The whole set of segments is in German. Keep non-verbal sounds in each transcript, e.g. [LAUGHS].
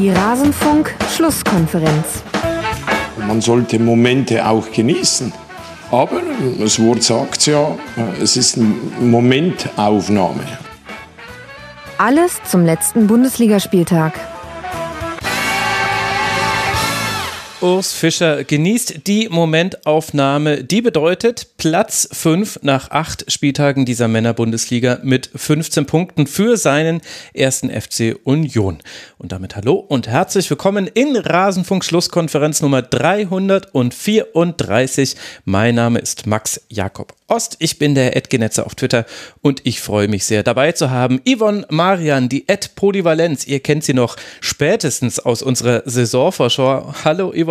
Die Rasenfunk-Schlusskonferenz. Man sollte Momente auch genießen. Aber das Wort sagt ja, es ist eine Momentaufnahme. Alles zum letzten Bundesligaspieltag. Urs Fischer genießt die Momentaufnahme. Die bedeutet Platz 5 nach acht Spieltagen dieser Männerbundesliga mit 15 Punkten für seinen ersten FC Union. Und damit hallo und herzlich willkommen in Rasenfunk Schlusskonferenz Nummer 334. Mein Name ist Max Jakob Ost. Ich bin der Edgenetzer auf Twitter und ich freue mich sehr dabei zu haben. Yvonne Marian, die Ed Polyvalenz. Ihr kennt sie noch spätestens aus unserer Saisonvorschau. Hallo Yvonne.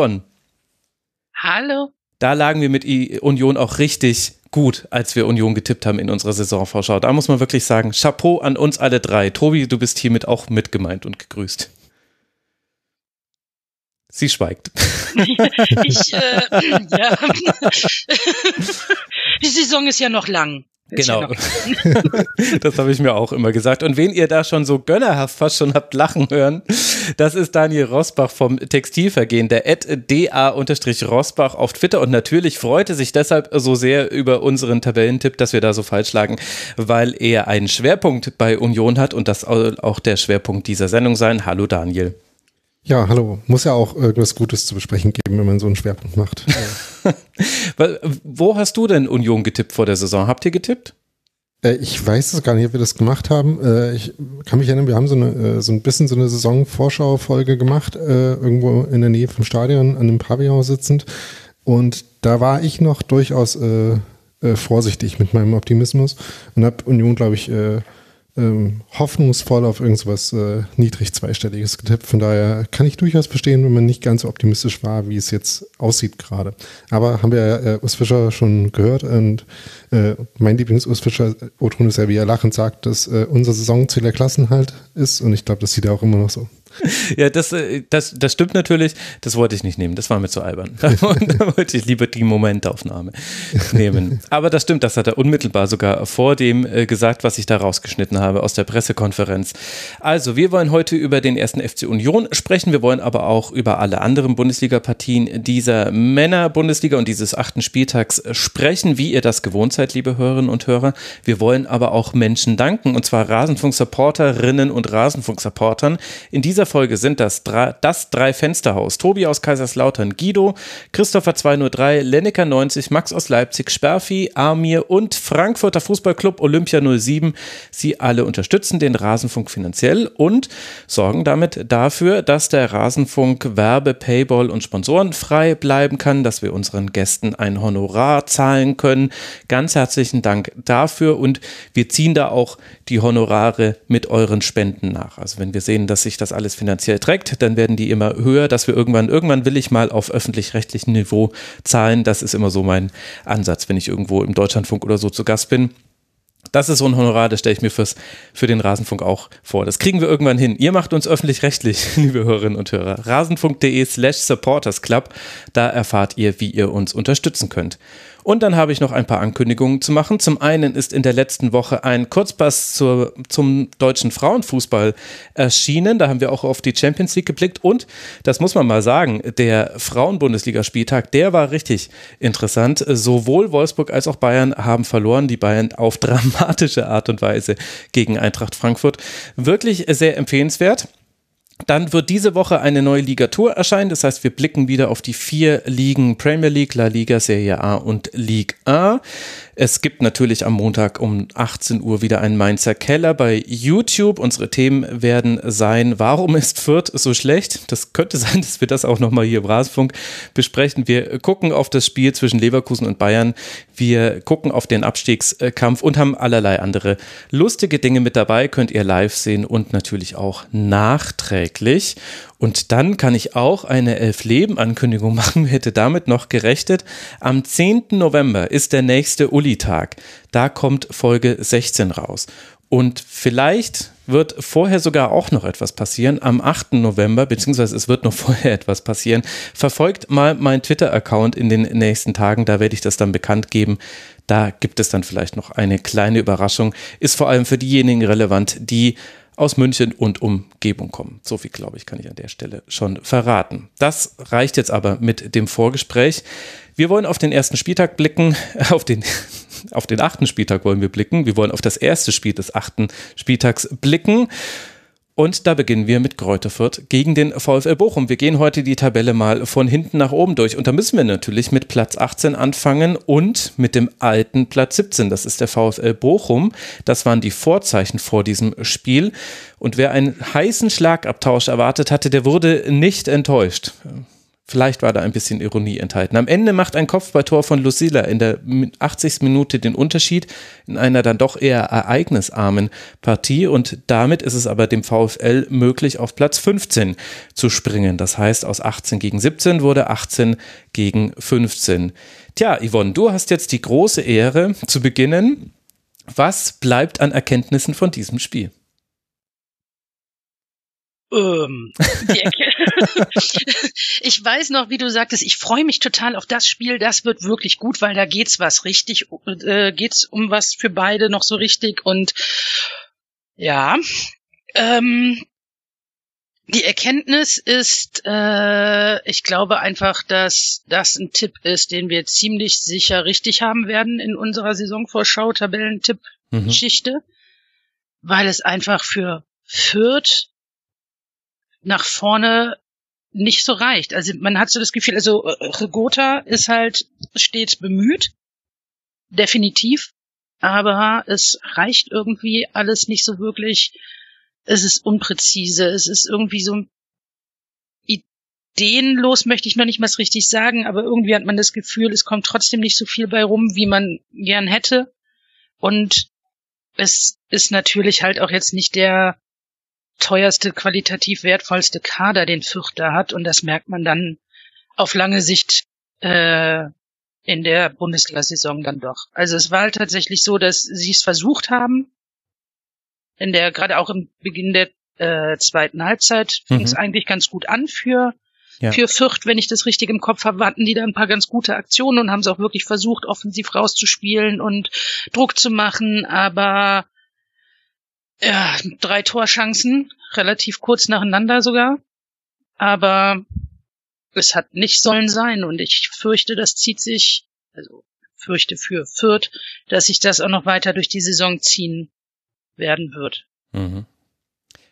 Hallo. Da lagen wir mit Union auch richtig gut, als wir Union getippt haben in unserer Saisonvorschau. Da muss man wirklich sagen, Chapeau an uns alle drei. Tobi, du bist hiermit auch mitgemeint und gegrüßt. Sie schweigt. [LAUGHS] ich, äh, ja. [LAUGHS] Die Saison ist ja noch lang. Genau. [LAUGHS] das habe ich mir auch immer gesagt. Und wen ihr da schon so gönnerhaft fast schon habt lachen hören, das ist Daniel Rosbach vom Textilvergehen, der da-rosbach auf Twitter. Und natürlich freute sich deshalb so sehr über unseren Tabellentipp, dass wir da so falsch lagen, weil er einen Schwerpunkt bei Union hat und das auch der Schwerpunkt dieser Sendung sein. Hallo Daniel. Ja, hallo. Muss ja auch irgendwas Gutes zu besprechen geben, wenn man so einen Schwerpunkt macht. [LAUGHS] Wo hast du denn Union getippt vor der Saison? Habt ihr getippt? Äh, ich weiß es gar nicht, ob wir das gemacht haben. Äh, ich kann mich erinnern, wir haben so, eine, äh, so ein bisschen so eine Saisonvorschau-Folge gemacht, irgendwo in der Nähe vom Stadion an dem Pavillon sitzend. Und da war ich noch durchaus vorsichtig mit meinem Optimismus und habe Union, glaube ich, ähm, hoffnungsvoll auf irgendwas äh, niedrig zweistelliges getippt. Von daher kann ich durchaus verstehen, wenn man nicht ganz so optimistisch war, wie es jetzt aussieht gerade. Aber haben wir äh, Urs Fischer schon gehört und äh, mein Lieblings-Urs Fischer, O-Ton ist ja, wie er lachend sagt, dass äh, unser Saisonziel der Klassenhalt ist und ich glaube, das sieht er auch immer noch so. Ja, das, äh, das, das stimmt natürlich. Das wollte ich nicht nehmen. Das war mir zu albern. [LAUGHS] da wollte ich lieber die Momentaufnahme nehmen. Aber das stimmt, das hat er unmittelbar sogar vor dem äh, gesagt, was ich da rausgeschnitten habe aus der Pressekonferenz. Also, wir wollen heute über den ersten FC Union sprechen. Wir wollen aber auch über alle anderen Bundesliga-Partien dieser Männer-Bundesliga und dieses achten Spieltags sprechen, wie ihr das gewohnt seid, liebe Hörerinnen und Hörer. Wir wollen aber auch Menschen danken, und zwar Rasenfunk-Supporterinnen und Rasenfunk-Supportern. In dieser Folge sind das das Drei-Fensterhaus. Tobi aus Kaiserslautern, Guido, Christopher 203, Lenneker 90, Max aus Leipzig, Sperfi, Amir und Frankfurter Fußballclub Olympia 07. Sie alle unterstützen den Rasenfunk finanziell und sorgen damit dafür, dass der Rasenfunk Werbe, Payball und Sponsoren frei bleiben kann, dass wir unseren Gästen ein Honorar zahlen können. Ganz herzlichen Dank dafür und wir ziehen da auch die Honorare mit euren Spenden nach. Also wenn wir sehen, dass sich das alles alles finanziell trägt, dann werden die immer höher, dass wir irgendwann, irgendwann will ich mal auf öffentlich-rechtlichem Niveau zahlen. Das ist immer so mein Ansatz, wenn ich irgendwo im Deutschlandfunk oder so zu Gast bin. Das ist so ein Honorar, das stelle ich mir fürs, für den Rasenfunk auch vor. Das kriegen wir irgendwann hin. Ihr macht uns öffentlich-rechtlich, [LAUGHS] liebe Hörerinnen und Hörer. Rasenfunk.de slash supporters club. Da erfahrt ihr, wie ihr uns unterstützen könnt. Und dann habe ich noch ein paar Ankündigungen zu machen. Zum einen ist in der letzten Woche ein Kurzpass zur, zum deutschen Frauenfußball erschienen. Da haben wir auch auf die Champions League geblickt. Und das muss man mal sagen, der Frauenbundesligaspieltag, der war richtig interessant. Sowohl Wolfsburg als auch Bayern haben verloren. Die Bayern auf [LAUGHS] dramatische Art und Weise gegen Eintracht Frankfurt. Wirklich sehr empfehlenswert. Dann wird diese Woche eine neue Ligatur erscheinen. Das heißt, wir blicken wieder auf die vier Ligen Premier League, La Liga, Serie A und Ligue A. Es gibt natürlich am Montag um 18 Uhr wieder einen Mainzer Keller bei YouTube. Unsere Themen werden sein, warum ist Fürth so schlecht? Das könnte [LAUGHS] sein, dass wir das auch nochmal hier im Rasenfunk besprechen. Wir gucken auf das Spiel zwischen Leverkusen und Bayern. Wir gucken auf den Abstiegskampf und haben allerlei andere lustige Dinge mit dabei. Könnt ihr live sehen und natürlich auch nachträglich. Und dann kann ich auch eine Elf-Leben-Ankündigung [LAUGHS] machen, hätte damit noch gerechnet. Am 10. November ist der nächste Uli-Tag. Da kommt Folge 16 raus. Und vielleicht wird vorher sogar auch noch etwas passieren. Am 8. November, beziehungsweise es wird noch [LAUGHS] vorher etwas passieren. Verfolgt mal meinen Twitter-Account in den nächsten Tagen, da werde ich das dann bekannt geben. Da gibt es dann vielleicht noch eine kleine Überraschung. Ist vor allem für diejenigen relevant, die aus München und Umgebung kommen. So viel, glaube ich, kann ich an der Stelle schon verraten. Das reicht jetzt aber mit dem Vorgespräch. Wir wollen auf den ersten Spieltag blicken, [LAUGHS] auf den, auf den achten Spieltag wollen wir blicken. Wir wollen auf das erste Spiel des achten Spieltags blicken. Und da beginnen wir mit Kräuter Fürth gegen den VfL Bochum. Wir gehen heute die Tabelle mal von hinten nach oben durch. Und da müssen wir natürlich mit Platz 18 anfangen und mit dem alten Platz 17. Das ist der VfL Bochum. Das waren die Vorzeichen vor diesem Spiel. Und wer einen heißen Schlagabtausch erwartet hatte, der wurde nicht enttäuscht. Vielleicht war da ein bisschen Ironie enthalten. Am Ende macht ein Kopfballtor von Lucilla in der 80. Minute den Unterschied in einer dann doch eher ereignisarmen Partie und damit ist es aber dem VfL möglich, auf Platz 15 zu springen. Das heißt, aus 18 gegen 17 wurde 18 gegen 15. Tja, Yvonne, du hast jetzt die große Ehre zu beginnen. Was bleibt an Erkenntnissen von diesem Spiel? Ähm, [LAUGHS] ich weiß noch, wie du sagtest, ich freue mich total auf das Spiel. Das wird wirklich gut, weil da geht's was richtig, äh, geht's um was für beide noch so richtig und ja, ähm, die Erkenntnis ist, äh, ich glaube einfach, dass das ein Tipp ist, den wir ziemlich sicher richtig haben werden in unserer Saisonvorschau, Tabellentipp-Geschichte, mhm. weil es einfach für Fürth nach vorne nicht so reicht. Also man hat so das Gefühl, also äh, Regota ist halt stets bemüht, definitiv, aber es reicht irgendwie alles nicht so wirklich. Es ist unpräzise, es ist irgendwie so ideenlos, möchte ich noch nicht mal richtig sagen, aber irgendwie hat man das Gefühl, es kommt trotzdem nicht so viel bei rum, wie man gern hätte. Und es ist natürlich halt auch jetzt nicht der teuerste, qualitativ wertvollste Kader, den Fürth da hat. Und das merkt man dann auf lange Sicht äh, in der Bundesliga-Saison dann doch. Also es war halt tatsächlich so, dass sie es versucht haben. In der, gerade auch im Beginn der äh, zweiten Halbzeit fing es mhm. eigentlich ganz gut an für ja. für Fürth, wenn ich das richtig im Kopf habe, hatten die da ein paar ganz gute Aktionen und haben es auch wirklich versucht, offensiv rauszuspielen und Druck zu machen, aber ja, drei Torchancen, relativ kurz nacheinander sogar. Aber es hat nicht sollen sein und ich fürchte, das zieht sich, also fürchte für Fürth, dass sich das auch noch weiter durch die Saison ziehen werden wird. Mhm.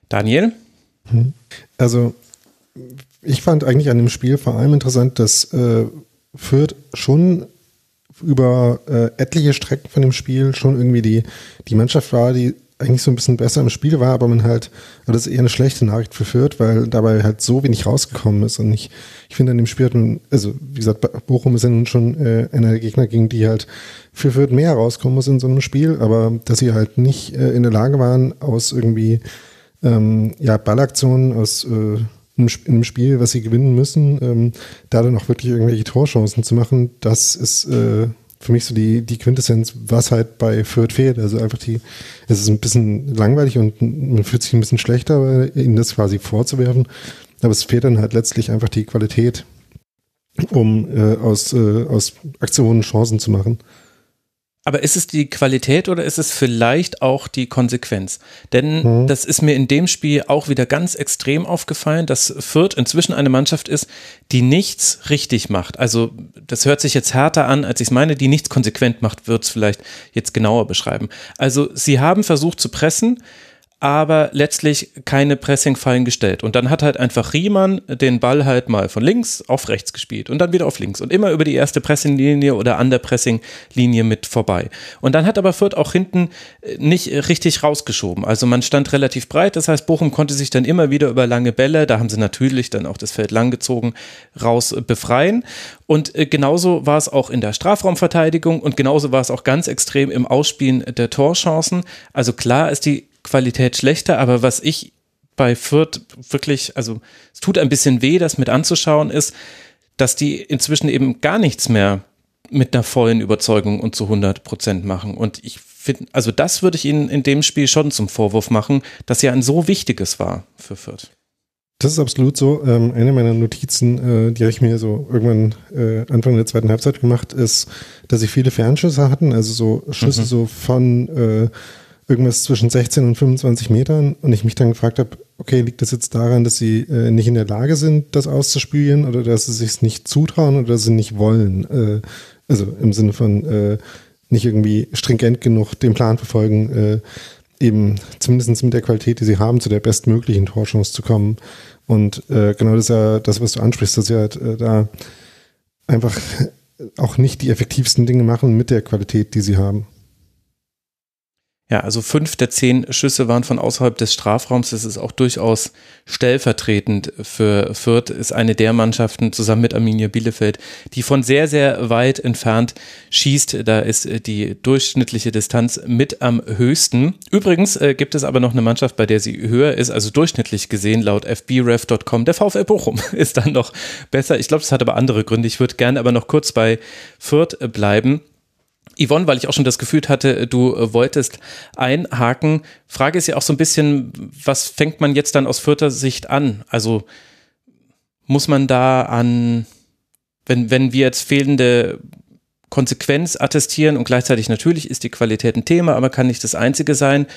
Daniel? Mhm. Also ich fand eigentlich an dem Spiel vor allem interessant, dass äh, Fürth schon über äh, etliche Strecken von dem Spiel schon irgendwie die, die Mannschaft war, die eigentlich so ein bisschen besser im Spiel war, aber man halt, das ist eher eine schlechte Nachricht für Fürth, weil dabei halt so wenig rausgekommen ist. Und ich, ich finde an dem Spiel also wie gesagt, Bochum ist ja nun schon äh, einer der Gegner, gegen die halt für Fürth mehr rauskommen muss in so einem Spiel, aber dass sie halt nicht äh, in der Lage waren, aus irgendwie ähm, ja, Ballaktionen, aus äh, in einem Spiel, was sie gewinnen müssen, ähm, da dann auch wirklich irgendwelche Torchancen zu machen, das ist äh, für mich so die, die Quintessenz, was halt bei Fürth fehlt. Also einfach die, es ist ein bisschen langweilig und man fühlt sich ein bisschen schlechter, ihnen das quasi vorzuwerfen. Aber es fehlt dann halt letztlich einfach die Qualität, um äh, aus, äh, aus Aktionen Chancen zu machen. Aber ist es die Qualität oder ist es vielleicht auch die Konsequenz? Denn mhm. das ist mir in dem Spiel auch wieder ganz extrem aufgefallen, dass Fürth inzwischen eine Mannschaft ist, die nichts richtig macht. Also das hört sich jetzt härter an, als ich es meine, die nichts konsequent macht, wird es vielleicht jetzt genauer beschreiben. Also sie haben versucht zu pressen, aber letztlich keine Pressingfallen gestellt. Und dann hat halt einfach Riemann den Ball halt mal von links auf rechts gespielt und dann wieder auf links und immer über die erste Pressinglinie oder an der Pressinglinie mit vorbei. Und dann hat aber Fürth auch hinten äh, nicht richtig rausgeschoben. Also man stand relativ breit, das heißt Bochum konnte sich dann immer wieder über lange Bälle, da haben sie natürlich dann auch das Feld langgezogen, raus befreien. Und äh, genauso war es auch in der Strafraumverteidigung und genauso war es auch ganz extrem im Ausspielen der Torchancen. Also klar ist die Qualität schlechter, aber was ich bei Fürth wirklich, also es tut ein bisschen weh, das mit anzuschauen, ist, dass die inzwischen eben gar nichts mehr mit einer vollen Überzeugung und zu 100 Prozent machen. Und ich finde, also das würde ich Ihnen in dem Spiel schon zum Vorwurf machen, dass ja ein so wichtiges war für Fürth. Das ist absolut so. Ähm, eine meiner Notizen, äh, die habe ich mir so irgendwann äh, Anfang der zweiten Halbzeit gemacht, ist, dass sie viele Fernschüsse hatten, also so Schüsse mhm. so von äh, irgendwas zwischen 16 und 25 Metern und ich mich dann gefragt habe, okay, liegt das jetzt daran, dass sie äh, nicht in der Lage sind, das auszuspielen oder dass sie sich nicht zutrauen oder sie nicht wollen? Äh, also im Sinne von äh, nicht irgendwie stringent genug den Plan verfolgen, äh, eben zumindest mit der Qualität, die sie haben, zu der bestmöglichen Torchance zu kommen. Und äh, genau das ist ja das, was du ansprichst, dass sie halt äh, da einfach auch nicht die effektivsten Dinge machen mit der Qualität, die sie haben. Ja, also fünf der zehn Schüsse waren von außerhalb des Strafraums. Das ist auch durchaus stellvertretend für Fürth, ist eine der Mannschaften zusammen mit Arminia Bielefeld, die von sehr, sehr weit entfernt schießt. Da ist die durchschnittliche Distanz mit am höchsten. Übrigens äh, gibt es aber noch eine Mannschaft, bei der sie höher ist, also durchschnittlich gesehen laut fbref.com. Der VfL Bochum [LAUGHS] ist dann noch besser. Ich glaube, das hat aber andere Gründe. Ich würde gerne aber noch kurz bei Fürth bleiben. Yvonne, weil ich auch schon das Gefühl hatte, du äh, wolltest einhaken. Frage ist ja auch so ein bisschen, was fängt man jetzt dann aus vierter Sicht an? Also muss man da an, wenn, wenn wir jetzt fehlende Konsequenz attestieren und gleichzeitig natürlich ist die Qualität ein Thema, aber kann nicht das einzige sein,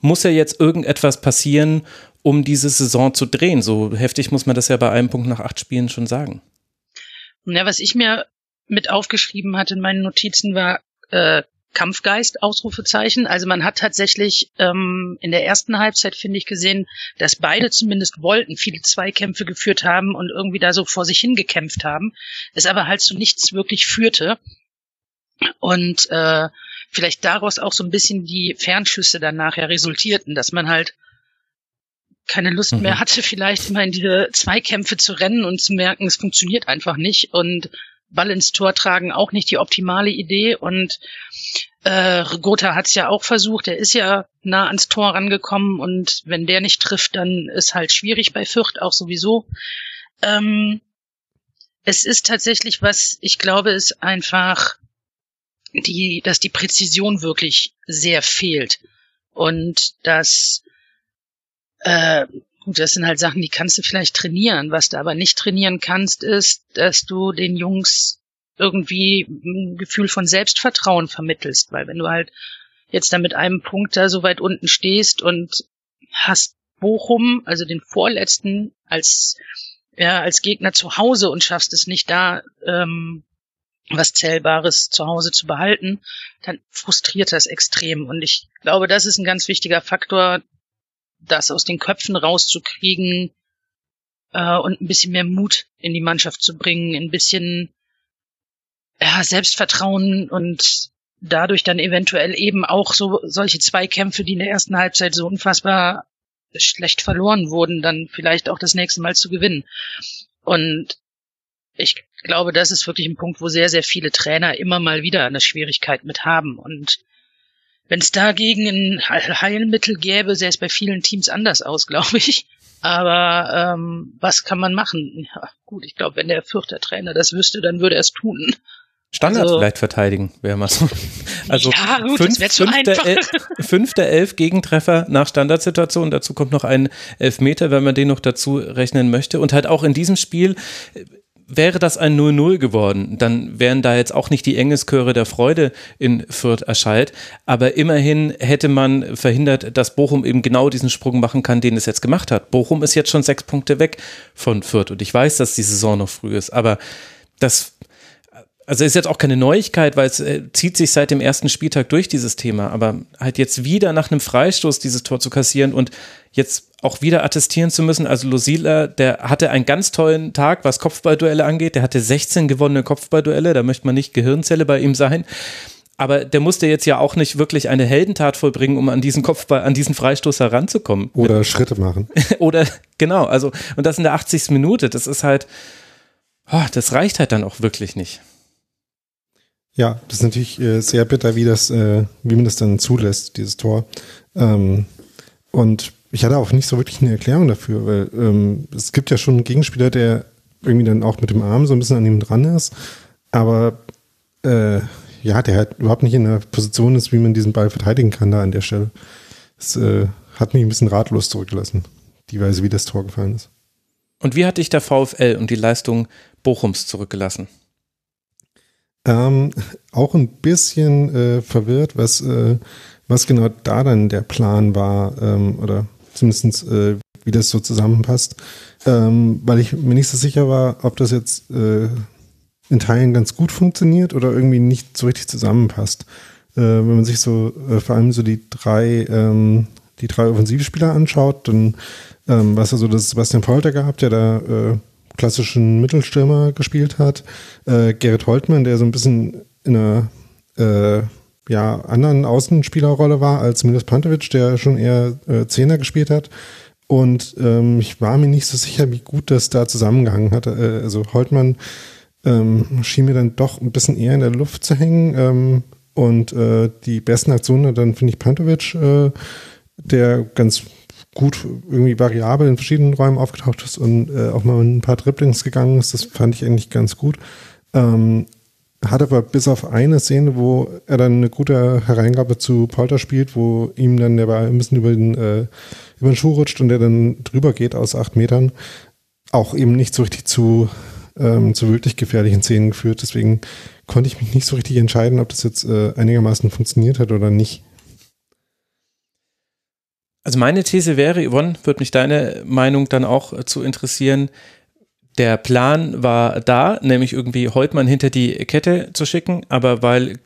muss ja jetzt irgendetwas passieren, um diese Saison zu drehen. So heftig muss man das ja bei einem Punkt nach acht Spielen schon sagen. Ja, was ich mir mit aufgeschrieben hatte in meinen Notizen war äh, Kampfgeist, Ausrufezeichen. Also man hat tatsächlich ähm, in der ersten Halbzeit, finde ich, gesehen, dass beide zumindest wollten, viele Zweikämpfe geführt haben und irgendwie da so vor sich hingekämpft haben, es aber halt zu nichts wirklich führte. Und äh, vielleicht daraus auch so ein bisschen die Fernschüsse dann nachher resultierten, dass man halt keine Lust mehr mhm. hatte, [LAUGHS] vielleicht immer in diese Zweikämpfe zu rennen und zu merken, es funktioniert einfach nicht. Und Ball ins Tor tragen auch nicht die optimale Idee. Und äh, Gotha hat es ja auch versucht. Er ist ja nah ans Tor rangekommen und wenn der nicht trifft, dann ist halt schwierig bei Fürth auch sowieso. Ähm, es ist tatsächlich was, ich glaube, ist einfach die, dass die Präzision wirklich sehr fehlt und dass äh, Gut, das sind halt Sachen, die kannst du vielleicht trainieren. Was du aber nicht trainieren kannst, ist, dass du den Jungs irgendwie ein Gefühl von Selbstvertrauen vermittelst. Weil wenn du halt jetzt da mit einem Punkt da so weit unten stehst und hast Bochum, also den vorletzten, als ja, als Gegner zu Hause und schaffst es nicht da, ähm, was Zählbares zu Hause zu behalten, dann frustriert das extrem. Und ich glaube, das ist ein ganz wichtiger Faktor, das aus den Köpfen rauszukriegen äh, und ein bisschen mehr Mut in die Mannschaft zu bringen, ein bisschen ja, Selbstvertrauen und dadurch dann eventuell eben auch so solche Zweikämpfe, die in der ersten Halbzeit so unfassbar schlecht verloren wurden, dann vielleicht auch das nächste Mal zu gewinnen. Und ich glaube, das ist wirklich ein Punkt, wo sehr, sehr viele Trainer immer mal wieder eine Schwierigkeit mit haben. Und wenn es dagegen ein Heilmittel gäbe, sähe es bei vielen Teams anders aus, [LAUGHS] glaube ich. Aber ähm, was kann man machen? Ja, gut, ich glaube, wenn der vierte Trainer das wüsste, dann würde er es tun. Standard also, vielleicht verteidigen, wäre mal so. Also ja, gut, fünf, das fünf, der elf, fünf der elf Gegentreffer nach Standardsituation. Dazu kommt noch ein Elfmeter, wenn man den noch dazu rechnen möchte. Und halt auch in diesem Spiel wäre das ein 0-0 geworden, dann wären da jetzt auch nicht die Engelschöre der Freude in Fürth erschallt. Aber immerhin hätte man verhindert, dass Bochum eben genau diesen Sprung machen kann, den es jetzt gemacht hat. Bochum ist jetzt schon sechs Punkte weg von Fürth. Und ich weiß, dass die Saison noch früh ist. Aber das also ist jetzt auch keine Neuigkeit, weil es äh, zieht sich seit dem ersten Spieltag durch dieses Thema, aber halt jetzt wieder nach einem Freistoß dieses Tor zu kassieren und jetzt auch wieder attestieren zu müssen, also Losila, der hatte einen ganz tollen Tag, was Kopfballduelle angeht, der hatte 16 gewonnene Kopfballduelle, da möchte man nicht Gehirnzelle bei ihm sein, aber der musste jetzt ja auch nicht wirklich eine Heldentat vollbringen, um an diesen Kopfball, an diesen Freistoß heranzukommen. Oder Schritte machen. [LAUGHS] Oder, genau, also, und das in der 80. Minute, das ist halt, oh, das reicht halt dann auch wirklich nicht. Ja, das ist natürlich äh, sehr bitter, wie das, äh, wie man das dann zulässt, dieses Tor. Ähm, und ich hatte auch nicht so wirklich eine Erklärung dafür, weil ähm, es gibt ja schon einen Gegenspieler, der irgendwie dann auch mit dem Arm so ein bisschen an ihm dran ist, aber äh, ja, der halt überhaupt nicht in der Position ist, wie man diesen Ball verteidigen kann da an der Stelle. Das äh, hat mich ein bisschen ratlos zurückgelassen, die Weise, wie das Tor gefallen ist. Und wie hat dich der VfL und die Leistung Bochums zurückgelassen? Ähm, auch ein bisschen äh, verwirrt, was, äh, was genau da dann der Plan war ähm, oder zumindest äh, wie das so zusammenpasst, ähm, weil ich mir nicht so sicher war, ob das jetzt äh, in Teilen ganz gut funktioniert oder irgendwie nicht so richtig zusammenpasst. Äh, wenn man sich so äh, vor allem so die drei, ähm, die drei Offensivspieler anschaut, dann ähm, was also das Sebastian Polter gehabt, der da äh, klassischen Mittelstürmer gespielt hat, äh, Gerrit Holtmann, der so ein bisschen in einer ja, anderen Außenspielerrolle war als Milos Pantovic, der schon eher äh, Zehner gespielt hat. Und ähm, ich war mir nicht so sicher, wie gut das da zusammengehangen hat. Äh, also Holtmann ähm, schien mir dann doch ein bisschen eher in der Luft zu hängen. Ähm, und äh, die besten Aktionen dann finde ich Pantovic, äh, der ganz gut irgendwie variabel in verschiedenen Räumen aufgetaucht ist und äh, auch mal ein paar Dribblings gegangen ist. Das fand ich eigentlich ganz gut. Ähm, hat aber bis auf eine Szene, wo er dann eine gute Hereingabe zu Polter spielt, wo ihm dann der Ball ein bisschen über den, äh, über den Schuh rutscht und der dann drüber geht aus acht Metern, auch eben nicht so richtig zu, ähm, zu wirklich gefährlichen Szenen geführt. Deswegen konnte ich mich nicht so richtig entscheiden, ob das jetzt äh, einigermaßen funktioniert hat oder nicht. Also meine These wäre, Yvonne, würde mich deine Meinung dann auch äh, zu interessieren. Der Plan war da, nämlich irgendwie Holtmann hinter die Kette zu schicken, aber weil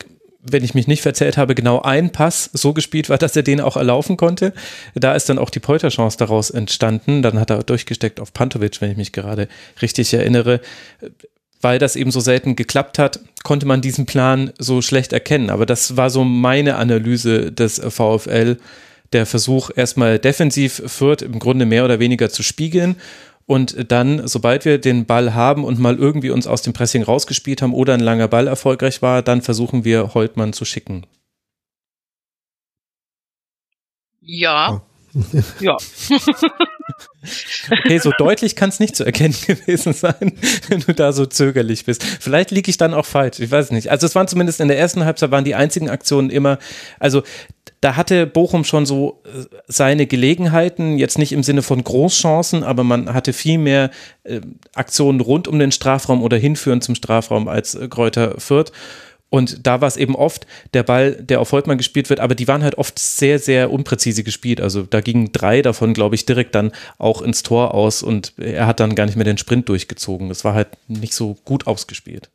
wenn ich mich nicht verzählt habe, genau ein Pass so gespielt war, [LAUGHS] dass er den auch erlaufen konnte. Da ist dann auch die Polterchance daraus entstanden. Dann hat er durchgesteckt auf Pantovic, wenn ich mich gerade richtig erinnere. Weil das eben so selten geklappt hat, konnte man diesen Plan so schlecht erkennen. Aber das war so meine Analyse des VfL der Versuch, erstmal defensiv Fürth im Grunde mehr oder weniger zu spiegeln und dann, sobald wir den Ball haben und mal irgendwie uns aus dem Pressing rausgespielt haben oder ein langer Ball erfolgreich war, dann versuchen wir Holtmann zu schicken. Ja. Oh. [LAUGHS] ja. okay, so deutlich kann es nicht zu erkennen [LAUGHS] gewesen sein, wenn du da so zögerlich bist. Vielleicht liege ich dann auch falsch, ich weiß nicht. Also es waren zumindest in der ersten Halbzeit waren die einzigen Aktionen immer, also da hatte Bochum schon so äh, seine Gelegenheiten, jetzt nicht im Sinne von Großchancen, aber man hatte viel mehr äh, Aktionen rund um den Strafraum oder hinführend zum Strafraum als äh, Kräuter Fürth. Und da war es eben oft der Ball, der auf Holtmann gespielt wird, aber die waren halt oft sehr, sehr unpräzise gespielt. Also da gingen drei davon, glaube ich, direkt dann auch ins Tor aus und er hat dann gar nicht mehr den Sprint durchgezogen. Das war halt nicht so gut ausgespielt.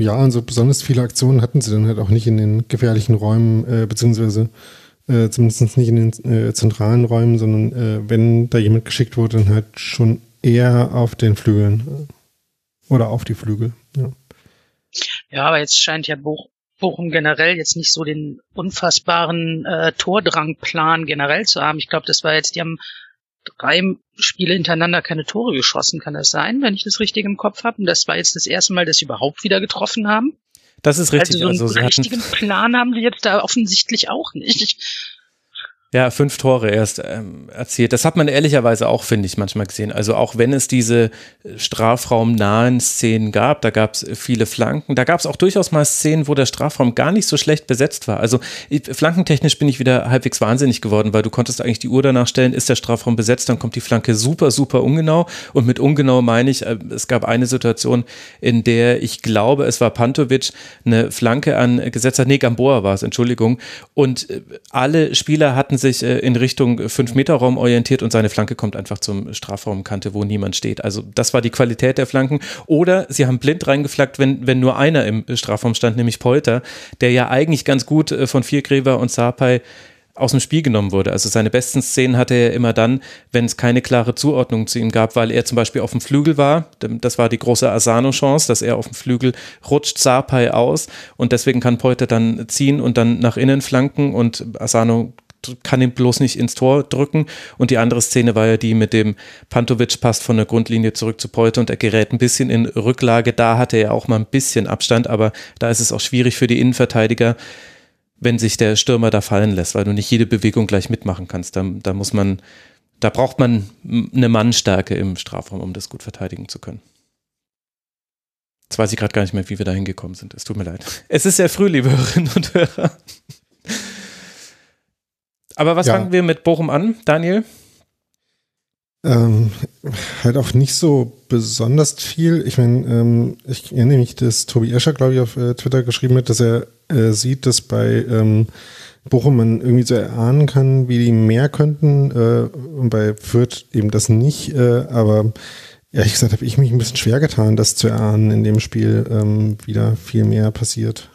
Ja, und so besonders viele Aktionen hatten sie dann halt auch nicht in den gefährlichen Räumen, äh, beziehungsweise äh, zumindest nicht in den äh, zentralen Räumen, sondern äh, wenn da jemand geschickt wurde, dann halt schon eher auf den Flügeln äh, oder auf die Flügel. Ja, ja aber jetzt scheint ja Boch Bochum generell jetzt nicht so den unfassbaren äh, Tordrangplan generell zu haben. Ich glaube, das war jetzt, die haben drei Spiele hintereinander keine Tore geschossen, kann das sein, wenn ich das richtig im Kopf habe? Und das war jetzt das erste Mal, dass sie überhaupt wieder getroffen haben. Das ist richtig. Also so einen also richtigen Plan haben sie jetzt da offensichtlich auch nicht. Ja, fünf Tore erst ähm, erzielt. Das hat man ehrlicherweise auch, finde ich, manchmal gesehen. Also auch wenn es diese äh, strafraumnahen Szenen gab, da gab es viele Flanken. Da gab es auch durchaus mal Szenen, wo der Strafraum gar nicht so schlecht besetzt war. Also flankentechnisch bin ich wieder halbwegs wahnsinnig geworden, weil du konntest eigentlich die Uhr danach stellen, ist der Strafraum besetzt, dann kommt die Flanke super, super ungenau. Und mit ungenau meine ich, äh, es gab eine Situation, in der ich glaube, es war Pantovic, eine Flanke angesetzt hat. Nee, Gamboa war es, Entschuldigung. Und äh, alle Spieler hatten sich äh, in Richtung 5-Meter-Raum orientiert und seine Flanke kommt einfach zum Strafraumkante, wo niemand steht. Also das war die Qualität der Flanken. Oder sie haben blind reingeflaggt, wenn, wenn nur einer im Strafraum stand, nämlich Polter, der ja eigentlich ganz gut äh, von Viergräber und Sapai aus dem Spiel genommen wurde. Also seine besten Szenen hatte er immer dann, wenn es keine klare Zuordnung zu ihm gab, weil er zum Beispiel auf dem Flügel war. Das war die große Asano-Chance, dass er auf dem Flügel rutscht Sapai aus und deswegen kann Polter dann ziehen und dann nach innen flanken und Asano kann ihn bloß nicht ins Tor drücken. Und die andere Szene war ja die mit dem Pantovic passt von der Grundlinie zurück zu Polter und er gerät ein bisschen in Rücklage. Da hatte er auch mal ein bisschen Abstand, aber da ist es auch schwierig für die Innenverteidiger, wenn sich der Stürmer da fallen lässt, weil du nicht jede Bewegung gleich mitmachen kannst. Da, da muss man, da braucht man eine Mannstärke im Strafraum, um das gut verteidigen zu können. Jetzt weiß ich gerade gar nicht mehr, wie wir da hingekommen sind. Es tut mir leid. Es ist sehr früh, liebe Hörerinnen und Hörer. Aber was ja. fangen wir mit Bochum an, Daniel? Ähm, halt auch nicht so besonders viel. Ich meine, ähm, ich erinnere mich, dass Tobi Escher, glaube ich, auf äh, Twitter geschrieben hat, dass er äh, sieht, dass bei ähm, Bochum man irgendwie so erahnen kann, wie die mehr könnten äh, und bei Fürth eben das nicht. Äh, aber ehrlich gesagt habe ich mich ein bisschen schwer getan, das zu erahnen in dem Spiel ähm, wieder viel mehr passiert.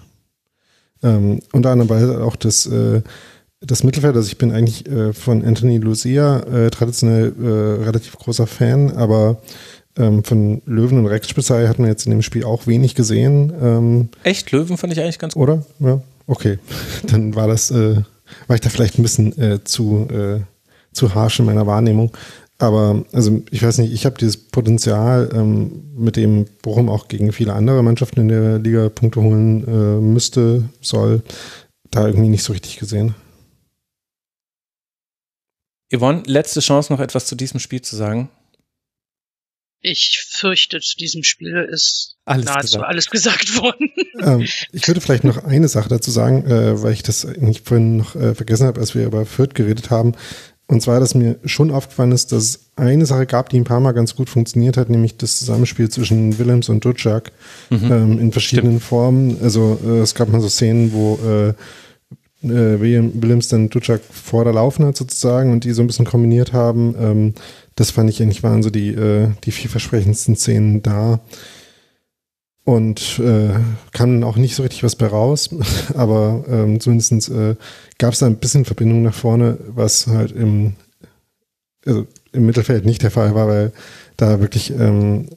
Ähm, unter anderem weil auch das äh, das Mittelfeld, also ich bin eigentlich äh, von Anthony Lucia äh, traditionell äh, relativ großer Fan, aber ähm, von Löwen und Spezial hat man jetzt in dem Spiel auch wenig gesehen. Ähm, Echt? Löwen fand ich eigentlich ganz gut. Oder? Ja, okay. [LAUGHS] Dann war das, äh, war ich da vielleicht ein bisschen äh, zu, äh, zu harsch in meiner Wahrnehmung. Aber also ich weiß nicht, ich habe dieses Potenzial, ähm, mit dem Bochum auch gegen viele andere Mannschaften in der Liga Punkte holen müsste, soll, da irgendwie nicht so richtig gesehen. Yvonne, letzte Chance, noch etwas zu diesem Spiel zu sagen. Ich fürchte, zu diesem Spiel ist alles nahezu gesagt. alles gesagt worden. [LAUGHS] Ähm, ich würde vielleicht noch eine Sache dazu sagen, äh, weil ich das nicht vorhin noch äh, vergessen habe, als wir über Fürth geredet haben. Und zwar, dass mir schon aufgefallen ist, dass es eine Sache gab, die ein paar Mal ganz gut funktioniert hat, nämlich das Zusammenspiel zwischen Willems und Dutschak Mhm. ähm, in verschiedenen Formen. Also äh, es gab mal so Szenen, wo äh, äh, William Willems dann Dutschak vor der Laufen hat sozusagen und die so ein bisschen kombiniert haben. Ähm, das fand ich eigentlich waren so die, äh, die vielversprechendsten Szenen da. Und äh, kam auch nicht so richtig was bei raus, [LAUGHS] aber ähm, zumindest äh, gab es da ein bisschen Verbindung nach vorne, was halt im, also im Mittelfeld nicht der Fall war, weil da wirklich ähm,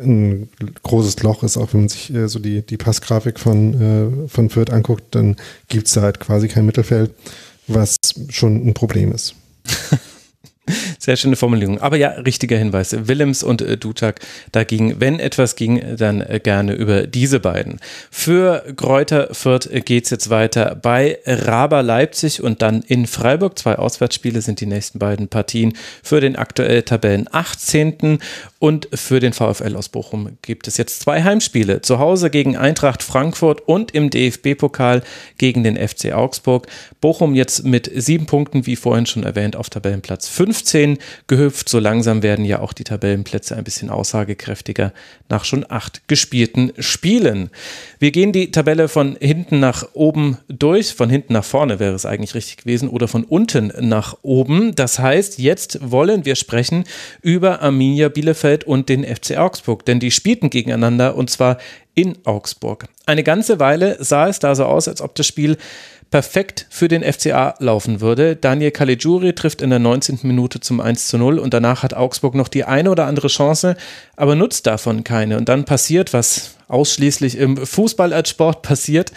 ein großes Loch ist, auch wenn man sich äh, so die, die Passgrafik von, äh, von Fürth anguckt, dann gibt es da halt quasi kein Mittelfeld, was schon ein Problem ist. [LAUGHS] Sehr schöne Formulierung. Aber ja, richtiger Hinweis. Willems und äh, Dutak, da ging, wenn etwas ging, dann äh, gerne über diese beiden. Für Kräuter Fürth äh, geht's jetzt weiter bei Raber Leipzig und dann in Freiburg. Zwei Auswärtsspiele sind die nächsten beiden Partien. Für den aktuell Tabellen 18. und für den VfL aus Bochum gibt es jetzt zwei Heimspiele. Zu Hause gegen Eintracht Frankfurt und im DFB-Pokal gegen den FC Augsburg. Bochum jetzt mit sieben Punkten, wie vorhin schon erwähnt, auf Tabellenplatz 15 gehüpft. So langsam werden ja auch die Tabellenplätze ein bisschen aussagekräftiger nach schon acht gespielten Spielen. Wir gehen die Tabelle von hinten nach oben durch. Von hinten nach vorne wäre es eigentlich richtig gewesen oder von unten nach oben. Das heißt, jetzt wollen wir sprechen über Arminia Bielefeld und den FC Augsburg, denn die spielten gegeneinander und zwar in Augsburg. Eine ganze Weile sah es da so aus, als ob das Spiel perfekt für den FCA laufen würde. Daniel Caligiuri trifft in der 19. Minute zum 1 zu 0 und danach hat Augsburg noch die eine oder andere Chance, aber nutzt davon keine. Und dann passiert, was ausschließlich im Fußball als Sport passiert,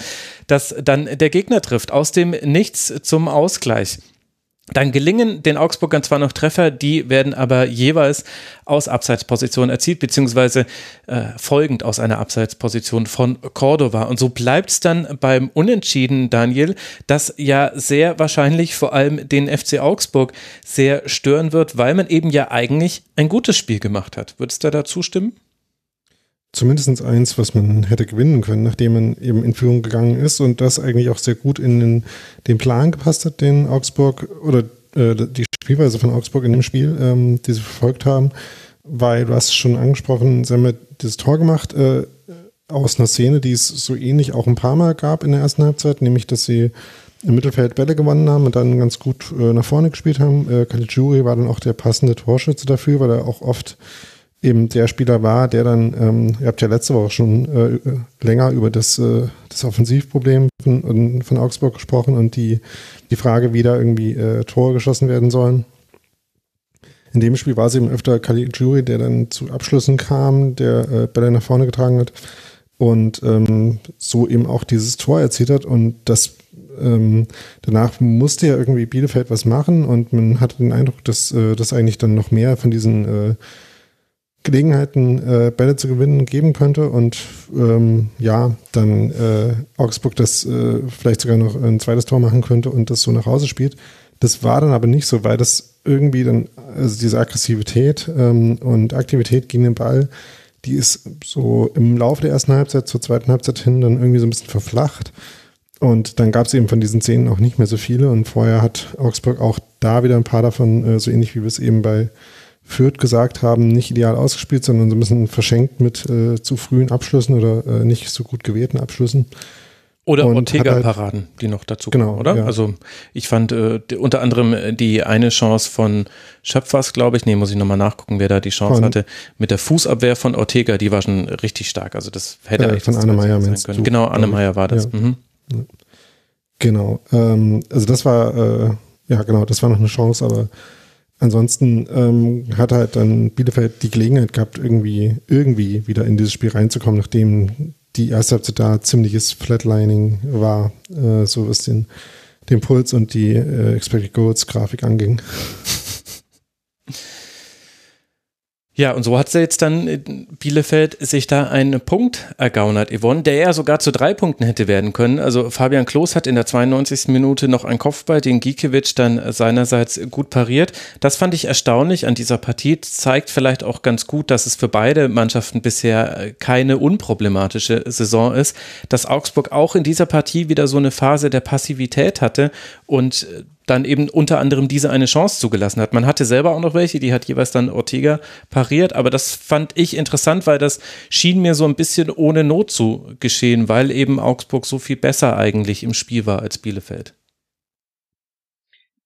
dass dann der Gegner trifft aus dem Nichts zum Ausgleich. Dann gelingen den Augsburgern zwar noch Treffer, die werden aber jeweils aus Abseitsposition erzielt, beziehungsweise äh, folgend aus einer Abseitsposition von Cordova. Und so bleibt es dann beim Unentschieden, Daniel, das ja sehr wahrscheinlich vor allem den FC Augsburg sehr stören wird, weil man eben ja eigentlich ein gutes Spiel gemacht hat. Würdest du da zustimmen? Zumindest eins, was man hätte gewinnen können, nachdem man eben in Führung gegangen ist und das eigentlich auch sehr gut in den, den Plan gepasst hat, den Augsburg oder äh, die Spielweise von Augsburg in dem Spiel, ähm, die sie verfolgt haben, weil du hast schon angesprochen, sie haben ja dieses Tor gemacht äh, aus einer Szene, die es so ähnlich auch ein paar Mal gab in der ersten Halbzeit, nämlich dass sie im Mittelfeld Bälle gewonnen haben und dann ganz gut äh, nach vorne gespielt haben. Äh, Caligiuri war dann auch der passende Torschütze dafür, weil er auch oft eben der Spieler war, der dann, ähm, ihr habt ja letzte Woche schon äh, länger über das, äh, das Offensivproblem von, von Augsburg gesprochen und die, die Frage, wie da irgendwie äh, Tore geschossen werden sollen. In dem Spiel war es eben öfter Caligiuri, der dann zu Abschlüssen kam, der äh, Bälle nach vorne getragen hat und ähm, so eben auch dieses Tor erzielt hat und das ähm, danach musste ja irgendwie Bielefeld was machen und man hatte den Eindruck, dass äh, das eigentlich dann noch mehr von diesen äh, Gelegenheiten, äh, Bälle zu gewinnen, geben könnte und ähm, ja, dann äh, Augsburg das äh, vielleicht sogar noch ein zweites Tor machen könnte und das so nach Hause spielt. Das war dann aber nicht so, weil das irgendwie dann, also diese Aggressivität ähm, und Aktivität gegen den Ball, die ist so im Laufe der ersten Halbzeit zur zweiten Halbzeit hin dann irgendwie so ein bisschen verflacht. Und dann gab es eben von diesen Szenen auch nicht mehr so viele. Und vorher hat Augsburg auch da wieder ein paar davon, äh, so ähnlich wie wir es eben bei Fürth gesagt haben, nicht ideal ausgespielt, sondern so ein bisschen verschenkt mit äh, zu frühen Abschlüssen oder äh, nicht so gut gewählten Abschlüssen. Oder Ortega-Paraden, halt die noch dazu Genau, kommen, oder? ja. Also ich fand äh, unter anderem äh, die eine Chance von Schöpfers, glaube ich, nee, muss ich nochmal nachgucken, wer da die Chance Von- hatte, mit der Fußabwehr von Ortega, die war schon richtig stark. Also das hätte eigentlich von Anne 2-0 Meyer sein können. du, Genau, Anne. Meyer war das. Ja. Mhm. Genau. Ähm, also das war, äh, ja genau, das war noch eine Chance, aber ansonsten ähm, hat halt dann Bielefeld die Gelegenheit gehabt, irgendwie, irgendwie wieder in dieses Spiel reinzukommen, nachdem die erste Halbzeit da ziemliches Flatlining war, äh, so was den, den Puls und die äh, Expected Goals Grafik anging. [LAUGHS] Ja, und so hat sie jetzt dann Bielefeld sich da einen Punkt ergaunert, Yvonne, der ja sogar zu drei Punkten hätte werden können. Also Fabian Klos hat in der 92. Minute noch einen Kopfball, den Gikiewicz dann seinerseits gut pariert. Das fand ich erstaunlich an dieser Partie. Zeigt vielleicht auch ganz gut, dass es für beide Mannschaften bisher keine unproblematische Saison ist, dass Augsburg auch in dieser Partie wieder so eine Phase der Passivität hatte und dann eben unter anderem diese eine Chance zugelassen hat. Man hatte selber auch noch welche, die hat jeweils dann Ortega pariert, aber das fand ich interessant, weil das schien mir so ein bisschen ohne Not zu geschehen, weil eben Augsburg so viel besser eigentlich im Spiel war als Bielefeld.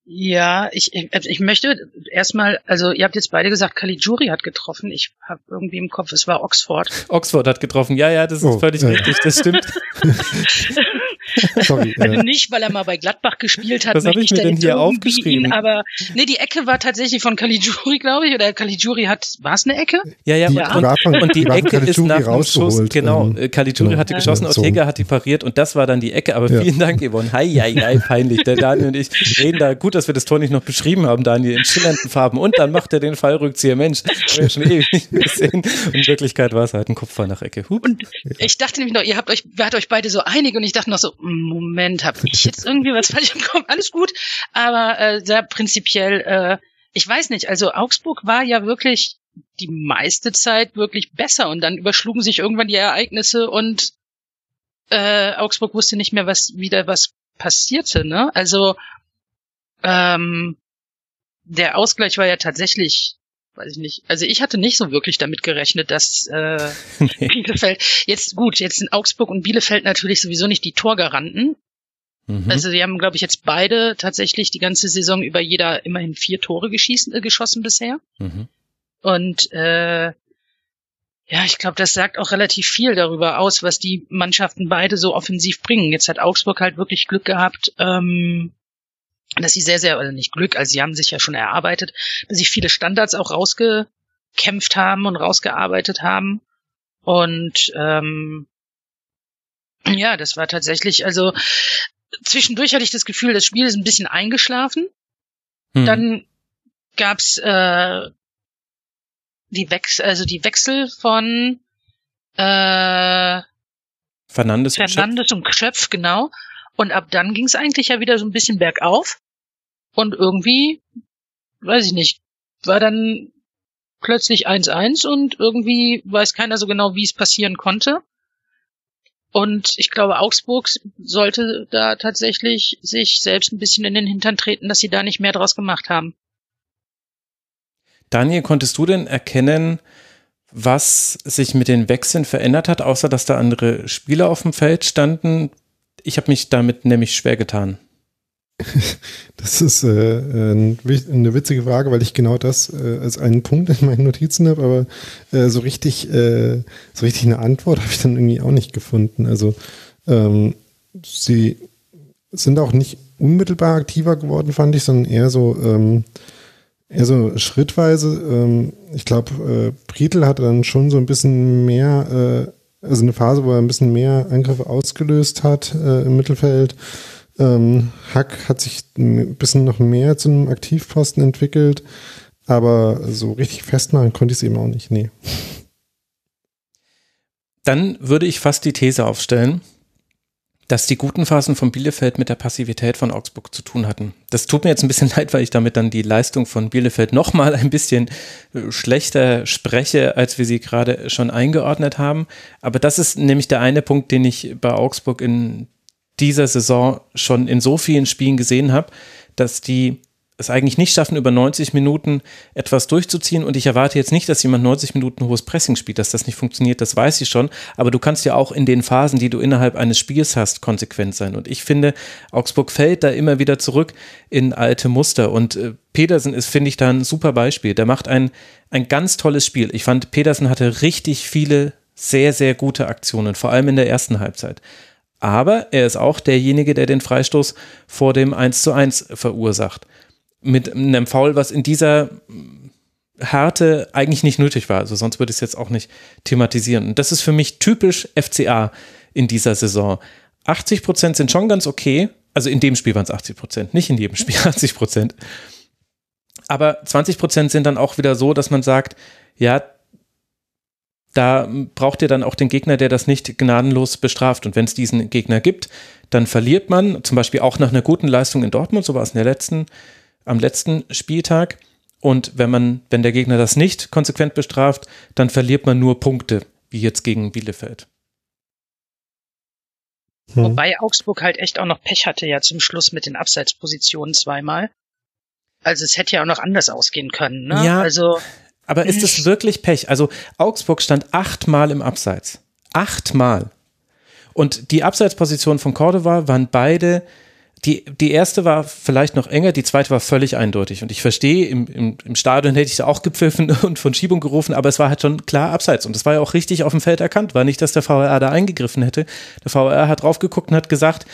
Ja, ich, ich, also ich möchte erstmal, also ihr habt jetzt beide gesagt, Caligiuri hat getroffen. Ich habe irgendwie im Kopf, es war Oxford. Oxford hat getroffen, ja, ja, das ist Oh, völlig äh. richtig, das stimmt. [LAUGHS] Sorry. Also Äh, nicht, weil er mal bei Gladbach gespielt hat. Was hab möchte ich mir denn hier aufgeschrieben? Ihn, aber nee, die Ecke war tatsächlich von Caligiuri, glaube ich. Oder Caligiuri hat, war es eine Ecke? Ja, ja, Die und, von- und die die Ecke ist nach dem Schuss, genau, ähm, äh, Caligiuri genau. hatte geschossen, Ja, so. Ortega hat die pariert und das war dann die Ecke, aber Ja. vielen Dank, Yvonne. Hei, hei, hei, [LAUGHS] peinlich. Der Daniel und ich reden da, gut, dass wir das Tor nicht noch beschrieben haben, Daniel, in schillernden Farben und dann macht er den Fallrückzieher, Mensch, haben wir schon ewig nicht gesehen. Und in Wirklichkeit war es halt ein Kopfball nach Ecke. Hup. Und ich dachte nämlich noch, ihr habt euch, wart euch beide so einig und ich dachte noch so, Moment, hab ich jetzt irgendwie was falsch im Kopf? Alles gut, aber äh, sehr prinzipiell, äh, ich weiß nicht, also Augsburg war ja wirklich die meiste Zeit wirklich besser und dann überschlugen sich irgendwann die Ereignisse und äh, Augsburg wusste nicht mehr, was wieder was passierte, ne? Also ähm, der Ausgleich war ja tatsächlich, weiß ich nicht, also ich hatte nicht so wirklich damit gerechnet, dass äh, [LAUGHS] Nee. Bielefeld. Jetzt gut, jetzt sind Augsburg und Bielefeld natürlich sowieso nicht die Torgaranten. Mhm. Also sie haben, glaube ich, jetzt beide tatsächlich die ganze Saison über jeder immerhin vier Tore geschießen, äh, geschossen bisher. Mhm. Und äh, ja, ich glaube, das sagt auch relativ viel darüber aus, was die Mannschaften beide so offensiv bringen. Jetzt hat Augsburg halt wirklich Glück gehabt, ähm, dass sie sehr, sehr, oder nicht Glück, also sie haben sich ja schon erarbeitet, dass sie viele Standards auch rausgekämpft haben und rausgearbeitet haben. Und ähm, ja, das war tatsächlich, also zwischendurch hatte ich das Gefühl, das Spiel ist ein bisschen eingeschlafen. Mhm. Dann gab's äh, die Wechsel, also die Wechsel von äh, Fernandes und Schöpf. Fernandes und Schöpf, genau. Und ab dann ging's eigentlich ja wieder so ein bisschen bergauf. Und irgendwie, weiß ich nicht, war dann plötzlich 1-1 und irgendwie weiß keiner so genau, wie es passieren konnte. Und ich glaube, Augsburg sollte da tatsächlich sich selbst ein bisschen in den Hintern treten, dass sie da nicht mehr draus gemacht haben. Daniel, konntest du denn erkennen, was sich mit den Wechseln verändert hat, außer dass da andere Spieler auf dem Feld standen? Ich habe mich damit nämlich schwer getan. [LAUGHS] Das ist äh, eine witzige Frage, weil ich genau das äh, als einen Punkt in meinen Notizen habe, aber äh, so richtig, äh, so richtig eine Antwort habe ich dann irgendwie auch nicht gefunden. Also ähm, sie sind auch nicht unmittelbar aktiver geworden, fand ich, sondern eher so ähm, eher so schrittweise. Ähm, ich glaube, äh, Prietl hatte dann schon so ein bisschen mehr, äh, also eine Phase, wo er ein bisschen mehr Angriffe ausgelöst hat äh, im Mittelfeld. Ähm, Hack hat sich ein bisschen noch mehr zu einem Aktivposten entwickelt, aber so richtig festmachen konnte ich es eben auch nicht. Nee. Dann würde ich fast die These aufstellen, dass die guten Phasen von Bielefeld mit der Passivität von Augsburg zu tun hatten. Das tut mir jetzt ein bisschen [LAUGHS] leid, weil ich damit dann die Leistung von Bielefeld nochmal ein bisschen äh, schlechter spreche, als wir sie gerade schon eingeordnet haben. Aber das ist nämlich der eine Punkt, den ich bei Augsburg in dieser Saison schon in so vielen Spielen gesehen habe, dass die es eigentlich nicht schaffen, über 90 Minuten etwas durchzuziehen. Und ich erwarte jetzt nicht, dass jemand 90 Minuten hohes Pressing spielt, dass das nicht funktioniert, das weiß ich schon. Aber du kannst ja auch in den Phasen, die du innerhalb eines Spiels hast, konsequent sein. Und ich finde, Augsburg fällt da immer wieder zurück in alte Muster. Und äh, Pedersen ist, finde ich, da ein super Beispiel. Der macht ein, ein ganz tolles Spiel. Ich fand, Pedersen hatte richtig viele sehr, sehr gute Aktionen, vor allem in der ersten Halbzeit. Aber er ist auch derjenige, der den Freistoß vor dem 1 zu 1 verursacht mit einem Foul, was in dieser Härte eigentlich nicht nötig war. Also sonst würde ich es jetzt auch nicht thematisieren. Und das ist für mich typisch FCA in dieser Saison. 80 Prozent sind schon ganz okay. Also in dem Spiel waren es 80 Prozent, nicht in jedem Spiel [LAUGHS] 80 Prozent. Aber 20 Prozent sind dann auch wieder so, dass man sagt, ja, da braucht ihr dann auch den Gegner, der das nicht gnadenlos bestraft. Und wenn es diesen Gegner gibt, dann verliert man, zum Beispiel auch nach einer guten Leistung in Dortmund, so war es in der letzten am letzten Spieltag. Und wenn man, wenn der Gegner das nicht konsequent bestraft, dann verliert man nur Punkte, wie jetzt gegen Bielefeld. Hm. Wobei Augsburg halt echt auch noch Pech hatte ja zum Schluss mit den Abseitspositionen zweimal. Also es hätte ja auch noch anders ausgehen können. Ne? Ja, also aber ist es wirklich Pech? Also Augsburg stand achtmal im Abseits. Achtmal. Und die Abseitspositionen von Cordova waren beide die, die erste war vielleicht noch enger, die zweite war völlig eindeutig. Und ich verstehe, im, im, im Stadion hätte ich da auch gepfiffen [LAUGHS] und von Schiebung gerufen, aber es war halt schon klar abseits. Und das war ja auch richtig auf dem Feld erkannt. War nicht, dass der VRR da eingegriffen hätte. Der VRR hat drauf geguckt und hat gesagt,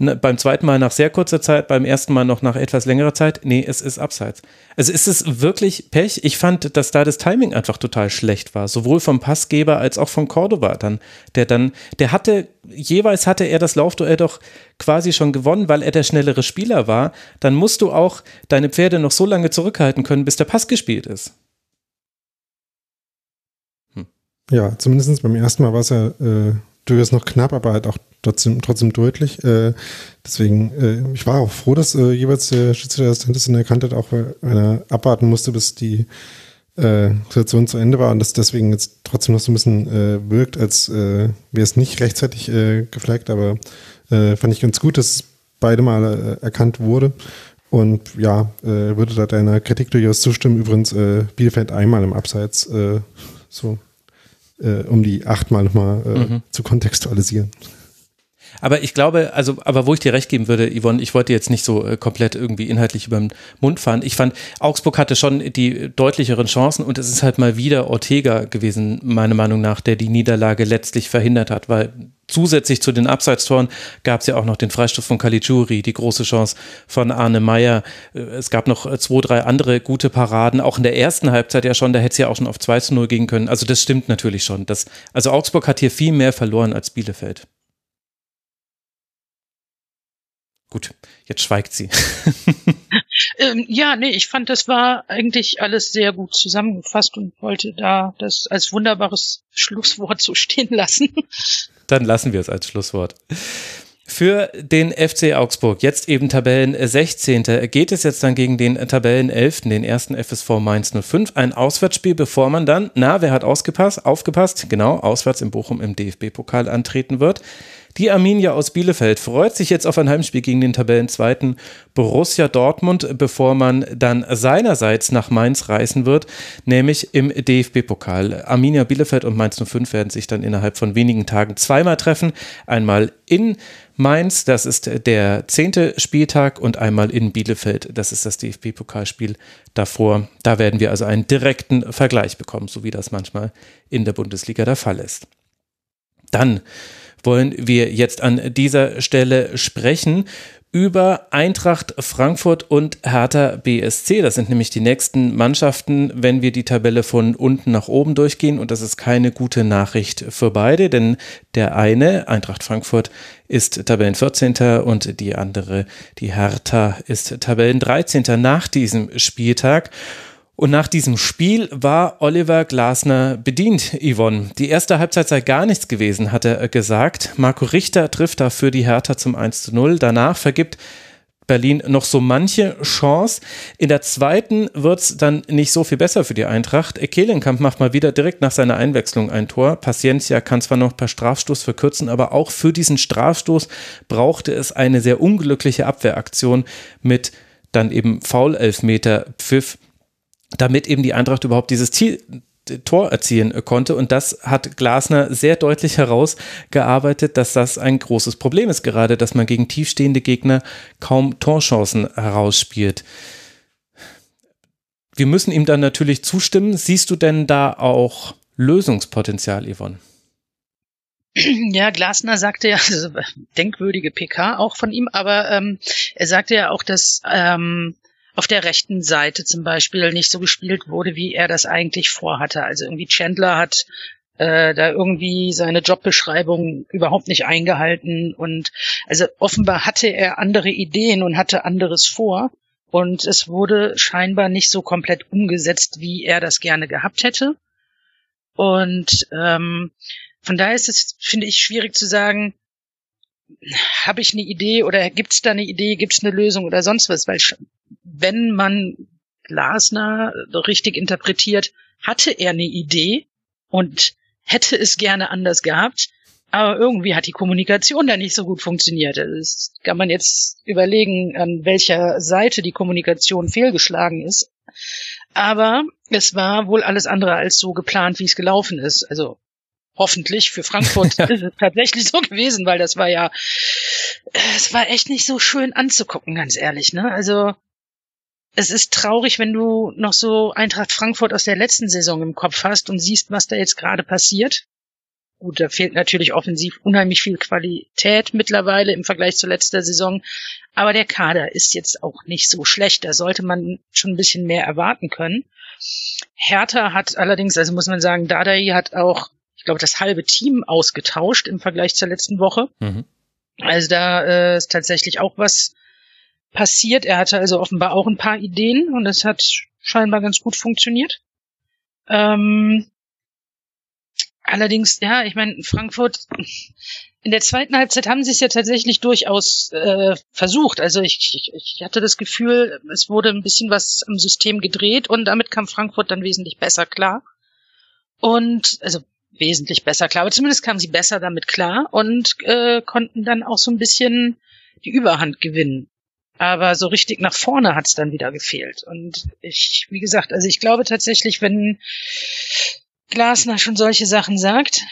Ne, beim zweiten Mal nach sehr kurzer Zeit, beim ersten Mal noch nach etwas längerer Zeit, nee, es ist abseits. Also ist es wirklich Pech? Ich fand, dass da das Timing einfach total schlecht war, sowohl vom Passgeber als auch von Cordoba dann, der dann, der hatte, jeweils hatte er das Laufduell doch quasi schon gewonnen, weil er der schnellere Spieler war, dann musst du auch deine Pferde noch so lange zurückhalten können, bis der Pass gespielt ist. Hm. Ja, zumindest beim ersten Mal war es ja äh, durchaus noch knapp, aber halt auch trotzdem, trotzdem deutlich. Äh, deswegen, äh, ich war auch froh, dass äh, jeweils der Schiedsrichterassistent das erkannt hat, auch weil er abwarten musste, bis die äh, Situation zu Ende war und das deswegen jetzt trotzdem noch so ein bisschen äh, wirkt, als äh, wäre es nicht rechtzeitig äh, geflaggt, aber äh, fand ich ganz gut, dass es beide Male äh, erkannt wurde. Und ja, äh, würde da deiner Kritik durchaus zustimmen. Übrigens, äh, Bielefeld einmal im Abseits, äh, so, äh, um die achtmal nochmal äh, mhm. zu kontextualisieren. Aber ich glaube, also, aber wo ich dir recht geben würde, Yvonne, ich wollte jetzt nicht so äh, komplett irgendwie inhaltlich über den Mund fahren. Ich fand, Augsburg hatte schon die deutlicheren Chancen und es ist halt mal wieder Ortega gewesen, meiner Meinung nach, der die Niederlage letztlich verhindert hat, weil zusätzlich zu den Abseitstoren gab es ja auch noch den Freistoß von Caligiuri, die große Chance von Arne Meyer. Äh, es gab noch äh, zwei, drei andere gute Paraden, auch in der ersten Halbzeit ja schon, da hätte es ja auch schon auf 2 zu 0 gehen können. Also das stimmt natürlich schon. Das, also Augsburg hat hier viel mehr verloren als Bielefeld. Gut, jetzt schweigt sie. [LAUGHS] ähm, ja, nee, ich fand, das war eigentlich alles sehr gut zusammengefasst und wollte da das als wunderbares Schlusswort so stehen lassen. [LAUGHS] Dann lassen wir es als Schlusswort. Für den FC Augsburg, jetzt eben Tabellen 16. geht es jetzt dann gegen den Tabellen 11., den ersten FSV Mainz 05. Ein Auswärtsspiel, bevor man dann, na, wer hat ausgepasst? Aufgepasst, genau, auswärts in Bochum im DFB-Pokal antreten wird. Die Arminia aus Bielefeld freut sich jetzt auf ein Heimspiel gegen den Tabellenzweiten Borussia Dortmund, bevor man dann seinerseits nach Mainz reisen wird, nämlich im DFB-Pokal. Arminia Bielefeld und Mainz 05 werden sich dann innerhalb von wenigen Tagen zweimal treffen. Einmal in Mainz, das ist der zehnte Spieltag und einmal in Bielefeld, das ist das DFB-Pokalspiel davor. Da werden wir also einen direkten Vergleich bekommen, so wie das manchmal in der Bundesliga der Fall ist. Dann wollen wir jetzt an dieser Stelle sprechen über Eintracht Frankfurt und Hertha BSC. Das sind nämlich die nächsten Mannschaften, wenn wir die Tabelle von unten nach oben durchgehen. Und das ist keine gute Nachricht für beide, denn der eine, Eintracht Frankfurt, ist Tabellen 14. und die andere, die Hertha, ist Tabellen 13. nach diesem Spieltag. Und nach diesem Spiel war Oliver Glasner bedient, Yvonne. Die erste Halbzeit sei gar nichts gewesen, hat er gesagt. Marco Richter trifft dafür die Hertha zum 1 zu 0. Danach vergibt Berlin noch so manche Chance. In der zweiten wird es dann nicht so viel besser für die Eintracht. Kelenkamp macht mal wieder direkt nach seiner Einwechslung ein Tor. Paciencia kann zwar noch per Strafstoß verkürzen, aber auch für diesen Strafstoß brauchte es eine sehr unglückliche Abwehraktion mit dann eben Foul-Elfmeter pfiff, damit eben die Eintracht überhaupt dieses Ziel, Tor erzielen konnte. Und das hat Glasner sehr deutlich herausgearbeitet, dass das ein großes Problem ist, gerade, dass man gegen tiefstehende Gegner kaum Torchancen herausspielt. Wir müssen ihm dann natürlich zustimmen. Siehst du denn da auch Lösungspotenzial, Yvonne? Ja, Glasner sagte ja, also denkwürdige PK auch von ihm, aber ähm, er sagte ja auch, dass ähm, auf der rechten Seite zum Beispiel nicht so gespielt wurde, wie er das eigentlich vorhatte. Also irgendwie Chandler hat äh, da irgendwie seine Jobbeschreibung überhaupt nicht eingehalten und also offenbar hatte er andere Ideen und hatte anderes vor und es wurde scheinbar nicht so komplett umgesetzt, wie er das gerne gehabt hätte. Und ähm, von daher ist es, finde ich, schwierig zu sagen, habe ich eine Idee oder gibt es da eine Idee, gibt es eine Lösung oder sonst was, weil wenn man Glasner richtig interpretiert, hatte er eine Idee und hätte es gerne anders gehabt, aber irgendwie hat die Kommunikation da nicht so gut funktioniert. Das kann man jetzt überlegen, an welcher Seite die Kommunikation fehlgeschlagen ist. Aber es war wohl alles andere als so geplant, wie es gelaufen ist. Also hoffentlich für Frankfurt [LAUGHS] ist es tatsächlich so gewesen, weil das war ja, es war echt nicht so schön anzugucken, ganz ehrlich. Ne? Also es ist traurig, wenn du noch so Eintracht Frankfurt aus der letzten Saison im Kopf hast und siehst, was da jetzt gerade passiert. Gut, da fehlt natürlich offensiv unheimlich viel Qualität mittlerweile im Vergleich zur letzten Saison. Aber der Kader ist jetzt auch nicht so schlecht. Da sollte man schon ein bisschen mehr erwarten können. Hertha hat allerdings, also muss man sagen, Dadai hat auch, ich glaube, das halbe Team ausgetauscht im Vergleich zur letzten Woche. Mhm. Also da äh, ist tatsächlich auch was passiert. Er hatte also offenbar auch ein paar Ideen und es hat scheinbar ganz gut funktioniert. Ähm, allerdings, ja, ich meine, Frankfurt in der zweiten Halbzeit haben sie es ja tatsächlich durchaus äh, versucht. Also ich, ich, ich hatte das Gefühl, es wurde ein bisschen was am System gedreht und damit kam Frankfurt dann wesentlich besser klar. Und also wesentlich besser klar, aber zumindest kamen sie besser damit klar und äh, konnten dann auch so ein bisschen die Überhand gewinnen. Aber so richtig nach vorne hat's dann wieder gefehlt. Und ich, wie gesagt, also ich glaube tatsächlich, wenn Glasner schon solche Sachen sagt,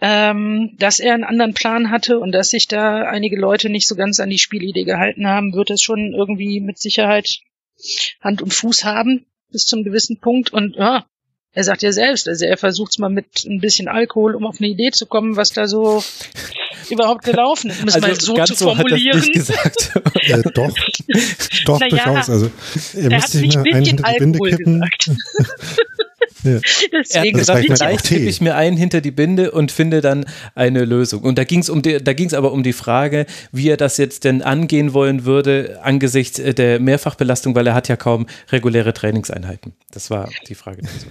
ähm, dass er einen anderen Plan hatte und dass sich da einige Leute nicht so ganz an die Spielidee gehalten haben, wird es schon irgendwie mit Sicherheit Hand und Fuß haben bis zum gewissen Punkt. Und ja, er sagt ja selbst, also er versucht es mal mit ein bisschen Alkohol, um auf eine Idee zu kommen, was da so [LAUGHS] überhaupt gelaufen ist, um es also mal so zu formulieren. So gesagt. ja, doch, doch naja, durchaus. Also er, er sich mal einen hinter die Binde kippen. [LAUGHS] Ja. Deswegen er hat gesagt, vielleicht kippe ich mir ein hinter die Binde und finde dann eine Lösung. Und da ging es um die, da ging es aber um die Frage, wie er das jetzt denn angehen wollen würde angesichts der Mehrfachbelastung, weil er hat ja kaum reguläre Trainingseinheiten. Das war die Frage dazu.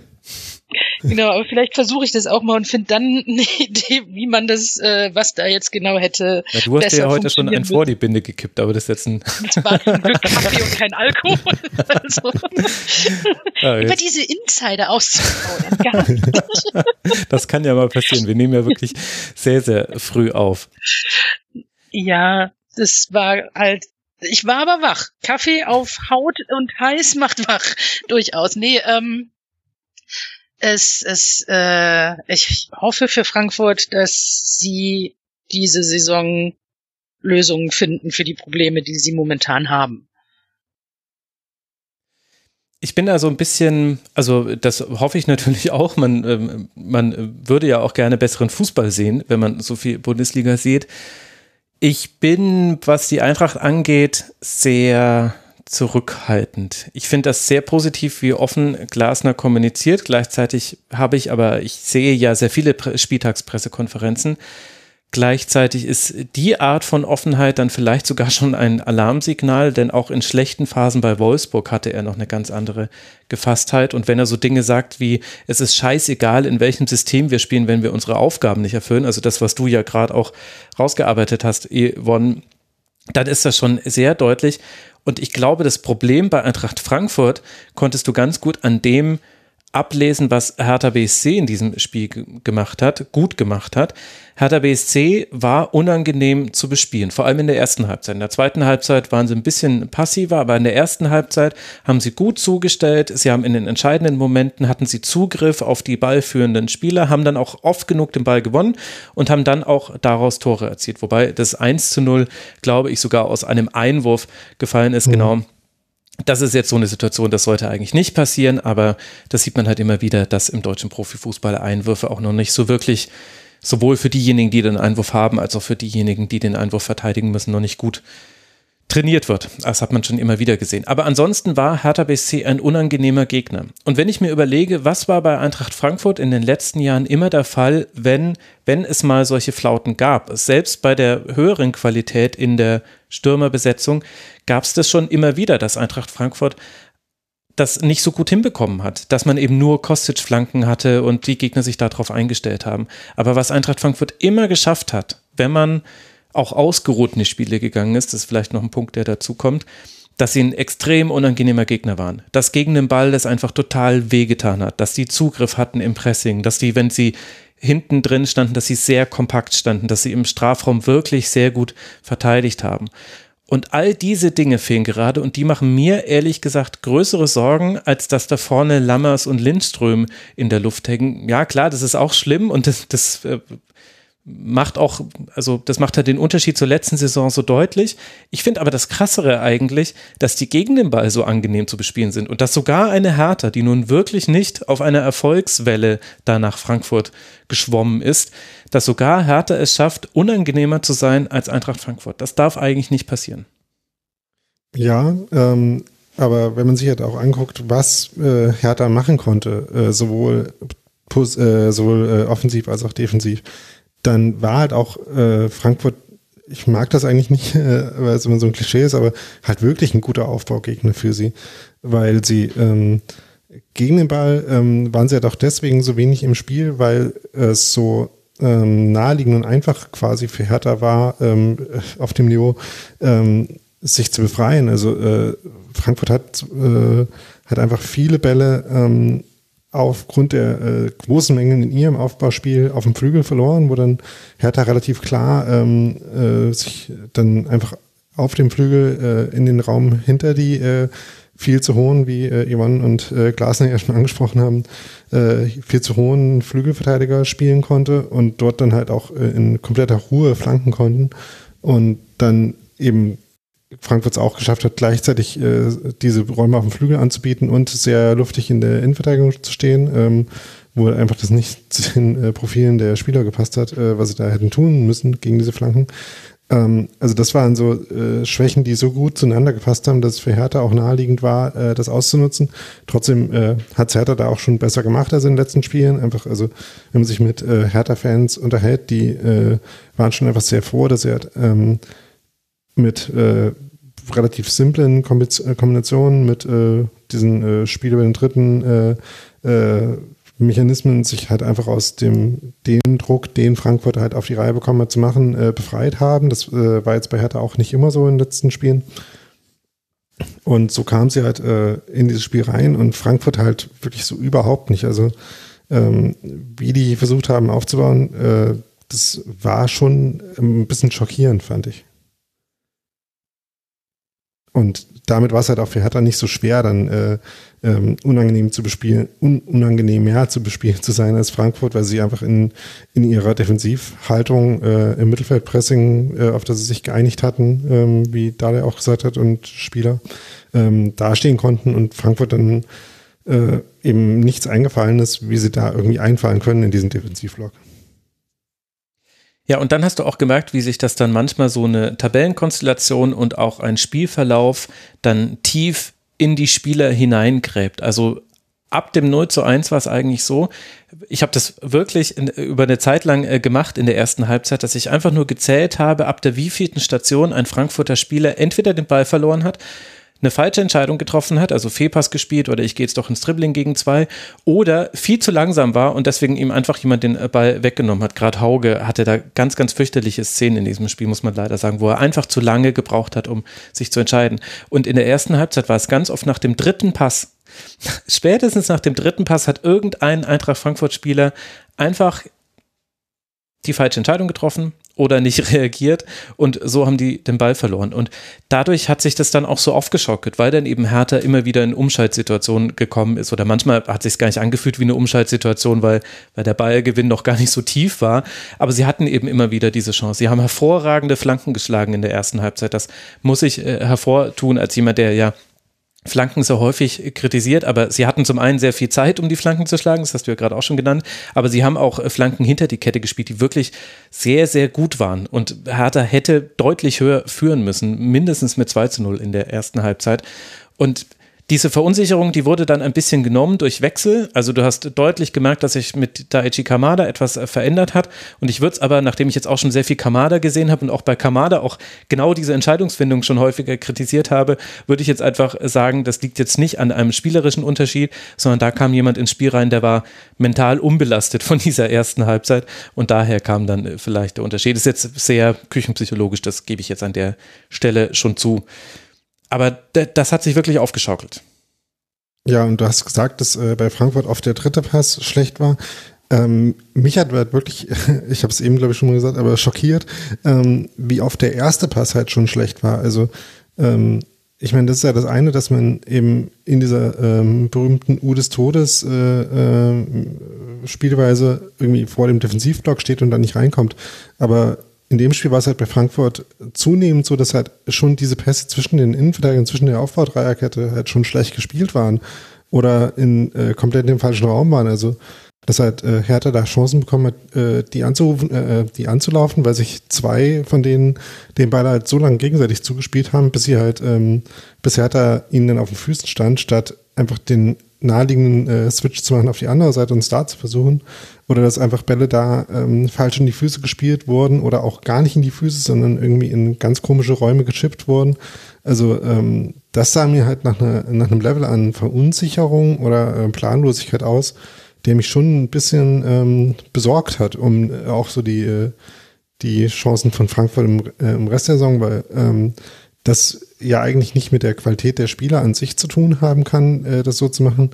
[LAUGHS] Genau, aber vielleicht versuche ich das auch mal und finde dann [LAUGHS] eine Idee, wie man das, äh, was da jetzt genau hätte. Ja, du hast ja heute schon ein vor die Binde gekippt, aber das ist jetzt ein. Das war zum Glück Kaffee und kein Alkohol. [LAUGHS] Also. Ah, Über diese Insider auszubauen. das kann ja mal passieren. Wir nehmen ja wirklich sehr, sehr früh auf. Ja, das war halt ich war aber wach. Kaffee auf Haut und heiß macht wach. Durchaus. Nee, ähm, es, es, äh, ich hoffe für Frankfurt, dass sie diese Saison Lösungen finden für die Probleme, die sie momentan haben. Ich bin da so ein bisschen, also das hoffe ich natürlich auch. Man, ähm, man würde ja auch gerne besseren Fußball sehen, wenn man so viel Bundesliga sieht. Ich bin, was die Eintracht angeht, sehr zurückhaltend. Ich finde das sehr positiv, wie offen Glasner kommuniziert. Gleichzeitig habe ich aber, ich sehe ja sehr viele Spieltagspressekonferenzen. Gleichzeitig ist die Art von Offenheit dann vielleicht sogar schon ein Alarmsignal, denn auch in schlechten Phasen bei Wolfsburg hatte er noch eine ganz andere Gefasstheit. Und wenn er so Dinge sagt wie, es ist scheißegal, in welchem System wir spielen, wenn wir unsere Aufgaben nicht erfüllen, also das, was du ja gerade auch rausgearbeitet hast, Yvonne, dann ist das schon sehr deutlich. Und ich glaube, das Problem bei Eintracht Frankfurt konntest du ganz gut an dem ablesen, was Hertha BSC in diesem Spiel gemacht hat, gut gemacht hat. Hertha BSC war unangenehm zu bespielen, vor allem in der ersten Halbzeit. In der zweiten Halbzeit waren sie ein bisschen passiver, aber in der ersten Halbzeit haben sie gut zugestellt. Sie haben in den entscheidenden Momenten hatten sie Zugriff auf die ballführenden Spieler, haben dann auch oft genug den Ball gewonnen und haben dann auch daraus Tore erzielt. Wobei das 1 zu 0, glaube ich, sogar aus einem Einwurf gefallen ist, mhm. genau das ist jetzt so eine Situation, das sollte eigentlich nicht passieren, aber das sieht man halt immer wieder, dass im deutschen Profifußball Einwürfe auch noch nicht so wirklich, sowohl für diejenigen, die den Einwurf haben, als auch für diejenigen, die den Einwurf verteidigen müssen, noch nicht gut trainiert wird. Das hat man schon immer wieder gesehen. Aber ansonsten war Hertha BSC ein unangenehmer Gegner. Und wenn ich mir überlege, was war bei Eintracht Frankfurt in den letzten Jahren immer der Fall, wenn, wenn es mal solche Flauten gab, selbst bei der höheren Qualität in der Stürmerbesetzung, gab es das schon immer wieder, dass Eintracht Frankfurt das nicht so gut hinbekommen hat, dass man eben nur Kostic-Flanken hatte und die Gegner sich darauf eingestellt haben. Aber was Eintracht Frankfurt immer geschafft hat, wenn man auch ausgeruht Spiele gegangen ist, das ist vielleicht noch ein Punkt, der dazu kommt, dass sie ein extrem unangenehmer Gegner waren. Dass gegen den Ball das einfach total wehgetan hat, dass die Zugriff hatten im Pressing, dass die, wenn sie hinten drin standen, dass sie sehr kompakt standen, dass sie im Strafraum wirklich sehr gut verteidigt haben. Und all diese Dinge fehlen gerade und die machen mir ehrlich gesagt größere Sorgen, als dass da vorne Lammers und Lindström in der Luft hängen. Ja, klar, das ist auch schlimm und das, das äh, macht auch, also das macht halt den Unterschied zur letzten Saison so deutlich. Ich finde aber das Krassere eigentlich, dass die gegen den Ball so angenehm zu bespielen sind und dass sogar eine Hertha, die nun wirklich nicht auf einer Erfolgswelle da nach Frankfurt geschwommen ist, dass sogar Hertha es schafft, unangenehmer zu sein als Eintracht Frankfurt. Das darf eigentlich nicht passieren. Ja, ähm, aber wenn man sich halt auch anguckt, was äh, Hertha machen konnte, äh, sowohl, äh, sowohl äh, offensiv als auch defensiv, dann war halt auch äh, Frankfurt, ich mag das eigentlich nicht, [LAUGHS] äh, weil es immer so ein Klischee ist, aber halt wirklich ein guter Aufbaugegner für sie, weil sie ähm, gegen den Ball ähm, waren sie ja doch deswegen so wenig im Spiel, weil es so ähm, naheliegend und einfach quasi für Hertha war, ähm, [LAUGHS] auf dem Niveau ähm, sich zu befreien. Also äh, Frankfurt hat, äh, hat einfach viele Bälle ähm, aufgrund der äh, großen Mengen in ihrem Aufbauspiel auf dem Flügel verloren, wo dann Hertha relativ klar ähm, äh, sich dann einfach auf dem Flügel äh, in den Raum hinter die äh, viel zu hohen, wie äh, Ivan und äh, Glasner ja schon angesprochen haben, äh, viel zu hohen Flügelverteidiger spielen konnte und dort dann halt auch äh, in kompletter Ruhe flanken konnten und dann eben Frankfurt es auch geschafft hat, gleichzeitig äh, diese Räume auf dem Flügel anzubieten und sehr luftig in der Innenverteidigung zu stehen, ähm, wo einfach das nicht [LAUGHS] zu den äh, Profilen der Spieler gepasst hat, äh, was sie da hätten tun müssen gegen diese Flanken. Ähm, also das waren so äh, Schwächen, die so gut zueinander gepasst haben, dass es für Hertha auch naheliegend war, äh, das auszunutzen. Trotzdem äh, hat Hertha da auch schon besser gemacht als in den letzten Spielen. Einfach, also wenn man sich mit äh, Hertha-Fans unterhält, die äh, waren schon einfach sehr froh, dass er ähm, mit äh, relativ simplen äh, Kombinationen, mit äh, diesen äh, Spiel über den dritten äh, äh, Mechanismen sich halt einfach aus dem den Druck, den Frankfurt halt auf die Reihe bekommen hat, zu machen, befreit haben. Das war jetzt bei Hertha auch nicht immer so in den letzten Spielen. Und so kam sie halt in dieses Spiel rein und Frankfurt halt wirklich so überhaupt nicht. Also ähm, wie die versucht haben aufzubauen, das war schon ein bisschen schockierend, fand ich. Und damit war es halt auch für Hertha nicht so schwer, dann äh, ähm, unangenehm zu bespielen, un unangenehm mehr zu bespielen [LAUGHS] zu sein als Frankfurt, weil sie einfach in, in ihrer Defensivhaltung äh, im Mittelfeldpressing, äh, auf das sie sich geeinigt hatten, ähm, wie Dale auch gesagt hat, und Spieler ähm, dastehen konnten und Frankfurt dann äh, eben nichts eingefallen ist, wie sie da irgendwie einfallen können in diesen Defensivblock. Ja, und dann hast du auch gemerkt, wie sich das dann manchmal so eine Tabellenkonstellation und auch ein Spielverlauf dann tief in die Spieler hineingräbt. Also ab dem 0 zu 1 war es eigentlich so, ich habe das wirklich in, über eine Zeit lang äh, gemacht in der ersten Halbzeit, dass ich einfach nur gezählt habe, ab der wievielten Station ein Frankfurter Spieler entweder den Ball verloren hat, eine falsche Entscheidung getroffen hat, also Fehlpass gespielt oder ich gehe jetzt doch ins Dribbling gegen zwei oder viel zu langsam war und deswegen ihm einfach jemand den Ball weggenommen hat. Gerade Hauge hatte da ganz, ganz fürchterliche Szenen in diesem Spiel, muss man leider sagen, wo er einfach zu lange gebraucht hat, um sich zu entscheiden. Und in der ersten Halbzeit war es ganz oft nach dem dritten Pass. [LAUGHS] Spätestens nach dem dritten Pass hat irgendein Eintracht Frankfurt-Spieler einfach die falsche Entscheidung getroffen oder nicht [LAUGHS] reagiert und so haben die den Ball verloren. Und dadurch hat sich das dann auch so aufgeschockelt, weil dann eben Hertha immer wieder in Umschaltsituationen gekommen ist oder manchmal hat sich gar nicht angefühlt wie eine Umschaltsituation, weil, weil der Ballgewinn noch gar nicht so tief war. Aber sie hatten eben immer wieder diese Chance. Sie haben hervorragende Flanken geschlagen in der ersten Halbzeit. Das muss ich äh, hervortun als jemand, der ja Flanken so häufig kritisiert, aber sie hatten zum einen sehr viel Zeit, um die Flanken zu schlagen, das hast du ja gerade auch schon genannt, aber sie haben auch äh, Flanken hinter die Kette gespielt, die wirklich sehr, sehr gut waren. Und Hertha hätte deutlich höher führen müssen, mindestens mit 2 zu 0 in der ersten Halbzeit. Und diese Verunsicherung, die wurde dann ein bisschen genommen durch Wechsel. Also du hast deutlich gemerkt, dass sich mit Daichi Kamada etwas äh, verändert hat. Und ich würde es aber, nachdem ich jetzt auch schon sehr viel Kamada gesehen habe und auch bei Kamada auch genau diese Entscheidungsfindung schon häufiger kritisiert habe, würde ich jetzt einfach sagen, das liegt jetzt nicht an einem spielerischen Unterschied, sondern da kam jemand ins Spiel rein, der war mental unbelastet von dieser ersten Halbzeit. Und daher kam dann äh, vielleicht der Unterschied. Das ist jetzt sehr küchenpsychologisch, das gebe ich jetzt an der Stelle schon zu aber das hat sich wirklich aufgeschaukelt. Ja, und du hast gesagt, dass äh, bei Frankfurt oft der dritte Pass schlecht war. Ähm, mich hat halt wirklich, [LAUGHS] ich habe es eben glaube ich schon mal gesagt, aber schockiert, ähm, wie oft der erste Pass halt schon schlecht war. Also ähm, ich meine, das ist ja das eine, dass man eben in dieser ähm, berühmten U des Todes äh, äh, Spielweise irgendwie vor dem Defensivblock steht und dann nicht reinkommt. Aber in dem Spiel war es halt bei Frankfurt zunehmend so, dass halt schon diese Pässe zwischen den Innenverteidigern, zwischen der Aufbaudreierkette halt schon schlecht gespielt waren oder in äh, komplett dem falschen Raum waren. Also dass halt äh, Hertha da Chancen bekommen hat, äh, die anzurufen, äh, die anzulaufen, weil sich zwei von denen den Ball halt so lange gegenseitig zugespielt haben, bis sie halt, ähm, bis Hertha ihnen dann auf den Füßen stand, statt einfach den naheliegenden äh, Switch zu machen auf die andere Seite und es da zu versuchen. Oder dass einfach Bälle da ähm, falsch in die Füße gespielt wurden oder auch gar nicht in die Füße, sondern irgendwie in ganz komische Räume geschippt wurden. Also ähm, das sah mir halt nach, einer, nach einem Level an Verunsicherung oder äh, Planlosigkeit aus, der mich schon ein bisschen ähm, besorgt hat, um äh, auch so die, äh, die Chancen von Frankfurt im, äh, im Rest der Saison, weil ähm, das ja eigentlich nicht mit der Qualität der Spieler an sich zu tun haben kann, äh, das so zu machen.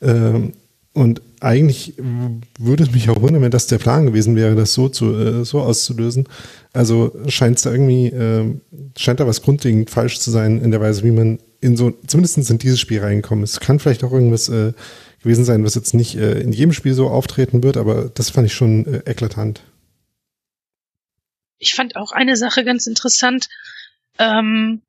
Ähm, und eigentlich würde es mich auch wundern, wenn das der Plan gewesen wäre, das so zu äh, so auszulösen. Also scheint es da irgendwie, äh, scheint da was grundlegend falsch zu sein in der Weise, wie man in so, zumindest in dieses Spiel reingekommen ist. Kann vielleicht auch irgendwas äh, gewesen sein, was jetzt nicht äh, in jedem Spiel so auftreten wird, aber das fand ich schon äh, eklatant. Ich fand auch eine Sache ganz interessant. Ähm,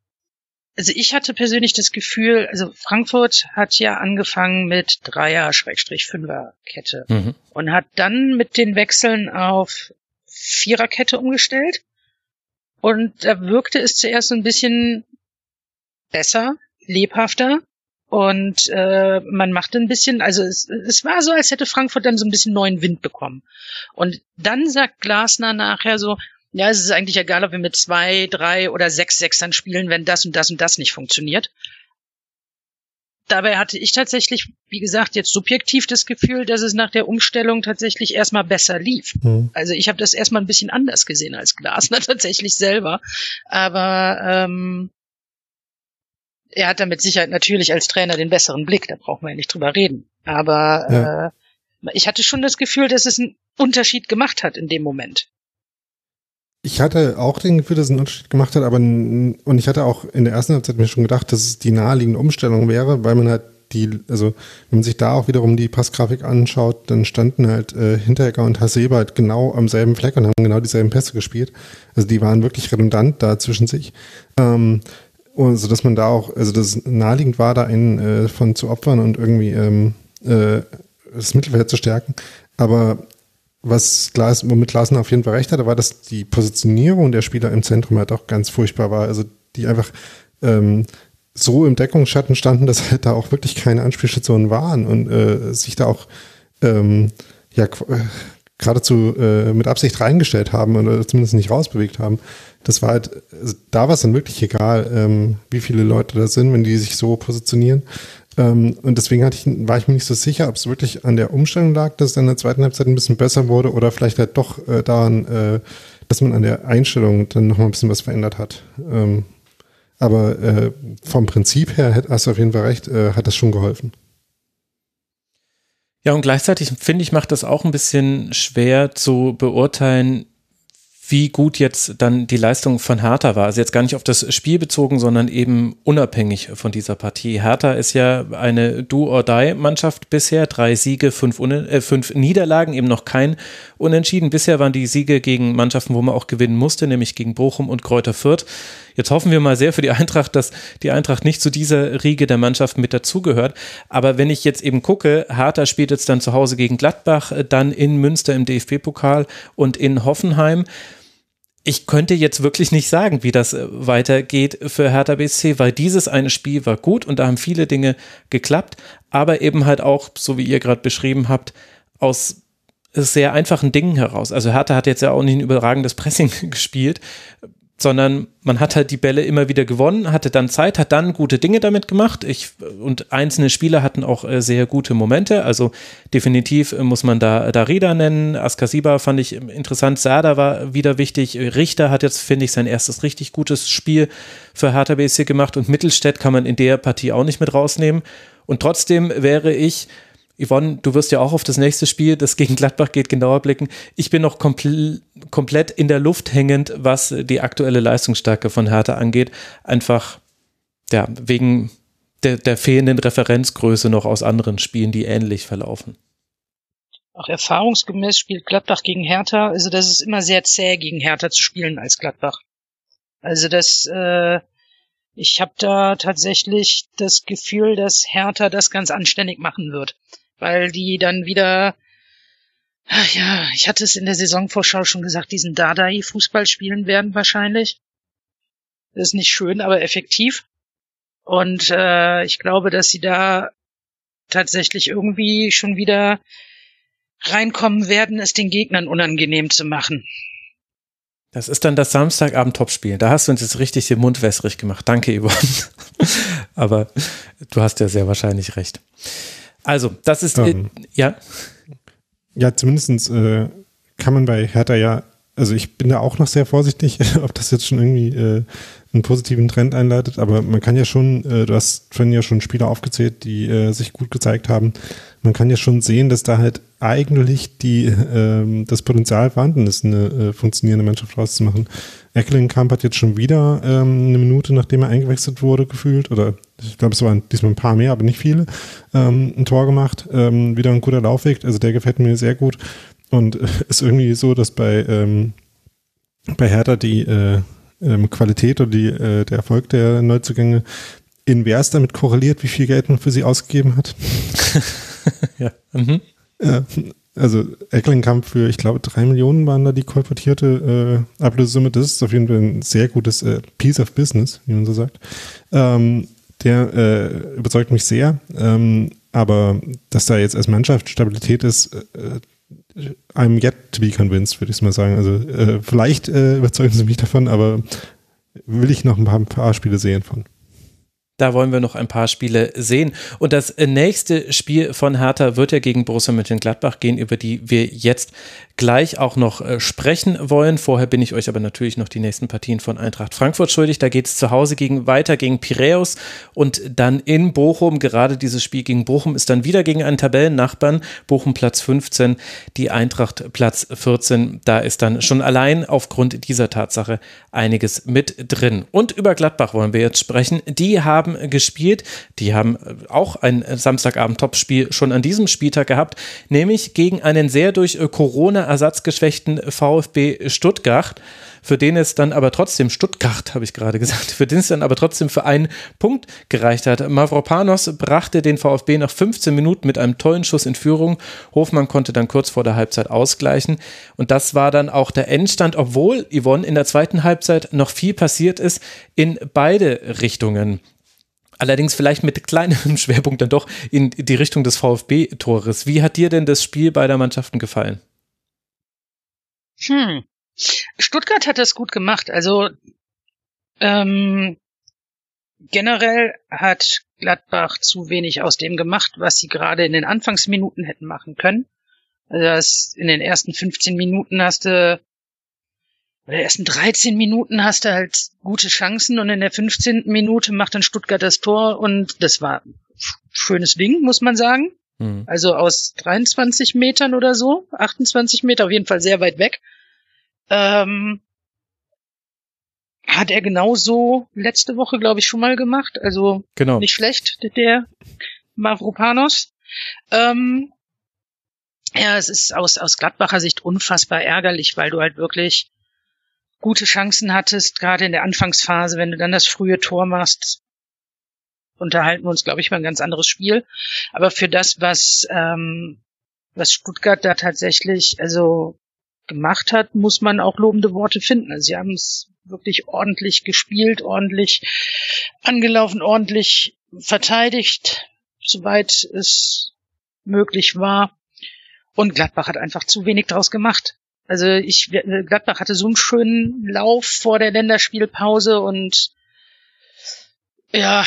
also ich hatte persönlich das Gefühl, also Frankfurt hat ja angefangen mit Dreier-Fünfer-Kette mhm. und hat dann mit den Wechseln auf Viererkette umgestellt. Und da wirkte es zuerst so ein bisschen besser, lebhafter. Und äh, man machte ein bisschen, also es, es war so, als hätte Frankfurt dann so ein bisschen neuen Wind bekommen. Und dann sagt Glasner nachher so, ja, es ist eigentlich egal, ob wir mit zwei, drei oder sechs Sechsern spielen, wenn das und das und das nicht funktioniert. Dabei hatte ich tatsächlich, wie gesagt, jetzt subjektiv das Gefühl, dass es nach der Umstellung tatsächlich erstmal besser lief. Mhm. Also ich habe das erstmal ein bisschen anders gesehen als Glasner [LAUGHS] tatsächlich selber. Aber ähm, er hat da mit Sicherheit natürlich als Trainer den besseren Blick, da brauchen wir ja nicht drüber reden. Aber ja. äh, ich hatte schon das Gefühl, dass es einen Unterschied gemacht hat in dem Moment. Ich hatte auch den Gefühl, dass es einen Unterschied gemacht hat, aber und ich hatte auch in der ersten Halbzeit mir schon gedacht, dass es die naheliegende Umstellung wäre, weil man halt die, also wenn man sich da auch wiederum die Passgrafik anschaut, dann standen halt äh, Hinteregger und Hasebe halt genau am selben Fleck und haben genau dieselben Pässe gespielt. Also die waren wirklich redundant da zwischen sich. Ähm, und so dass man da auch, also das naheliegend war, da einen äh, von zu opfern und irgendwie ähm, äh, das Mittelfeld zu stärken. Aber was Glas, womit Glasner auf jeden Fall recht hatte, war, dass die Positionierung der Spieler im Zentrum halt auch ganz furchtbar war. Also die einfach ähm, so im Deckungsschatten standen, dass halt da auch wirklich keine Anspielstationen waren und äh, sich da auch ähm, ja geradezu äh, mit Absicht reingestellt haben oder zumindest nicht rausbewegt haben. Das war halt, also da war es dann wirklich egal, ähm, wie viele Leute da sind, wenn die sich so positionieren. Ähm, und deswegen ich, war ich mir nicht so sicher, ob es wirklich an der Umstellung lag, dass es in der zweiten Halbzeit ein bisschen besser wurde oder vielleicht halt doch äh, daran, äh, dass man an der Einstellung dann nochmal ein bisschen was verändert hat. Ähm, aber äh, vom Prinzip her, hast du auf jeden Fall recht, äh, hat das schon geholfen. Ja, und gleichzeitig finde ich, macht das auch ein bisschen schwer zu beurteilen, wie gut jetzt dann die Leistung von Hertha war. Also jetzt gar nicht auf das Spiel bezogen, sondern eben unabhängig von dieser Partie. Hertha ist ja eine Do-or-Die-Mannschaft bisher. Drei Siege, fünf, äh, fünf Niederlagen, eben noch kein Unentschieden. Bisher waren die Siege gegen Mannschaften, wo man auch gewinnen musste, nämlich gegen Bochum und Kräuter Fürth. Jetzt hoffen wir mal sehr für die Eintracht, dass die Eintracht nicht zu dieser Riege der Mannschaften mit dazugehört. Aber wenn ich jetzt eben gucke, Hertha spielt jetzt dann zu Hause gegen Gladbach, dann in Münster im DFB-Pokal und in Hoffenheim. Ich könnte jetzt wirklich nicht sagen, wie das äh, weitergeht für Hertha BSC, weil dieses eine Spiel war gut und da haben viele Dinge geklappt, aber eben halt auch, so wie ihr gerade beschrieben habt, aus sehr einfachen Dingen heraus. Also Hertha hat jetzt ja auch nicht ein überragendes Pressing [LAUGHS] gespielt, sondern man hat halt die Bälle immer wieder gewonnen, hatte dann Zeit, hat dann gute Dinge damit gemacht. Ich, und einzelne Spieler hatten auch äh, sehr gute Momente. Also definitiv äh, muss man da Darida nennen. Askasiba fand ich interessant. Sada war wieder wichtig. Richter hat jetzt, finde ich, sein erstes richtig gutes Spiel für Hertha BSC gemacht und Mittelstädt kann man in der Partie auch nicht mit rausnehmen. Und trotzdem wäre ich Yvonne, du wirst ja auch auf das nächste Spiel, das gegen Gladbach geht, genauer blicken. Ich bin noch kompl komplett in der Luft hängend, was die aktuelle Leistungsstärke von Hertha angeht. Einfach, ja, wegen der, der fehlenden Referenzgröße noch aus anderen Spielen, die ähnlich verlaufen. Auch erfahrungsgemäß spielt Gladbach gegen Hertha. Also das ist immer sehr zäh, gegen Hertha zu spielen als Gladbach. Also das, äh, ich habe da tatsächlich das Gefühl, dass Hertha das ganz anständig machen wird weil die dann wieder, ja, ich hatte es in der Saisonvorschau schon gesagt, diesen Dardai-Fußball spielen werden wahrscheinlich. Das ist nicht schön, aber effektiv. Und äh, ich glaube, dass sie da tatsächlich irgendwie schon wieder reinkommen werden, es den Gegnern unangenehm zu machen. Das ist dann das Samstagabend-Topspiel. Da hast du uns jetzt richtig den Mund wässrig gemacht. Danke, Yvonne. [LAUGHS] Aber du hast ja sehr wahrscheinlich recht. Also, das ist, ähm, ja. Ja, zumindest äh, kann man bei Hertha ja, also ich bin da auch noch sehr vorsichtig, [LAUGHS] ob das jetzt schon irgendwie äh, einen positiven Trend einleitet, aber man kann ja schon, äh, du hast vorhin ja schon Spieler aufgezählt, die äh, sich gut gezeigt haben. Man kann ja schon sehen, dass da halt eigentlich die, äh, das Potenzial vorhanden ist, eine äh, funktionierende Mannschaft rauszumachen. Eckelenkamp hat jetzt schon wieder ähm, eine Minute, nachdem er eingewechselt wurde, gefühlt, oder ich glaube, es waren diesmal ein paar mehr, aber nicht viele, ähm, ein Tor gemacht. Ähm, wieder ein guter Laufweg, also der gefällt mir sehr gut. Und äh, [LAUGHS] ist irgendwie so, dass bei, ähm, bei Hertha die äh, ähm, Qualität oder die, äh, der Erfolg der Neuzugänge invers damit korreliert, wie viel Geld man für sie ausgegeben hat. [LAUGHS] ja. Mhm. Äh, also Ecklenkamp für, ich glaube, drei Millionen waren da die kolportierte äh, Ablösesumme. Das ist auf jeden Fall ein sehr gutes äh, Piece of Business, wie man so sagt. Ähm, der äh, überzeugt mich sehr. Ähm, aber dass da jetzt als Mannschaft Stabilität ist, äh, I'm yet to be convinced, würde ich mal sagen. Also äh, vielleicht äh, überzeugen sie mich davon, aber will ich noch ein paar, ein paar Spiele sehen von. Da wollen wir noch ein paar Spiele sehen. Und das nächste Spiel von Hertha wird ja gegen Borussia Mönchengladbach gehen, über die wir jetzt gleich auch noch äh, sprechen wollen. Vorher bin ich euch aber natürlich noch die nächsten Partien von Eintracht Frankfurt schuldig. Da geht es zu Hause gegen weiter gegen Piräus und dann in Bochum. Gerade dieses Spiel gegen Bochum ist dann wieder gegen einen Tabellennachbarn. Bochum Platz 15, die Eintracht Platz 14. Da ist dann schon allein aufgrund dieser Tatsache einiges mit drin. Und über Gladbach wollen wir jetzt sprechen. Die haben gespielt. Die haben auch ein Samstagabend-Topspiel schon an diesem Spieltag gehabt, nämlich gegen einen sehr durch Corona ersatzgeschwächten VfB Stuttgart, für den es dann aber trotzdem, Stuttgart habe ich gerade gesagt, für den es dann aber trotzdem für einen Punkt gereicht hat. Mavropanos brachte den VfB nach 15 Minuten mit einem tollen Schuss in Führung. Hofmann konnte dann kurz vor der Halbzeit ausgleichen. Und das war dann auch der Endstand, obwohl Yvonne in der zweiten Halbzeit noch viel passiert ist in beide Richtungen. Allerdings vielleicht mit kleinerem [LAUGHS] Schwerpunkt dann doch in die Richtung des VfB-Tores. Wie hat dir denn das Spiel beider Mannschaften gefallen? Hm. Stuttgart hat das gut gemacht. Also ähm, generell hat Gladbach zu wenig aus dem gemacht, was sie gerade in den Anfangsminuten hätten machen können. Also das in den ersten 15 Minuten hast du in den ersten 13 Minuten hast du halt gute Chancen und in der 15. Minute macht dann Stuttgart das Tor und das war schönes Ding, muss man sagen. Mhm. Also aus 23 Metern oder so, 28 Meter, auf jeden Fall sehr weit weg. Ähm, hat er genauso letzte Woche, glaube ich, schon mal gemacht. Also genau. nicht schlecht, der Mavropanos. Ähm, ja, es ist aus, aus Gladbacher Sicht unfassbar ärgerlich, weil du halt wirklich gute Chancen hattest, gerade in der Anfangsphase, wenn du dann das frühe Tor machst, unterhalten wir uns, glaube ich, mal ein ganz anderes Spiel. Aber für das, was, ähm, was Stuttgart da tatsächlich also gemacht hat, muss man auch lobende Worte finden. Also sie haben es wirklich ordentlich gespielt, ordentlich angelaufen, ordentlich verteidigt, soweit es möglich war. Und Gladbach hat einfach zu wenig draus gemacht. Also ich, Gladbach hatte so einen schönen Lauf vor der Länderspielpause und ja,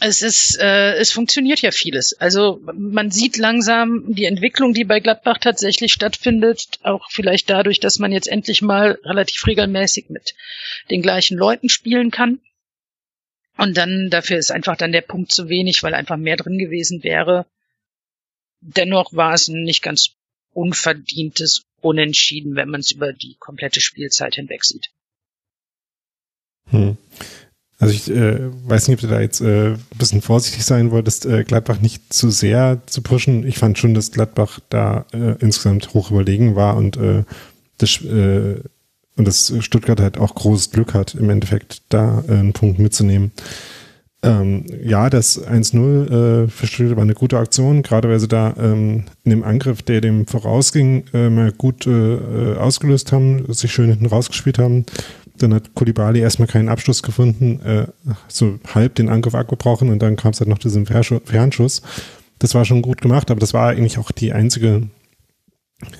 es ist, äh, es funktioniert ja vieles. Also man sieht langsam die Entwicklung, die bei Gladbach tatsächlich stattfindet, auch vielleicht dadurch, dass man jetzt endlich mal relativ regelmäßig mit den gleichen Leuten spielen kann. Und dann dafür ist einfach dann der Punkt zu wenig, weil einfach mehr drin gewesen wäre. Dennoch war es ein nicht ganz unverdientes Unentschieden, wenn man es über die komplette Spielzeit hinweg sieht. Hm. Also ich äh, weiß nicht, ob du da jetzt äh, ein bisschen vorsichtig sein wolltest, äh, Gladbach nicht zu sehr zu pushen. Ich fand schon, dass Gladbach da äh, insgesamt hoch überlegen war und äh, das äh, und dass Stuttgart halt auch großes Glück hat, im Endeffekt da äh, einen Punkt mitzunehmen. Ähm, ja, das 1-0 äh, für Stuttgart war eine gute Aktion, gerade weil sie da ähm, in dem Angriff, der dem vorausging, äh, mal gut äh, ausgelöst haben, sich schön hinten rausgespielt haben. Dann hat Kulibali erstmal keinen Abschluss gefunden, äh, so halb den Angriff abgebrochen und dann kam es halt noch diesen Fernschuss. Das war schon gut gemacht, aber das war eigentlich auch die einzige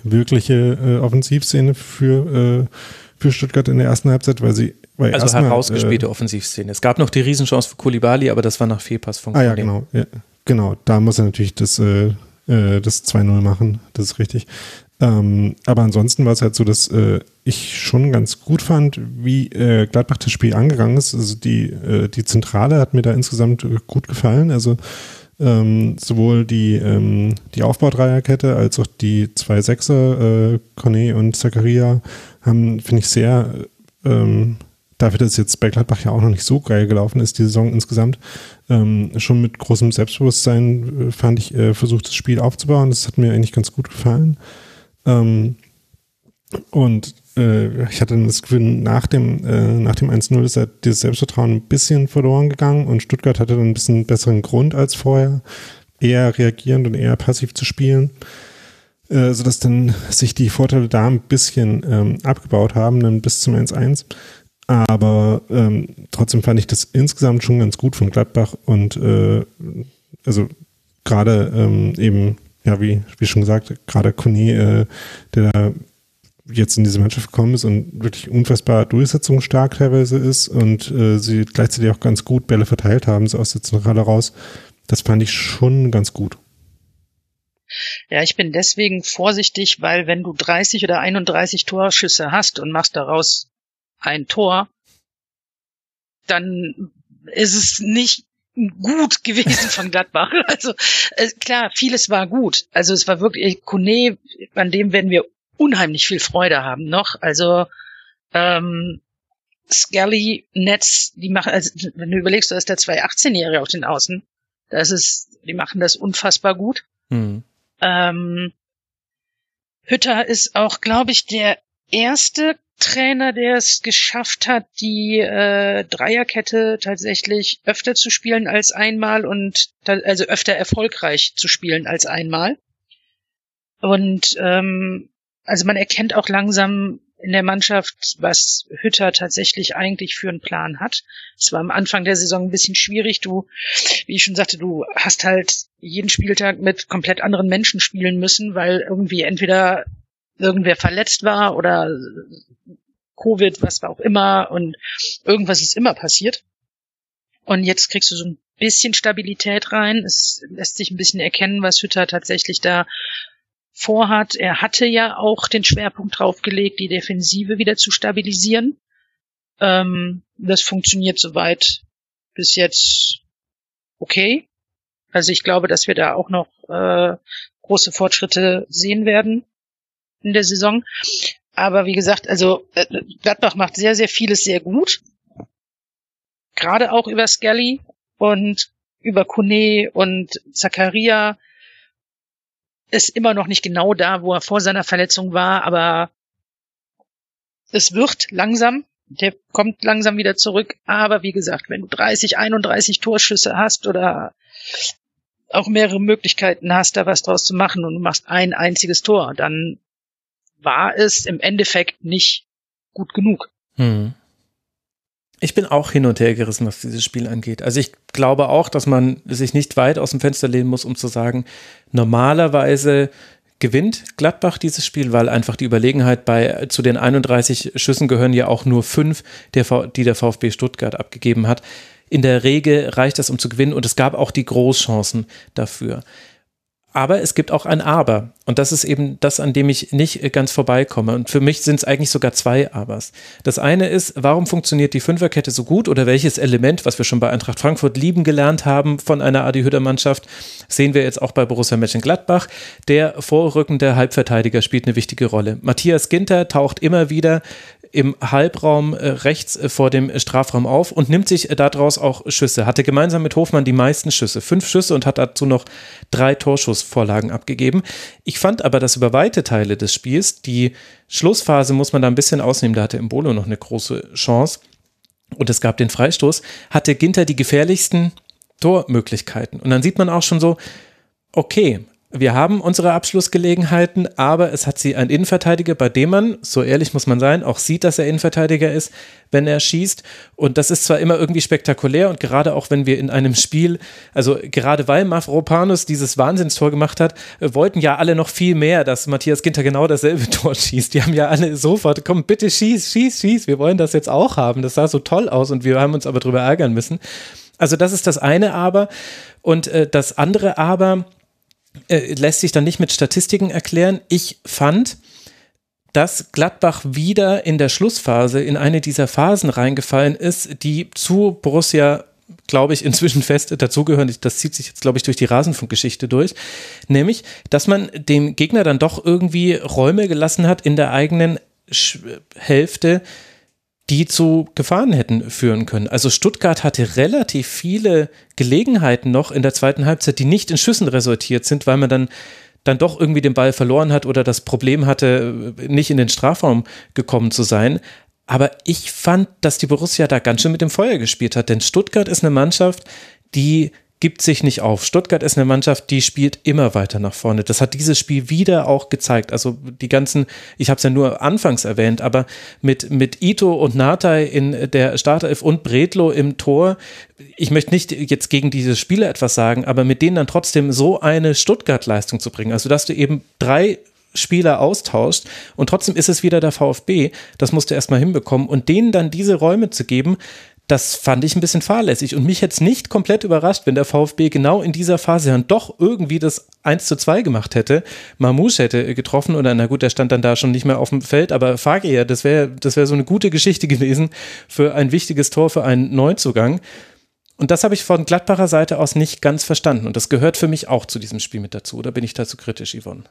wirkliche äh, Offensivszene für, äh, für Stuttgart in der ersten Halbzeit, weil sie weil also herausgespielte äh, Offensivszene. Es gab noch die Riesenchance für Kulibali, aber das war nach Fehlpass von Ah ja, genau. Ja, genau, da muss er natürlich das, äh, äh das 2-0 machen, das ist richtig. Ähm, aber ansonsten war es halt so, dass äh, ich schon ganz gut fand, wie äh, Gladbach das Spiel angegangen ist. Also die, äh, die Zentrale hat mir da insgesamt äh, gut gefallen. Also ähm, sowohl die, ähm, die Aufbaudreierkette als auch die zwei Sechser, äh, Cornet und Zakaria, haben, finde ich, sehr, ähm, dafür, dass jetzt bei Gladbach ja auch noch nicht so geil gelaufen ist, die Saison insgesamt, ähm, schon mit großem Selbstbewusstsein, äh, fand ich, äh, versucht, das Spiel aufzubauen. Das hat mir eigentlich ganz gut gefallen. Ähm, und äh, ich hatte das Gefühl, nach dem, äh, nach dem 1-0 ist halt dieses Selbstvertrauen ein bisschen verloren gegangen und Stuttgart hatte dann ein bisschen besseren Grund als vorher, eher reagierend und eher passiv zu spielen, äh, sodass dann sich die Vorteile da ein bisschen ähm, abgebaut haben, dann bis zum 1-1. Aber ähm, trotzdem fand ich das insgesamt schon ganz gut von Gladbach und äh, also gerade ähm, eben ja, wie, wie schon gesagt, gerade Kone, äh, der jetzt in diese Mannschaft gekommen ist und wirklich unfassbar durchsetzungsstark teilweise ist und äh, sie gleichzeitig auch ganz gut Bälle verteilt haben, so aus der Zentrale raus. Das fand ich schon ganz gut. Ja, ich bin deswegen vorsichtig, weil wenn du 30 oder 31 Torschüsse hast und machst daraus ein Tor, dann ist es nicht gut gewesen von Gladbach. [LAUGHS] Also äh, klar, vieles war gut. Also es war wirklich Kone, an dem werden wir unheimlich viel Freude haben noch. Also ähm, Scully, Netz, die machen, also wenn du überlegst, da ist der 218-Jährige auf den Außen. Das ist, die machen das unfassbar gut. Mhm. Ähm, Hütter ist auch, glaube ich, der erste Trainer, der es geschafft hat, die äh, Dreierkette tatsächlich öfter zu spielen als einmal und also öfter erfolgreich zu spielen als einmal. Und ähm, also man erkennt auch langsam in der Mannschaft, was Hütter tatsächlich eigentlich für einen Plan hat. Es war am Anfang der Saison ein bisschen schwierig. Du, wie ich schon sagte, du hast halt jeden Spieltag mit komplett anderen Menschen spielen müssen, weil irgendwie entweder irgendwer verletzt war oder Covid, was auch immer und irgendwas ist immer passiert. Und jetzt kriegst du so ein bisschen Stabilität rein. Es lässt sich ein bisschen erkennen, was Hütter tatsächlich da vorhat. Er hatte ja auch den Schwerpunkt drauf gelegt, die Defensive wieder zu stabilisieren. Ähm, das funktioniert soweit bis jetzt okay. Also ich glaube, dass wir da auch noch äh, große Fortschritte sehen werden in der Saison. Aber wie gesagt, also äh, Gladbach macht sehr, sehr vieles sehr gut. Gerade auch über Skelly und über Kone und Zakaria ist immer noch nicht genau da, wo er vor seiner Verletzung war, aber es wird langsam. Der kommt langsam wieder zurück. Aber wie gesagt, wenn du 30, 31 Torschüsse hast oder auch mehrere Möglichkeiten hast, da was draus zu machen und du machst ein einziges Tor, dann war es im Endeffekt nicht gut genug. Hm. Ich bin auch hin und her gerissen, was dieses Spiel angeht. Also ich glaube auch, dass man sich nicht weit aus dem Fenster lehnen muss, um zu sagen, normalerweise gewinnt Gladbach dieses Spiel, weil einfach die Überlegenheit bei zu den 31 Schüssen gehören ja auch nur fünf, der, die der VfB Stuttgart abgegeben hat. In der Regel reicht das, um zu gewinnen und es gab auch die Großchancen dafür. Aber es gibt auch ein Aber. Und das ist eben das, an dem ich nicht ganz vorbeikomme. Und für mich sind es eigentlich sogar zwei Abers. Das eine ist, warum funktioniert die Fünferkette so gut oder welches Element, was wir schon bei Eintracht Frankfurt lieben gelernt haben von einer Adi Hütter Mannschaft, sehen wir jetzt auch bei Borussia Mönchengladbach. Der vorrückende Halbverteidiger spielt eine wichtige Rolle. Matthias Ginter taucht immer wieder im Halbraum äh, rechts äh, vor dem Strafraum auf und nimmt sich äh, daraus auch Schüsse. Hatte gemeinsam mit Hofmann die meisten Schüsse, fünf Schüsse und hat dazu noch drei Torschussvorlagen abgegeben. Ich fand aber, dass über weite Teile des Spiels, die Schlussphase muss man da ein bisschen ausnehmen, da hatte Imbolo noch eine große Chance und es gab den Freistoß, hatte Ginter die gefährlichsten Tormöglichkeiten. Und dann sieht man auch schon so, okay, wir haben unsere Abschlussgelegenheiten, aber es hat sie ein Innenverteidiger, bei dem man, so ehrlich muss man sein, auch sieht, dass er Innenverteidiger ist, wenn er schießt. Und das ist zwar immer irgendwie spektakulär und gerade auch wenn wir in einem Spiel, also gerade weil Mavropanos dieses Wahnsinnstor gemacht hat, wollten ja alle noch viel mehr, dass Matthias Ginter genau dasselbe [LAUGHS] Tor schießt. Die haben ja alle sofort, komm, bitte schieß, schieß, schieß, wir wollen das jetzt auch haben. Das sah so toll aus und wir haben uns aber drüber ärgern müssen. Also das ist das eine Aber. Und äh, das andere Aber, äh, lässt sich dann nicht mit Statistiken erklären. Ich fand, dass Gladbach wieder in der Schlussphase in eine dieser Phasen reingefallen ist, die zu Borussia glaube ich, inzwischen fest dazugehören. Das zieht sich jetzt, glaube ich, durch die Rasenfunkgeschichte durch. Nämlich, dass man dem Gegner dann doch irgendwie Räume gelassen hat in der eigenen Hälfte, die zu Gefahren hätten führen können. Also Stuttgart hatte relativ viele Gelegenheiten noch in der zweiten Halbzeit, die nicht in Schüssen resultiert sind, weil man dann dann doch irgendwie den Ball verloren hat oder das Problem hatte, nicht in den Strafraum gekommen zu sein. Aber ich fand, dass die Borussia da ganz schön mit dem Feuer gespielt hat, denn Stuttgart ist eine Mannschaft, die gibt sich nicht auf. Stuttgart ist eine Mannschaft, die spielt immer weiter nach vorne. Das hat dieses Spiel wieder auch gezeigt. Also die ganzen, ich habe es ja nur anfangs erwähnt, aber mit, mit Ito und Natai in der Startelf und Bredlo im Tor, ich möchte nicht jetzt gegen diese Spiele etwas sagen, aber mit denen dann trotzdem so eine Stuttgart-Leistung zu bringen. Also dass du eben drei Spieler austauscht und trotzdem ist es wieder der VfB. Das musst du erstmal hinbekommen und denen dann diese Räume zu geben, das fand ich ein bisschen fahrlässig und mich hätte es nicht komplett überrascht, wenn der VfB genau in dieser Phase dann doch irgendwie das 1 zu 2 gemacht hätte. Mamouche hätte getroffen oder na gut, der stand dann da schon nicht mehr auf dem Feld, aber Fagier, das wäre das wäre so eine gute Geschichte [LAUGHS] gewesen für ein wichtiges Tor, für einen Neuzugang. Und das habe ich von Gladbacher Seite aus nicht ganz verstanden und das gehört für mich auch zu diesem Spiel mit dazu. Oder bin ich dazu kritisch, Yvonne?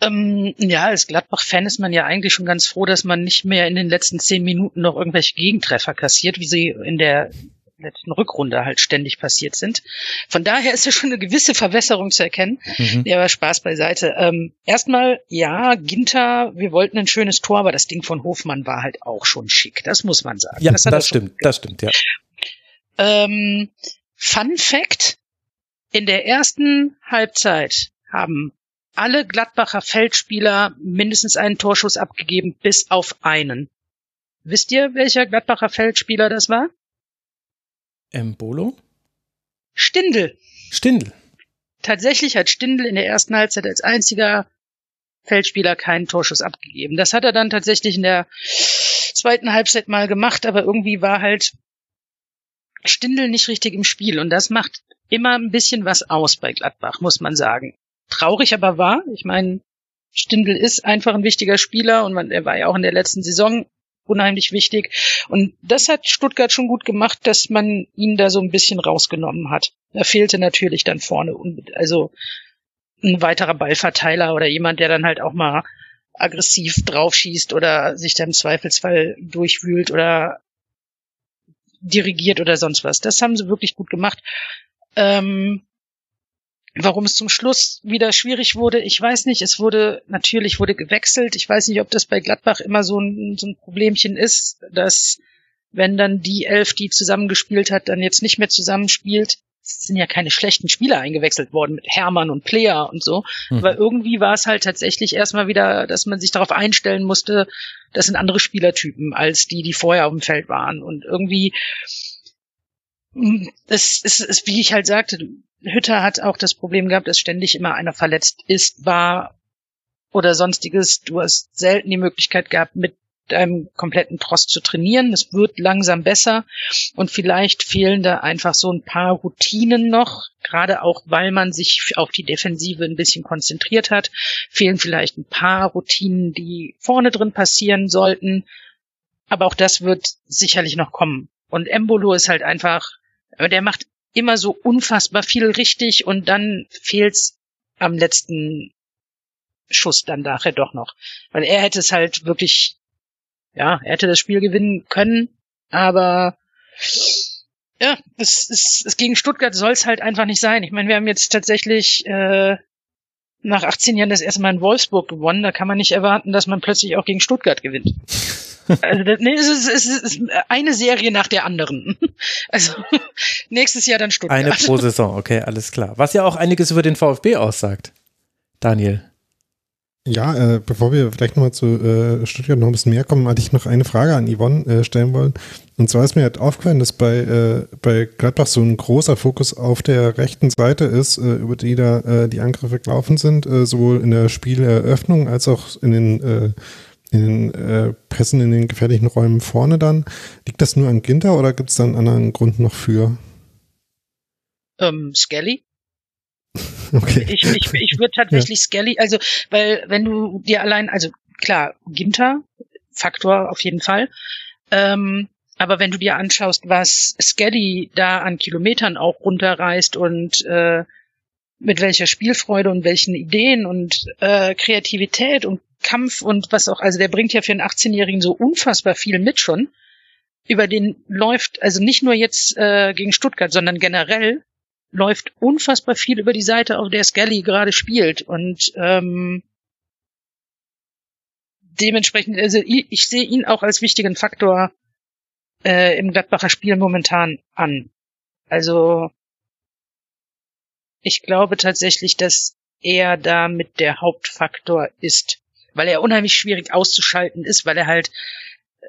Ähm, ja, als Gladbach-Fan ist man ja eigentlich schon ganz froh, dass man nicht mehr in den letzten zehn Minuten noch irgendwelche Gegentreffer kassiert, wie sie in der letzten Rückrunde halt ständig passiert sind. Von daher ist ja schon eine gewisse Verwässerung zu erkennen. Mhm. Ja, aber Spaß beiseite. Ähm, erstmal, ja, Ginter, wir wollten ein schönes Tor, aber das Ding von Hofmann war halt auch schon schick. Das muss man sagen. Ja, das, das stimmt, das stimmt, ja. Ähm, Fun Fact. In der ersten Halbzeit haben alle Gladbacher Feldspieler mindestens einen Torschuss abgegeben, bis auf einen. Wisst ihr, welcher Gladbacher Feldspieler das war? Embolo? Stindel. Stindel. Tatsächlich hat Stindel in der ersten Halbzeit als einziger Feldspieler keinen Torschuss abgegeben. Das hat er dann tatsächlich in der zweiten Halbzeit mal gemacht, aber irgendwie war halt Stindel nicht richtig im Spiel und das macht immer ein bisschen was aus bei Gladbach, muss man sagen. Traurig aber wahr. Ich meine, Stindel ist einfach ein wichtiger Spieler und man, er war ja auch in der letzten Saison unheimlich wichtig. Und das hat Stuttgart schon gut gemacht, dass man ihn da so ein bisschen rausgenommen hat. Da fehlte natürlich dann vorne, also ein weiterer Ballverteiler oder jemand, der dann halt auch mal aggressiv draufschießt oder sich dann im Zweifelsfall durchwühlt oder dirigiert oder sonst was. Das haben sie wirklich gut gemacht. Ähm, warum es zum Schluss wieder schwierig wurde, ich weiß nicht. Es wurde, natürlich wurde gewechselt. Ich weiß nicht, ob das bei Gladbach immer so ein, so ein Problemchen ist, dass wenn dann die Elf, die zusammengespielt hat, dann jetzt nicht mehr zusammenspielt, es sind ja keine schlechten Spieler eingewechselt worden mit Hermann und Player und so. Mhm. Aber irgendwie war es halt tatsächlich erstmal wieder, dass man sich darauf einstellen musste, das sind andere Spielertypen als die, die vorher auf dem Feld waren. Und irgendwie, es ist, ist, wie ich halt sagte, Hütter hat auch das Problem gehabt, dass ständig immer einer verletzt ist, war oder sonstiges. Du hast selten die Möglichkeit gehabt, mit deinem kompletten Trost zu trainieren. Es wird langsam besser und vielleicht fehlen da einfach so ein paar Routinen noch, gerade auch weil man sich auf die Defensive ein bisschen konzentriert hat, fehlen vielleicht ein paar Routinen, die vorne drin passieren sollten. Aber auch das wird sicherlich noch kommen. Und Embolo ist halt einfach, der macht immer so unfassbar viel richtig und dann fehlt's am letzten Schuss dann nachher doch noch. Weil er hätte es halt wirklich, ja, er hätte das Spiel gewinnen können, aber ja, es, es, es gegen Stuttgart soll es halt einfach nicht sein. Ich meine, wir haben jetzt tatsächlich äh, nach 18 Jahren das erste Mal in Wolfsburg gewonnen. Da kann man nicht erwarten, dass man plötzlich auch gegen Stuttgart gewinnt. Also, nee, es ist, es ist eine Serie nach der anderen. [LAUGHS] Also nächstes Jahr dann Stuttgart. Eine pro Saison, okay, alles klar. Was ja auch einiges über den VfB aussagt. Daniel. Ja, äh, bevor wir vielleicht nochmal zu äh, Stuttgart noch ein bisschen mehr kommen, hatte ich noch eine Frage an Yvonne äh, stellen wollen. Und zwar ist mir halt aufgefallen, dass bei, äh, bei Gladbach so ein großer Fokus auf der rechten Seite ist, äh, über die da äh, die Angriffe gelaufen sind, äh, sowohl in der Spieleröffnung als auch in den äh, in den äh, Pässen in den gefährlichen Räumen vorne dann. Liegt das nur an Ginter oder gibt es da einen anderen Grund noch für? Ähm, Skelly. [LAUGHS] Okay. Ich, ich, ich würde tatsächlich ja. Skelly, also, weil wenn du dir allein, also klar, Ginter, Faktor auf jeden Fall. Ähm, aber wenn du dir anschaust, was Skelly da an Kilometern auch runterreißt und äh, mit welcher Spielfreude und welchen Ideen und äh, Kreativität und Kampf und was auch, also der bringt ja für einen 18-Jährigen so unfassbar viel mit schon. Über den läuft, also nicht nur jetzt äh, gegen Stuttgart, sondern generell läuft unfassbar viel über die Seite, auf der Skelly gerade spielt. Und ähm, dementsprechend, also ich, ich sehe ihn auch als wichtigen Faktor äh, im Gladbacher Spiel momentan an. Also ich glaube tatsächlich, dass er da mit der Hauptfaktor ist weil er unheimlich schwierig auszuschalten ist, weil er halt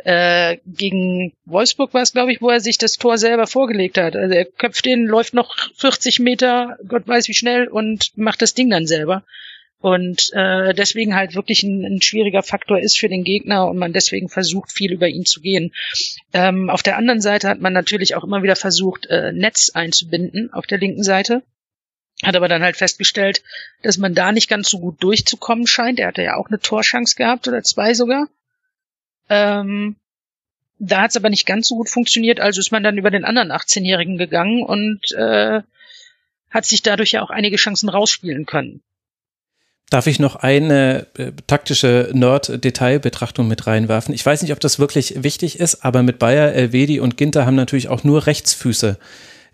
äh, gegen Wolfsburg war es, glaube ich, wo er sich das Tor selber vorgelegt hat. Also er köpft den, läuft noch 40 Meter, Gott weiß wie schnell und macht das Ding dann selber. Und äh, deswegen halt wirklich ein, ein schwieriger Faktor ist für den Gegner und man deswegen versucht, viel über ihn zu gehen. Ähm, auf der anderen Seite hat man natürlich auch immer wieder versucht, äh, Netz einzubinden auf der linken Seite. Hat aber dann halt festgestellt, dass man da nicht ganz so gut durchzukommen scheint. Er hatte ja auch eine Torschance gehabt oder zwei sogar. Ähm, da hat es aber nicht ganz so gut funktioniert, also ist man dann über den anderen 18-Jährigen gegangen und äh, hat sich dadurch ja auch einige Chancen rausspielen können. Darf ich noch eine äh, taktische Nerd-Detailbetrachtung mit reinwerfen? Ich weiß nicht, ob das wirklich wichtig ist, aber mit Bayer, Elvedi und Ginter haben natürlich auch nur Rechtsfüße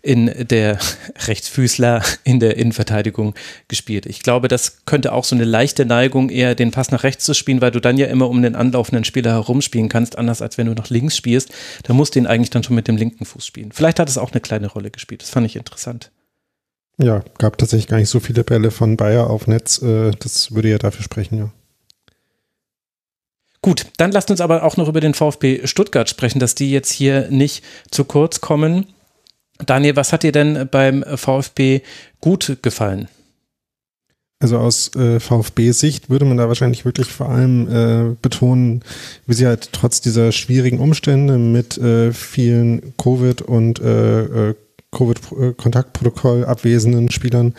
in der [LAUGHS] Rechtsfüßler in der Innenverteidigung gespielt. Ich glaube, das könnte auch so eine leichte Neigung eher den Pass nach rechts zu spielen, weil du dann ja immer um den anlaufenden Spieler herumspielen kannst, anders als wenn du nach links spielst. Da musst du ihn eigentlich dann schon mit dem linken Fuß spielen. Vielleicht hat es auch eine kleine Rolle gespielt. Das fand ich interessant. Ja, gab tatsächlich gar nicht so viele Bälle von Bayer auf Netz. Äh, das würde ja dafür sprechen, ja. Gut, dann lasst uns aber auch noch über den VfB Stuttgart sprechen, dass die jetzt hier nicht zu kurz kommen. Daniel, was hat dir denn beim VfB gut gefallen? also aus äh, VfB-Sicht würde man da wahrscheinlich wirklich vor allem äh, betonen, wie sie halt trotz dieser schwierigen Umstände mit äh, vielen Covid- und äh, äh Covid-Kontaktprotokoll abwesenden Spielern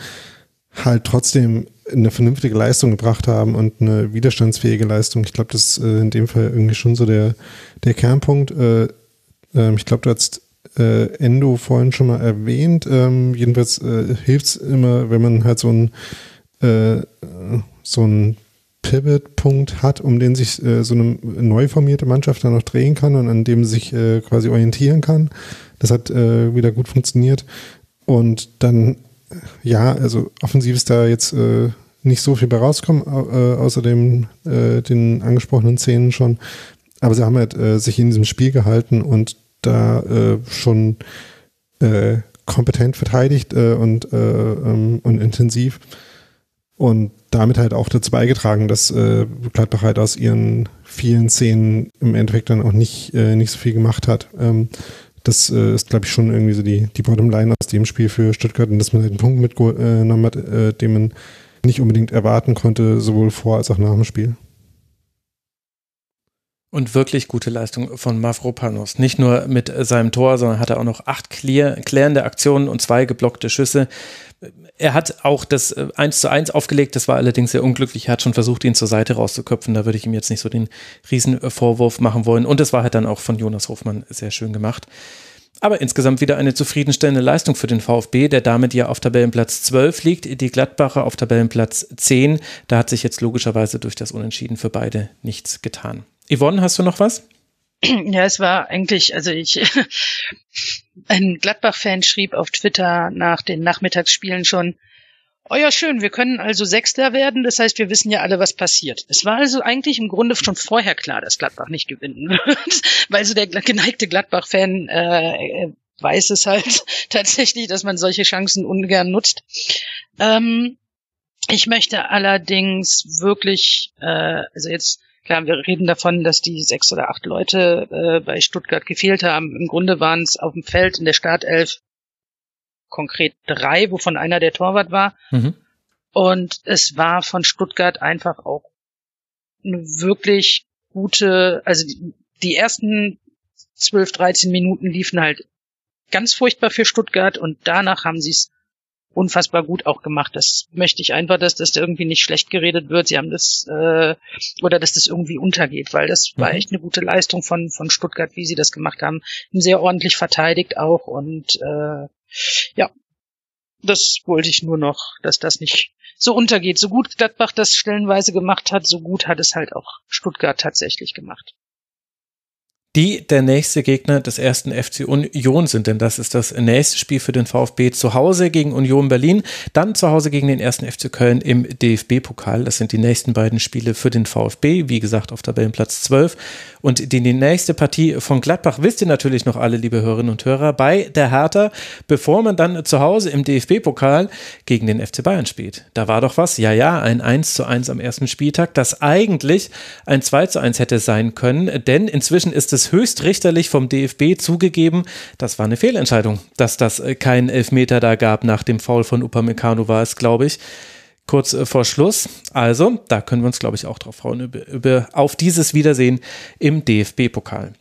halt trotzdem eine vernünftige Leistung gebracht haben und eine widerstandsfähige Leistung. Ich glaube, das ist äh, in dem Fall irgendwie schon so der, der Kernpunkt. Äh, äh, ich glaube, du hast äh, Endo vorhin schon mal erwähnt. Ähm, jedenfalls äh, hilft es immer, wenn man halt so ein äh, so ein Pivot-Punkt hat, um den sich äh, so eine neu formierte Mannschaft dann noch drehen kann und an dem sich äh, quasi orientieren kann. Das hat äh, wieder gut funktioniert. Und dann, ja, also offensiv ist da jetzt äh, nicht so viel bei rauskommen, äh, außer dem, äh, den angesprochenen Szenen schon. Aber sie haben halt äh, sich in diesem Spiel gehalten und da äh, schon äh, kompetent verteidigt äh, und, äh, ähm, und intensiv und damit halt auch dazu beigetragen, dass äh, Gladbach halt aus ihren vielen Szenen im Endeffekt dann auch nicht, äh, nicht so viel gemacht hat. Ähm, das ist, glaube ich, schon irgendwie so die, die Bottomline aus dem Spiel für Stuttgart und dass man halt einen Punkt mitgenommen hat, den man nicht unbedingt erwarten konnte, sowohl vor als auch nach dem Spiel. Und wirklich gute Leistung von Mavropanos. Nicht nur mit seinem Tor, sondern hat er auch noch acht klärende Aktionen und zwei geblockte Schüsse er hat auch das 1 äh, zu 1 aufgelegt, das war allerdings sehr unglücklich. Er hat schon versucht, ihn zur Seite rauszuköpfen. Da würde ich ihm jetzt nicht so den Riesenvorwurf machen wollen. Und das war halt dann auch von Jonas Hofmann sehr schön gemacht. Aber insgesamt wieder eine zufriedenstellende Leistung für den VfB, der damit ja auf Tabellenplatz 12 liegt, die Gladbacher auf Tabellenplatz 10. Da hat sich jetzt logischerweise durch das Unentschieden für beide nichts getan. Yvonne, hast du noch was? [CLEARS THROAT] Ja, es war eigentlich, also ich, [LAUGHS] ein Gladbach-Fan schrieb auf Twitter nach den Nachmittagsspielen schon, Oh ja, schön, wir können also Sechster werden, das heißt, wir wissen ja alle, was passiert. Es war also eigentlich im Grunde schon vorher klar, dass Gladbach nicht gewinnen wird, [LAUGHS] weil so der geneigte Gladbach-Fan äh, weiß es halt [LAUGHS] tatsächlich, dass man solche Chancen ungern nutzt. Ähm, ich möchte allerdings wirklich, äh, also jetzt Klar, wir reden davon, dass die sechs oder acht Leute äh, bei Stuttgart gefehlt haben. Im Grunde waren es auf dem Feld in der Startelf konkret drei, wovon einer der Torwart war. Mhm. Und es war von Stuttgart einfach auch eine wirklich gute, also die, die ersten zwölf, dreizehn Minuten liefen halt ganz furchtbar für Stuttgart und danach haben sie es unfassbar gut auch gemacht. Das möchte ich einfach, dass das irgendwie nicht schlecht geredet wird. Sie haben das äh, oder dass das irgendwie untergeht, weil das war mhm. echt eine gute Leistung von von Stuttgart, wie sie das gemacht haben. Sehr ordentlich verteidigt auch und äh, ja, das wollte ich nur noch, dass das nicht so untergeht. So gut Gladbach das stellenweise gemacht hat, so gut hat es halt auch Stuttgart tatsächlich gemacht die der nächste Gegner des ersten FC Union sind, denn das ist das nächste Spiel für den VfB zu Hause gegen Union Berlin, dann zu Hause gegen den ersten FC Köln im DFB-Pokal. Das sind die nächsten beiden Spiele für den VfB, wie gesagt auf Tabellenplatz 12. Und die, die nächste Partie von Gladbach wisst ihr natürlich noch alle, liebe Hörerinnen und Hörer, bei der Hertha, bevor man dann zu Hause im DFB-Pokal gegen den FC Bayern spielt. Da war doch was, ja, ja, ein 1 zu 1 am ersten Spieltag, das eigentlich ein 2 zu 1 hätte sein können, denn inzwischen ist es es höchstrichterlich vom DFB zugegeben, das war eine Fehlentscheidung, dass das äh, keinen Elfmeter da gab nach dem Foul von Upamecano war es, glaube ich kurz äh, vor Schluss. Also, da können wir uns, glaube ich, auch drauf freuen, über, über, auf dieses Wiedersehen im DFB-Pokal.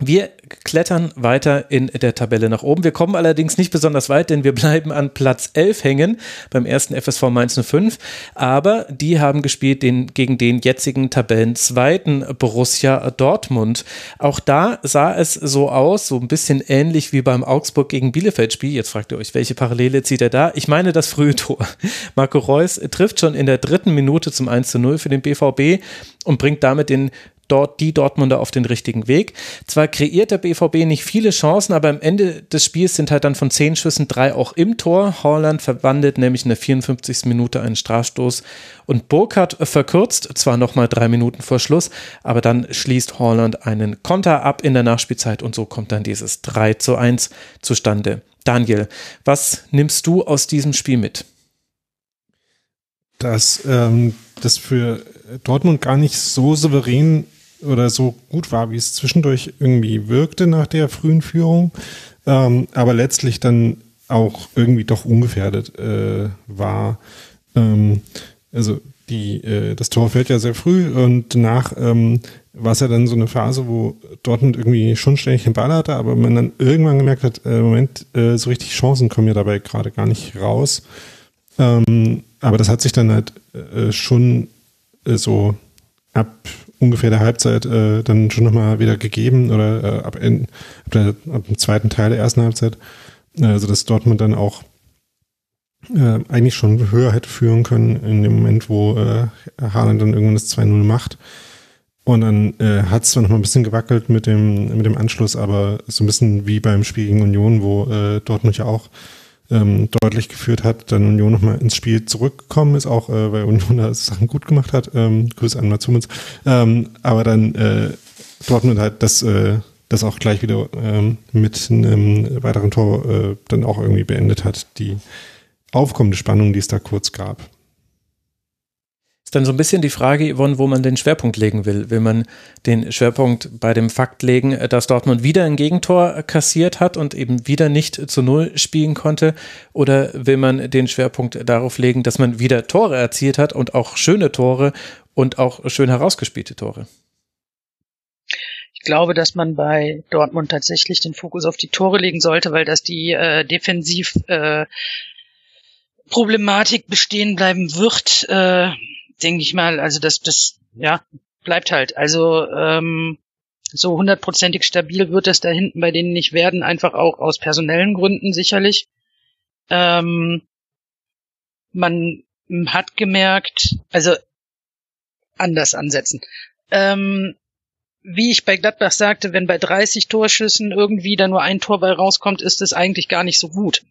Wir klettern weiter in der Tabelle nach oben. Wir kommen allerdings nicht besonders weit, denn wir bleiben an Platz 11 hängen beim ersten FSV Mainz 05. Aber die haben gespielt den, gegen den jetzigen Tabellenzweiten Borussia Dortmund. Auch da sah es so aus, so ein bisschen ähnlich wie beim Augsburg gegen Bielefeld Spiel. Jetzt fragt ihr euch, welche Parallele zieht er da? Ich meine das frühe Tor. Marco Reus trifft schon in der dritten Minute zum 1 zu 0 für den BVB und bringt damit den dort die Dortmunder auf den richtigen Weg. Zwar kreiert der BVB nicht viele Chancen, aber am Ende des Spiels sind halt dann von zehn Schüssen drei auch im Tor. Holland verwandelt nämlich in der 54. Minute einen Strafstoß und Burkhardt verkürzt, zwar nochmal drei Minuten vor Schluss, aber dann schließt Holland einen Konter ab in der Nachspielzeit und so kommt dann dieses 3 zu 1 zustande. Daniel, was nimmst du aus diesem Spiel mit? Dass ähm, das für Dortmund gar nicht so souverän oder so gut war, wie es zwischendurch irgendwie wirkte nach der frühen Führung, ähm, aber letztlich dann auch irgendwie doch ungefährdet äh, war. Ähm, also die, äh, das Tor fällt ja sehr früh und danach ähm, war es ja dann so eine Phase, wo Dortmund irgendwie schon ständig den Ball hatte, aber man dann irgendwann gemerkt hat, äh, Moment, äh, so richtig Chancen kommen ja dabei gerade gar nicht raus. Ähm, aber das hat sich dann halt äh, schon äh, so ab ungefähr der Halbzeit äh, dann schon nochmal wieder gegeben oder äh, ab, in, ab, der, ab dem zweiten Teil der ersten Halbzeit. Also dass Dortmund dann auch äh, eigentlich schon höher hätte führen können in dem Moment, wo äh, Haaland dann irgendwann das 2-0 macht. Und dann äh, hat es zwar noch mal ein bisschen gewackelt mit dem, mit dem Anschluss, aber so ein bisschen wie beim Spiel gegen Union, wo äh, Dortmund ja auch ähm, deutlich geführt hat, dann Union noch mal ins Spiel zurückgekommen ist, auch äh, weil Union da Sachen gut gemacht hat. Ähm, Grüße an Matsumens. Ähm, aber dann äh, Dortmund halt das, äh, das auch gleich wieder ähm, mit einem weiteren Tor äh, dann auch irgendwie beendet hat, die aufkommende Spannung, die es da kurz gab. Ist dann so ein bisschen die Frage, Yvonne, wo man den Schwerpunkt legen will. Will man den Schwerpunkt bei dem Fakt legen, dass Dortmund wieder ein Gegentor kassiert hat und eben wieder nicht zu Null spielen konnte? Oder will man den Schwerpunkt darauf legen, dass man wieder Tore erzielt hat und auch schöne Tore und auch schön herausgespielte Tore? Ich glaube, dass man bei Dortmund tatsächlich den Fokus auf die Tore legen sollte, weil das die äh, defensiv äh, Problematik bestehen bleiben wird, äh, denke ich mal. Also das, das, ja, bleibt halt. Also ähm, so hundertprozentig stabil wird das da hinten bei denen nicht werden, einfach auch aus personellen Gründen sicherlich. Ähm, man hat gemerkt, also anders ansetzen. Ähm, wie ich bei Gladbach sagte, wenn bei 30 Torschüssen irgendwie da nur ein Tor bei rauskommt, ist das eigentlich gar nicht so gut.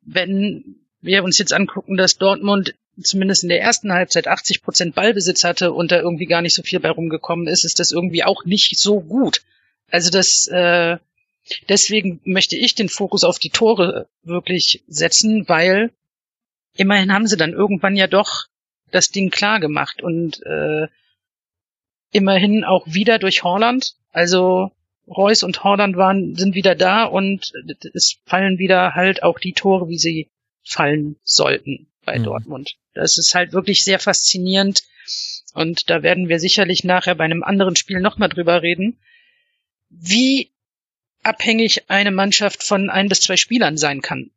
Wenn wir uns jetzt angucken, dass Dortmund zumindest in der ersten Halbzeit 80 Prozent Ballbesitz hatte und da irgendwie gar nicht so viel bei rumgekommen ist, ist das irgendwie auch nicht so gut. Also das, äh, deswegen möchte ich den Fokus auf die Tore wirklich setzen, weil immerhin haben sie dann irgendwann ja doch das Ding klar gemacht und äh, immerhin auch wieder durch Holland. Also Reus und Holland waren, sind wieder da und es fallen wieder halt auch die Tore, wie sie fallen sollten bei mhm. Dortmund. Das ist halt wirklich sehr faszinierend. Und da werden wir sicherlich nachher bei einem anderen Spiel nochmal drüber reden, wie abhängig eine Mannschaft von ein bis zwei Spielern sein kann.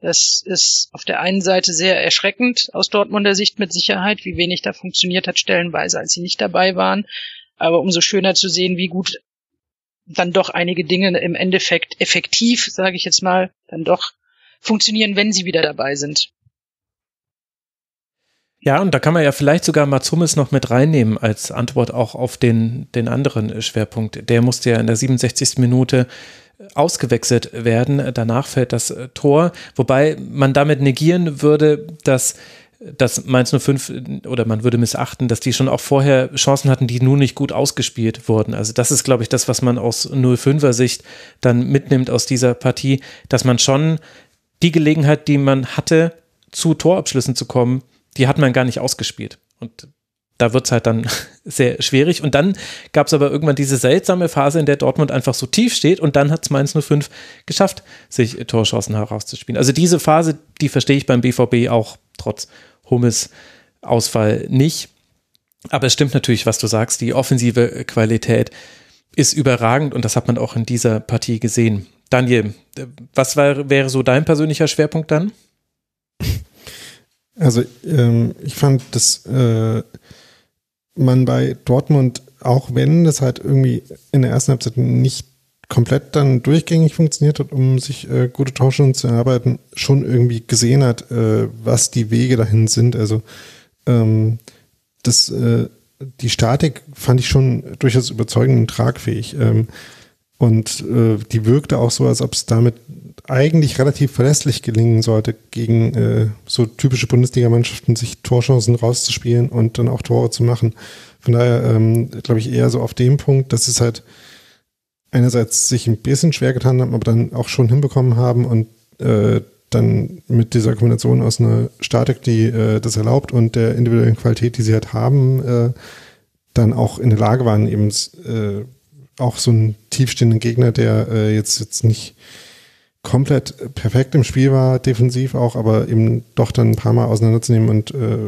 Das ist auf der einen Seite sehr erschreckend aus Dortmunder Sicht mit Sicherheit, wie wenig da funktioniert hat stellenweise, als sie nicht dabei waren. Aber umso schöner zu sehen, wie gut dann doch einige Dinge im Endeffekt effektiv, sage ich jetzt mal, dann doch funktionieren, wenn sie wieder dabei sind. Ja, und da kann man ja vielleicht sogar Matsumis noch mit reinnehmen als Antwort auch auf den, den anderen Schwerpunkt. Der musste ja in der 67. Minute ausgewechselt werden. Danach fällt das Tor, wobei man damit negieren würde, dass dass Mainz 05 oder man würde missachten, dass die schon auch vorher Chancen hatten, die nur nicht gut ausgespielt wurden. Also das ist, glaube ich, das, was man aus 05er Sicht dann mitnimmt aus dieser Partie, dass man schon die Gelegenheit, die man hatte, zu Torabschlüssen zu kommen, die hat man gar nicht ausgespielt. Und da wird es halt dann [LAUGHS] sehr schwierig. Und dann gab es aber irgendwann diese seltsame Phase, in der Dortmund einfach so tief steht und dann hat es Mainz 05 geschafft, sich Torchancen herauszuspielen. Also diese Phase, die verstehe ich beim BVB auch trotz Hummes Ausfall nicht. Aber es stimmt natürlich, was du sagst, die offensive Qualität ist überragend und das hat man auch in dieser Partie gesehen. Daniel, was war, wäre so dein persönlicher Schwerpunkt dann? Also ähm, ich fand, dass äh, man bei Dortmund, auch wenn das halt irgendwie in der ersten Halbzeit nicht komplett dann durchgängig funktioniert hat, um sich äh, gute Torchancen zu erarbeiten, schon irgendwie gesehen hat, äh, was die Wege dahin sind. Also ähm, das, äh, die Statik fand ich schon durchaus überzeugend und tragfähig. Ähm, und äh, die wirkte auch so, als ob es damit eigentlich relativ verlässlich gelingen sollte, gegen äh, so typische Bundesligamannschaften sich Torchancen rauszuspielen und dann auch Tore zu machen. Von daher ähm, glaube ich eher so auf dem Punkt, dass es halt einerseits sich ein bisschen schwer getan haben, aber dann auch schon hinbekommen haben und äh, dann mit dieser Kombination aus einer Statik, die äh, das erlaubt und der individuellen Qualität, die sie halt haben, äh, dann auch in der Lage waren, eben äh, auch so einen tiefstehenden Gegner, der äh, jetzt, jetzt nicht komplett perfekt im Spiel war, defensiv auch, aber eben doch dann ein paar Mal auseinanderzunehmen und äh,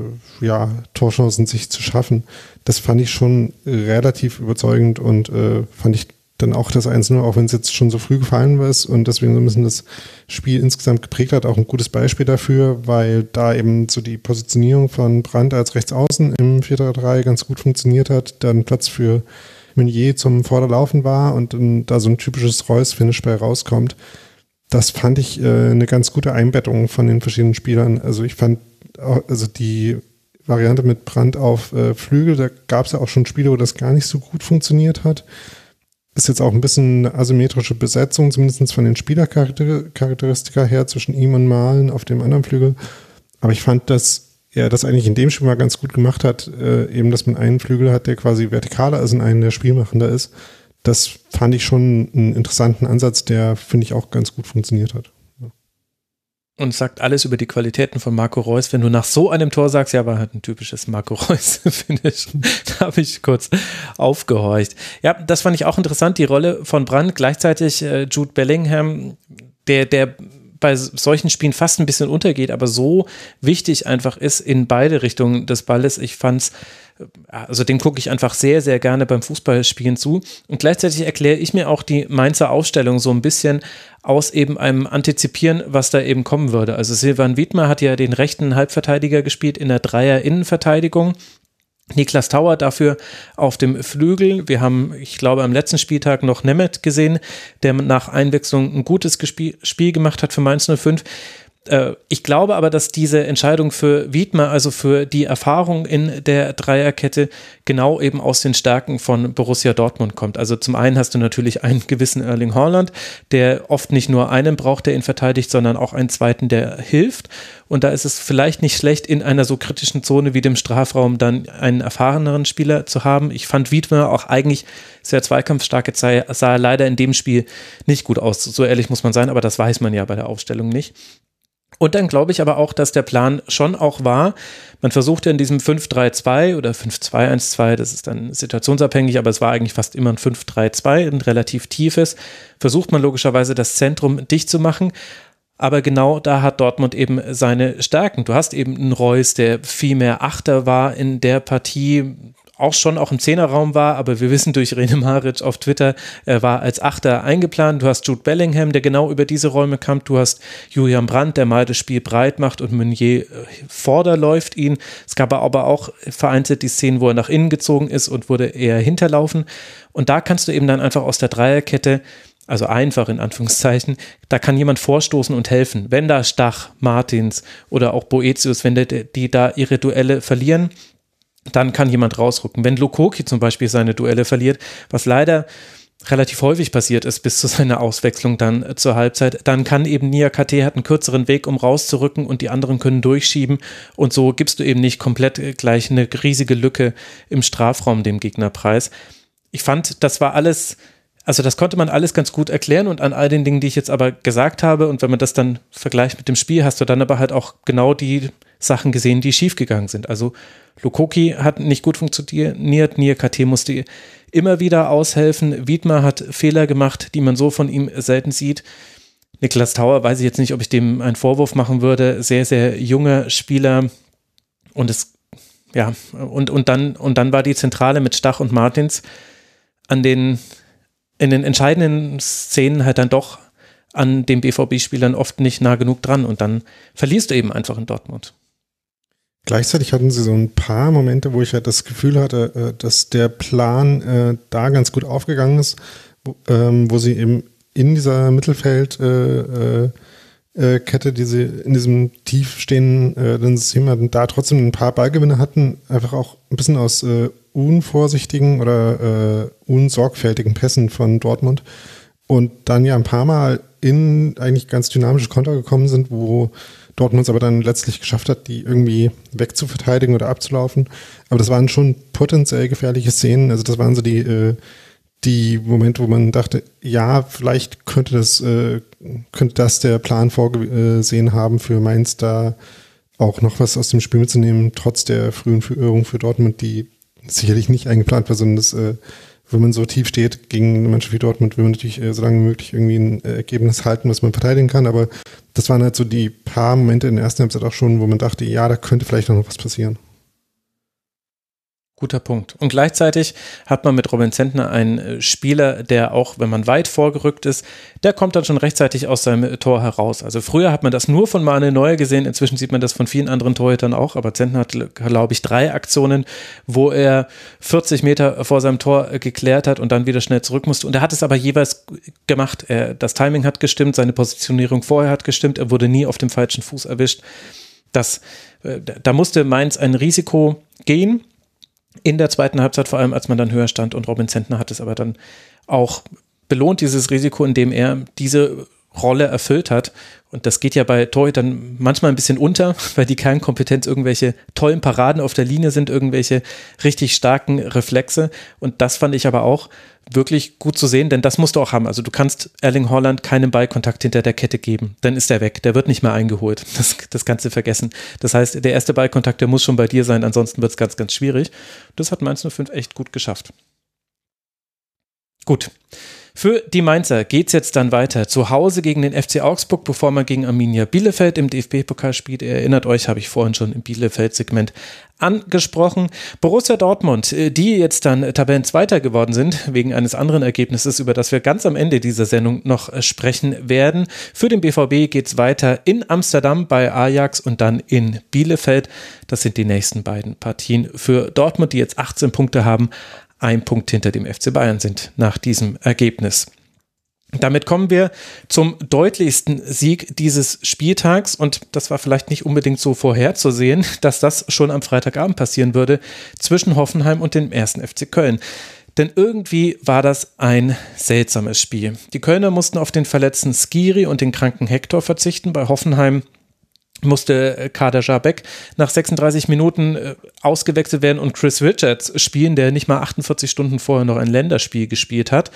ja, Torchancen sich zu schaffen, das fand ich schon relativ überzeugend und äh, fand ich dann auch das 1-0, auch wenn es jetzt schon so früh gefallen ist und deswegen so ein bisschen das Spiel insgesamt geprägt hat, auch ein gutes Beispiel dafür, weil da eben so die Positionierung von Brandt als Rechtsaußen im 4-3-3 ganz gut funktioniert hat, dann Platz für Meunier zum Vorderlaufen war und da so ein typisches Reus-Finish bei rauskommt. Das fand ich äh, eine ganz gute Einbettung von den verschiedenen Spielern. Also ich fand, also die Variante mit Brand auf äh, Flügel, da gab es ja auch schon Spiele, wo das gar nicht so gut funktioniert hat. Ist jetzt auch ein bisschen eine asymmetrische Besetzung, zumindest von den Spielercharakteristika her zwischen ihm und Malen auf dem anderen Flügel. Aber ich fand, dass er das eigentlich in dem Spiel mal ganz gut gemacht hat, äh, eben, dass man einen Flügel hat, der quasi vertikaler ist und einen, der spielmachender ist. Das fand ich schon einen interessanten Ansatz, der, finde ich, auch ganz gut funktioniert hat und sagt alles über die Qualitäten von Marco Reus. Wenn du nach so einem Tor sagst, ja, war halt ein typisches Marco Reus-Finish, [LAUGHS] da habe ich kurz aufgehorcht. Ja, das fand ich auch interessant, die Rolle von Brandt. Gleichzeitig äh, Jude Bellingham, der, der bei solchen Spielen fast ein bisschen untergeht, aber so wichtig einfach ist in beide Richtungen des Balles. Ich fand's also dem gucke ich einfach sehr, sehr gerne beim Fußballspielen zu. Und gleichzeitig erkläre ich mir auch die Mainzer Aufstellung so ein bisschen aus eben einem Antizipieren, was da eben kommen würde. Also Silvan Wiedmer hat ja den rechten Halbverteidiger gespielt in der Dreier-Innenverteidigung. Niklas Tauer dafür auf dem Flügel. Wir haben, ich glaube, am letzten Spieltag noch Nemeth gesehen, der nach Einwechslung ein gutes Spiel gemacht hat für Mainz 05. Äh, ich glaube aber, dass diese Entscheidung für Wiedmer, also für die Erfahrung in der Dreierkette, genau eben aus den Stärken von Borussia Dortmund kommt. Also zum einen hast du natürlich einen gewissen Erling Haaland, der oft nicht nur einen braucht, der ihn verteidigt, sondern auch einen zweiten, der hilft. Und da ist es vielleicht nicht schlecht, in einer so kritischen Zone wie dem Strafraum dann einen erfahreneren Spieler zu haben. Ich fand Wiedmer auch eigentlich sehr zweikampfstark. Sah, sah er leider in dem Spiel nicht gut aus. So ehrlich muss man sein, aber das weiß man ja bei der Aufstellung nicht. Und dann glaube ich aber auch, dass der Plan schon auch war, man versucht ja in diesem 5-3-2 oder 5-2-1-2, das ist dann situationsabhängig, aber es war eigentlich fast immer ein 5-3-2, ein relativ tiefes, versucht man logischerweise das Zentrum dicht zu machen. Aber genau da hat Dortmund eben seine Stärken. Du hast eben einen Reus, der viel mehr Achter war in der Partie, auch schon auch im Zehnerraum war, aber wir wissen durch Rene Maric auf Twitter, er war als Achter eingeplant. Du hast Jude Bellingham, der genau über diese Räume kam. Du hast Julian Brandt, der mal das Spiel breit macht und Meunier äh, vorderläuft ihn. Es gab aber auch vereinzelt die Szenen, wo er nach innen gezogen ist und wurde eher hinterlaufen. Und da kannst du eben dann einfach aus der Dreierkette also einfach in Anführungszeichen, da kann jemand vorstoßen und helfen. Wenn da Stach, Martins oder auch Boetius, wenn die, die da ihre Duelle verlieren, dann kann jemand rausrücken. Wenn Lokoki zum Beispiel seine Duelle verliert, was leider relativ häufig passiert ist bis zu seiner Auswechslung dann zur Halbzeit, dann kann eben Nia KT hat einen kürzeren Weg, um rauszurücken und die anderen können durchschieben und so gibst du eben nicht komplett äh, gleich eine riesige Lücke im Strafraum dem Gegner preis. Ich fand, das war alles also das konnte man alles ganz gut erklären und an all den Dingen, die ich jetzt aber gesagt habe und wenn man das dann vergleicht mit dem Spiel, hast du dann aber halt auch genau die Sachen gesehen, die schiefgegangen sind. Also Lukoki hat nicht gut funktioniert, Nier KT musste immer wieder aushelfen, Wiedmer hat Fehler gemacht, die man so von ihm selten sieht. Niklas Tauer weiß ich jetzt nicht, ob ich dem einen Vorwurf machen würde. Sehr, sehr junger Spieler und es, ja, und, und dann, und dann war die Zentrale mit Stach und Martins an den in den entscheidenden Szenen halt dann doch an den BVB-Spielern oft nicht nah genug dran und dann verlierst du eben einfach in Dortmund. Gleichzeitig hatten sie so ein paar Momente, wo ich halt das Gefühl hatte, äh, dass der Plan äh, da ganz gut aufgegangen ist, wo, ähm, sie eben in dieser Mittelfeldkette, äh, die sie in diesem tief stehenden System hatten, da trotzdem ein paar Ballgewinne hatten, einfach auch ein bisschen aus unvorsichtigen oder unsorgfältigen Pässen von Dortmund. Und dann ja ein paar Mal in eigentlich ganz dynamische Konter gekommen sind, wo Dortmund es aber dann letztlich geschafft hat, die irgendwie wegzuverteidigen oder abzulaufen. Aber das waren schon potenziell gefährliche Szenen. Also das waren so die, äh, die Momente, wo man dachte, ja, vielleicht könnte das, äh, könnte das der Plan vorgesehen haben für Mainz da auch noch was aus dem Spiel mitzunehmen, trotz der frühen Führung für Dortmund, die sicherlich nicht eingeplant war, sondern das äh, wenn man so tief steht gegen Mannschaft wie Dortmund, will man natürlich äh, so lange wie möglich irgendwie ein äh, Ergebnis halten, was man verteidigen kann. Aber das waren halt so die paar Momente in der ersten Halbzeit auch schon, wo man dachte, ja, da könnte vielleicht noch was passieren. Guter Punkt. Und gleichzeitig hat man mit Robin Zentner einen äh, Spieler, der auch, wenn man weit vorgerückt ist, der kommt dann schon rechtzeitig aus seinem Tor heraus. Also früher hat man das nur von Mane Neuer gesehen, inzwischen sieht man das von vielen anderen Torhütern auch, aber Zentner hat, glaube ich, drei Aktionen, wo er 40 Meter vor seinem Tor äh, geklärt hat und dann wieder schnell zurück musste. Und er hat es aber jeweils gemacht. Er, das Timing hat gestimmt, seine Positionierung vorher hat gestimmt, er wurde nie auf dem falschen Fuß erwischt. Das, äh, da musste Mainz ein Risiko gehen in der zweiten Halbzeit, vor allem als man dann höher stand und Robin Zentner hat es aber dann auch belohnt, dieses Risiko, indem er diese Rolle erfüllt hat. Und das geht ja bei Torhütern manchmal ein bisschen unter, [LAUGHS] weil die Kernkompetenz irgendwelche tollen Paraden auf der Linie sind, irgendwelche richtig starken Reflexe. Und das fand ich aber auch wirklich gut zu sehen, denn das musst du auch haben. Also du kannst Erling Holland keinen Ballkontakt hinter der Kette geben. Dann ist er weg. Der wird nicht mehr eingeholt. [LAUGHS] Das, das kannst du vergessen. Das heißt, der erste Ballkontakt, der muss schon bei dir sein, ansonsten wird es ganz, ganz schwierig. Das hat Mainz 05 echt gut geschafft. Gut. Für die Mainzer geht es jetzt dann weiter. Zu Hause gegen den FC Augsburg, bevor man gegen Arminia Bielefeld im DFB-Pokal spielt. Ihr erinnert euch, habe ich vorhin schon im Bielefeld-Segment angesprochen. Borussia Dortmund, äh, die jetzt dann Tabellenzweiter geworden sind, wegen eines anderen Ergebnisses, über das wir ganz am Ende dieser Sendung noch äh, sprechen werden. Für den BVB geht es weiter in Amsterdam bei Ajax und dann in Bielefeld. Das sind die nächsten beiden Partien für Dortmund, die jetzt 18 Punkte haben ein Punkt hinter dem FC Bayern sind nach diesem Ergebnis. Damit kommen wir zum deutlichsten Sieg dieses Spieltags und das war vielleicht nicht unbedingt so vorherzusehen, [LAUGHS] dass das schon am Freitagabend passieren würde zwischen Hoffenheim und dem ersten FC Köln. Denn irgendwie war das ein seltsames Spiel. Die Kölner mussten auf den verletzten Skiri und den kranken Hector verzichten. Bei Hoffenheim musste äh, Kader Jabek nach 36 Minuten äh, ausgewechselt werden und Chris Richards spielen, der nicht mal 48 Stunden vorher noch ein Länderspiel gespielt hat.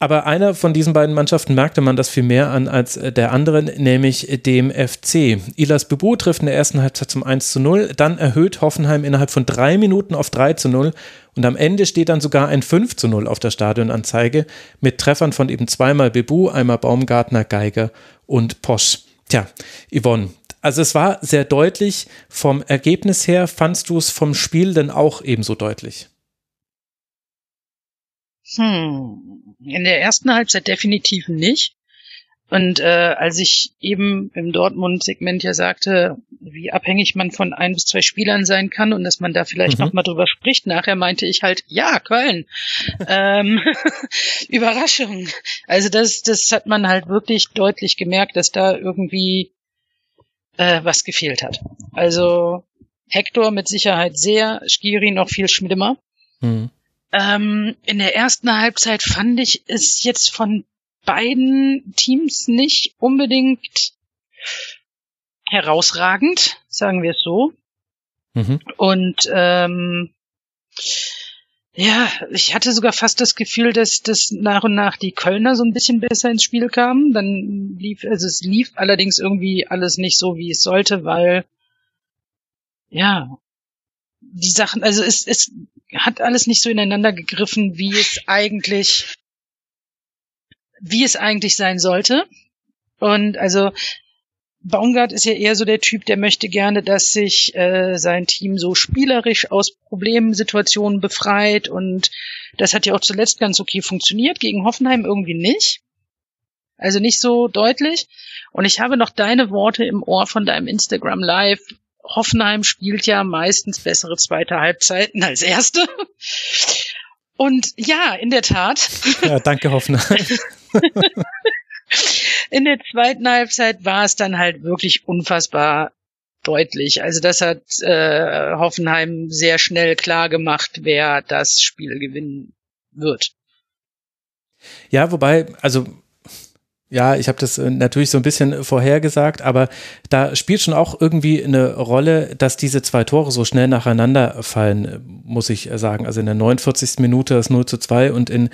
Aber einer von diesen beiden Mannschaften merkte man das viel mehr an als äh, der anderen, nämlich dem FC. Ilas Bubu trifft in der ersten Halbzeit zum 1 zu 0, dann erhöht Hoffenheim innerhalb von drei Minuten auf 3 zu 0 und am Ende steht dann sogar ein 5 zu 0 auf der Stadionanzeige mit Treffern von eben zweimal Bebu, einmal Baumgartner, Geiger und Posch. Tja, Yvonne, also es war sehr deutlich. Vom Ergebnis her fandst du es vom Spiel denn auch ebenso deutlich? Hm, in der ersten Halbzeit definitiv nicht. Und äh, als ich eben im Dortmund-Segment ja sagte, wie abhängig man von ein bis zwei Spielern sein kann und dass man da vielleicht mhm. noch mal drüber spricht, nachher meinte ich halt, ja, Köln. [LAUGHS] ähm, [LAUGHS] Überraschung. Also das, das hat man halt wirklich deutlich gemerkt, dass da irgendwie äh, was gefehlt hat. Also Hector mit Sicherheit sehr, Skiri noch viel schlimmer. Mhm. Ähm, in der ersten Halbzeit fand ich es jetzt von beiden Teams nicht unbedingt herausragend, sagen wir es so. Mhm. Und ähm, ja, ich hatte sogar fast das Gefühl, dass das nach und nach die Kölner so ein bisschen besser ins Spiel kamen. Dann lief, also es lief allerdings irgendwie alles nicht so, wie es sollte, weil ja, die Sachen, also es, es hat alles nicht so ineinander gegriffen, wie es eigentlich, wie es eigentlich sein sollte. Und also Baumgart ist ja eher so der Typ, der möchte gerne, dass sich äh, sein Team so spielerisch aus Problemsituationen befreit und das hat ja auch zuletzt ganz okay funktioniert, gegen Hoffenheim irgendwie nicht. Also nicht so deutlich. Und ich habe noch deine Worte im Ohr von deinem Instagram Live. Hoffenheim spielt ja meistens bessere zweite Halbzeiten als erste. Und ja, in der Tat. Ja, danke Hoffenheim. [LAUGHS] in der zweiten Halbzeit war es dann halt wirklich unfassbar deutlich. Also das hat äh, Hoffenheim sehr schnell klar gemacht, wer das Spiel gewinnen wird. Ja, wobei, also ja, ich habe das äh, natürlich so ein bisschen vorhergesagt, aber da spielt schon auch irgendwie eine Rolle, dass diese zwei Tore so schnell nacheinander fallen, muss ich sagen. Also in der 49. Minute das 0 zu 2 und in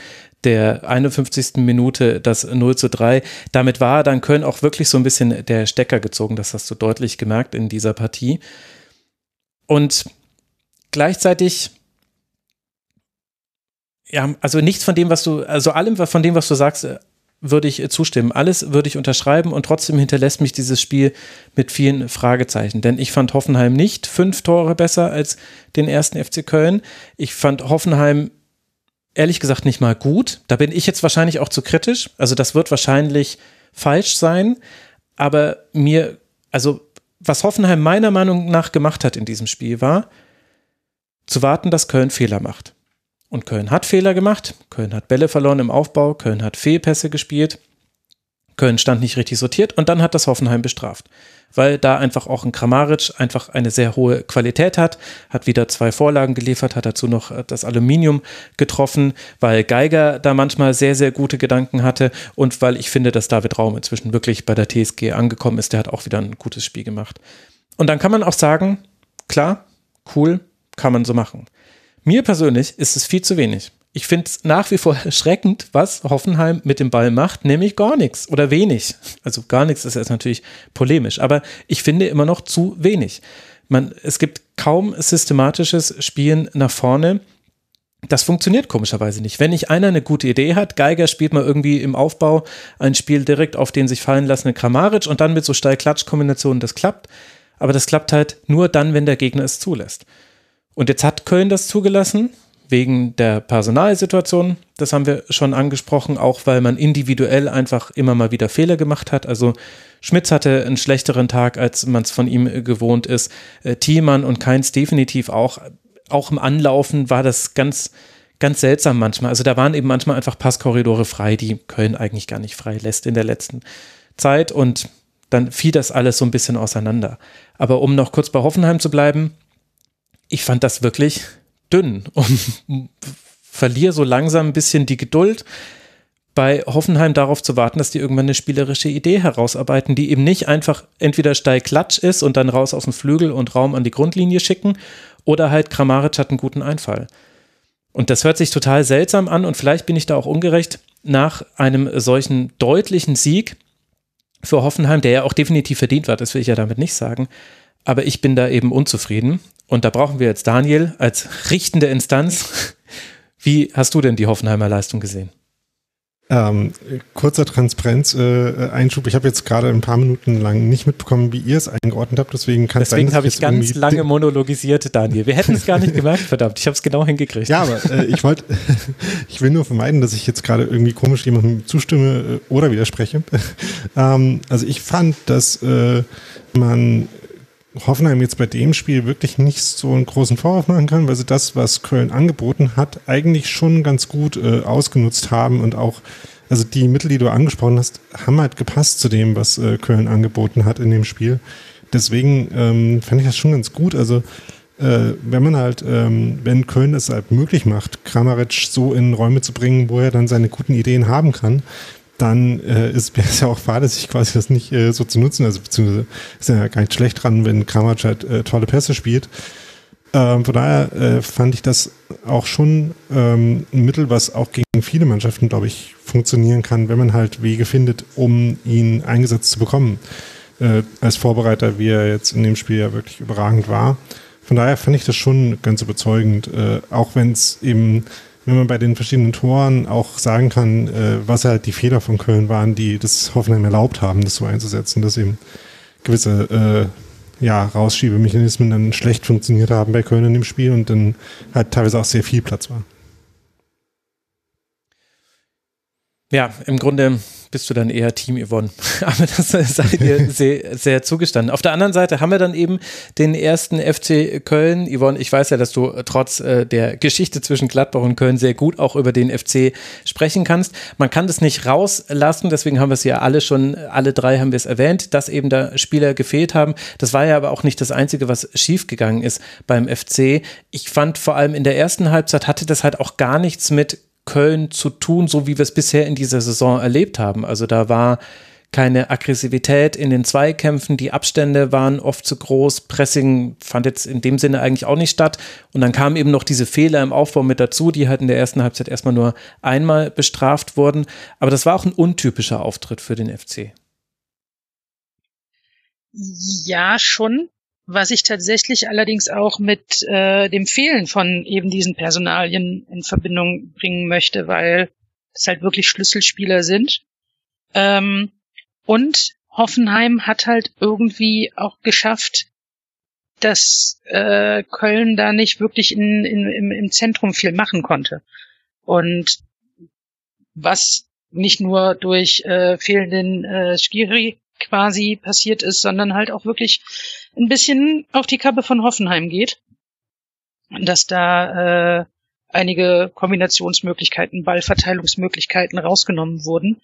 der 51. Minute das 0 zu 3. Damit war dann Köln auch wirklich so ein bisschen der Stecker gezogen. Das hast du deutlich gemerkt in dieser Partie. Und gleichzeitig ja, also nichts von dem, was du, also allem von dem, was du sagst, äh, würde ich zustimmen. Alles würde ich unterschreiben und trotzdem hinterlässt mich dieses Spiel mit vielen Fragezeichen. Denn ich fand Hoffenheim nicht fünf Tore besser als den ersten FC Köln. Ich fand Hoffenheim ehrlich gesagt nicht mal gut. Da bin ich jetzt wahrscheinlich auch zu kritisch. Also das wird wahrscheinlich falsch sein. Aber mir, also was Hoffenheim meiner Meinung nach gemacht hat in diesem Spiel war, zu warten, dass Köln Fehler macht. Und Köln hat Fehler gemacht. Köln hat Bälle verloren im Aufbau. Köln hat Fehlpässe gespielt. Köln stand nicht richtig sortiert und dann hat das Hoffenheim bestraft. Weil da einfach auch ein Kramaric einfach eine sehr hohe Qualität hat, hat wieder zwei Vorlagen geliefert, hat dazu noch das Aluminium getroffen, weil Geiger da manchmal sehr, sehr gute Gedanken hatte und weil ich finde, dass David Raum inzwischen wirklich bei der TSG angekommen ist, der hat auch wieder ein gutes Spiel gemacht. Und dann kann man auch sagen, klar, cool, kann man so machen. Mir persönlich ist es viel zu wenig. Ich finde es nach wie vor [LAUGHS] erschreckend, was Hoffenheim mit dem Ball macht, nämlich gar nichts oder wenig. Also gar nichts ist jetzt natürlich polemisch, aber ich finde immer noch zu wenig. Man, es gibt kaum systematisches Spielen nach vorne. Das funktioniert komischerweise nicht. Wenn nicht einer eine gute Idee hat, Geiger spielt mal irgendwie im Aufbau ein Spiel direkt auf den sich fallen lassenden Kramaric und dann mit so Steil-Klatsch-Kombinationen, das klappt. Aber das klappt halt nur dann, wenn der Gegner es zulässt. Und jetzt hat Köln das zugelassen, wegen der Personalsituation. Das haben wir schon angesprochen, auch weil man individuell einfach immer mal wieder Fehler gemacht hat. Also Schmitz hatte einen schlechteren Tag, als man es von ihm gewohnt ist. Äh, Thielmann und Keins definitiv auch. Auch im Anlaufen war das ganz, ganz seltsam manchmal. Also da waren eben manchmal einfach Passkorridore frei, die Köln eigentlich gar nicht frei lässt in der letzten Zeit. Und dann fiel das alles so ein bisschen auseinander. Aber um noch kurz bei Hoffenheim zu bleiben, ich fand das wirklich dünn und [LAUGHS] verliere so langsam ein bisschen die Geduld bei Hoffenheim darauf zu warten, dass die irgendwann eine spielerische Idee herausarbeiten, die eben nicht einfach entweder steil Klatsch ist und dann raus auf den Flügel und Raum an die Grundlinie schicken oder halt Kramaric hat einen guten Einfall. Und das hört sich total seltsam an und vielleicht bin ich da auch ungerecht nach einem solchen deutlichen Sieg für Hoffenheim, der ja auch definitiv verdient war, das will ich ja damit nicht sagen. Aber ich bin da eben unzufrieden und da brauchen wir jetzt Daniel als richtende Instanz. Wie hast du denn die Hoffenheimer Leistung gesehen? Ähm, kurzer Transparenz-Einschub. Äh, ich habe jetzt gerade ein paar Minuten lang nicht mitbekommen, wie ihr es eingeordnet habt. Deswegen kann Deswegen habe ich ganz lange monologisiert, Daniel. Wir hätten es gar nicht gemerkt, verdammt. Ich habe es genau hingekriegt. Ja, aber äh, ich wollte, [LAUGHS] ich will nur vermeiden, dass ich jetzt gerade irgendwie komisch jemandem zustimme äh, oder widerspreche. [LAUGHS] ähm, also ich fand, dass äh, man Hoffenheim jetzt bei dem Spiel wirklich nicht so einen großen Vorwurf machen kann, weil sie das, was Köln angeboten hat, eigentlich schon ganz gut äh, ausgenutzt haben und auch, also die Mittel, die du angesprochen hast, haben halt gepasst zu dem, was äh, Köln angeboten hat in dem Spiel. Deswegen ähm, fand ich das schon ganz gut. Also äh, wenn man halt, ähm, wenn Köln es halt möglich macht, Kramaric so in Räume zu bringen, wo er dann seine guten Ideen haben kann, dann äh, ist es [LAUGHS] ja auch fahrlässig, quasi das nicht äh, so zu nutzen. Also beziehungsweise ist ja gar nicht schlecht dran, wenn Kramaric halt äh, tolle Pässe spielt. Ähm, von daher äh, fand ich das auch schon ähm, ein Mittel, was auch gegen viele Mannschaften, glaube ich, funktionieren kann, wenn man halt Wege findet, um ihn eingesetzt zu bekommen. Äh, als Vorbereiter, wie er jetzt in dem Spiel ja wirklich überragend war. Von daher fand ich das schon ganz überzeugend, äh, auch wenn es eben wenn man bei den verschiedenen Toren auch sagen kann, äh, was halt die Fehler von Köln waren, die das Hoffenheim erlaubt haben, das so einzusetzen, dass eben gewisse äh, ja, Rausschiebmechanismen dann schlecht funktioniert haben bei Köln in dem Spiel und dann halt teilweise auch sehr viel Platz war. Ja, im Grunde bist du dann eher Team Yvonne. [LAUGHS] Aber das sei dir sehr, sehr zugestanden. Auf der anderen Seite haben wir dann eben den ersten FC Köln. Yvonne, ich weiß ja, dass du trotz äh, der Geschichte zwischen Gladbach und Köln sehr gut auch über den FC sprechen kannst. Man kann das nicht rauslassen, deswegen haben wir es ja alle schon, alle drei haben wir es erwähnt, dass eben da Spieler gefehlt haben. Das war ja aber auch nicht das Einzige, was schiefgegangen ist beim FC. Ich fand vor allem in der ersten Halbzeit hatte das halt auch gar nichts mit Köln zu tun, so wie wir es bisher in dieser Saison erlebt haben. Also da war keine Aggressivität in den Zweikämpfen, die Abstände waren oft zu groß, Pressing fand jetzt in dem Sinne eigentlich auch nicht statt. Und dann kamen eben noch diese Fehler im Aufbau mit dazu, die halt in der ersten Halbzeit erstmal nur einmal bestraft wurden. Aber das war auch ein untypischer Auftritt für den FC. Ja, schon was ich tatsächlich allerdings auch mit äh, dem Fehlen von eben diesen Personalien in Verbindung bringen möchte, weil es halt wirklich Schlüsselspieler sind. Ähm, und Hoffenheim hat halt irgendwie auch geschafft, dass äh, Köln da nicht wirklich in, in, im, im Zentrum viel machen konnte. Und was nicht nur durch äh, fehlenden äh, Skiri quasi passiert ist, sondern halt auch wirklich ein bisschen auf die Kappe von Hoffenheim geht. Dass da äh, einige Kombinationsmöglichkeiten, Ballverteilungsmöglichkeiten rausgenommen wurden.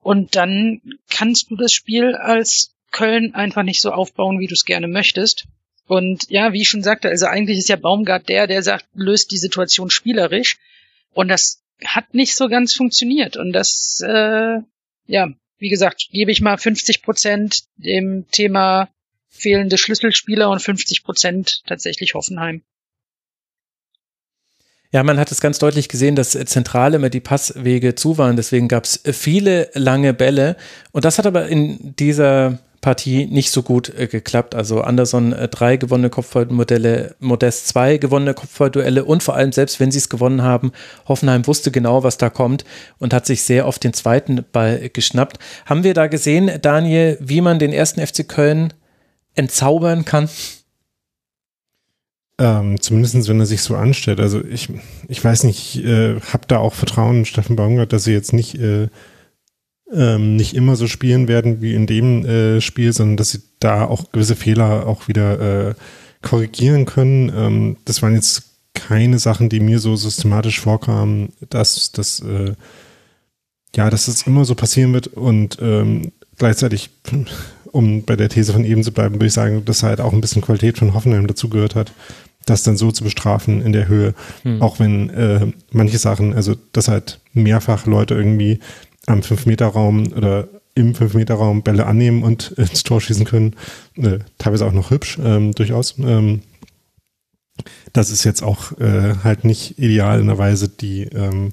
Und dann kannst du das Spiel als Köln einfach nicht so aufbauen, wie du es gerne möchtest. Und ja, wie ich schon sagte, also eigentlich ist ja Baumgart der, der sagt, löst die Situation spielerisch. Und das hat nicht so ganz funktioniert. Und das, äh, ja, wie gesagt, gebe ich mal 50 Prozent dem Thema fehlende Schlüsselspieler und 50 Prozent tatsächlich Hoffenheim. Ja, man hat es ganz deutlich gesehen, dass zentral immer die Passwege zu waren. Deswegen gab es viele lange Bälle. Und das hat aber in dieser Partie nicht so gut äh, geklappt. Also Anderson äh, drei gewonnene Kopfballmodelle, Modest zwei gewonnene Kopfballduelle und vor allem selbst wenn sie es gewonnen haben, Hoffenheim wusste genau, was da kommt und hat sich sehr oft den zweiten Ball geschnappt. Haben wir da gesehen, Daniel, wie man den ersten FC Köln entzaubern kann? Ähm, zumindest wenn er sich so anstellt. Also ich, ich weiß nicht, ich äh, habe da auch Vertrauen in Steffen Baumgart, dass sie jetzt nicht, äh, ähm, nicht immer so spielen werden wie in dem äh, Spiel, sondern dass sie da auch gewisse Fehler auch wieder äh, korrigieren können. Ähm, das waren jetzt keine Sachen, die mir so systematisch vorkamen, dass das äh, ja, dass das immer so passieren wird und ähm, gleichzeitig, um bei der These von eben zu bleiben, würde ich sagen, dass halt auch ein bisschen Qualität von Hoffenheim dazugehört hat das dann so zu bestrafen in der Höhe, hm. auch wenn äh, manche Sachen, also dass halt mehrfach Leute irgendwie am 5-Meter-Raum oder im 5-Meter-Raum Bälle annehmen und [LAUGHS] ins Tor schießen können, äh, teilweise auch noch hübsch, ähm, durchaus. Ähm, das ist jetzt auch äh, halt nicht ideal in einer Weise, die ähm,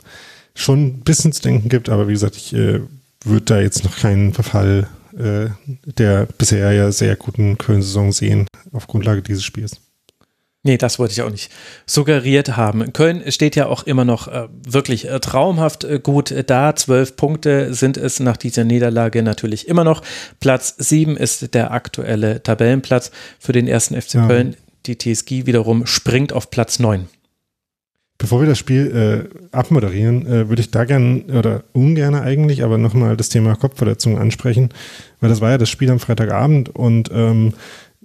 schon ein bisschen zu denken gibt, aber wie gesagt, ich äh, würde da jetzt noch keinen Verfall äh, der bisher ja sehr guten Köln-Saison sehen auf Grundlage dieses Spiels. Nee, das wollte ich auch nicht suggeriert haben. Köln steht ja auch immer noch äh, wirklich äh, traumhaft äh, gut da. Zwölf Punkte sind es nach dieser Niederlage natürlich immer noch. Platz sieben ist der aktuelle Tabellenplatz für den ersten FC ja. Köln. Die TSG wiederum springt auf Platz neun. Bevor wir das Spiel äh, abmoderieren, äh, würde ich da gern oder ungern eigentlich, aber nochmal das Thema Kopfverletzungen ansprechen, weil das war ja das Spiel am Freitagabend und ähm,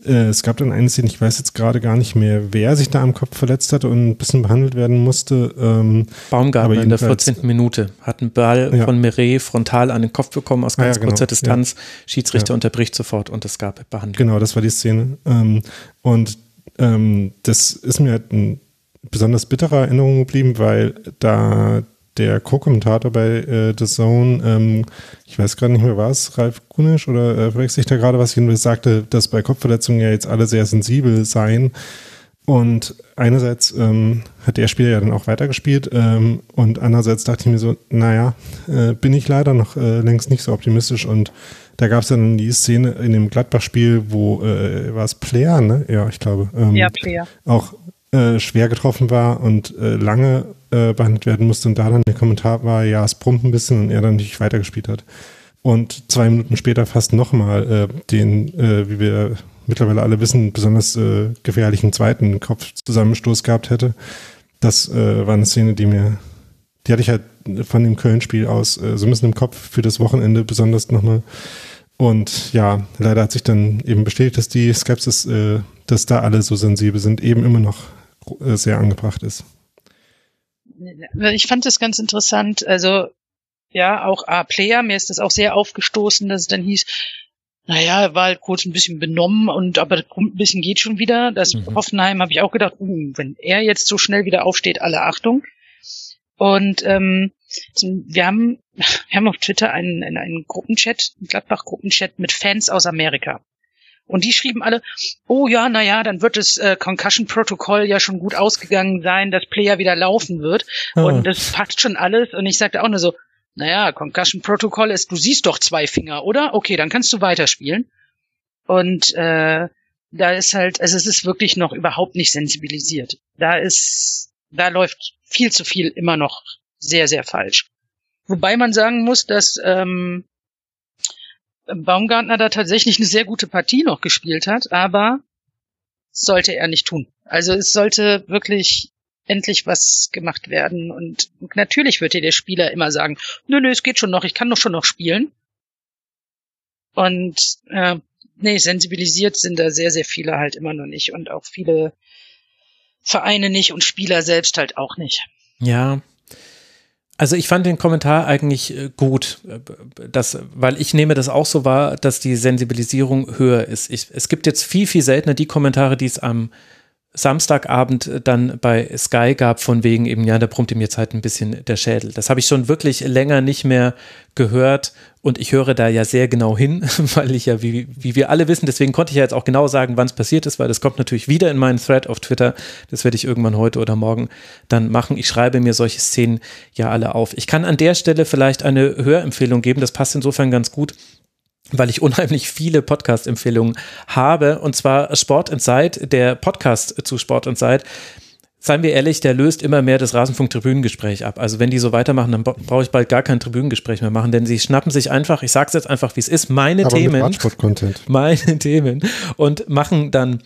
äh, es gab dann eine Szene, ich weiß jetzt gerade gar nicht mehr, wer sich da am Kopf verletzt hat und ein bisschen behandelt werden musste. Ähm, Baumgartner in der 14. Minute hat einen Ball ja. von Meret frontal an den Kopf bekommen aus ganz ah, ja, genau. kurzer Distanz. Ja. Schiedsrichter unterbricht sofort und es gab Behandlung. Genau, das war die Szene. Ähm, und ähm, das ist mir halt ein besonders bitterer Erinnerung geblieben, weil da der Co-Kommentator bei äh, The Zone, ähm, ich weiß gerade nicht mehr, war es Ralf Kunisch oder äh, verwechsel ich da gerade was, jedenfalls sagte, dass bei Kopfverletzungen ja jetzt alle sehr sensibel seien. Und einerseits ähm, hat der Spieler ja dann auch weitergespielt ähm, und andererseits dachte ich mir so, naja, äh, bin ich leider noch äh, längst nicht so optimistisch und da gab es dann die Szene in dem Gladbach-Spiel, wo äh, war es Player, ne? Ja, ich glaube. Ähm, ja, Player. Auch äh, schwer getroffen war und äh, lange äh, behandelt werden musste und da dann der Kommentar war, ja, es brummt ein bisschen und er dann nicht weitergespielt hat. Und zwei Minuten später fast nochmal äh, den, äh, wie wir mittlerweile alle wissen, besonders äh, gefährlichen zweiten Kopfzusammenstoß gehabt hätte. Das war eine Szene, die mir, die hatte ich halt von dem Köln-Spiel aus so ein bisschen im Kopf für das Wochenende besonders nochmal. Und ja, leider hat sich dann eben bestätigt, dass die Skepsis, dass da alle so sensibel sind, eben immer noch sehr angebracht ist. Ich fand das ganz interessant. Also ja, auch A-Player, mir ist das auch sehr aufgestoßen, dass es dann hieß, naja, er war halt kurz ein bisschen benommen und aber ein bisschen geht schon wieder. Das mhm. Hoffenheim habe ich auch gedacht, uh, wenn er jetzt so schnell wieder aufsteht, alle Achtung. Und ähm, wir haben [LAUGHS] wir haben auf Twitter einen, einen Gruppenchat, einen Gladbach-Gruppenchat mit Fans aus Amerika. Und die schrieben alle, oh ja, na ja, dann wird das äh, Concussion Protokoll ja schon gut ausgegangen sein, dass Player wieder laufen wird. Ah. Und das passt schon alles. Und ich sagte auch nur so, naja, Concussion Protokoll ist, du siehst doch zwei Finger, oder? Okay, dann kannst du weiterspielen. Und äh, da ist halt, also es ist wirklich noch überhaupt nicht sensibilisiert. Da ist, da läuft viel zu viel immer noch sehr, sehr falsch. Wobei man sagen muss, dass ähm, Baumgartner da tatsächlich eine sehr gute Partie noch gespielt hat, aber sollte er nicht tun. Also es sollte wirklich endlich was gemacht werden. Und natürlich wird dir der Spieler immer sagen, nö, nö, es geht schon noch, ich kann doch schon noch spielen. Und äh, nee, sensibilisiert sind da sehr, sehr viele halt immer noch nicht. Und auch viele Vereine nicht und Spieler selbst halt auch nicht. Ja, also ich fand den Kommentar eigentlich äh, gut, äh, dass, weil ich nehme das auch so wahr, dass die Sensibilisierung höher ist. Ich, es gibt jetzt viel, viel seltener die Kommentare, die es am Samstagabend dann bei Sky gab, von wegen eben, ja, da brummte mir jetzt halt ein bisschen der Schädel. Das habe ich schon wirklich länger nicht mehr gehört und ich höre da ja sehr genau hin, [LAUGHS] weil ich ja, wie, wie wir alle wissen, deswegen konnte ich ja jetzt auch genau sagen, wann es passiert ist, weil das kommt natürlich wieder in meinen Thread auf Twitter. Das werde ich irgendwann heute oder morgen dann machen. Ich schreibe mir solche Szenen ja alle auf. Ich kann an der Stelle vielleicht eine Hörempfehlung geben, das passt insofern ganz gut weil ich [LAUGHS] unheimlich viele Podcast-Empfehlungen habe, und zwar Sport Inside, der Podcast zu Sport Inside. Seien wir ehrlich, der löst immer mehr das Rasenfunk-Tribünengespräch ab. Also wenn die so weitermachen, dann brauche ich bald gar kein Tribünengespräch mehr machen, denn sie schnappen sich einfach, ich sage es jetzt einfach, wie es ist, meine Aber Themen, [LAUGHS] meine Themen und machen dann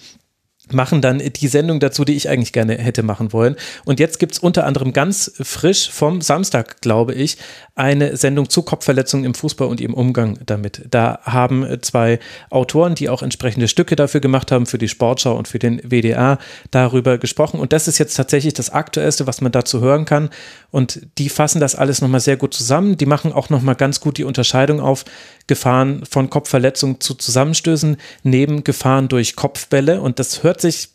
machen dann die Sendung dazu, die ich eigentlich gerne hätte machen wollen. Und jetzt gibt's unter anderem ganz frisch vom Samstag, glaube ich, eine Sendung zu Kopfverletzungen im Fußball und ihrem Umgang damit. Da haben zwei Autoren, die auch entsprechende Stücke dafür gemacht haben, für die Sportschau und für den WDR, darüber gesprochen. Und das ist jetzt tatsächlich das Aktuellste, was man dazu hören kann. Und die fassen das alles nochmal sehr gut zusammen. Die machen auch nochmal ganz gut die Unterscheidung auf Gefahren von Kopfverletzungen zu Zusammenstößen neben Gefahren durch Kopfbälle. Und das hört sich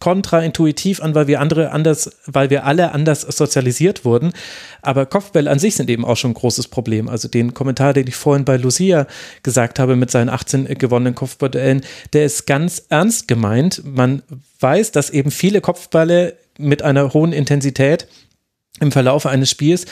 kontraintuitiv an, weil wir andere anders, weil wir alle anders sozialisiert wurden. Aber Kopfbälle an sich sind eben auch schon ein großes Problem. Also den Kommentar, den ich vorhin bei Lucia gesagt habe mit seinen 18 gewonnenen Kopfbällen, der ist ganz ernst gemeint. Man weiß, dass eben viele Kopfbälle mit einer hohen Intensität im Verlauf eines Spiels,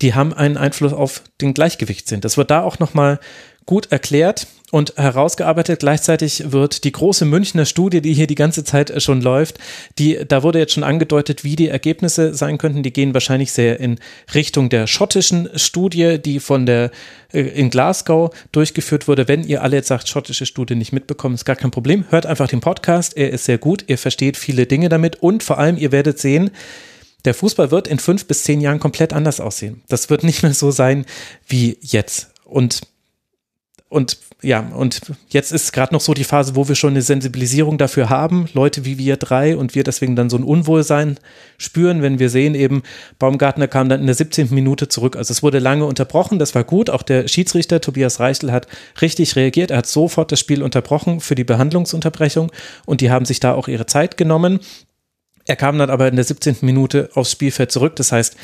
die haben einen Einfluss auf den Gleichgewichtssinn. Das wird da auch nochmal gut erklärt und herausgearbeitet. Gleichzeitig wird die große Münchner Studie, die hier die ganze Zeit schon läuft, die, da wurde jetzt schon angedeutet, wie die Ergebnisse sein könnten. Die gehen wahrscheinlich sehr in Richtung der schottischen Studie, die von der äh, in Glasgow durchgeführt wurde. Wenn ihr alle jetzt sagt, schottische Studie nicht mitbekommen, ist gar kein Problem. Hört einfach den Podcast. Er ist sehr gut. Ihr versteht viele Dinge damit und vor allem, ihr werdet sehen, der Fußball wird in fünf bis zehn Jahren komplett anders aussehen. Das wird nicht mehr so sein wie jetzt. Und und ja, und jetzt ist gerade noch so die Phase, wo wir schon eine Sensibilisierung dafür haben, Leute wie wir drei und wir deswegen dann so ein Unwohlsein spüren, wenn wir sehen eben, Baumgartner kam dann in der 17. Minute zurück. Also es wurde lange unterbrochen, das war gut. Auch der Schiedsrichter Tobias Reichel hat richtig reagiert. Er hat sofort das Spiel unterbrochen für die Behandlungsunterbrechung und die haben sich da auch ihre Zeit genommen. Er kam dann aber in der 17. Minute aufs Spielfeld zurück. Das heißt,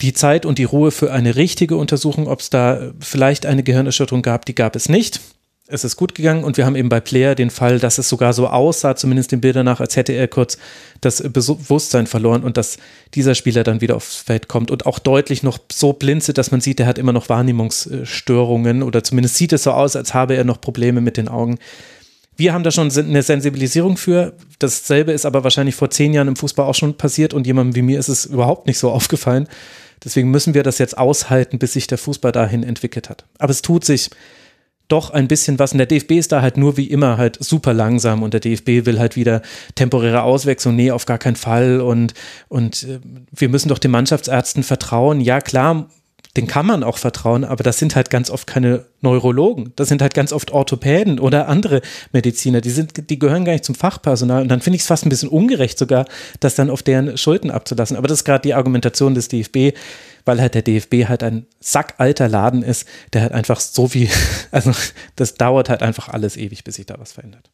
die Zeit und die Ruhe für eine richtige Untersuchung, ob es da vielleicht eine Gehirnerschütterung gab, die gab es nicht. Es ist gut gegangen und wir haben eben bei Player den Fall, dass es sogar so aussah, zumindest den Bildern nach, als hätte er kurz das Bewusstsein verloren und dass dieser Spieler dann wieder aufs Feld kommt und auch deutlich noch so blinzelt, dass man sieht, er hat immer noch Wahrnehmungsstörungen oder zumindest sieht es so aus, als habe er noch Probleme mit den Augen. Wir haben da schon eine Sensibilisierung für. Dasselbe ist aber wahrscheinlich vor zehn Jahren im Fußball auch schon passiert und jemandem wie mir ist es überhaupt nicht so aufgefallen. Deswegen müssen wir das jetzt aushalten, bis sich der Fußball dahin entwickelt hat. Aber es tut sich doch ein bisschen was. Und der DFB ist da halt nur wie immer halt super langsam und der DFB will halt wieder temporäre Auswechslung. Nee, auf gar keinen Fall. Und, und äh, wir müssen doch den Mannschaftsärzten vertrauen. Ja, klar, den kann man auch vertrauen, aber das sind halt ganz oft keine Neurologen. Das sind halt ganz oft Orthopäden oder andere Mediziner. Die sind, die gehören gar nicht zum Fachpersonal. Und dann finde ich es fast ein bisschen ungerecht sogar, das dann auf deren Schulden abzulassen. Aber das ist gerade die Argumentation des DFB, weil halt der DFB halt ein sackalter Laden ist, der halt einfach so wie, [LAUGHS] also das dauert halt einfach alles ewig, bis sich da was verändert.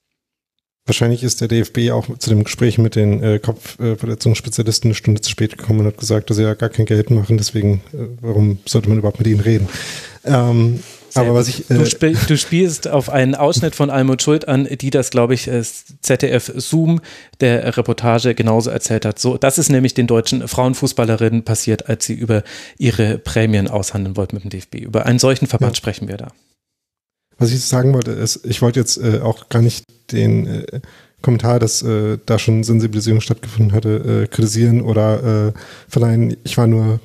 Wahrscheinlich ist der DFB auch zu dem Gespräch mit den äh, Kopfverletzungsspezialisten eine Stunde zu spät gekommen und hat gesagt, dass sie ja gar kein Geld machen, deswegen, äh, warum sollte man überhaupt mit ihnen reden? Ähm, aber was ich, äh, du, spiel, du, spielst auf einen Ausschnitt von Almut Schuld an, die das, glaube ich, äh, ZDF Zoom der Reportage genauso erzählt hat. So, das ist nämlich den deutschen Frauenfußballerinnen passiert, als sie über ihre Prämien aushandeln wollten mit dem DFB. Über einen solchen Verband ja. sprechen wir da. Was ich sagen wollte, ist, ich wollte jetzt äh, auch gar nicht den äh, Kommentar, dass äh, da schon Sensibilisierung stattgefunden hatte, äh, kritisieren oder äh, verleihen. Ich war nur,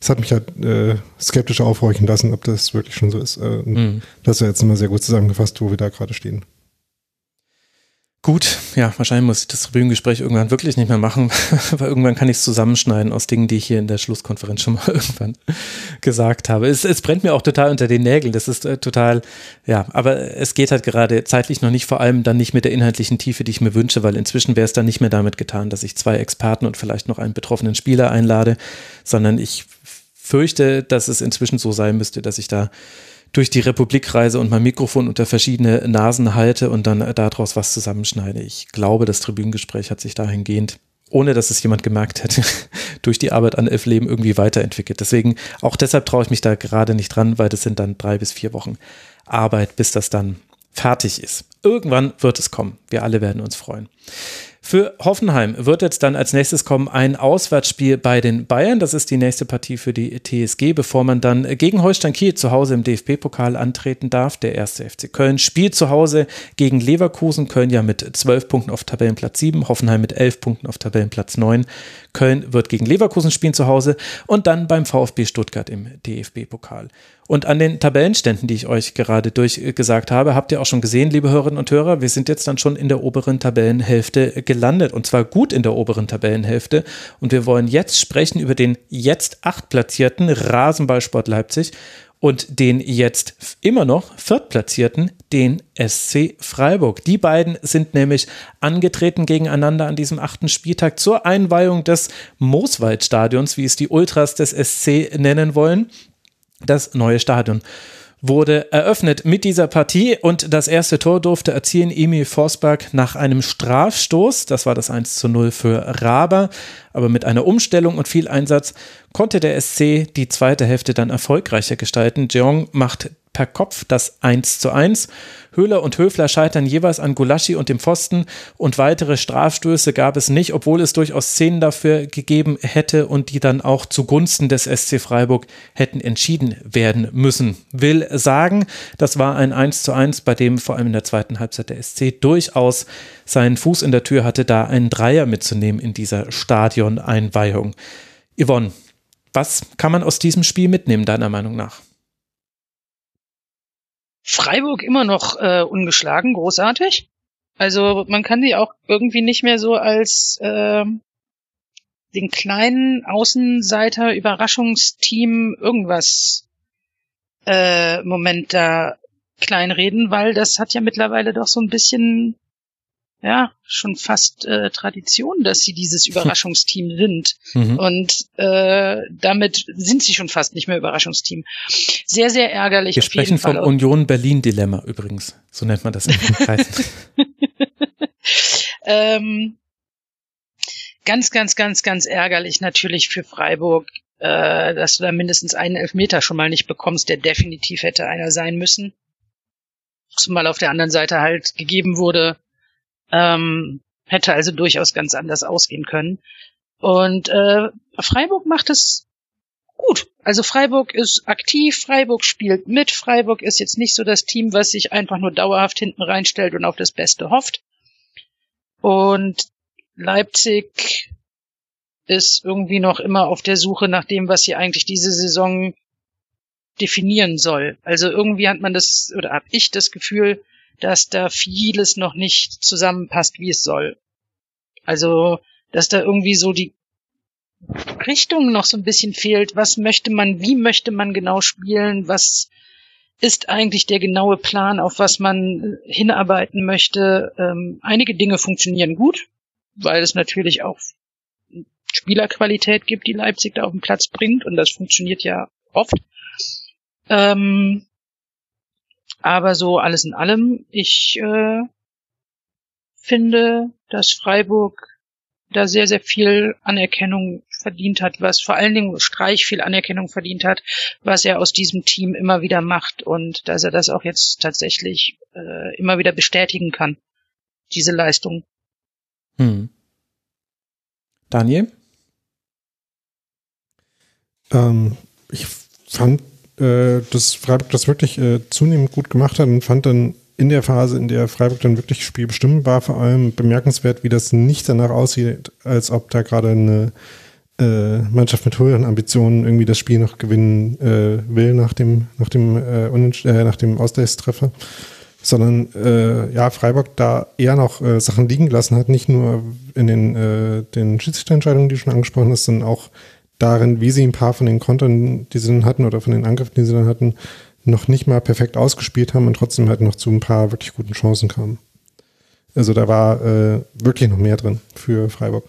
es hat mich halt äh, skeptisch aufhorchen lassen, ob das wirklich schon so ist. Mhm. Das ist ja jetzt nochmal sehr gut zusammengefasst, wo wir da gerade stehen. Gut, ja, wahrscheinlich muss ich das Tribünengespräch irgendwann wirklich nicht mehr machen, [LAUGHS] weil irgendwann kann ich es zusammenschneiden aus Dingen, die ich hier in der Schlusskonferenz schon mal [LAUGHS] irgendwann gesagt habe. Es, es brennt mir auch total unter den Nägeln, das ist äh, total, ja, aber es geht halt gerade zeitlich noch nicht, vor allem dann nicht mit der inhaltlichen Tiefe, die ich mir wünsche, weil inzwischen wäre es dann nicht mehr damit getan, dass ich zwei Experten und vielleicht noch einen betroffenen Spieler einlade, sondern ich fürchte, dass es inzwischen so sein müsste, dass ich da durch die Republik reise und mein Mikrofon unter verschiedene Nasen halte und dann daraus was zusammenschneide. Ich glaube, das Tribünengespräch hat sich dahingehend, ohne dass es jemand gemerkt hätte, [LAUGHS] durch die Arbeit an Elf Leben irgendwie weiterentwickelt. Deswegen, auch deshalb traue ich mich da gerade nicht dran, weil das sind dann drei bis vier Wochen Arbeit, bis das dann fertig ist. Irgendwann wird es kommen. Wir alle werden uns freuen. Für Hoffenheim wird jetzt dann als nächstes kommen ein Auswärtsspiel bei den Bayern. Das ist die nächste Partie für die TSG, bevor man dann gegen Holstein Kiel zu Hause im DFB-Pokal antreten darf. Der erste FC Köln spielt zu Hause gegen Leverkusen. Köln ja mit 12 Punkten auf Tabellenplatz 7, Hoffenheim mit 11 Punkten auf Tabellenplatz 9. Köln wird gegen Leverkusen spielen zu Hause und dann beim VfB Stuttgart im DFB-Pokal. Und an den Tabellenständen, die ich euch gerade durchgesagt habe, habt ihr auch schon gesehen, liebe Hörerinnen und Hörer, wir sind jetzt dann schon in der oberen Tabellenhälfte gelandet und zwar gut in der oberen Tabellenhälfte. Und wir wollen jetzt sprechen über den jetzt achtplatzierten Rasenballsport Leipzig und den jetzt immer noch viertplatzierten, den SC Freiburg. Die beiden sind nämlich angetreten gegeneinander an diesem achten Spieltag zur Einweihung des Mooswaldstadions, wie es die Ultras des SC nennen wollen. Das neue Stadion wurde eröffnet mit dieser Partie und das erste Tor durfte erzielen Emil Forsberg nach einem Strafstoß. Das war das 1 zu 0 für Raber. Aber mit einer Umstellung und viel Einsatz konnte der SC die zweite Hälfte dann erfolgreicher gestalten. Jeong macht per Kopf das 1 zu 1. Höhler und Höfler scheitern jeweils an Gulaschi und dem Pfosten und weitere Strafstöße gab es nicht, obwohl es durchaus Szenen dafür gegeben hätte und die dann auch zugunsten des SC Freiburg hätten entschieden werden müssen. Will sagen, das war ein 1 zu 1, bei dem vor allem in der zweiten Halbzeit der SC durchaus seinen Fuß in der Tür hatte, da einen Dreier mitzunehmen in dieser Stadioneinweihung. Yvonne, was kann man aus diesem Spiel mitnehmen, deiner Meinung nach? Freiburg immer noch äh, ungeschlagen, großartig. Also man kann die auch irgendwie nicht mehr so als äh, den kleinen Außenseiter Überraschungsteam irgendwas äh, Moment da kleinreden, weil das hat ja mittlerweile doch so ein bisschen ja schon fast äh, Tradition, dass sie dieses [LAUGHS] Überraschungsteam sind. Mhm. Und äh, damit sind sie schon fast nicht mehr Überraschungsteam. Sehr, sehr ärgerlich. Wir sprechen vom Union Berlin-Dilemma übrigens. So nennt man das in Kreisen. [LAUGHS] [LAUGHS] ähm, ganz, ganz, ganz, ganz ärgerlich natürlich für Freiburg, äh, dass du da mindestens einen Elfmeter schon mal nicht bekommst, der definitiv hätte einer sein müssen. Zumal auf der anderen Seite halt gegeben wurde, ähm, hätte also durchaus ganz anders ausgehen können. Und äh, Freiburg macht es gut. Also Freiburg ist aktiv, Freiburg spielt mit, Freiburg ist jetzt nicht so das Team, was sich einfach nur dauerhaft hinten reinstellt und auf das Beste hofft. Und Leipzig ist irgendwie noch immer auf der Suche nach dem, was sie eigentlich diese Saison definieren soll. Also irgendwie hat man das, oder habe ich das Gefühl, dass da vieles noch nicht zusammenpasst, wie es soll. Also, dass da irgendwie so die Richtung noch so ein bisschen fehlt. Was möchte man, wie möchte man genau spielen? Was ist eigentlich der genaue Plan, auf was man hinarbeiten möchte? Ähm, einige Dinge funktionieren gut, weil es natürlich auch Spielerqualität gibt, die Leipzig da auf den Platz bringt und das funktioniert ja oft. Ähm, aber so alles in allem, ich äh, finde, dass Freiburg da sehr, sehr viel Anerkennung verdient hat, was vor allen Dingen Streich viel Anerkennung verdient hat, was er aus diesem Team immer wieder macht und dass er das auch jetzt tatsächlich äh, immer wieder bestätigen kann, diese Leistung. Hm. Daniel? Ähm, ich fand äh, dass Freiburg das wirklich äh, zunehmend gut gemacht hat und fand dann in der Phase, in der Freiburg dann wirklich Spiel bestimmen war, vor allem bemerkenswert, wie das nicht danach aussieht, als ob da gerade eine äh, Mannschaft mit höheren Ambitionen irgendwie das Spiel noch gewinnen äh, will nach dem, nach dem, äh, äh, nach dem Ausgleichstreffer. Sondern äh, ja, Freiburg da eher noch Sachen liegen gelassen hat, nicht nur in den, den Schiedsrichterentscheidungen, die schon angesprochen hast, sondern auch darin, wie sie ein paar von den Kontern, die sie dann hatten, oder von den Angriffen, die sie dann hatten, noch nicht mal perfekt ausgespielt haben und trotzdem halt noch zu ein paar wirklich guten Chancen kamen. Also da war äh, wirklich noch mehr drin für Freiburg.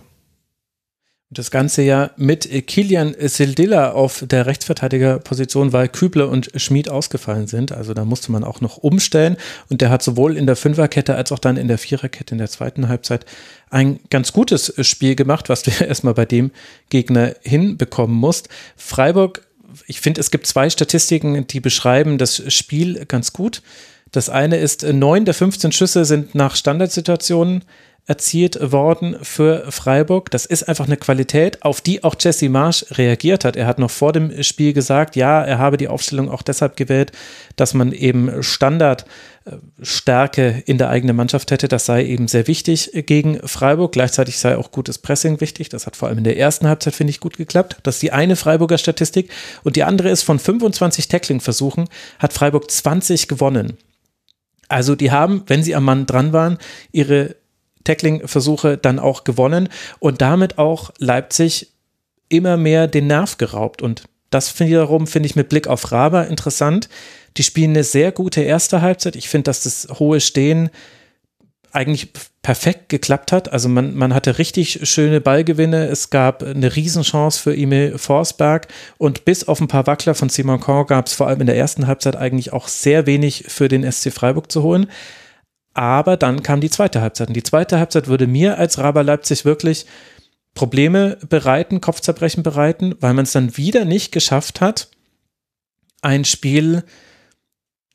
Das Ganze ja mit Kilian Sildilla auf der Rechtsverteidigerposition, weil Kübler und Schmid ausgefallen sind. Also da musste man auch noch umstellen. Und der hat sowohl in der Fünferkette als auch dann in der Viererkette in der zweiten Halbzeit ein ganz gutes Spiel gemacht, was du [LAUGHS] erstmal bei dem Gegner hinbekommen musst. Freiburg, ich finde, es gibt zwei Statistiken, die beschreiben das Spiel ganz gut. Das eine ist, neun der 15 Schüsse sind nach Standardsituationen erzielt worden für Freiburg. Das ist einfach eine Qualität, auf die auch Jesse Marsch reagiert hat. Er hat noch vor dem Spiel gesagt, ja, er habe die Aufstellung auch deshalb gewählt, dass man eben Standardstärke in der eigenen Mannschaft hätte. Das sei eben sehr wichtig gegen Freiburg. Gleichzeitig sei auch gutes Pressing wichtig. Das hat vor allem in der ersten Halbzeit, finde ich, gut geklappt. Das ist die eine Freiburger Statistik. Und die andere ist, von 25 Tackling-Versuchen hat Freiburg 20 gewonnen. Also die haben, wenn sie am Mann dran waren, ihre Tackling-Versuche dann auch gewonnen und damit auch Leipzig immer mehr den Nerv geraubt. Und das wiederum finde ich mit Blick auf Raber interessant. Die spielen eine sehr gute erste Halbzeit. Ich finde, dass das hohe Stehen eigentlich perfekt geklappt hat. Also man, man hatte richtig schöne Ballgewinne. Es gab eine Riesenchance für Emil Forsberg und bis auf ein paar Wackler von Simon Korn gab es vor allem in der ersten Halbzeit eigentlich auch sehr wenig für den SC Freiburg zu holen. Aber dann kam die zweite Halbzeit. Und die zweite Halbzeit würde mir als Raber Leipzig wirklich Probleme bereiten, Kopfzerbrechen bereiten, weil man es dann wieder nicht geschafft hat, ein Spiel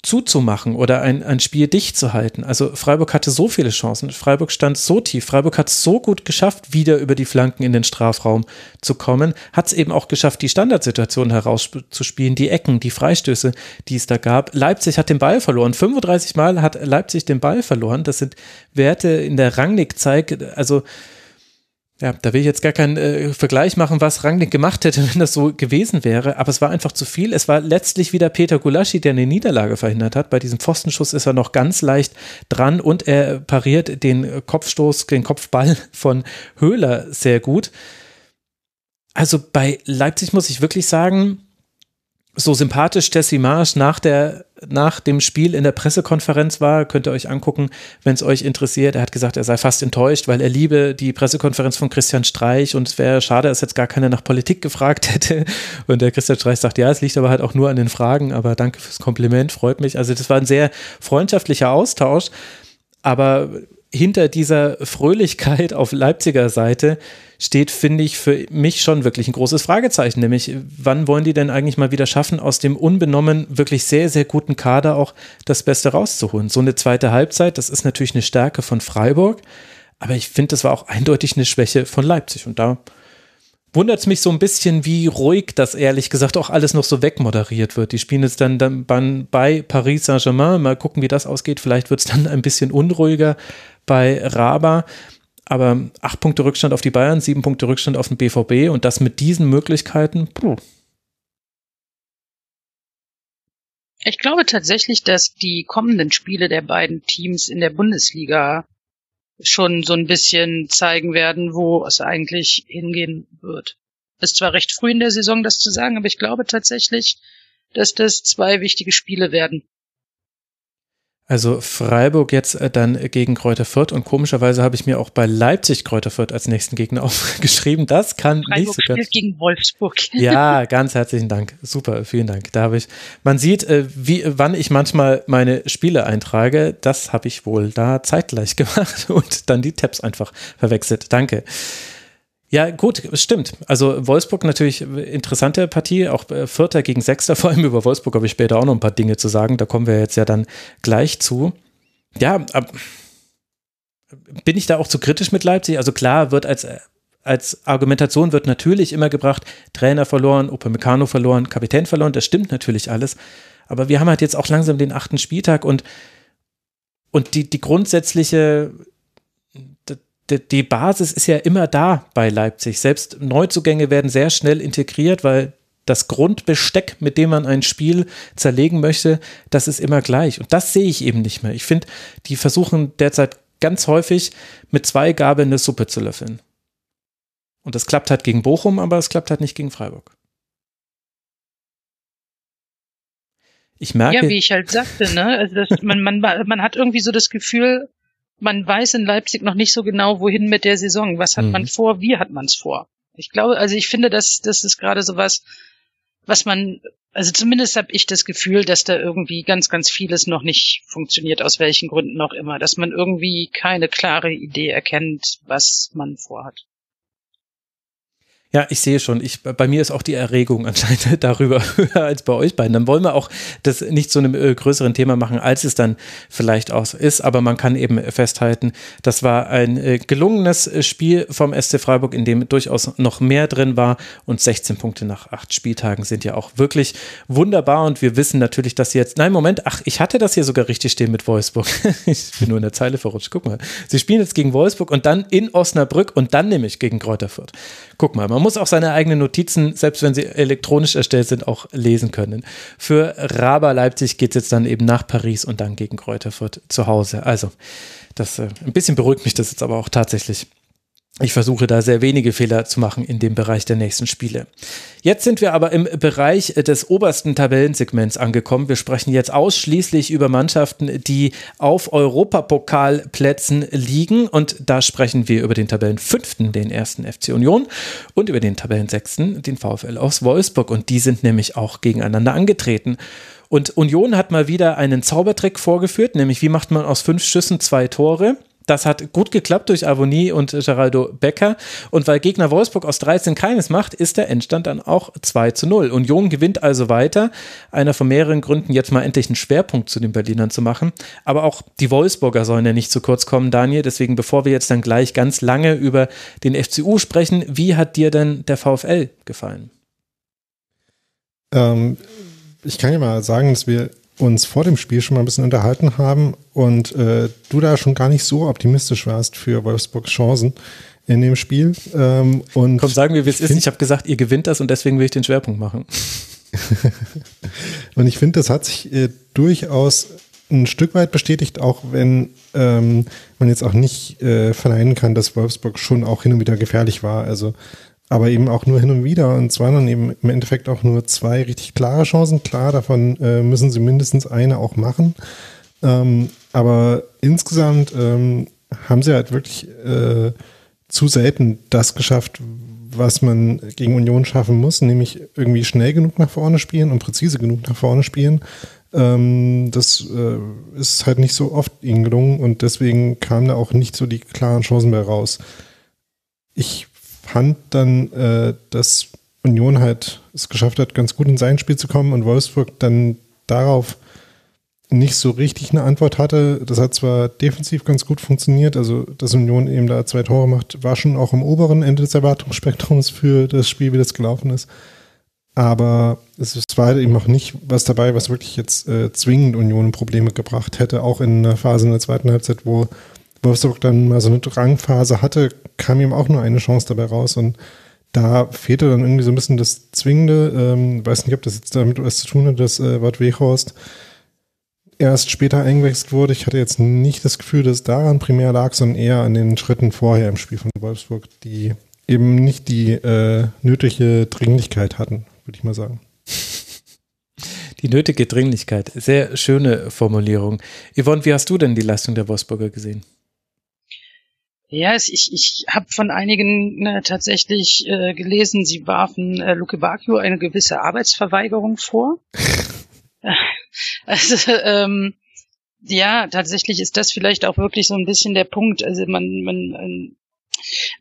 zuzumachen oder ein, ein Spiel dicht zu halten. Also Freiburg hatte so viele Chancen, Freiburg stand so tief, Freiburg hat es so gut geschafft, wieder über die Flanken in den Strafraum zu kommen, hat es eben auch geschafft, die Standardsituationen herauszuspielen, die Ecken, die Freistöße, die es da gab. Leipzig hat den Ball verloren, 35 Mal hat Leipzig den Ball verloren, das sind Werte in der Rangnick zeigt, also ja, da will ich jetzt gar keinen äh, Vergleich machen, was Rangnick gemacht hätte, [LAUGHS] wenn das so gewesen wäre, aber es war einfach zu viel. Es war letztlich wieder Peter Gulaschi, der eine Niederlage verhindert hat. Bei diesem Pfostenschuss ist er noch ganz leicht dran und er pariert den Kopfstoß, den Kopfball [LAUGHS] von Höhler sehr gut. Also bei Leipzig muss ich wirklich sagen, so sympathisch Jesse Marsch nach, der, nach dem Spiel in der Pressekonferenz war, könnt ihr euch angucken, wenn es euch interessiert. Er hat gesagt, er sei fast enttäuscht, weil er liebe die Pressekonferenz von Christian Streich und es wäre schade, dass jetzt gar keiner nach Politik gefragt [LAUGHS] hätte. Und der Christian Streich sagt, ja, es liegt aber halt auch nur an den Fragen, aber danke fürs Kompliment, freut mich. Also das war ein sehr freundschaftlicher Austausch, aber hinter dieser Fröhlichkeit auf Leipziger Seite steht, finde ich, für mich schon wirklich ein großes Fragezeichen. Nämlich, wann wollen die denn eigentlich mal wieder schaffen, aus dem unbenommen wirklich sehr, sehr guten Kader auch das Beste rauszuholen? So eine zweite Halbzeit, das ist natürlich eine Stärke von Freiburg, aber ich finde, das war auch eindeutig eine Schwäche von Leipzig. Und da wundert es mich so ein bisschen, wie ruhig das ehrlich gesagt auch alles noch so wegmoderiert wird. Die spielen jetzt dann, dann bei Paris Saint-Germain. Mal gucken, wie das ausgeht. Vielleicht wird es dann ein bisschen unruhiger bei Raba. Aber acht Punkte Rückstand auf die Bayern, sieben Punkte Rückstand auf den BVB und das mit diesen Möglichkeiten. Puh. Ich glaube tatsächlich, dass die kommenden Spiele der beiden Teams in der Bundesliga schon so ein bisschen zeigen werden, wo es eigentlich hingehen wird. Ist zwar recht früh in der Saison, das zu sagen, aber ich glaube tatsächlich, dass das zwei wichtige Spiele werden. Also Freiburg jetzt äh, dann gegen Kräuter Fürth und komischerweise habe ich mir auch bei Leipzig Kräuter Fürth als nächsten Gegner [LAUGHS] aufgeschrieben. Das kann Freiburg nicht so ganz. gegen Wolfsburg. [LAUGHS] Ja, ganz herzlichen Dank. Super, vielen Dank. Da habe ich. Man sieht, äh, wie, wann ich manchmal meine Spiele eintrage. Das habe ich wohl da zeitgleich [LAUGHS] gemacht und dann die Tabs einfach verwechselt. Danke. Ja, gut, stimmt. Also Wolfsburg natürlich interessante Partie, auch äh, Vierter gegen Sechster. [LAUGHS] Vor allem über Wolfsburg habe ich später auch noch ein paar Dinge zu sagen. Da kommen wir jetzt ja dann gleich zu. Ja, bin ich da auch zu kritisch mit Leipzig? Also klar wird als als Argumentation wird natürlich immer gebracht, Trainer verloren, Upamecano verloren, Kapitän verloren, das stimmt natürlich alles. Aber wir haben halt jetzt auch langsam den achten Spieltag und, und die, die grundsätzliche, die, Basis ist ja immer da bei Leipzig. Selbst Neuzugänge werden sehr schnell integriert, weil das Grundbesteck, mit dem man ein Spiel zerlegen möchte, das ist immer gleich. Und das sehe ich eben nicht mehr. Ich finde, die versuchen derzeit ganz häufig mit zwei Gabeln eine Suppe zu löffeln. Und das klappt halt gegen Bochum, aber es klappt halt nicht gegen Freiburg. Ich merke. Ja, wie ich halt sagte, ne? Also das, man, man, man hat irgendwie so das Gefühl, man weiß in Leipzig noch nicht so genau, wohin mit der Saison. Was hat mhm. man vor? Wie hat man es vor? Ich glaube, also ich finde, dass das ist gerade so was, was man, also zumindest habe ich das Gefühl, dass da irgendwie ganz, ganz vieles noch nicht funktioniert, aus welchen Gründen auch immer, dass man irgendwie keine klare Idee erkennt, was man vorhat. Ja, ich sehe schon. Ich, bei mir ist auch die Erregung [LAUGHS] anscheinend darüber höher als bei euch beiden. Dann wollen wir auch das nicht zu einem äh, größeren Thema machen, als es dann vielleicht auch ist. Aber man kann eben festhalten, das war ein äh, gelungenes Spiel vom SC Freiburg, in dem durchaus noch mehr drin war. Und 16 Punkte nach acht Spieltagen sind ja auch wirklich wunderbar. Und wir wissen natürlich, dass jetzt, nein, Moment, ach, ich hatte das hier sogar richtig stehen mit Wolfsburg. [LAUGHS] ich bin nur in der Zeile verrutscht. Guck mal. Sie spielen jetzt gegen Wolfsburg und dann in Osnabrück und dann nämlich gegen Kräuter Fürth. Guck mal, man muss auch seine eigenen Notizen, selbst wenn sie elektronisch erstellt sind, auch lesen können. Für Raba Leipzig geht es jetzt dann eben nach Paris und dann gegen Kräuterfurt zu Hause. Also, das äh, ein bisschen beruhigt mich das jetzt aber auch tatsächlich. Ich versuche da sehr wenige Fehler zu machen in dem Bereich der nächsten Spiele. Jetzt sind wir aber im Bereich des obersten Tabellensegments angekommen. Wir sprechen jetzt ausschließlich über Mannschaften, die auf Europapokalplätzen liegen. Und da sprechen wir über den Tabellenfünften, den ersten FC Union, und über den Tabellensechsten, den VfL aus Wolfsburg. Und die sind nämlich auch gegeneinander angetreten. Und Union hat mal wieder einen Zaubertrick vorgeführt, nämlich wie macht man aus fünf Schüssen zwei Tore? Das hat gut geklappt durch Avonie und Geraldo Becker. Und weil Gegner Wolfsburg aus 13 keines macht, ist der Endstand dann auch 2 zu 0. Union gewinnt also weiter. Einer von mehreren Gründen, jetzt mal endlich einen Schwerpunkt zu den Berlinern zu machen. Aber auch die Wolfsburger sollen ja nicht zu kurz kommen, Daniel. Deswegen, bevor wir jetzt dann gleich ganz lange über den FCU sprechen, wie hat dir denn der VfL gefallen? Ähm, ich kann ja mal sagen, dass wir uns vor dem Spiel schon mal ein bisschen unterhalten haben und äh, du da schon gar nicht so optimistisch warst für Wolfsburgs Chancen in dem Spiel. Ähm, und Komm, sagen wir, wie es ist. Ich habe gesagt, ihr gewinnt das und deswegen will ich den Schwerpunkt machen. [LAUGHS] und ich finde, das hat sich äh, durchaus ein Stück weit bestätigt, auch wenn ähm, man jetzt auch nicht äh, verneinen kann, dass Wolfsburg schon auch hin und wieder gefährlich war. Also aber eben auch nur hin und wieder. Und zwar dann eben im Endeffekt auch nur zwei richtig klare Chancen. Klar, davon äh, müssen sie mindestens eine auch machen. Ähm, aber insgesamt ähm, haben sie halt wirklich äh, zu selten das geschafft, was man gegen Union schaffen muss, nämlich irgendwie schnell genug nach vorne spielen und präzise genug nach vorne spielen. Ähm, das äh, ist halt nicht so oft ihnen gelungen und deswegen kamen da auch nicht so die klaren Chancen mehr raus. Ich fand dann, äh, dass Union halt es geschafft hat, ganz gut in sein Spiel zu kommen und Wolfsburg dann darauf nicht so richtig eine Antwort hatte. Das hat zwar defensiv ganz gut funktioniert, also dass Union eben da zwei Tore macht, war schon auch am oberen Ende des Erwartungsspektrums für das Spiel, wie das gelaufen ist. Aber es war halt eben auch nicht was dabei, was wirklich jetzt äh, zwingend Union Probleme gebracht hätte, auch in einer Phase in der zweiten Halbzeit, wo Wolfsburg dann mal so eine Drangphase hatte, kam ihm auch nur eine Chance dabei raus und da fehlte dann irgendwie so ein bisschen das Zwingende. Ähm, weiß nicht, ob das jetzt damit was zu tun hat, dass äh, Wort Weghorst erst später eingewechselt wurde. Ich hatte jetzt nicht das Gefühl, dass daran primär lag, sondern eher an den Schritten vorher im Spiel von Wolfsburg, die eben nicht die äh, nötige Dringlichkeit hatten, würde ich mal sagen. Die nötige Dringlichkeit. Sehr schöne Formulierung. Yvonne, wie hast du denn die Leistung der Wolfsburger gesehen? Ja, ich, ich habe von einigen ne, tatsächlich äh, gelesen, sie warfen äh, Luke Bacchio eine gewisse Arbeitsverweigerung vor. [LAUGHS] also ähm, ja, tatsächlich ist das vielleicht auch wirklich so ein bisschen der Punkt. Also man, man ähm,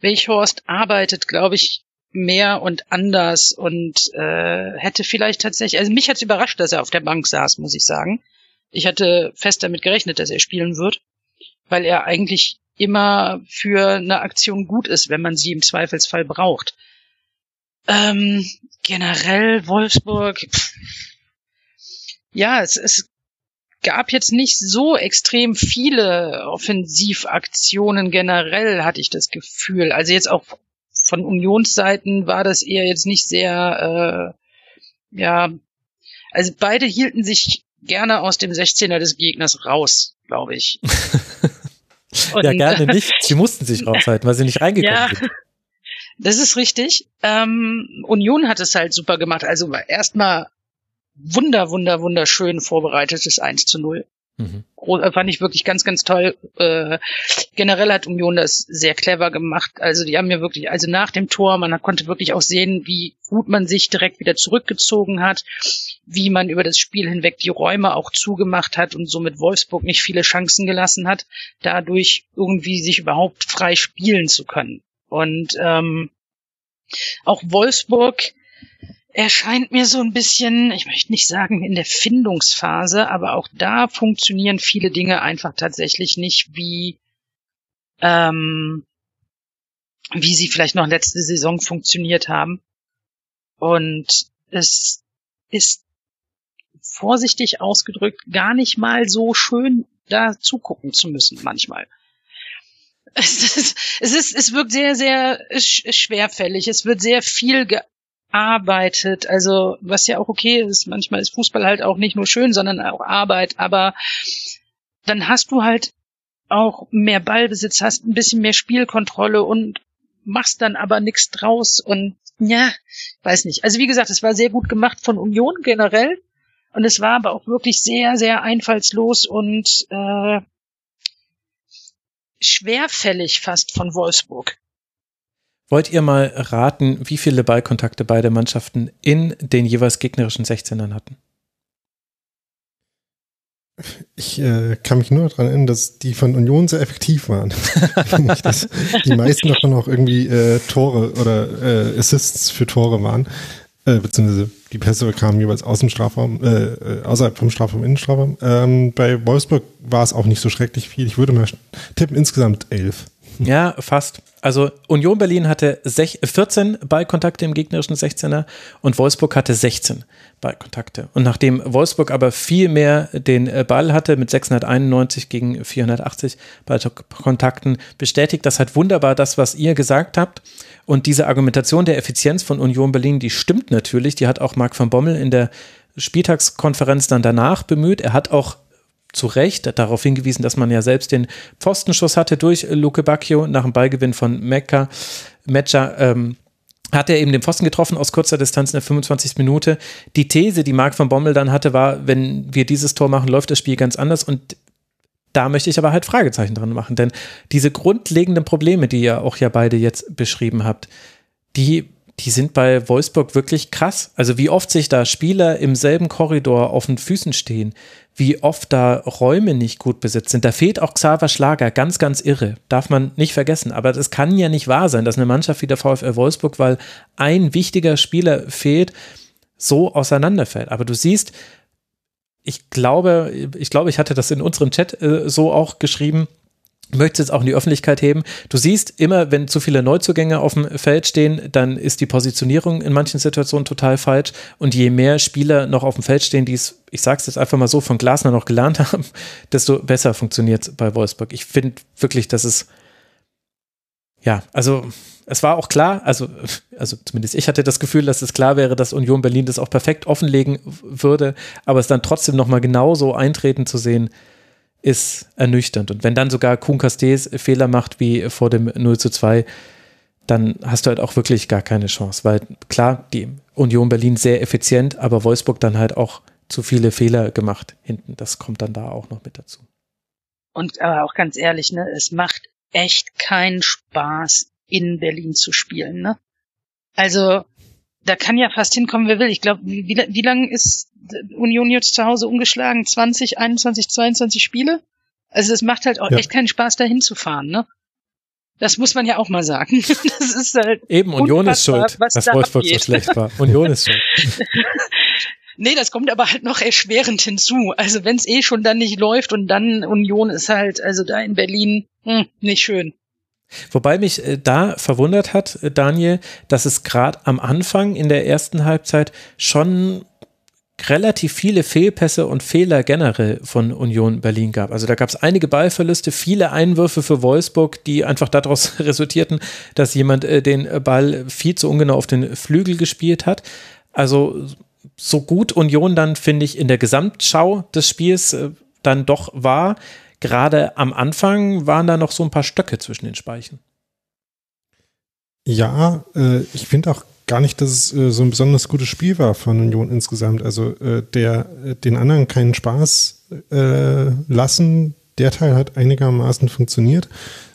Weichhorst arbeitet, glaube ich, mehr und anders und äh, hätte vielleicht tatsächlich, also mich hat es überrascht, dass er auf der Bank saß, muss ich sagen. Ich hatte fest damit gerechnet, dass er spielen wird, weil er eigentlich immer für eine Aktion gut ist, wenn man sie im Zweifelsfall braucht. Ähm, generell Wolfsburg, pff, ja, es, es gab jetzt nicht so extrem viele Offensivaktionen generell, hatte ich das Gefühl. Also jetzt auch von Unionsseiten war das eher jetzt nicht sehr, äh, ja, also beide hielten sich gerne aus dem 16er des Gegners raus, glaube ich. [LAUGHS] Und, ja, gerne nicht. Sie mussten sich raushalten, weil sie nicht reingekommen ja, sind. Das ist richtig. Ähm, Union hat es halt super gemacht. Also erstmal wunder, wunder, wunderschön vorbereitetes 1 zu 0. Mhm. Fand ich wirklich ganz, ganz toll. Äh, generell hat Union das sehr clever gemacht. Also die haben mir wirklich, also nach dem Tor, man konnte wirklich auch sehen, wie gut man sich direkt wieder zurückgezogen hat, wie man über das Spiel hinweg die Räume auch zugemacht hat und somit Wolfsburg nicht viele Chancen gelassen hat, dadurch irgendwie sich überhaupt frei spielen zu können. Und ähm, auch Wolfsburg erscheint mir so ein bisschen, ich möchte nicht sagen in der Findungsphase, aber auch da funktionieren viele Dinge einfach tatsächlich nicht wie ähm, wie sie vielleicht noch letzte Saison funktioniert haben. Und es ist vorsichtig ausgedrückt gar nicht mal so schön, da zugucken zu müssen manchmal. [LAUGHS] Es ist, es ist, es wirkt sehr, sehr schwerfällig. Es wird sehr viel arbeitet, also was ja auch okay ist, manchmal ist Fußball halt auch nicht nur schön, sondern auch Arbeit, aber dann hast du halt auch mehr Ballbesitz, hast ein bisschen mehr Spielkontrolle und machst dann aber nichts draus und ja, weiß nicht. Also wie gesagt, es war sehr gut gemacht von Union generell und es war aber auch wirklich sehr, sehr einfallslos und äh, schwerfällig fast von Wolfsburg. Wollt ihr mal raten, wie viele Ballkontakte beide Mannschaften in den jeweils gegnerischen 16ern hatten? Ich äh, kann mich nur daran erinnern, dass die von Union sehr effektiv waren. dass die meisten [LAUGHS] davon auch irgendwie äh, Tore oder äh, Assists für Tore waren. Äh, beziehungsweise die Pässe kamen jeweils aus dem Strafraum, äh, äh außerhalb vom Strafraum, Innenstrafraum. Ähm, bei Wolfsburg war es auch nicht so schrecklich viel. Ich würde mal tippen, insgesamt elf. Ja, fast. Also Union Berlin hatte 14 Ballkontakte im gegnerischen 16er und Wolfsburg hatte 16 Ballkontakte. Und nachdem Wolfsburg aber viel mehr den äh, Ball hatte mit 691 gegen 480 Ballkontakten, bestätigt das halt wunderbar das, was ihr gesagt habt. Und diese Argumentation der Effizienz von Union Berlin, die stimmt natürlich. Die hat auch Marc van Bommel in der Spieltagskonferenz dann danach bemüht. Er hat auch zu Recht darauf hingewiesen, dass man ja selbst den Pfostenschuss hatte durch Luke Bacchio nach dem Ballgewinn von Mecca. Metscher ähm, hat er eben den Pfosten getroffen aus kurzer Distanz in der 25. Minute. Die These, die Marc von Bommel dann hatte, war, wenn wir dieses Tor machen, läuft das Spiel ganz anders und da möchte ich aber halt Fragezeichen dran machen, denn diese grundlegenden Probleme, die ihr auch ja beide jetzt beschrieben habt, die die sind bei Wolfsburg wirklich krass. Also wie oft sich da Spieler im selben Korridor auf den Füßen stehen, wie oft da Räume nicht gut besetzt sind. Da fehlt auch Xaver Schlager, ganz, ganz irre. Darf man nicht vergessen. Aber das kann ja nicht wahr sein, dass eine Mannschaft wie der VfL Wolfsburg, weil ein wichtiger Spieler fehlt, so auseinanderfällt. Aber du siehst, ich glaube, ich glaube, ich hatte das in unserem Chat äh, so auch geschrieben, möchte es auch in die Öffentlichkeit heben. Du siehst immer, wenn zu viele Neuzugänge auf dem Feld stehen, dann ist die Positionierung in manchen Situationen total falsch. Und je mehr Spieler noch auf dem Feld stehen, die es, ich sag's jetzt einfach mal so, von Glasner noch gelernt [LAUGHS] haben, desto besser funktioniert es bei Wolfsburg. Ich finde wirklich, dass es, ja, also es war auch klar, also, also zumindest ich hatte das Gefühl, dass es klar wäre, dass Union Berlin das auch perfekt offenlegen würde, aber es dann trotzdem nochmal genauso eintreten zu sehen, ist ernüchternd. Und wenn dann sogar Kuhn Castells Fehler macht wie vor dem 0 zu 2, dann hast du halt auch wirklich gar keine Chance. Weil klar, die Union Berlin sehr effizient, aber Wolfsburg dann halt auch zu viele Fehler gemacht hinten. Das kommt dann da auch noch mit dazu. Und aber auch ganz ehrlich, ne, es macht echt keinen Spaß, in Berlin zu spielen, ne? Also, da kann ja fast hinkommen, wer will. Ich glaube, wie, wie, wie lange ist Union jetzt zu Hause umgeschlagen? 20, 21, 22 Spiele? Also es macht halt auch ja. echt keinen Spaß, da hinzufahren, ne? Das muss man ja auch mal sagen. [LAUGHS] Das ist halt Eben, Union ist schuld, dass da Wolfsburg abgeht. so schlecht war. Union ist schuld. [LAUGHS] Nee, das kommt aber halt noch erschwerend hinzu. Also wenn es eh schon dann nicht läuft und dann Union ist halt, also da in Berlin, hm, nicht schön. Wobei mich äh, da verwundert hat, äh, Daniel, dass es gerade am Anfang in der ersten Halbzeit schon relativ viele Fehlpässe und Fehler generell von Union Berlin gab. Also da gab es einige Ballverluste, viele Einwürfe für Wolfsburg, die einfach daraus [LAUGHS] resultierten, dass jemand äh, den Ball viel zu ungenau auf den Flügel gespielt hat. Also so gut Union dann, finde ich, in der Gesamtschau des Spiels äh, dann doch war, gerade am Anfang waren da noch so ein paar Stöcke zwischen den Speichen. Ja, äh, ich finde auch gar nicht, dass es äh, so ein besonders gutes Spiel war von Union insgesamt. Also äh, der äh, den anderen keinen Spaß äh, lassen, der Teil hat einigermaßen funktioniert.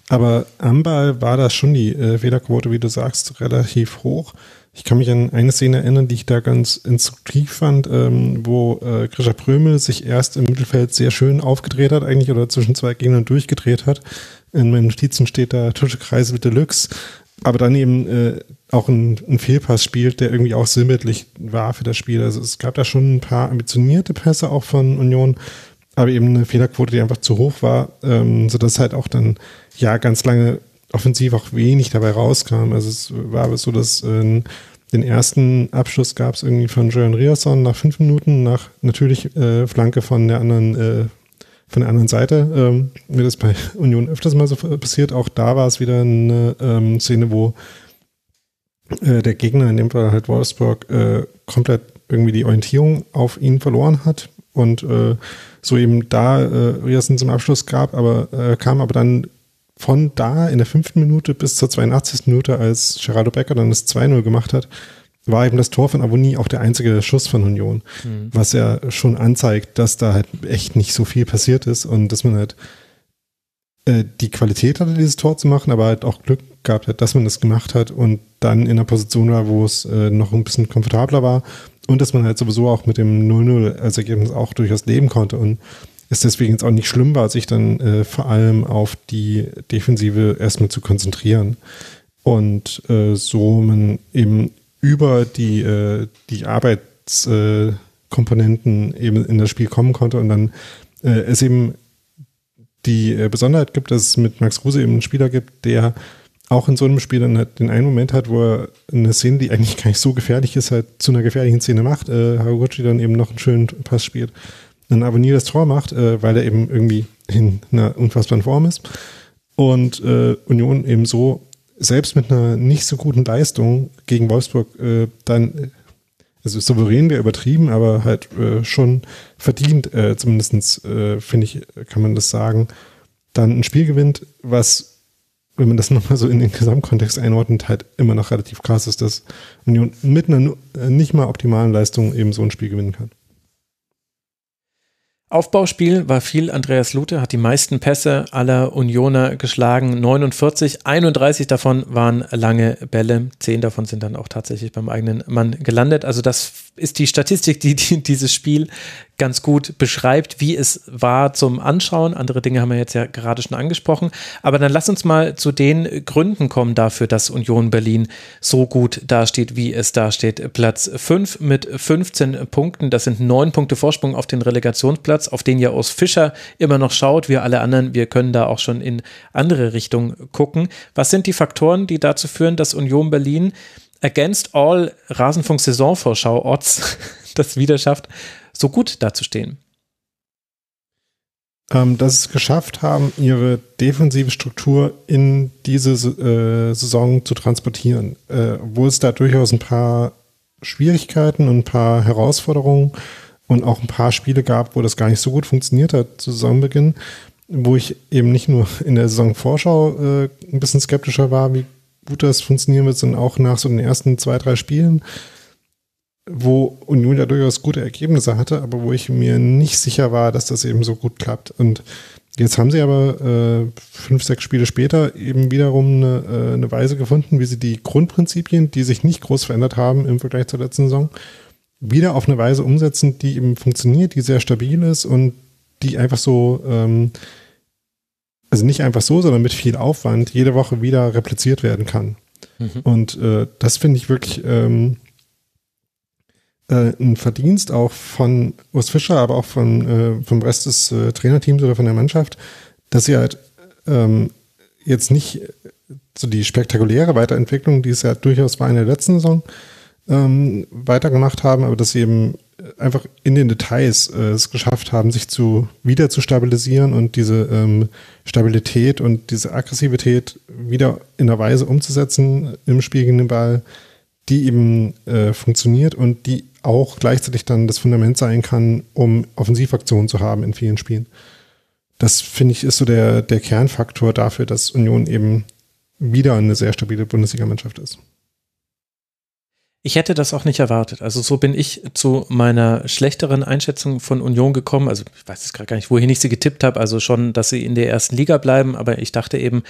Aber am Ball war da schon die äh, Fehlerquote, wie du sagst, relativ hoch. Ich kann mich an eine Szene erinnern, die ich da ganz instruktiv fand, ähm, wo äh, Grisha Prömel sich erst im Mittelfeld sehr schön aufgedreht hat, eigentlich, oder zwischen zwei Gegnern durchgedreht hat. In meinen Notizen steht da Tuschekreis mit Deluxe, aber dann eben äh, auch ein, Fehlpass spielt, der irgendwie auch sinnbildlich war für das Spiel. Also es gab da schon ein paar ambitionierte Pässe auch von Union, aber eben eine Fehlerquote, die einfach zu hoch war, ähm, sodass halt auch dann ja ganz lange offensiv auch wenig dabei rauskam. Also es war aber so, dass äh, den ersten Abschluss gab es irgendwie von Johan Riasson nach fünf Minuten, nach natürlich äh, Flanke von der anderen, äh, von der anderen Seite. Ähm, mir das bei [LAUGHS] Union öfters mal so passiert. Auch da war es wieder eine ähm, Szene, wo äh, der Gegner, in dem Fall halt Wolfsburg, äh, komplett irgendwie die Orientierung auf ihn verloren hat und äh, so eben da äh, Riasson zum Abschluss gab, aber äh, kam aber dann von da in der fünften Minute bis zur 82. Minute, als Gerardo Becker dann das 2-0 gemacht hat, war eben das Tor von Aboni auch der einzige Schuss von Union, mhm. was ja schon anzeigt, dass da halt echt nicht so viel passiert ist und dass man halt äh, die Qualität hatte, dieses Tor zu machen, aber halt auch Glück gehabt hat, dass man das gemacht hat und dann in einer Position war, wo es äh, noch ein bisschen komfortabler war und dass man halt sowieso auch mit dem 0-0 als Ergebnis auch durchaus leben konnte und ist deswegen jetzt auch nicht schlimm war, sich dann äh, vor allem auf die Defensive erstmal zu konzentrieren und äh, so man eben über die, äh, die Arbeitskomponenten eben in das Spiel kommen konnte und dann äh, es eben die äh, Besonderheit gibt, dass es mit Max Kruse eben einen Spieler gibt, der auch in so einem Spiel dann halt den einen Moment hat, wo er eine Szene, die eigentlich gar nicht so gefährlich ist, halt zu einer gefährlichen Szene macht. Äh, Haraguchi dann eben noch einen schönen Pass spielt dann aber nie das Tor macht, äh, weil er eben irgendwie in einer unfassbaren Form ist. Und äh, Union eben so, selbst mit einer nicht so guten Leistung gegen Wolfsburg, äh, dann, also souverän wäre übertrieben, aber halt äh, schon verdient, äh, zumindest äh, finde ich, kann man das sagen, dann ein Spiel gewinnt, was wenn man das [LAUGHS] nochmal so in den Gesamtkontext einordnet, halt immer noch relativ krass ist, dass Union mit einer äh, nicht mal optimalen Leistung eben so ein Spiel gewinnen kann. Aufbauspiel war viel. Andreas Lute, hat die meisten Pässe aller Unioner geschlagen, 49, 31 davon waren lange Bälle, 10 davon sind dann auch tatsächlich beim eigenen Mann gelandet. Also das ist die Statistik, die, die dieses Spiel ganz gut beschreibt, wie es war zum Anschauen. Andere Dinge haben wir jetzt ja gerade schon angesprochen. Aber dann lass uns mal zu den Gründen kommen dafür, dass Union Berlin so gut dasteht, wie es dasteht. Platz 5 mit 15 Punkten. Das sind neun Punkte Vorsprung auf den Relegationsplatz, auf den ja aus Fischer immer noch schaut. Wir alle anderen, wir können da auch schon in andere Richtungen gucken. Was sind die Faktoren, die dazu führen, dass Union Berlin against all Rasenfunk-Saisonvorschau-Odds [LAUGHS] das wieder schafft, so gut dazustehen? Ähm, dass es geschafft haben, ihre defensive Struktur in diese äh, Saison zu transportieren. Äh, wo es da durchaus ein paar Schwierigkeiten und ein paar Herausforderungen und auch ein paar Spiele gab, wo das gar nicht so gut funktioniert hat zu Saisonbeginn, wo ich eben nicht nur in der Saisonvorschau äh, ein bisschen skeptischer war, wie gut das funktionieren wird, sondern auch nach so den ersten zwei, drei Spielen, wo Union ja durchaus gute Ergebnisse hatte, aber wo ich mir nicht sicher war, dass das eben so gut klappt. Und jetzt haben sie aber äh, fünf, sechs Spiele später eben wiederum eine, äh, eine Weise gefunden, wie sie die Grundprinzipien, die sich nicht groß verändert haben im Vergleich zur letzten Saison, wieder auf eine Weise umsetzen, die eben funktioniert, die sehr stabil ist und die einfach so ähm, also nicht einfach so, sondern mit viel Aufwand jede Woche wieder repliziert werden kann. Mhm. Und äh, das finde ich wirklich ähm, äh, ein Verdienst auch von Urs Fischer, aber auch von, äh, vom Rest des äh, Trainerteams oder von der Mannschaft, dass sie halt ähm, jetzt nicht so die spektakuläre Weiterentwicklung, die es ja durchaus war in der letzten Saison, ähm, weitergemacht haben, aber dass sie eben einfach in den Details äh, es geschafft haben, sich zu wieder zu stabilisieren und diese ähm, Stabilität und diese Aggressivität wieder in der Weise umzusetzen im Spiel gegen den Ball, die eben äh, funktioniert und die auch gleichzeitig dann das Fundament sein kann, um Offensivaktionen zu haben in vielen Spielen. Das finde ich ist so der, der Kernfaktor dafür, dass Union eben wieder eine sehr stabile Bundesligamannschaft ist. Ich hätte das auch nicht erwartet. Also so bin ich zu meiner schlechteren Einschätzung von Union gekommen. Also ich weiß jetzt gerade gar nicht, wohin ich sie getippt habe. Also schon, dass sie in der ersten Liga bleiben. Aber ich dachte eben,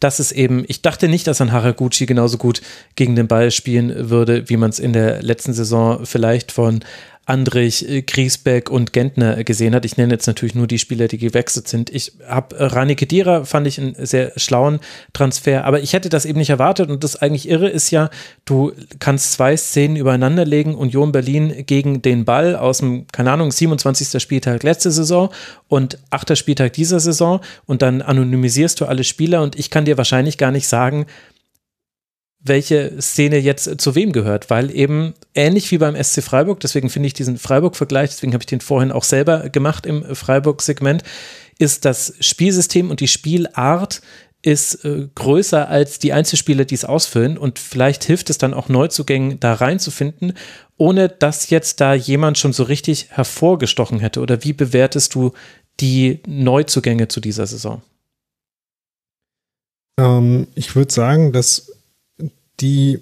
dass es eben, ich dachte nicht, dass ein Haraguchi genauso gut gegen den Ball spielen würde, wie man es in der letzten Saison vielleicht von Andrich, äh, Griesbeck und Gentner gesehen hat. Ich nenne jetzt natürlich nur die Spieler, die gewechselt sind. Ich habe äh, Rani Kedira, fand ich einen sehr schlauen Transfer, aber ich hätte das eben nicht erwartet und das eigentlich irre ist ja, du kannst zwei Szenen übereinander legen, Union Berlin gegen den Ball aus dem, keine Ahnung, 27. Spieltag letzte Saison und 8. Spieltag dieser Saison und dann anonymisierst du alle Spieler und ich kann dir wahrscheinlich gar nicht sagen, welche Szene jetzt zu wem gehört, weil eben ähnlich wie beim SC Freiburg, deswegen finde ich diesen Freiburg-Vergleich, deswegen habe ich den vorhin auch selber gemacht im Freiburg-Segment, ist das Spielsystem und die Spielart ist äh, größer als die Einzelspieler, die es ausfüllen und vielleicht hilft es dann auch Neuzugängen da reinzufinden, ohne dass jetzt da jemand schon so richtig hervorgestochen hätte. Oder wie bewertest du die Neuzugänge zu dieser Saison? Ähm, ich würde sagen, dass die,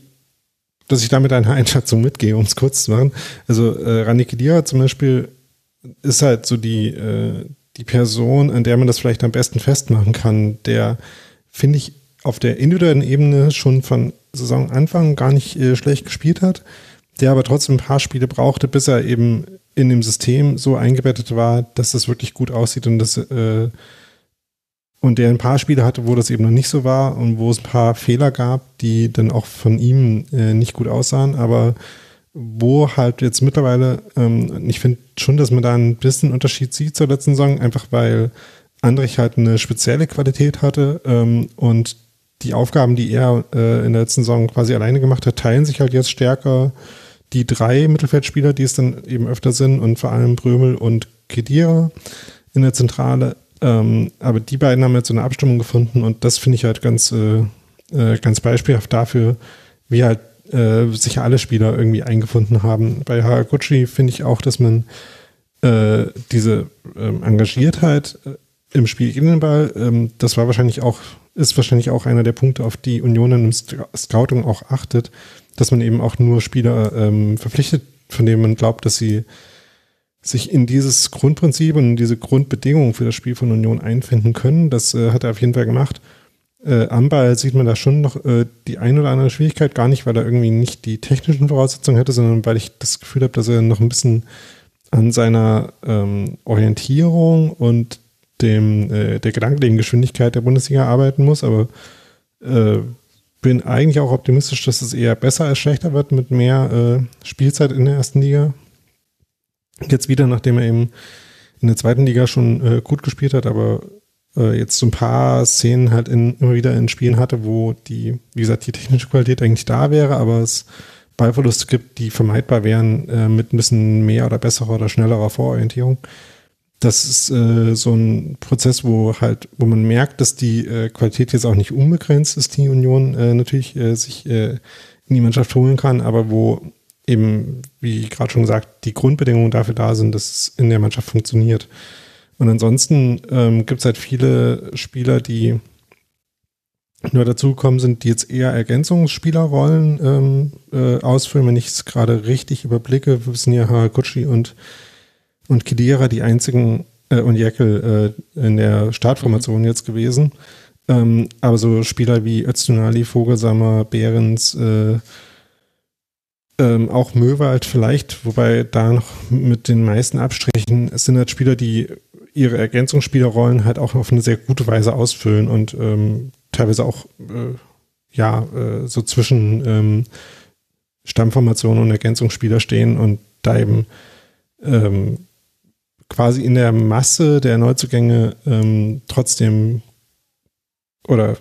dass ich damit eine Einschätzung mitgehe, um es kurz zu machen. Also äh, Rani Kedira zum Beispiel ist halt so die, äh, die Person, an der man das vielleicht am besten festmachen kann, der, finde ich, auf der individuellen Ebene schon von Saisonanfang gar nicht äh, schlecht gespielt hat, der aber trotzdem ein paar Spiele brauchte, bis er eben in dem System so eingebettet war, dass das wirklich gut aussieht und das äh, und der ein paar Spiele hatte, wo das eben noch nicht so war und wo es ein paar Fehler gab, die dann auch von ihm äh, nicht gut aussahen, aber wo halt jetzt mittlerweile, ähm, ich finde schon, dass man da ein bisschen Unterschied sieht zur letzten Saison, einfach weil Andrich halt eine spezielle Qualität hatte ähm, und die Aufgaben, die er äh, in der letzten Saison quasi alleine gemacht hat, teilen sich halt jetzt stärker. Die drei Mittelfeldspieler, die es dann eben öfter sind und vor allem Brömel und Kedira in der Zentrale ähm, aber die beiden haben jetzt so eine Abstimmung gefunden und das finde ich halt ganz, äh, äh, ganz beispielhaft dafür, wie halt äh, sich alle Spieler irgendwie eingefunden haben. Bei Haraguchi finde ich auch, dass man äh, diese ähm, Engagiertheit äh, im Spiel gegen den Ball, ähm, das war wahrscheinlich auch, ist wahrscheinlich auch einer der Punkte, auf die Union im Scouting auch achtet, dass man eben auch nur Spieler ähm, verpflichtet, von denen man glaubt, dass sie sich in dieses Grundprinzip und diese Grundbedingungen für das Spiel von Union einfinden können. Das äh, hat er auf jeden Fall gemacht. Äh, Ball sieht man da schon noch äh, die ein oder andere Schwierigkeit, gar nicht, weil er irgendwie nicht die technischen Voraussetzungen hätte, sondern weil ich das Gefühl habe, dass er noch ein bisschen an seiner ähm, Orientierung und dem äh, der gedanklichen Geschwindigkeit der Bundesliga arbeiten muss. Aber äh, bin eigentlich auch optimistisch, dass es eher besser als schlechter wird mit mehr äh, Spielzeit in der ersten Liga. Jetzt wieder, nachdem er eben in der zweiten Liga schon äh, gut gespielt hat, aber äh, jetzt so ein paar Szenen halt in, immer wieder in Spielen hatte, wo die, wie gesagt, die technische Qualität eigentlich da wäre, aber es Ballverluste gibt, die vermeidbar wären äh, mit ein bisschen mehr oder besserer oder schnellerer Vororientierung. Das ist äh, so ein Prozess, wo halt, wo man merkt, dass die äh, Qualität jetzt auch nicht unbegrenzt ist, die Union äh, natürlich äh, sich äh, in die Mannschaft holen kann, aber wo eben, wie gerade schon gesagt, die Grundbedingungen dafür da sind, dass es in der Mannschaft funktioniert. Und ansonsten ähm, gibt es halt viele Spieler, die nur dazugekommen sind, die jetzt eher Ergänzungsspielerrollen ähm, äh, ausfüllen. Wenn ich es gerade richtig überblicke, sind ja Haraguchi und, und Kidira die einzigen äh, und Jekyll äh, in der Startformation jetzt gewesen. Ähm, aber so Spieler wie Öztunali, Vogelsammer, Behrens, äh, ähm, auch Möwald vielleicht, wobei da noch mit den meisten Abstrichen es sind halt Spieler, die ihre Ergänzungsspielerrollen halt auch auf eine sehr gute Weise ausfüllen und ähm, teilweise auch äh, ja äh, so zwischen ähm, Stammformation und Ergänzungsspieler stehen und da eben ähm, quasi in der Masse der Neuzugänge ähm, trotzdem oder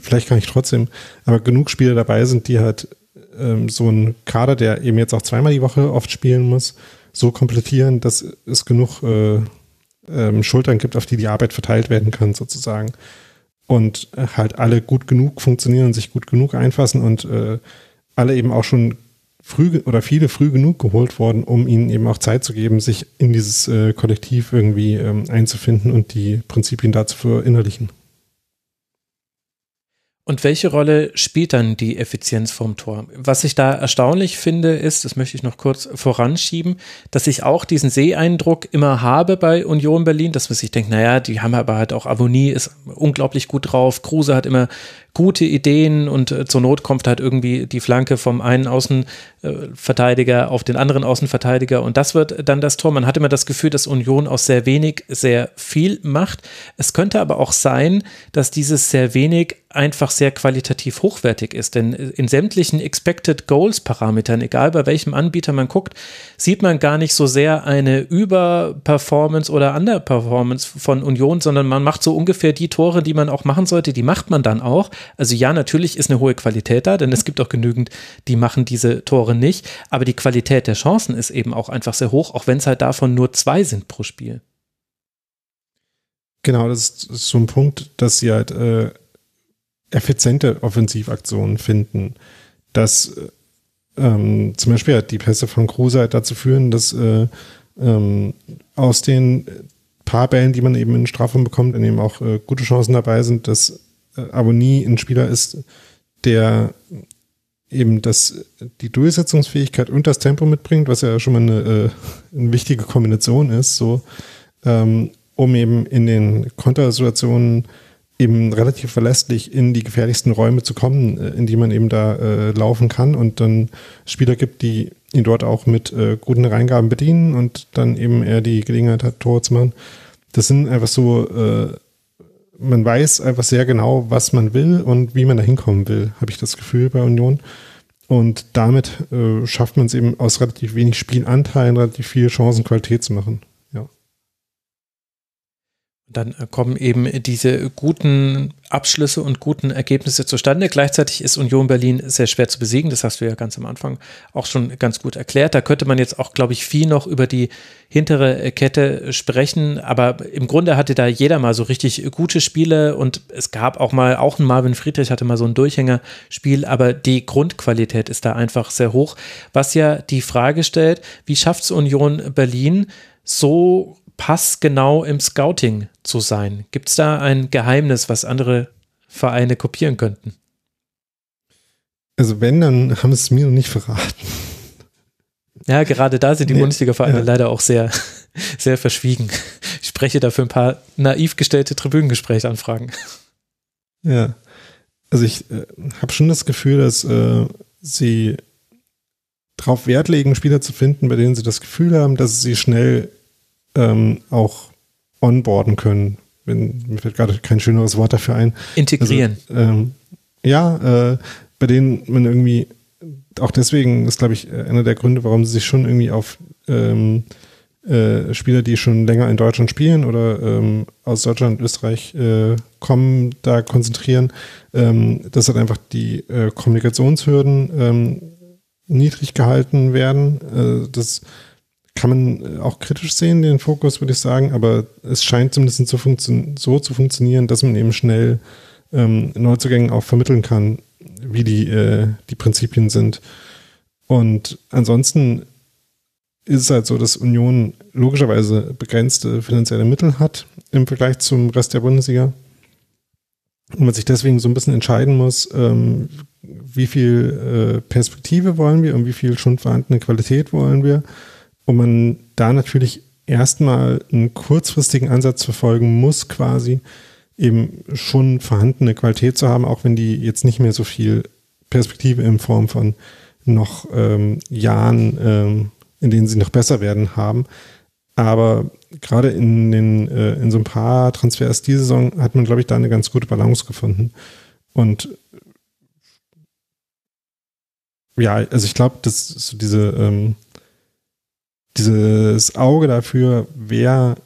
vielleicht gar nicht trotzdem, aber genug Spieler dabei sind, die halt ähm, so einen Kader, der eben jetzt auch zweimal die Woche oft spielen muss, so komplettieren, dass es genug äh, ähm, Schultern gibt, auf die die Arbeit verteilt werden kann, sozusagen. Und halt alle gut genug funktionieren sich gut genug einfassen und äh, alle eben auch schon früh oder viele früh genug geholt worden, um ihnen eben auch Zeit zu geben, sich in dieses äh, Kollektiv irgendwie ähm, einzufinden und die Prinzipien dazu verinnerlichen. Und welche Rolle spielt dann die Effizienz vom Tor? Was ich da erstaunlich finde, ist, das möchte ich noch kurz voranschieben, dass ich auch diesen Seeeindruck immer habe bei Union Berlin, dass man sich denkt, naja, die haben aber halt auch Avonie, ist unglaublich gut drauf, Kruse hat immer gute Ideen und äh, zur Not kommt halt irgendwie die Flanke vom einen Außenverteidiger auf den anderen Außenverteidiger und das wird dann das Tor. Man hat immer das Gefühl, dass Union aus sehr wenig sehr viel macht. Es könnte aber auch sein, dass dieses sehr wenig einfach sehr qualitativ hochwertig ist, denn in sämtlichen Expected Goals Parametern, egal bei welchem Anbieter man guckt, sieht man gar nicht so sehr eine Überperformance oder Underperformance von Union, sondern man macht so ungefähr die Tore, die man auch machen sollte, die macht man dann auch. Also ja, natürlich ist eine hohe Qualität da, denn es gibt auch genügend, die machen diese Tore nicht. Aber die Qualität der Chancen ist eben auch einfach sehr hoch, auch wenn es halt davon nur zwei sind pro Spiel. Genau, das ist so ein Punkt, dass sie halt äh, effiziente Offensivaktionen finden. Dass ähm, zum Beispiel die Pässe von Kruse halt dazu führen, dass äh, ähm, aus den paar Bällen, die man eben in Strafraum bekommt, in dem auch äh, gute Chancen dabei sind, dass äh, Abonnie ein Spieler ist, der eben das, die Durchsetzungsfähigkeit und das Tempo mitbringt, was ja schon mal eine, äh, eine wichtige Kombination ist, so, ähm, um eben in den Kontersituationen eben relativ verlässlich in die gefährlichsten Räume zu kommen, äh, in die man eben da äh, laufen kann und dann Spieler gibt, die ihn dort auch mit äh, guten Reingaben bedienen und dann eben er die Gelegenheit hat, Tor zu machen. Das sind einfach so äh, man weiß einfach sehr genau, was man will und wie man da hinkommen will, habe ich das Gefühl bei Union. Und damit äh, schafft man es eben aus relativ wenig Spielanteilen relativ viel Chancenqualität zu machen. Dann äh, kommen eben diese guten Abschlüsse und guten Ergebnisse zustande. Gleichzeitig ist Union Berlin sehr schwer zu besiegen. Das hast du ja ganz am Anfang auch schon ganz gut erklärt. Da könnte man jetzt auch, glaube ich, viel noch über die hintere Kette sprechen. Aber im Grunde hatte da jeder mal so richtig gute Spiele und es gab auch mal, auch ein Marvin Friedrich hatte mal so ein Durchhängerspiel. Aber die Grundqualität ist da einfach sehr hoch. Was ja die Frage stellt, wie schafft es Union Berlin so passgenau im Scouting zu sein? Gibt es da ein Geheimnis, was andere Vereine kopieren könnten? Also wenn, dann haben sie es mir noch nicht verraten. Ja, gerade da sind die nee, Bundesliga-Vereine ja. leider auch sehr, [LAUGHS] sehr verschwiegen. Ich spreche dafür ein paar naiv gestellte Tribünengesprächanfragen. Ja, also ich äh, habe schon das Gefühl, dass äh, sie darauf Wert legen, Spieler zu finden, bei denen sie das Gefühl haben, dass sie schnell ähm, auch onboarden können. Wenn, mir fällt gerade kein schöneres Wort dafür ein. Integrieren. Also, ähm, ja, äh, bei denen man irgendwie, auch deswegen ist, glaube ich, einer der Gründe, warum sie sich schon irgendwie auf ähm, äh, Spieler, die schon länger in Deutschland spielen oder ähm, aus Deutschland, Österreich äh, kommen, da konzentrieren, ähm, dass halt einfach die äh, Kommunikationshürden ähm, niedrig gehalten werden. Äh, das kann man äh, auch kritisch sehen, den Fokus, würde ich sagen, aber es scheint zumindest so, so zu funktionieren, dass man eben schnell ähm, Neuzugängen auch vermitteln kann, wie die, äh, die Prinzipien sind. Und ansonsten ist es halt so, dass Union logischerweise begrenzte finanzielle Mittel hat im Vergleich zum Rest der Bundesliga. Und man sich deswegen so ein bisschen entscheiden muss, ähm, wie viel äh, Perspektive wollen wir und wie viel schon vorhandene Qualität wollen wir und man da natürlich erstmal einen kurzfristigen Ansatz verfolgen muss, quasi eben schon vorhandene Qualität zu haben, auch wenn die jetzt nicht mehr so viel Perspektive in Form von noch ähm, Jahren, ähm, in denen sie noch besser werden, haben. Aber gerade in, den, äh, in so ein paar Transfers diese Saison hat man, glaube ich, da eine ganz gute Balance gefunden. Und ja, also ich glaube, dass so diese ähm, dieses Auge dafür, wer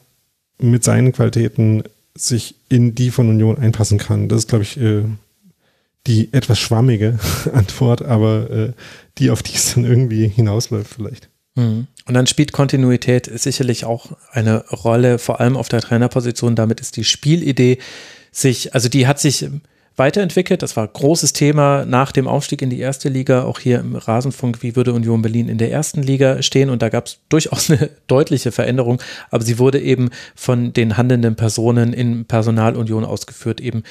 mit seinen Qualitäten sich in die von Union einpassen kann. Das ist, glaube ich, äh, die etwas schwammige [LAUGHS] Antwort, aber äh, die, auf die es dann irgendwie hinausläuft vielleicht. Mhm. Und dann spielt Kontinuität sicherlich auch eine Rolle, vor allem auf der Trainerposition. Damit ist die Spielidee sich, also die hat sich weiterentwickelt. Das war großes Thema nach dem Aufstieg in die erste Liga, auch hier im Rasenfunk, wie würde Union Berlin in der ersten Liga stehen. Und da gab es durchaus eine [LAUGHS] deutliche Veränderung, aber sie wurde eben von den handelnden Personen in Personalunion ausgeführt, eben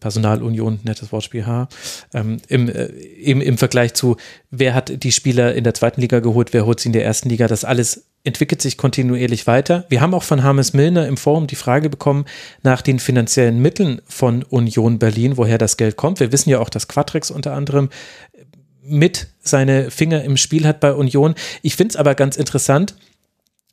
Personalunion, nettes Wortspiel H, ähm, im, äh, im, im Vergleich zu, wer hat die Spieler in der zweiten Liga geholt, wer holt sie in der ersten Liga, das alles entwickelt sich kontinuierlich weiter. Wir haben auch von Hames Milner im Forum die Frage bekommen nach den finanziellen Mitteln von Union Berlin, woher das Geld kommt. Wir wissen ja auch, dass Quatrix unter anderem mit seine Finger im Spiel hat bei Union. Ich finde es aber ganz interessant,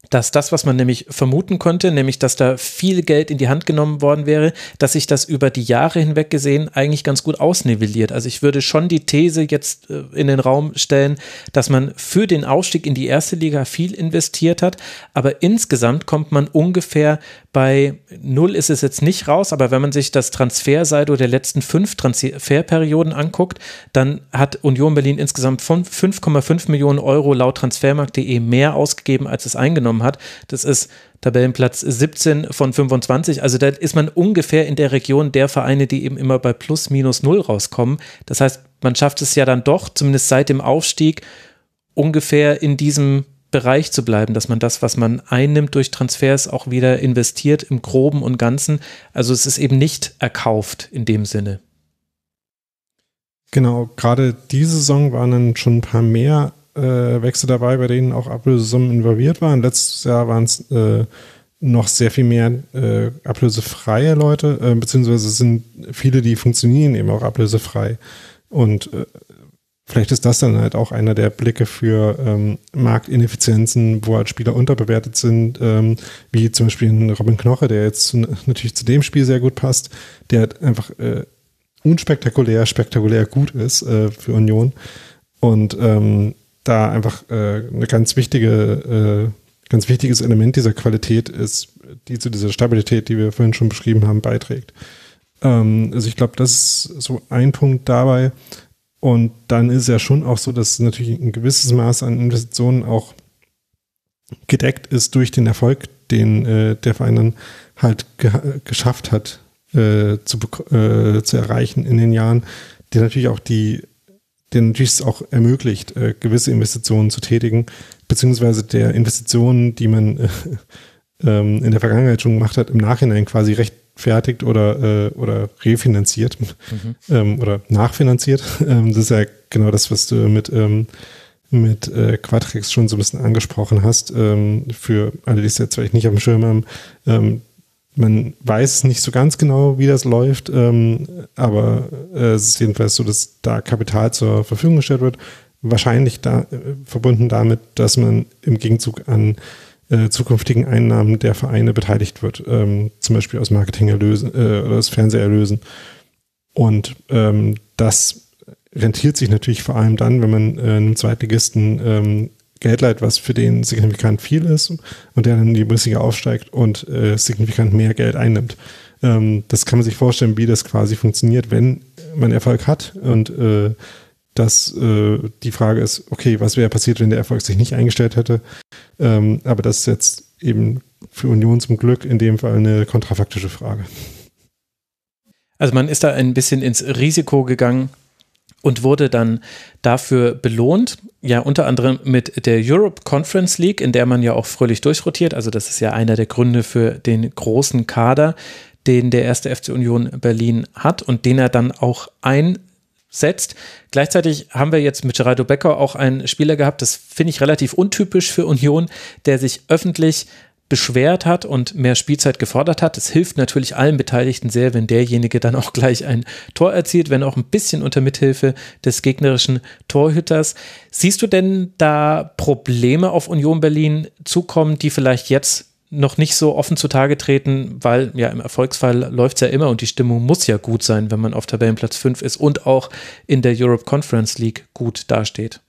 dass das, was man nämlich vermuten konnte, nämlich dass da viel Geld in die Hand genommen worden wäre, dass sich das über die Jahre hinweg gesehen eigentlich ganz gut ausnivelliert. Also ich würde schon die These jetzt äh, in den Raum stellen, dass man für den Ausstieg in die erste Liga viel investiert hat, aber insgesamt kommt man ungefähr bei null ist es jetzt nicht raus, aber wenn man sich das Transfersaldo der letzten fünf Transferperioden anguckt, dann hat Union Berlin insgesamt von 5,5 Millionen Euro laut transfermarkt.de mehr ausgegeben, als es eingenommen hat. Das ist Tabellenplatz 17 von 25. Also da ist man ungefähr in der Region der Vereine, die eben immer bei plus minus null rauskommen. Das heißt, man schafft es ja dann doch, zumindest seit dem Aufstieg, ungefähr in diesem Bereich zu bleiben, dass man das, was man einnimmt durch Transfers, auch wieder investiert im Groben und Ganzen. Also es ist eben nicht erkauft in dem Sinne. Genau, gerade diese Saison waren dann schon ein paar mehr äh, Wechsel dabei, bei denen auch Ablösesummen involviert waren. Letztes Jahr waren es äh, noch sehr viel mehr äh, ablösefreie Leute, äh, beziehungsweise sind viele, die funktionieren eben auch ablösefrei. Und äh, Vielleicht ist das dann halt auch einer der Blicke für ähm, Marktineffizienzen, wo halt Spieler unterbewertet sind, ähm, wie zum Beispiel ein Robin Knoche, der jetzt natürlich zu dem Spiel sehr gut passt, der halt einfach äh, unspektakulär, spektakulär gut ist äh, für Union und ähm, da einfach äh, eine ganz wichtige, äh, ganz wichtiges Element dieser Qualität ist, die zu dieser Stabilität, die wir vorhin schon beschrieben haben, beiträgt. Ähm, also ich glaube, das ist so ein Punkt dabei. Und dann ist ja schon auch so, dass natürlich ein gewisses Maß an Investitionen auch gedeckt ist durch den Erfolg, den äh, der Verein dann halt ge geschafft hat äh, zu, äh, zu erreichen in den Jahren, der natürlich auch die, der natürlich es auch ermöglicht, äh, gewisse Investitionen zu tätigen, beziehungsweise der Investitionen, die man äh, [LAUGHS] ähm, in der Vergangenheit schon gemacht hat, im Nachhinein quasi recht fertigt oder, äh, oder refinanziert [LAUGHS] mhm. ähm, oder nachfinanziert. [LAUGHS] Ähm, das ist ja genau das, was du mit, ähm, mit äh, Quatrix schon so ein bisschen angesprochen hast. Ähm, für alle, die es jetzt vielleicht nicht auf dem Schirm haben. Ähm, man weiß nicht so ganz genau, wie das läuft, ähm, aber äh, es ist jedenfalls so, dass da Kapital zur Verfügung gestellt wird. Wahrscheinlich da, äh, verbunden damit, dass man im Gegenzug an äh, zukünftigen Einnahmen der Vereine beteiligt wird, ähm, zum Beispiel aus Marketingerlösen äh, oder aus Fernseherlösen. Und ähm, das rentiert sich natürlich vor allem dann, wenn man äh, einem Zweitligisten Geld leiht, was für den signifikant viel ist und der dann in die Bundesliga aufsteigt und äh, signifikant mehr Geld einnimmt. Ähm, das kann man sich vorstellen, wie das quasi funktioniert, wenn man Erfolg hat und äh, dass äh, die Frage ist, okay, was wäre passiert, wenn der Erfolg sich nicht eingestellt hätte? Ähm, aber das ist jetzt eben für Union zum Glück in dem Fall eine kontrafaktische Frage. Also man ist da ein bisschen ins Risiko gegangen und wurde dann dafür belohnt, ja unter anderem mit der Europe Conference League, in der man ja auch fröhlich durchrotiert. Also das ist ja einer der Gründe für den großen Kader, den der erste FC Union Berlin hat und den er dann auch ein setzt. Gleichzeitig haben wir jetzt mit Geraldo Becker auch einen Spieler gehabt, das finde ich relativ untypisch für Union, der sich öffentlich beschwert hat und mehr Spielzeit gefordert hat. Es hilft natürlich allen Beteiligten sehr, wenn derjenige dann auch gleich ein Tor erzielt, wenn auch ein bisschen unter Mithilfe des gegnerischen Torhüters. Siehst du denn da Probleme auf Union Berlin zukommen, die vielleicht jetzt noch nicht so offen zutage treten, weil ja im Erfolgsfall läuft es ja immer und die Stimmung muss ja gut sein, wenn man auf Tabellenplatz 5 ist und auch in der Europe Conference League gut dasteht.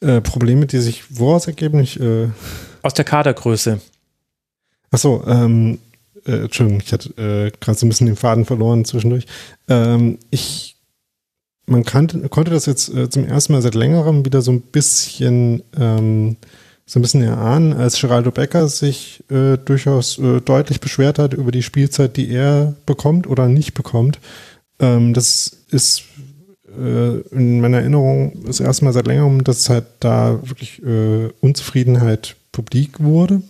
Äh, Probleme, die sich woraus ergeben? Ich, äh Aus der Kadergröße. Achso, ähm, äh, Entschuldigung, ich hatte äh, gerade so ein bisschen den Faden verloren zwischendurch. Ähm, ich, man kannte, konnte das jetzt äh, zum ersten Mal seit längerem wieder so ein bisschen, ähm, so ein bisschen erahnen, als Geraldo Becker sich äh, durchaus äh, deutlich beschwert hat über die Spielzeit, die er bekommt oder nicht bekommt. Ähm, das ist äh, in meiner Erinnerung das erste Mal seit längerem, dass halt da wirklich äh, Unzufriedenheit publik wurde.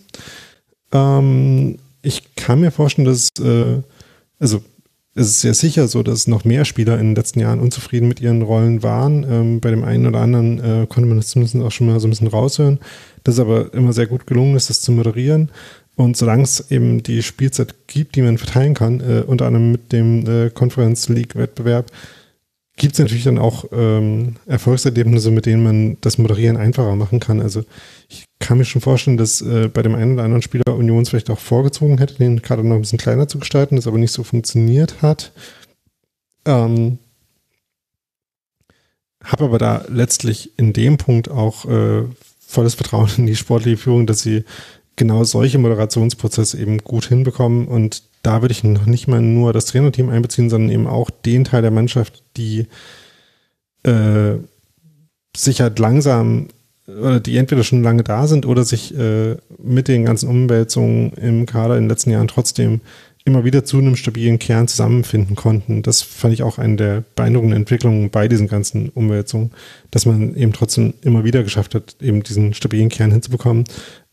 Ähm, ich kann mir vorstellen, dass, äh, also es ist sehr sicher so, dass noch mehr Spieler in den letzten Jahren unzufrieden mit ihren Rollen waren. Ähm, bei dem einen oder anderen äh, konnte man das zumindest auch schon mal so ein bisschen raushören. Das ist aber immer sehr gut gelungen ist, das zu moderieren. Und solange es eben die Spielzeit gibt, die man verteilen kann, äh, unter anderem mit dem äh, Conference League Wettbewerb, gibt es natürlich dann auch ähm, Erfolgserlebnisse, mit denen man das Moderieren einfacher machen kann. Also kann mir schon vorstellen, dass äh, bei dem einen oder anderen Spieler Union vielleicht auch vorgezogen hätte, den Kader noch ein bisschen kleiner zu gestalten, das aber nicht so funktioniert hat. Ähm, habe aber da letztlich in dem Punkt auch äh, volles Vertrauen in die sportliche Führung, dass sie genau solche Moderationsprozesse eben gut hinbekommen und da würde ich noch nicht mal nur das Trainerteam einbeziehen, sondern eben auch den Teil der Mannschaft, die äh, sich halt langsam oder die entweder schon lange da sind oder sich äh, mit den ganzen Umwälzungen im Kader in den letzten Jahren trotzdem immer wieder zu einem stabilen Kern zusammenfinden konnten. Das fand ich auch eine der beeindruckenden Entwicklungen bei diesen ganzen Umwälzungen, dass man eben trotzdem immer wieder geschafft hat, eben diesen stabilen Kern hinzubekommen.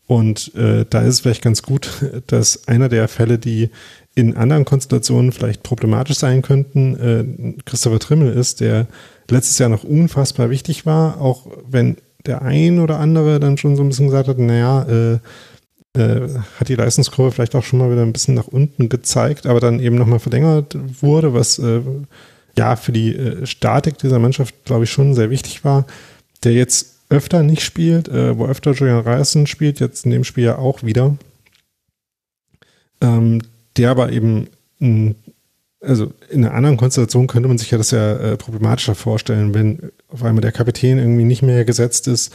Und äh, da ist es vielleicht ganz gut, [LAUGHS] dass einer der Fälle, die in anderen Konstellationen vielleicht problematisch sein könnten, äh, Christopher Trimmel ist, der letztes Jahr noch unfassbar wichtig war, auch wenn der ein oder andere dann schon so ein bisschen gesagt hat, naja, äh, äh, hat die Leistungskurve vielleicht auch schon mal wieder ein bisschen nach unten gezeigt, aber dann eben nochmal verlängert wurde, was äh, ja für die äh, Statik dieser Mannschaft, glaube ich, schon sehr wichtig war, der jetzt öfter nicht spielt, äh, wo öfter Julian Reisen spielt, jetzt in dem Spiel ja auch wieder. Ähm, der aber eben, mh, also in einer anderen Konstellation könnte man sich ja das ja äh, problematischer vorstellen, wenn auf einmal der Kapitän irgendwie nicht mehr gesetzt ist.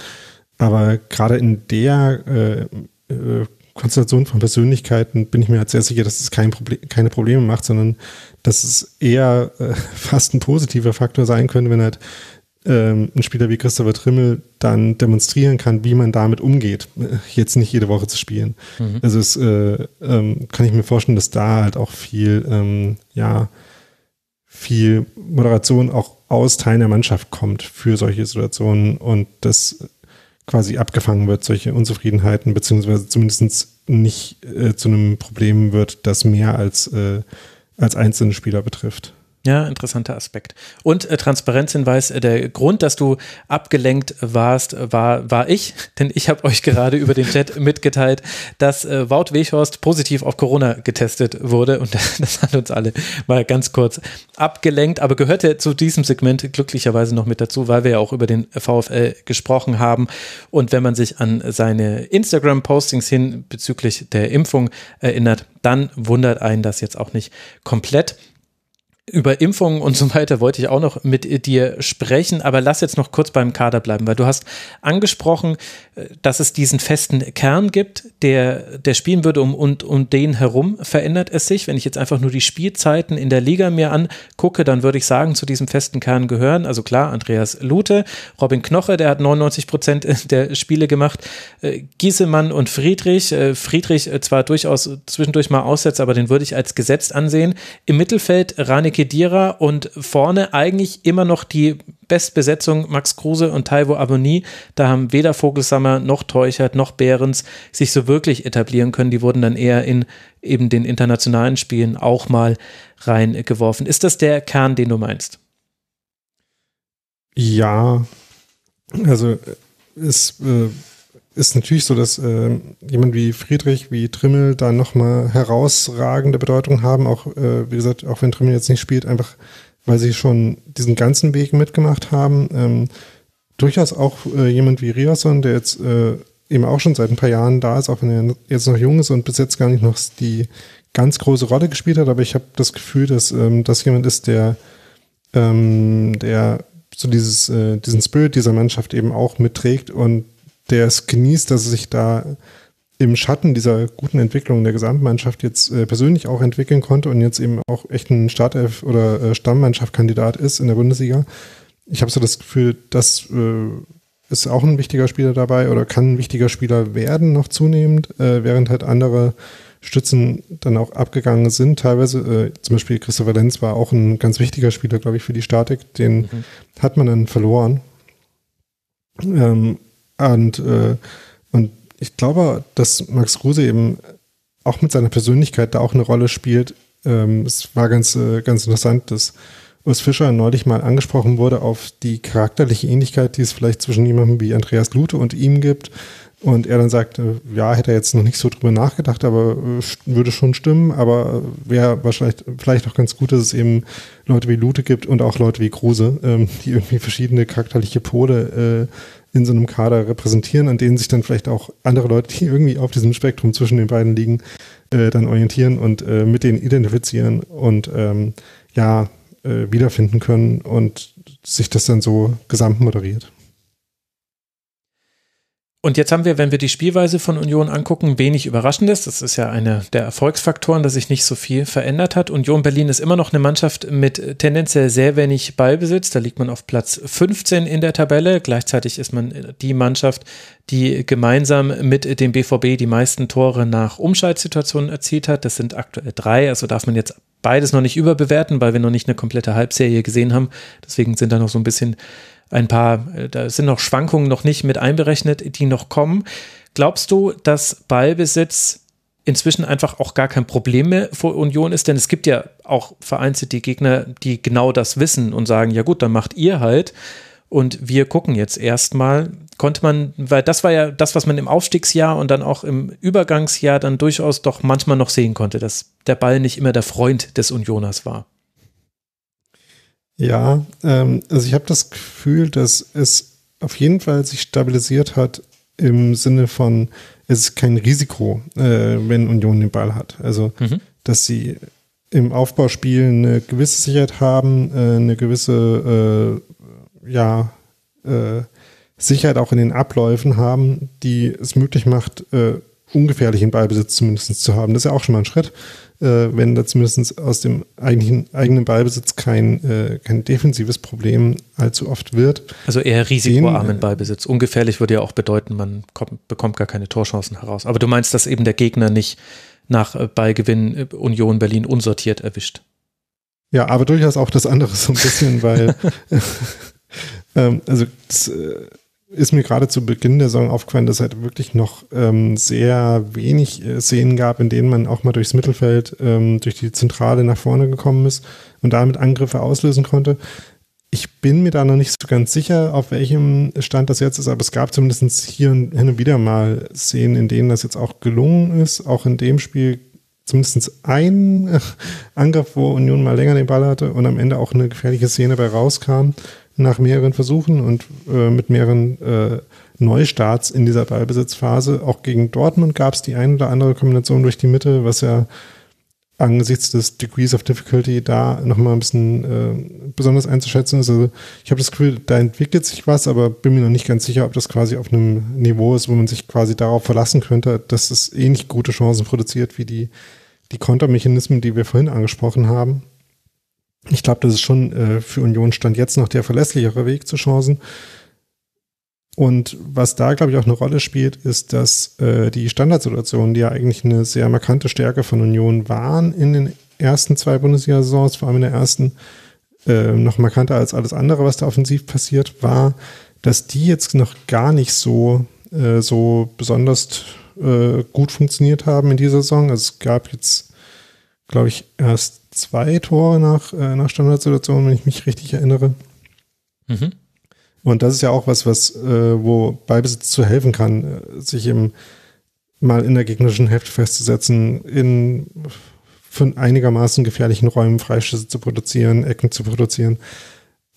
Aber gerade in der äh, äh, Konstellation von Persönlichkeiten bin ich mir halt sehr sicher, dass es kein Problem, keine Probleme macht, sondern dass es eher äh, [LAUGHS] fast ein positiver Faktor sein könnte, wenn halt ähm, ein Spieler wie Christopher Trimmel dann demonstrieren kann, wie man damit umgeht, jetzt nicht jede Woche zu spielen. Mhm. Also es äh, ähm, kann ich mir vorstellen, dass da halt auch viel, ähm, ja, viel Moderation auch aus Teilen der Mannschaft kommt für solche Situationen und das quasi abgefangen wird, solche Unzufriedenheiten, beziehungsweise zumindest nicht äh, zu einem Problem wird, das mehr als, äh, als einzelne Spieler betrifft. Ja, interessanter Aspekt. Und äh, Transparenzhinweis, äh, der Grund, dass du abgelenkt warst, war, war ich, [LAUGHS] denn ich habe euch gerade über den Chat mitgeteilt, dass äh, Wout Weghorst positiv auf Corona getestet wurde. Und [LAUGHS] das hat uns alle mal ganz kurz abgelenkt, aber gehörte zu diesem Segment glücklicherweise noch mit dazu, weil wir ja auch über den VfL gesprochen haben. Und wenn man sich an seine Instagram-Postings hin bezüglich der Impfung erinnert, dann wundert einen das jetzt auch nicht komplett über Impfungen und so weiter wollte ich auch noch mit dir sprechen, aber lass jetzt noch kurz beim Kader bleiben, weil du hast angesprochen, äh, dass es diesen festen Kern gibt, der, der spielen würde um, und um den herum verändert es sich. Wenn ich jetzt einfach nur die Spielzeiten in der Liga mir angucke, dann würde ich sagen, zu diesem festen Kern gehören, also klar, Andreas Lute, Robin Knoche, der hat 99 Prozent [LAUGHS] der Spiele gemacht, äh, Giesemann und Friedrich, äh, Friedrich zwar durchaus zwischendurch mal aussetzt, aber den würde ich als gesetzt ansehen. Im Mittelfeld Rani Kedira und vorne eigentlich immer noch die Bestbesetzung Max Kruse und Taiwo Aboni. Da haben weder Vogelsammer noch Teuchert noch Behrens sich so wirklich etablieren können. Die wurden dann eher in eben den internationalen Spielen auch mal reingeworfen. Ist das der Kern, den du meinst? Ja, also es äh, ist natürlich so, dass äh, jemand wie Friedrich, wie Trimmel da nochmal herausragende Bedeutung haben, auch, äh, wie gesagt, auch wenn Trimmel jetzt nicht spielt, einfach weil sie schon diesen ganzen Weg mitgemacht haben. Ähm, durchaus auch äh, jemand wie Riasson, der jetzt äh, eben auch schon seit ein paar Jahren da ist, auch wenn er jetzt noch jung ist und bis jetzt gar nicht noch die ganz große Rolle gespielt hat, aber ich habe das Gefühl, dass ähm, das jemand ist, der, ähm, der so dieses, äh, diesen Spirit dieser Mannschaft eben auch mitträgt und der es genießt, dass er sich da im Schatten dieser guten Entwicklung der Gesamtmannschaft jetzt äh, persönlich auch entwickeln konnte und jetzt eben auch echt ein Startelf- oder äh, Stammmannschaftkandidat ist in der Bundesliga. Ich habe so das Gefühl, das äh, ist auch ein wichtiger Spieler dabei oder kann ein wichtiger Spieler werden noch zunehmend, äh, während halt andere Stützen dann auch abgegangen sind. Teilweise, äh, zum Beispiel Christopher Lenz war auch ein ganz wichtiger Spieler, glaube ich, für die Statik. Den mhm. hat man dann verloren. Ähm, und, äh, und ich glaube, dass Max Kruse eben auch mit seiner Persönlichkeit da auch eine Rolle spielt. Ähm, es war ganz, äh, ganz interessant, dass Urs Fischer neulich mal angesprochen wurde auf die charakterliche Ähnlichkeit, die es vielleicht zwischen jemandem wie Andreas Lute und ihm gibt. Und er dann sagte, ja, hätte er jetzt noch nicht so drüber nachgedacht, aber äh, würde schon stimmen. Aber wäre wahrscheinlich vielleicht auch ganz gut, dass es eben Leute wie Lute gibt und auch Leute wie Kruse, ähm, die irgendwie verschiedene charakterliche Pole äh, in so einem Kader repräsentieren, an denen sich dann vielleicht auch andere Leute, die irgendwie auf diesem Spektrum zwischen den beiden liegen, äh, dann orientieren und äh, mit denen identifizieren und ähm, ja, äh, wiederfinden können und sich das dann so gesamt moderiert. Und jetzt haben wir, wenn wir die Spielweise von Union angucken, wenig Überraschendes. Das ist ja einer der Erfolgsfaktoren, dass sich nicht so viel verändert hat. Union Berlin ist immer noch eine Mannschaft mit tendenziell sehr wenig Ballbesitz. Da liegt man auf Platz 15 in der Tabelle. Gleichzeitig ist man die Mannschaft, die gemeinsam mit dem BVB die meisten Tore nach Umschaltsituationen erzielt hat. Das sind aktuell drei. Also darf man jetzt beides noch nicht überbewerten, weil wir noch nicht eine komplette Halbserie gesehen haben. Deswegen sind da noch so ein bisschen ein paar, äh, da sind noch Schwankungen noch nicht mit einberechnet, die noch kommen. Glaubst du, dass Ballbesitz inzwischen einfach auch gar kein Problem mehr für Union ist? Denn es gibt ja auch vereinzelt die Gegner, die genau das wissen und sagen, ja gut, dann macht ihr halt. Und wir gucken jetzt erstmal, konnte man, weil das war ja das, was man im Aufstiegsjahr und dann auch im Übergangsjahr dann durchaus doch manchmal noch sehen konnte, dass der Ball nicht immer der Freund des Unioners war. Ja, ähm, also ich habe das Gefühl, dass es auf jeden Fall sich stabilisiert hat im Sinne von, es ist kein Risiko, äh, wenn Union den Ball hat. Also, mhm. dass sie im Aufbauspiel eine gewisse Sicherheit haben, äh, eine gewisse, äh, ja, äh, Sicherheit auch in den Abläufen haben, die es möglich macht, äh, ungefährlichen Ballbesitz zumindest zu haben. Das ist ja auch schon mal ein Schritt wenn da zumindest aus dem eigentlichen, eigenen Ballbesitz kein, äh, kein defensives Problem allzu oft wird. Also eher risikoarmen Ballbesitz. Ungefährlich würde ja auch bedeuten, man kommt, bekommt gar keine Torchancen heraus. Aber du meinst, dass eben der Gegner nicht nach äh, Ballgewinn äh, Union Berlin unsortiert erwischt. Ja, aber durchaus auch das andere so ein bisschen, weil [LAUGHS] [LAUGHS] ähm, also das, äh, ist mir gerade zu Beginn der Saison aufgefallen, dass es halt wirklich noch ähm, sehr wenig äh, Szenen gab, in denen man auch mal durchs Mittelfeld, ähm, durch die Zentrale nach vorne gekommen ist und damit Angriffe auslösen konnte. Ich bin mir da noch nicht so ganz sicher, auf welchem Stand das jetzt ist, aber es gab zumindest hier und, hin und wieder mal Szenen, in denen das jetzt auch gelungen ist. Auch in dem Spiel zumindest ein [LAUGHS] Angriff, wo Union mal länger den Ball hatte und am Ende auch eine gefährliche Szene bei rauskam nach mehreren Versuchen und äh, mit mehreren äh, Neustarts in dieser Ballbesitzphase. Auch gegen Dortmund gab es die ein oder andere Kombination durch die Mitte, was ja angesichts des Degrees of Difficulty da nochmal ein bisschen äh, besonders einzuschätzen ist. Also ich habe das Gefühl, da entwickelt sich was, aber bin mir noch nicht ganz sicher, ob das quasi auf einem Niveau ist, wo man sich quasi darauf verlassen könnte, dass es ähnlich gute Chancen produziert wie die, die Kontermechanismen, die wir vorhin angesprochen haben ich glaube, das ist schon äh, für Union Stand jetzt noch der verlässlichere Weg zu Chancen. Und was da, glaube ich, auch eine Rolle spielt, ist, dass äh, die Standardsituationen, die ja eigentlich eine sehr markante Stärke von Union waren in den ersten zwei Bundesliga-Saisons, vor allem in der ersten, äh, noch markanter als alles andere, was da offensiv passiert war, dass die jetzt noch gar nicht so, äh, so besonders äh, gut funktioniert haben in dieser Saison. Also es gab jetzt, glaube ich, erst zwei Tore nach, äh, nach Standardsituation, wenn ich mich richtig erinnere. Mhm. Und das ist ja auch was, was, äh, wo Ballbesitz zu helfen kann, äh, sich eben mal in der gegnerischen Hälfte festzusetzen, in von einigermaßen gefährlichen Räumen Freischüsse zu produzieren, Ecken zu produzieren.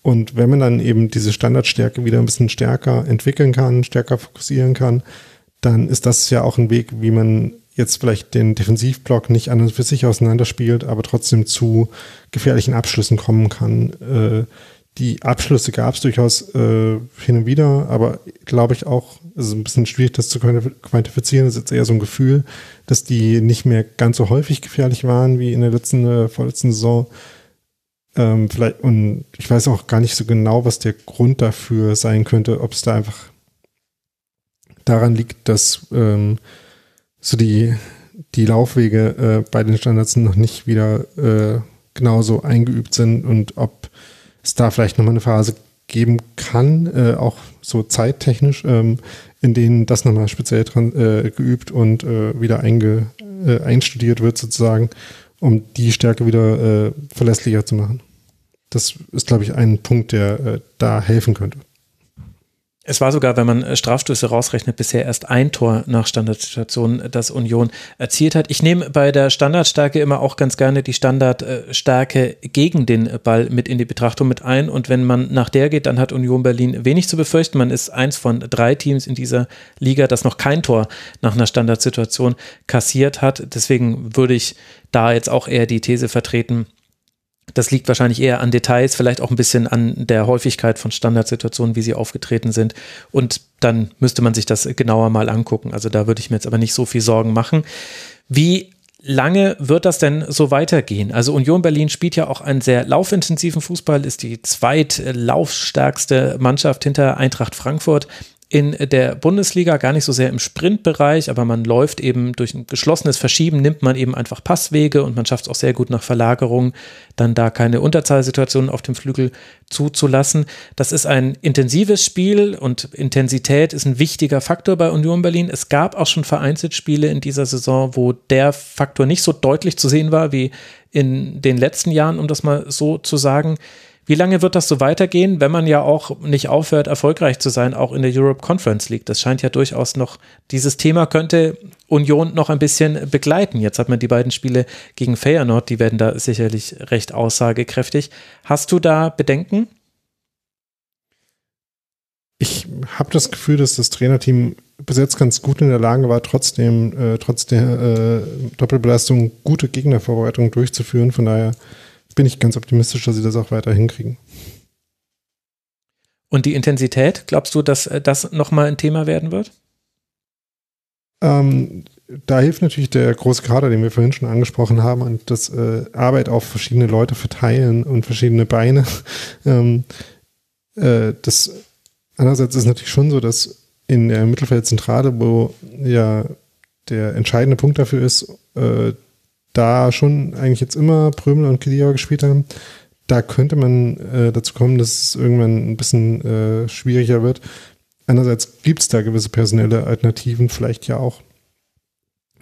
Und wenn man dann eben diese Standardstärke wieder ein bisschen stärker entwickeln kann, stärker fokussieren kann, dann ist das ja auch ein Weg, wie man jetzt vielleicht den Defensivblock nicht an und für sich auseinanderspielt, aber trotzdem zu gefährlichen Abschlüssen kommen kann, äh, die Abschlüsse gab es durchaus äh, hin und wieder, aber glaube ich auch, es ist ein bisschen schwierig, das zu quantifizieren. Es ist jetzt eher so ein Gefühl, dass die nicht mehr ganz so häufig gefährlich waren wie in der letzten, äh, vorletzten Saison. Ähm, vielleicht, und ich weiß auch gar nicht so genau, was der Grund dafür sein könnte, ob es da einfach daran liegt, dass ähm, so die, die Laufwege äh, bei den Standards noch nicht wieder äh, genauso eingeübt sind und ob es da vielleicht nochmal eine Phase geben kann, äh, auch so zeittechnisch, ähm, in denen das nochmal speziell dran, äh, geübt und äh, wieder einge, äh, einstudiert wird sozusagen, um die Stärke wieder äh, verlässlicher zu machen. Das ist, glaube ich, ein Punkt, der äh, da helfen könnte. Es war sogar, wenn man äh, Strafstöße rausrechnet, bisher erst ein Tor nach Standardsituation, das Union erzielt hat. Ich nehme bei der Standardstärke immer auch ganz gerne die Standardstärke gegen den Ball mit in die Betrachtung mit ein. Und wenn man nach der geht, dann hat Union Berlin wenig zu befürchten. Man ist eins von drei Teams in dieser Liga, das noch kein Tor nach einer Standardsituation kassiert hat. Deswegen würde ich da jetzt auch eher die These vertreten, das liegt wahrscheinlich eher an Details, vielleicht auch ein bisschen an der Häufigkeit von Standardsituationen, wie sie aufgetreten sind. Und dann müsste man sich das genauer mal angucken. Also da würde ich mir jetzt aber nicht so viel Sorgen machen. Wie lange wird das denn so weitergehen? Also Union Berlin spielt ja auch einen sehr laufintensiven Fußball, ist die zweitlaufstärkste Mannschaft hinter Eintracht Frankfurt in der Bundesliga, gar nicht so sehr im Sprintbereich, aber man läuft eben durch ein geschlossenes Verschieben, nimmt man eben einfach Passwege und man schafft es auch sehr gut nach Verlagerung, dann da keine Unterzahlsituationen auf dem Flügel zuzulassen. Das ist ein intensives Spiel und Intensität ist ein wichtiger Faktor bei Union Berlin. Es gab auch schon vereinzelt Spiele in dieser Saison, wo der Faktor nicht so deutlich zu sehen war wie in den letzten Jahren, um das mal so zu sagen. Wie lange wird das so weitergehen, wenn man ja auch nicht aufhört, erfolgreich zu sein, auch in der Europe Conference League? Das scheint ja durchaus noch, dieses Thema könnte Union noch ein bisschen begleiten. Jetzt hat man die beiden Spiele gegen Feyenoord, die werden da sicherlich recht aussagekräftig. Hast du da Bedenken? Ich habe das Gefühl, dass das Trainerteam bis jetzt ganz gut in der Lage war, trotzdem, äh, trotz der äh, Doppelbelastung gute Gegnervorbereitungen durchzuführen. Von daher bin ich ganz optimistisch, dass sie das auch weiter hinkriegen. Und die Intensität, glaubst du, dass äh, das nochmal ein Thema werden wird? Ähm, da hilft natürlich der große Kader, den wir vorhin schon angesprochen haben, und das äh, Arbeit auf verschiedene Leute verteilen und verschiedene Beine. [LAUGHS] ähm, äh, das andererseits ist natürlich schon so, dass in der Mittelfeldzentrale, wo ja der entscheidende Punkt dafür ist, äh, da schon eigentlich jetzt immer Prömel und Kedira gespielt haben, da könnte man äh, dazu kommen, dass es irgendwann ein bisschen äh, schwieriger wird. Einerseits gibt es da gewisse personelle Alternativen, vielleicht ja auch.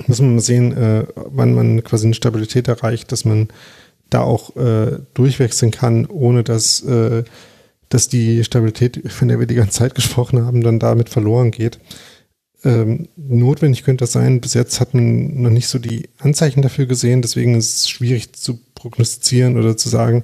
Muss man mal sehen, äh, wann man quasi eine Stabilität erreicht, dass man da auch äh, durchwechseln kann, ohne dass, äh, dass die Stabilität, von der wir die ganze Zeit gesprochen haben, dann damit verloren geht ähm, notwendig könnte das sein. Bis jetzt hat man noch nicht so die Anzeichen dafür gesehen, deswegen ist es schwierig zu prognostizieren oder zu sagen,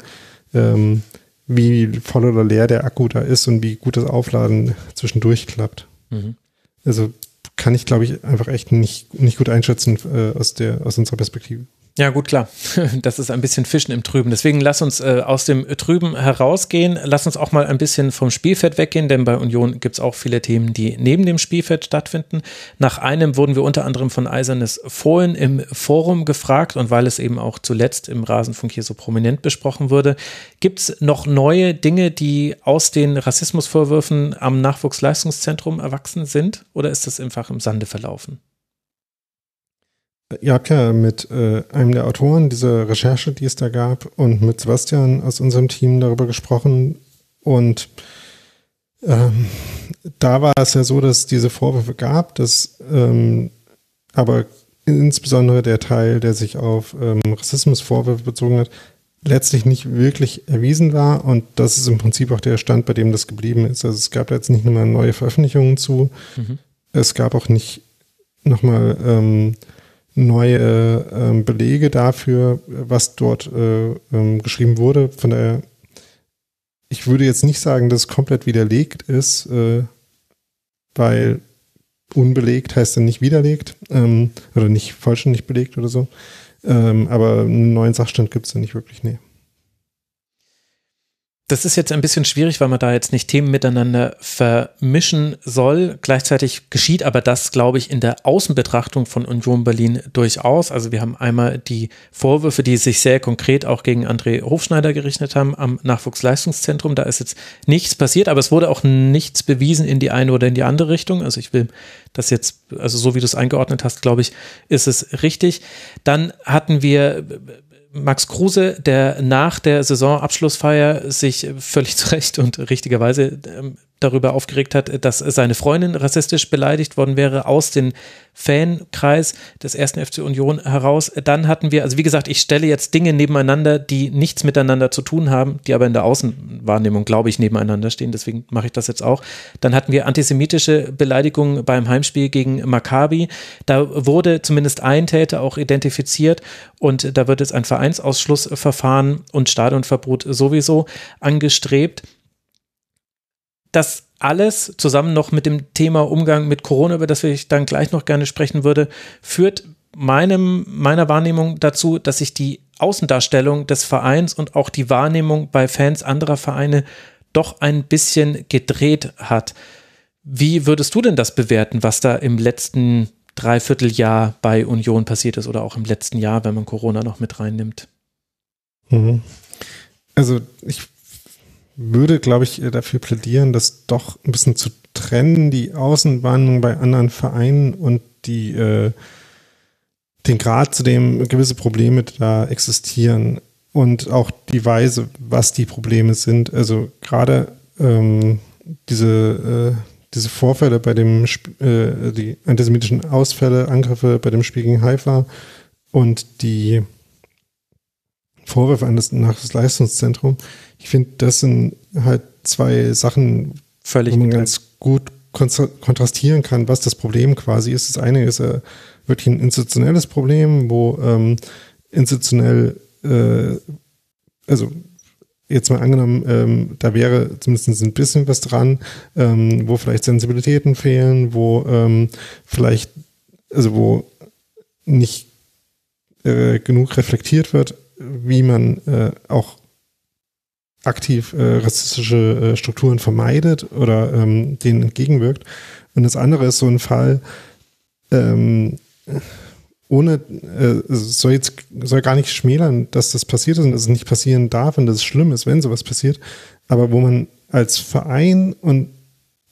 ähm, wie voll oder leer der Akku da ist und wie gut das Aufladen zwischendurch klappt. Mhm. Also kann ich, glaube ich, einfach echt nicht, nicht gut einschätzen äh, aus, der, aus unserer Perspektive. Ja, gut, klar. [LAUGHS] Das ist ein bisschen Fischen im Trüben. Deswegen lass uns äh, aus dem Trüben herausgehen. Lass uns auch mal ein bisschen vom Spielfeld weggehen, denn bei Union gibt es auch viele Themen, die neben dem Spielfeld stattfinden. Nach einem wurden wir unter anderem von Eisernes Fohlen im Forum gefragt und weil es eben auch zuletzt im Rasenfunk hier so prominent besprochen wurde, gibt es noch neue Dinge, die aus den Rassismusvorwürfen am Nachwuchsleistungszentrum erwachsen sind oder ist das einfach im Sande verlaufen? Ihr habt ja mit äh, einem der Autoren dieser Recherche, die es da gab, und mit Sebastian aus unserem Team darüber gesprochen. Und ähm, da war es ja so, dass es diese Vorwürfe gab, dass ähm, aber insbesondere der Teil, der sich auf ähm, Rassismusvorwürfe bezogen hat, letztlich nicht wirklich erwiesen war. Und das ist im Prinzip auch der Stand, bei dem das geblieben ist. Also es gab jetzt nicht nochmal neue Veröffentlichungen zu. Mhm. Es gab auch nicht nochmal ähm, neue ähm, Belege dafür, was dort äh, ähm, geschrieben wurde. Von daher, ich würde jetzt nicht sagen, dass es komplett widerlegt ist, äh, weil unbelegt heißt dann nicht widerlegt ähm, oder nicht vollständig belegt oder so. Ähm, aber einen neuen Sachstand gibt es da nicht wirklich, nee. Das ist jetzt ein bisschen schwierig, weil man da jetzt nicht Themen miteinander vermischen soll. Gleichzeitig geschieht aber das, glaube ich, in der Außenbetrachtung von Union Berlin durchaus. Also wir haben einmal die Vorwürfe, die sich sehr konkret auch gegen André Hofschneider gerichtet haben am Nachwuchsleistungszentrum. Da ist jetzt nichts passiert, aber es wurde auch nichts bewiesen in die eine oder in die andere Richtung. Also ich will das jetzt, also so wie du es eingeordnet hast, glaube ich, ist es richtig. Dann hatten wir Max Kruse, der nach der Saisonabschlussfeier sich völlig [LAUGHS] zu Recht und richtigerweise ähm, darüber aufgeregt hat, dass seine Freundin rassistisch beleidigt worden wäre aus dem Fankreis des ersten FC Union heraus. Dann hatten wir, also wie gesagt, ich stelle jetzt Dinge nebeneinander, die nichts miteinander zu tun haben, die aber in der Außenwahrnehmung, glaube ich, nebeneinander stehen. Deswegen mache ich das jetzt auch. Dann hatten wir antisemitische Beleidigungen beim Heimspiel gegen Maccabi. Da wurde zumindest ein Täter auch identifiziert und da wird jetzt ein Vereinsausschlussverfahren und Stadionverbot sowieso angestrebt das alles zusammen noch mit dem Thema Umgang mit Corona, über das ich dann gleich noch gerne sprechen würde, führt meinem, meiner Wahrnehmung dazu, dass sich die Außendarstellung des Vereins und auch die Wahrnehmung bei Fans anderer Vereine doch ein bisschen gedreht hat. Wie würdest du denn das bewerten, was da im letzten Dreivierteljahr bei Union passiert ist oder auch im letzten Jahr, wenn man Corona noch mit reinnimmt? Mhm. Also ich würde, glaube ich, dafür plädieren, das doch ein bisschen zu trennen, die Außenwahrnehmung bei anderen Vereinen und die äh, den Grad, zu dem gewisse Probleme da existieren und auch die Weise, was die Probleme sind. Also gerade ähm, diese, äh, diese Vorfälle bei dem, äh, die antisemitischen Ausfälle, Angriffe bei dem Spiel gegen Haifa und die Vorwürfe an das Nachwuchsleistungszentrum. Ich finde, das sind halt zwei Sachen, Völlig wo man ganz gut kontrastieren kann, was das Problem quasi ist. Das eine ist äh, wirklich ein institutionelles Problem, wo ähm, institutionell, äh, also jetzt mal angenommen, ähm, da wäre zumindest ein bisschen was dran, ähm, wo vielleicht Sensibilitäten fehlen, wo ähm, vielleicht, also wo nicht äh, genug reflektiert wird wie man äh, auch aktiv äh, rassistische äh, Strukturen vermeidet oder ähm, denen entgegenwirkt. Und das andere ist so ein Fall, ähm, ohne, äh, soll jetzt soll gar nicht schmälern, dass das passiert ist und dass es nicht passieren darf und dass es schlimm ist, wenn sowas passiert, aber wo man als Verein und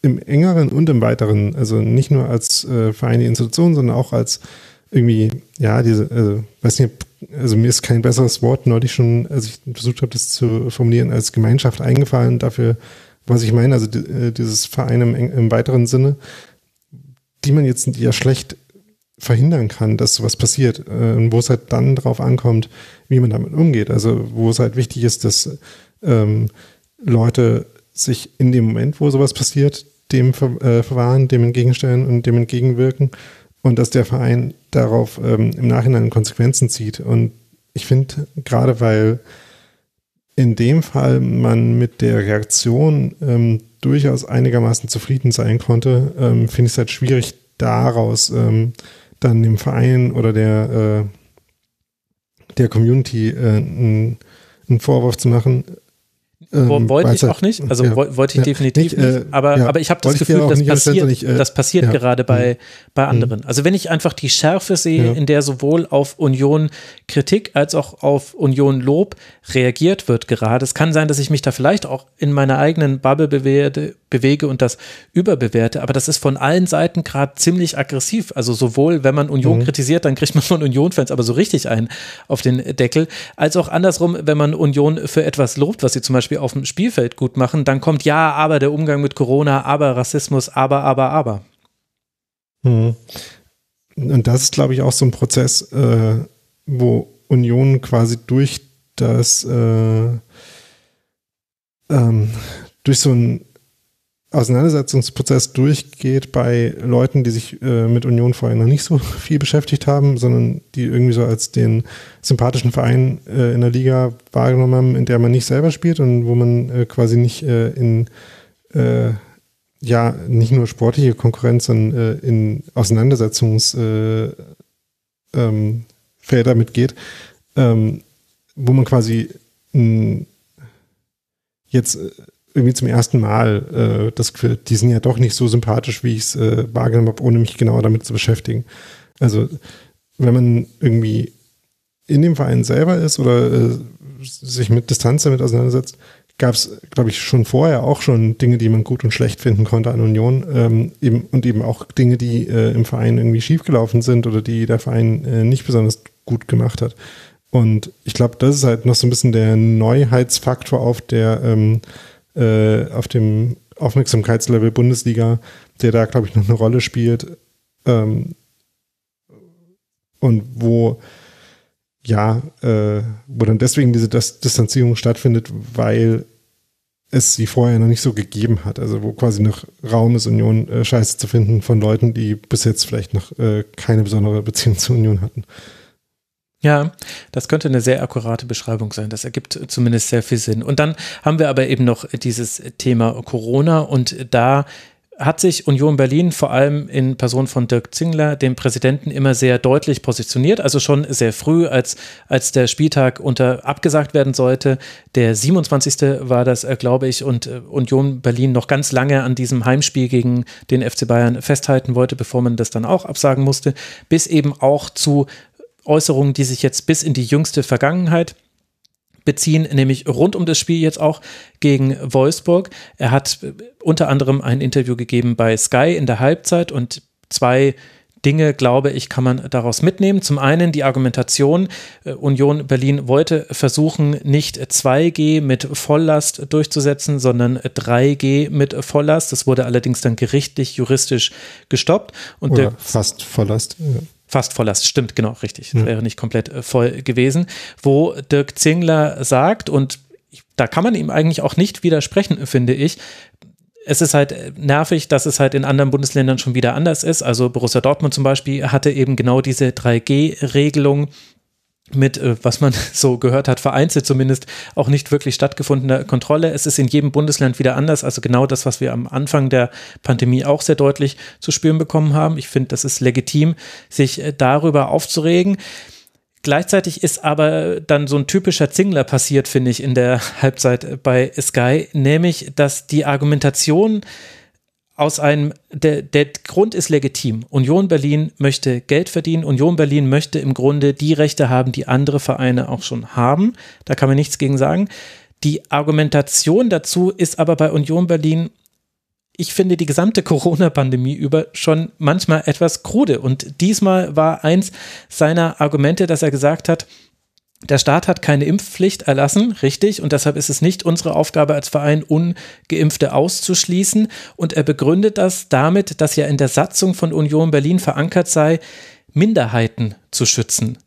im engeren und im weiteren, also nicht nur als äh, Verein die Institution, sondern auch als irgendwie, ja, diese, also, weiß nicht, also mir ist kein besseres Wort neulich schon, als ich versucht habe, das zu formulieren, als Gemeinschaft eingefallen dafür, was ich meine, also äh, dieses Verein im, im weiteren Sinne, die man jetzt ja schlecht verhindern kann, dass sowas passiert, äh, wo es halt dann drauf ankommt, wie man damit umgeht. Also wo es halt wichtig ist, dass ähm, Leute sich in dem Moment, wo sowas passiert, dem äh, verwahren, dem entgegenstellen und dem entgegenwirken und dass der Verein darauf ähm, im Nachhinein Konsequenzen zieht. Und ich finde, gerade weil in dem Fall man mit der Reaktion ähm, durchaus einigermaßen zufrieden sein konnte, ähm, finde ich es halt schwierig, daraus ähm, dann dem Verein oder der, äh, der Community äh, einen Vorwurf zu machen, ähm, wollte ich auch nicht, also ja, wollte ich ja, definitiv nicht, äh, aber, ja, aber ich habe das Gefühl, das passiert, nicht, äh, das passiert gerade bei, bei mhm. anderen. Also wenn ich einfach die Schärfe sehe, in der sowohl auf Union Kritik als auch auf Union Lob reagiert wird gerade, es kann sein, dass ich mich da vielleicht auch in meiner eigenen Bubble bewege, bewege und das überbewerte, aber das ist von allen Seiten gerade ziemlich aggressiv. Also sowohl, wenn man Union mhm. kritisiert, dann kriegt man von Union-Fans aber so richtig einen auf den Deckel, als auch andersrum, wenn man Union für etwas lobt, was sie zum Beispiel auf dem Spielfeld gut machen, dann kommt ja, aber der Umgang mit Corona, aber Rassismus, aber, aber, aber. Mhm. Und das ist, glaube ich, auch so ein Prozess, äh, wo Union quasi durch das, äh, ähm, durch so ein Auseinandersetzungsprozess durchgeht bei Leuten, die sich äh, mit Union vorher noch nicht so [LAUGHS] viel beschäftigt haben, sondern die irgendwie so als den sympathischen Verein äh, in der Liga wahrgenommen haben, in der man nicht selber spielt und wo man äh, quasi nicht äh, in äh, ja nicht nur sportliche Konkurrenz, sondern äh, in Auseinandersetzungsfelder ähm, mitgeht, ähm, wo man quasi ein jetzt irgendwie zum ersten Mal äh, das Gefühl, die sind ja doch nicht so sympathisch, wie ich es äh, wahrgenommen habe, ohne mich genauer damit zu beschäftigen. Also wenn man irgendwie in dem Verein selber ist oder äh, sich mit Distanz damit auseinandersetzt, gab es, glaube ich, schon vorher auch schon Dinge, die man gut und schlecht finden konnte an Union ähm, eben, und eben auch Dinge, die äh, im Verein irgendwie schiefgelaufen sind oder die der Verein äh, nicht besonders gut gemacht hat. Und ich glaube, das ist halt noch so ein bisschen der Neuheitsfaktor auf der ähm, äh, auf dem Aufmerksamkeitslevel Bundesliga, der da, glaube ich, noch eine Rolle spielt. Ähm, und wo ja, äh, wo dann deswegen diese Dis Distanzierung stattfindet, weil es sie vorher noch nicht so gegeben hat. Also wo quasi noch Raum ist, Union äh, scheiße zu finden von Leuten, die bis jetzt vielleicht noch äh, keine besondere Beziehung zur Union hatten. Ja, das könnte eine sehr akkurate Beschreibung sein. Das ergibt zumindest sehr viel Sinn. Und dann haben wir aber eben noch dieses Thema Corona und da hat sich Union Berlin vor allem in Person von Dirk Zingler, dem Präsidenten, immer sehr deutlich positioniert. Also schon sehr früh, als, als der Spieltag unter abgesagt werden sollte. Der 27. war das, äh, glaube ich, und äh, Union Berlin noch ganz lange an diesem Heimspiel gegen den FC Bayern festhalten wollte, bevor man das dann auch absagen musste, bis eben auch zu Äußerungen, die sich jetzt bis in die jüngste Vergangenheit beziehen, nämlich rund um das Spiel jetzt auch gegen Wolfsburg. Er hat unter anderem ein Interview gegeben bei Sky in der Halbzeit und zwei Dinge, glaube ich, kann man daraus mitnehmen. Zum einen die Argumentation, äh, Union Berlin wollte versuchen, nicht 2G mit Volllast durchzusetzen, sondern 3G mit Volllast. Das wurde allerdings dann gerichtlich, juristisch gestoppt. Und Oder fast Volllast. Ja. Fast Volllast, stimmt, genau, richtig. Ja. Wäre nicht komplett äh, voll gewesen. Wo Dirk Zingler sagt, und da kann man ihm eigentlich auch nicht widersprechen, finde ich, es ist halt äh, nervig, dass es halt in anderen Bundesländern schon wieder anders ist. Also Borussia Dortmund zum Beispiel hatte eben genau diese 3G-Regelung mit, äh, was man [LAUGHS] so gehört hat, vereinzelt zumindest auch nicht wirklich stattgefundener Kontrolle. Es ist in jedem Bundesland wieder anders. Also genau das, was wir am Anfang der Pandemie auch sehr deutlich zu spüren bekommen haben. Ich finde, das ist legitim, sich äh, darüber aufzuregen. Gleichzeitig ist aber dann so ein typischer Zingler passiert, finde ich, in der [LAUGHS] Halbzeit bei Sky, nämlich, dass die Argumentation aus einem, der, der Grund ist legitim. Union Berlin möchte Geld verdienen. Union Berlin möchte im Grunde die Rechte haben, die andere Vereine auch schon haben. Da kann man nichts gegen sagen. Die Argumentation dazu ist aber bei Union Berlin, ich finde die gesamte Corona-Pandemie über schon manchmal etwas krude. Und diesmal war eins seiner Argumente, dass er gesagt hat, der Staat hat keine Impfpflicht erlassen, richtig, und deshalb ist es nicht unsere Aufgabe als Verein, ungeimpfte auszuschließen. Und er begründet das damit, dass ja in der Satzung von Union Berlin verankert sei, Minderheiten zu schützen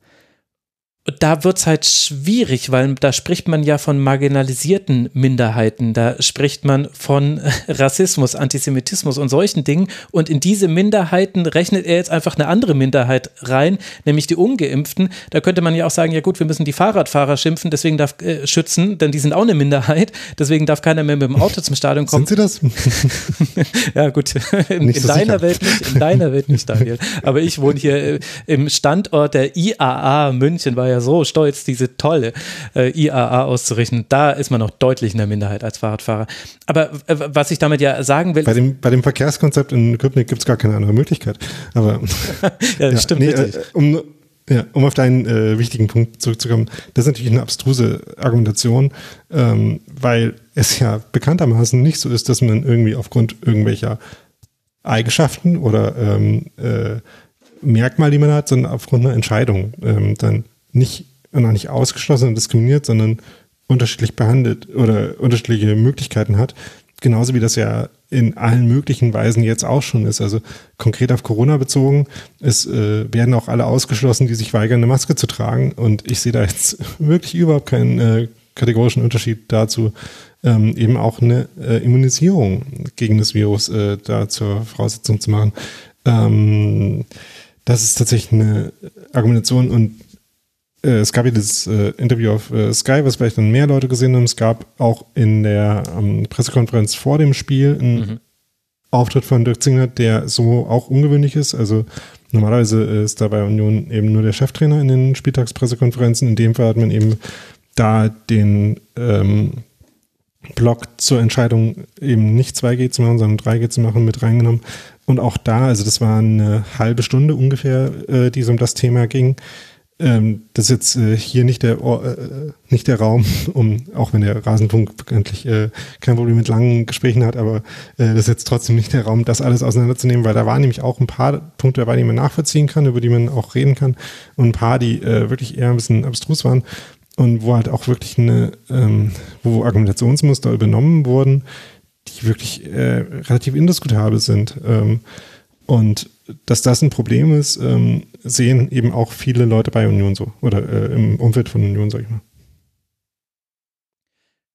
da wird es halt schwierig, weil da spricht man ja von marginalisierten Minderheiten, da spricht man von [LAUGHS] Rassismus, Antisemitismus und solchen Dingen. Und in diese Minderheiten rechnet er jetzt einfach eine andere Minderheit rein, nämlich die Ungeimpften. Da könnte man ja auch sagen, ja gut, wir müssen die Fahrradfahrer schimpfen, deswegen darf äh, schützen, denn die sind auch eine Minderheit, deswegen darf keiner mehr mit dem Auto zum Stadion kommen. Sind sie das? [LAUGHS] ja gut, in, in so deiner sicher. Welt nicht, in deiner Welt nicht, Daniel. Aber ich wohne hier äh, im Standort der IAA München, war ja so stolz, diese tolle äh, IAA auszurichten. Da ist man noch deutlich in der Minderheit als Fahrradfahrer. Aber äh, was ich damit ja sagen will. Bei dem, bei dem Verkehrskonzept in Köpenick gibt es gar keine andere Möglichkeit. Aber [LAUGHS] ja, das ja, stimmt. Nee, äh, um, ja, um auf deinen äh, wichtigen Punkt zurückzukommen, das ist natürlich eine abstruse Argumentation, ähm, weil es ja bekanntermaßen nicht so ist, dass man irgendwie aufgrund irgendwelcher Eigenschaften oder ähm, äh, Merkmal, die man hat, sondern aufgrund einer Entscheidung ähm, dann nicht, noch nicht ausgeschlossen und diskriminiert, sondern unterschiedlich behandelt oder unterschiedliche Möglichkeiten hat. Genauso wie das ja in allen möglichen Weisen jetzt auch schon ist. Also konkret auf Corona bezogen, es äh, werden auch alle ausgeschlossen, die sich weigern, eine Maske zu tragen. Und ich sehe da jetzt [LAUGHS] wirklich überhaupt keinen äh, kategorischen Unterschied dazu, ähm, eben auch eine äh, Immunisierung gegen das Virus äh, da zur Voraussetzung zu machen. Ähm, das ist tatsächlich eine Argumentation und es gab ja das äh, Interview auf äh, Sky, was vielleicht dann mehr Leute gesehen haben. Es gab auch in der ähm, Pressekonferenz vor dem Spiel einen mhm. Auftritt von Dirk Zingler, der so auch ungewöhnlich ist. Also normalerweise ist da bei Union eben nur der Cheftrainer in den Spieltagspressekonferenzen. In dem Fall hat man eben da den ähm, Block zur Entscheidung, eben nicht 2G zu machen, sondern 3G zu machen, mit reingenommen. Und auch da, also das war eine halbe Stunde ungefähr, äh, die es um das Thema ging. Ähm, das ist jetzt äh, hier nicht der, äh, nicht der Raum, [LAUGHS] um, auch wenn der Rasenfunk bekanntlich äh, kein Problem mit langen Gesprächen hat, aber äh, das ist jetzt trotzdem nicht der Raum, das alles auseinanderzunehmen, weil da waren nämlich auch ein paar Punkte dabei, die man nachvollziehen kann, über die man auch reden kann und ein paar, die äh, wirklich eher ein bisschen abstrus waren und wo halt auch wirklich eine, ähm, wo Argumentationsmuster übernommen wurden, die wirklich äh, relativ indiskutabel sind. Ähm, und dass das ein Problem ist, ähm, sehen eben auch viele Leute bei Union so oder äh, im Umfeld von Union, sag ich mal.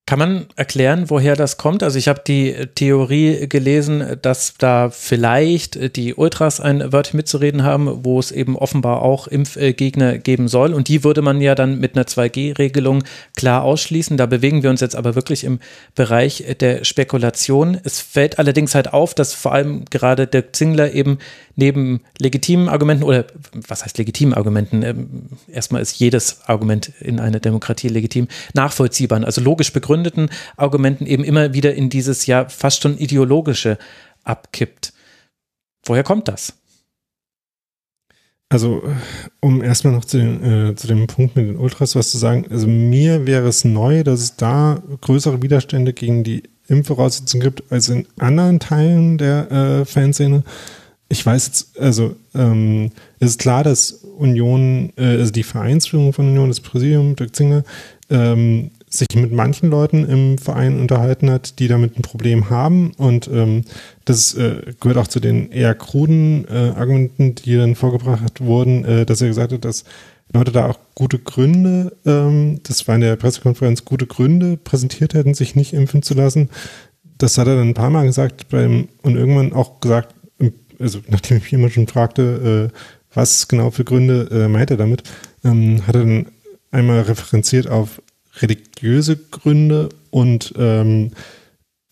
Kann man erklären, woher das kommt? Also ich habe die Theorie gelesen, dass da vielleicht die Ultras ein Wörtchen mitzureden haben, wo es eben offenbar auch Impfgegner geben soll. Und die würde man ja dann mit einer 2G-Regelung klar ausschließen. Da bewegen wir uns jetzt aber wirklich im Bereich der Spekulation. Es fällt allerdings halt auf, dass vor allem gerade der Zingler eben neben legitimen Argumenten oder was heißt legitimen Argumenten? Ähm, erstmal ist jedes Argument in einer Demokratie legitim, nachvollziehbaren, also logisch begründeten Argumenten eben immer wieder in dieses ja fast schon ideologische abkippt. Woher kommt das? Also, um erstmal noch zu, den, äh, zu dem Punkt mit den Ultras was zu sagen, also mir wäre es neu, dass es da größere Widerstände gegen die Impfvoraussetzungen gibt als in anderen Teilen der äh, Fanszene ich weiß jetzt, also ähm, es ist klar, dass Union, äh, also die Vereinsführung von Union, das Präsidium, Dirk Zinger, ähm, sich mit manchen Leuten im Verein unterhalten hat, die damit ein Problem haben. Und ähm, das äh, gehört auch zu den eher kruden äh, Argumenten, die dann vorgebracht wurden, äh, dass er gesagt hat, dass Leute da auch gute Gründe, ähm, das war in der Pressekonferenz, gute Gründe präsentiert hätten, sich nicht impfen zu lassen. Das hat er dann ein paar Mal gesagt beim, und irgendwann auch gesagt, also nachdem ich immer schon fragte, äh, was genau für Gründe äh, meint er damit, ähm, hat er dann einmal referenziert auf religiöse Gründe und ähm,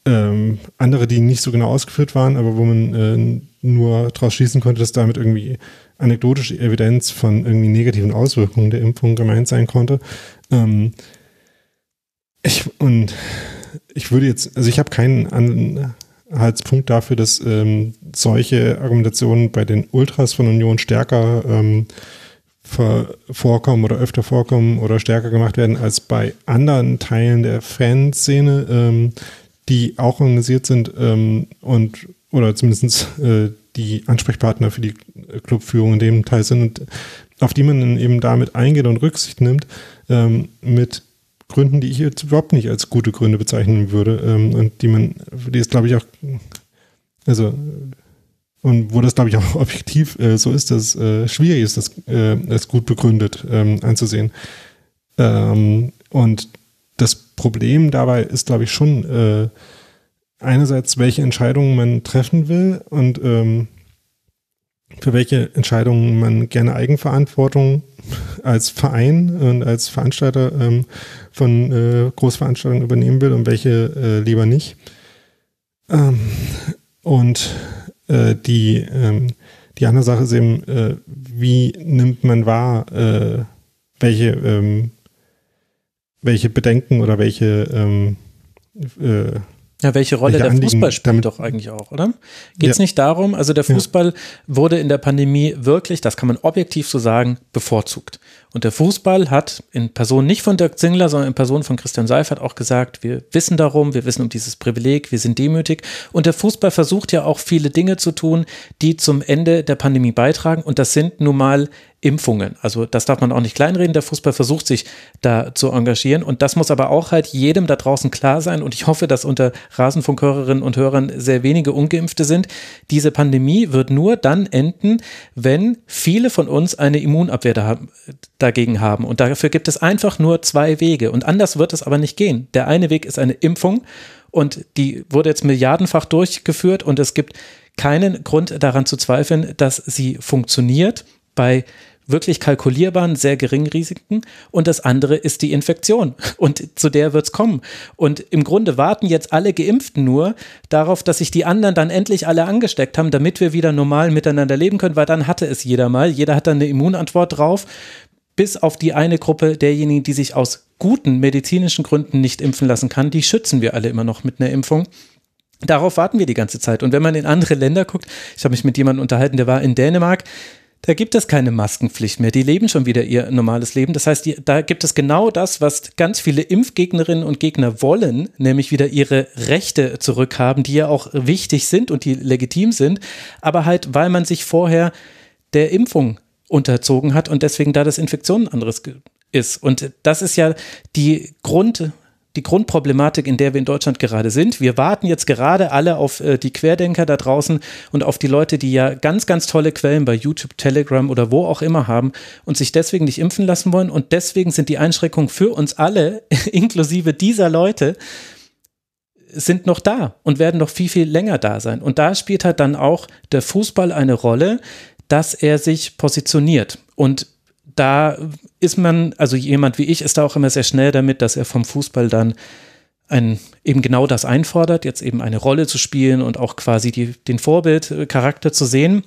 ähm, andere, die nicht so genau ausgeführt waren, aber wo man äh, nur daraus schließen konnte, dass damit irgendwie anekdotische Evidenz von irgendwie negativen Auswirkungen der Impfung gemeint sein konnte. Ähm, ich, und ich würde jetzt, also ich habe keinen an, Anhaltspunkt dafür, dass ähm, solche Argumentationen bei den Ultras von Union stärker ähm, vorkommen oder öfter vorkommen oder stärker gemacht werden als bei anderen Teilen der Fanszene, ähm, die auch organisiert sind ähm, und oder zumindest äh, die Ansprechpartner für die Clubführung in dem Teil sind und auf die man eben damit eingeht und Rücksicht nimmt, ähm, mit Gründen, die ich jetzt überhaupt nicht als gute Gründe bezeichnen würde ähm, und die man, die ist glaube ich auch, also und wo das glaube ich auch [LAUGHS] objektiv äh, so ist, dass äh, schwierig ist, das äh, als gut begründet ähm, anzusehen. Ähm, und das Problem dabei ist glaube ich schon äh, einerseits, welche Entscheidungen man treffen will und ähm, für welche Entscheidungen man gerne Eigenverantwortung als Verein und als Veranstalter ähm, von äh, Großveranstaltungen übernehmen will und welche äh, lieber nicht. Ähm, und äh, die, ähm, die andere Sache ist eben, äh, wie nimmt man wahr, äh, welche, ähm, welche Bedenken oder welche ähm, äh, ja, welche Rolle welche der Fußball spielt doch eigentlich auch, oder? Geht es ja. nicht darum, also der Fußball ja. wurde in der Pandemie wirklich, das kann man objektiv so sagen, bevorzugt. Und der Fußball hat in Person nicht von Dirk Zingler, sondern in Person von Christian Seifert auch gesagt, wir wissen darum, wir wissen um dieses Privileg, wir sind demütig. Und der Fußball versucht ja auch viele Dinge zu tun, die zum Ende der Pandemie beitragen. Und das sind nun mal Impfungen. Also das darf man auch nicht kleinreden. Der Fußball versucht sich da zu engagieren. Und das muss aber auch halt jedem da draußen klar sein. Und ich hoffe, dass unter Rasenfunkhörerinnen und Hörern sehr wenige Ungeimpfte sind. Diese Pandemie wird nur dann enden, wenn viele von uns eine Immunabwehr da dagegen haben. Und dafür gibt es einfach nur zwei Wege. Und anders wird es aber nicht gehen. Der eine Weg ist eine Impfung. Und die wurde jetzt milliardenfach durchgeführt. Und es gibt keinen Grund daran zu zweifeln, dass sie funktioniert bei wirklich kalkulierbaren, sehr geringen Risiken und das andere ist die Infektion und zu der wird es kommen. Und im Grunde warten jetzt alle Geimpften nur darauf, dass sich die anderen dann endlich alle angesteckt haben, damit wir wieder normal miteinander leben können, weil dann hatte es jeder mal, jeder hat dann eine Immunantwort drauf bis auf die eine Gruppe derjenigen, die sich aus guten medizinischen Gründen nicht impfen lassen kann, die schützen wir alle immer noch mit einer Impfung. Darauf warten wir die ganze Zeit. Und wenn man in andere Länder guckt, ich habe mich mit jemandem unterhalten, der war in Dänemark, da gibt es keine Maskenpflicht mehr. Die leben schon wieder ihr normales Leben. Das heißt, die, da gibt es genau das, was ganz viele Impfgegnerinnen und Gegner wollen, nämlich wieder ihre Rechte zurückhaben, die ja auch wichtig sind und die legitim sind, aber halt, weil man sich vorher der Impfung unterzogen hat und deswegen da das Infektionen anderes ist. Und das ist ja die Grund, die Grundproblematik, in der wir in Deutschland gerade sind. Wir warten jetzt gerade alle auf äh, die Querdenker da draußen und auf die Leute, die ja ganz, ganz tolle Quellen bei YouTube, Telegram oder wo auch immer haben und sich deswegen nicht impfen lassen wollen. Und deswegen sind die Einschränkungen für uns alle, [LAUGHS] inklusive dieser Leute, sind noch da und werden noch viel, viel länger da sein. Und da spielt halt dann auch der Fußball eine Rolle, dass er sich positioniert. Und da ist man, also jemand wie ich, ist da auch immer sehr schnell damit, dass er vom Fußball dann ein, eben genau das einfordert, jetzt eben eine Rolle zu spielen und auch quasi die, den Vorbildcharakter zu sehen.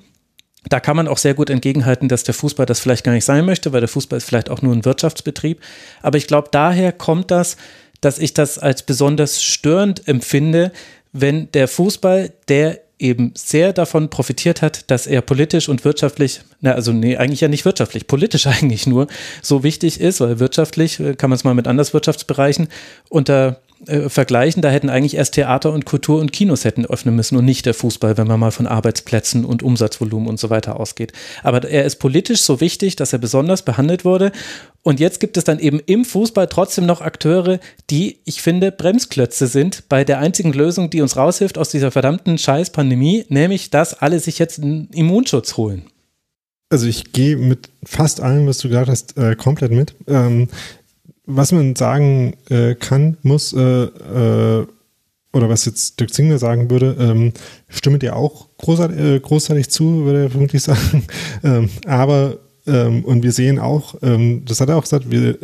Da kann man auch sehr gut entgegenhalten, dass der Fußball das vielleicht gar nicht sein möchte, weil der Fußball ist vielleicht auch nur ein Wirtschaftsbetrieb. Aber ich glaube, daher kommt das, dass ich das als besonders störend empfinde, wenn der Fußball, der eben sehr davon profitiert hat, dass er politisch und wirtschaftlich, na, also nee, eigentlich ja nicht wirtschaftlich, politisch [LAUGHS] eigentlich nur so wichtig ist, weil wirtschaftlich äh, kann man es mal mit anderen Wirtschaftsbereichen unter äh, vergleichen, da hätten eigentlich erst Theater und Kultur und Kinos hätten öffnen müssen und nicht der Fußball, wenn man mal von Arbeitsplätzen und Umsatzvolumen und so weiter ausgeht. Aber er ist politisch so wichtig, dass er besonders behandelt wurde. Und jetzt gibt es dann eben im Fußball trotzdem noch Akteure, die, ich finde, Bremsklötze sind bei der einzigen Lösung, die uns raushilft aus dieser verdammten Scheiß-Pandemie, nämlich, dass alle sich jetzt einen Immunschutz holen. Also ich gehe mit fast allem, was du gesagt hast, äh, komplett mit. Ähm, was man sagen äh, kann, muss, äh, äh, oder was jetzt Dirk Zingler sagen würde, ähm, stimme dir auch großartig, äh, großartig zu, würde er vermutlich [LAUGHS] sagen. ähm, aber, ähm, und wir sehen auch, ähm, das hat er auch gesagt, wir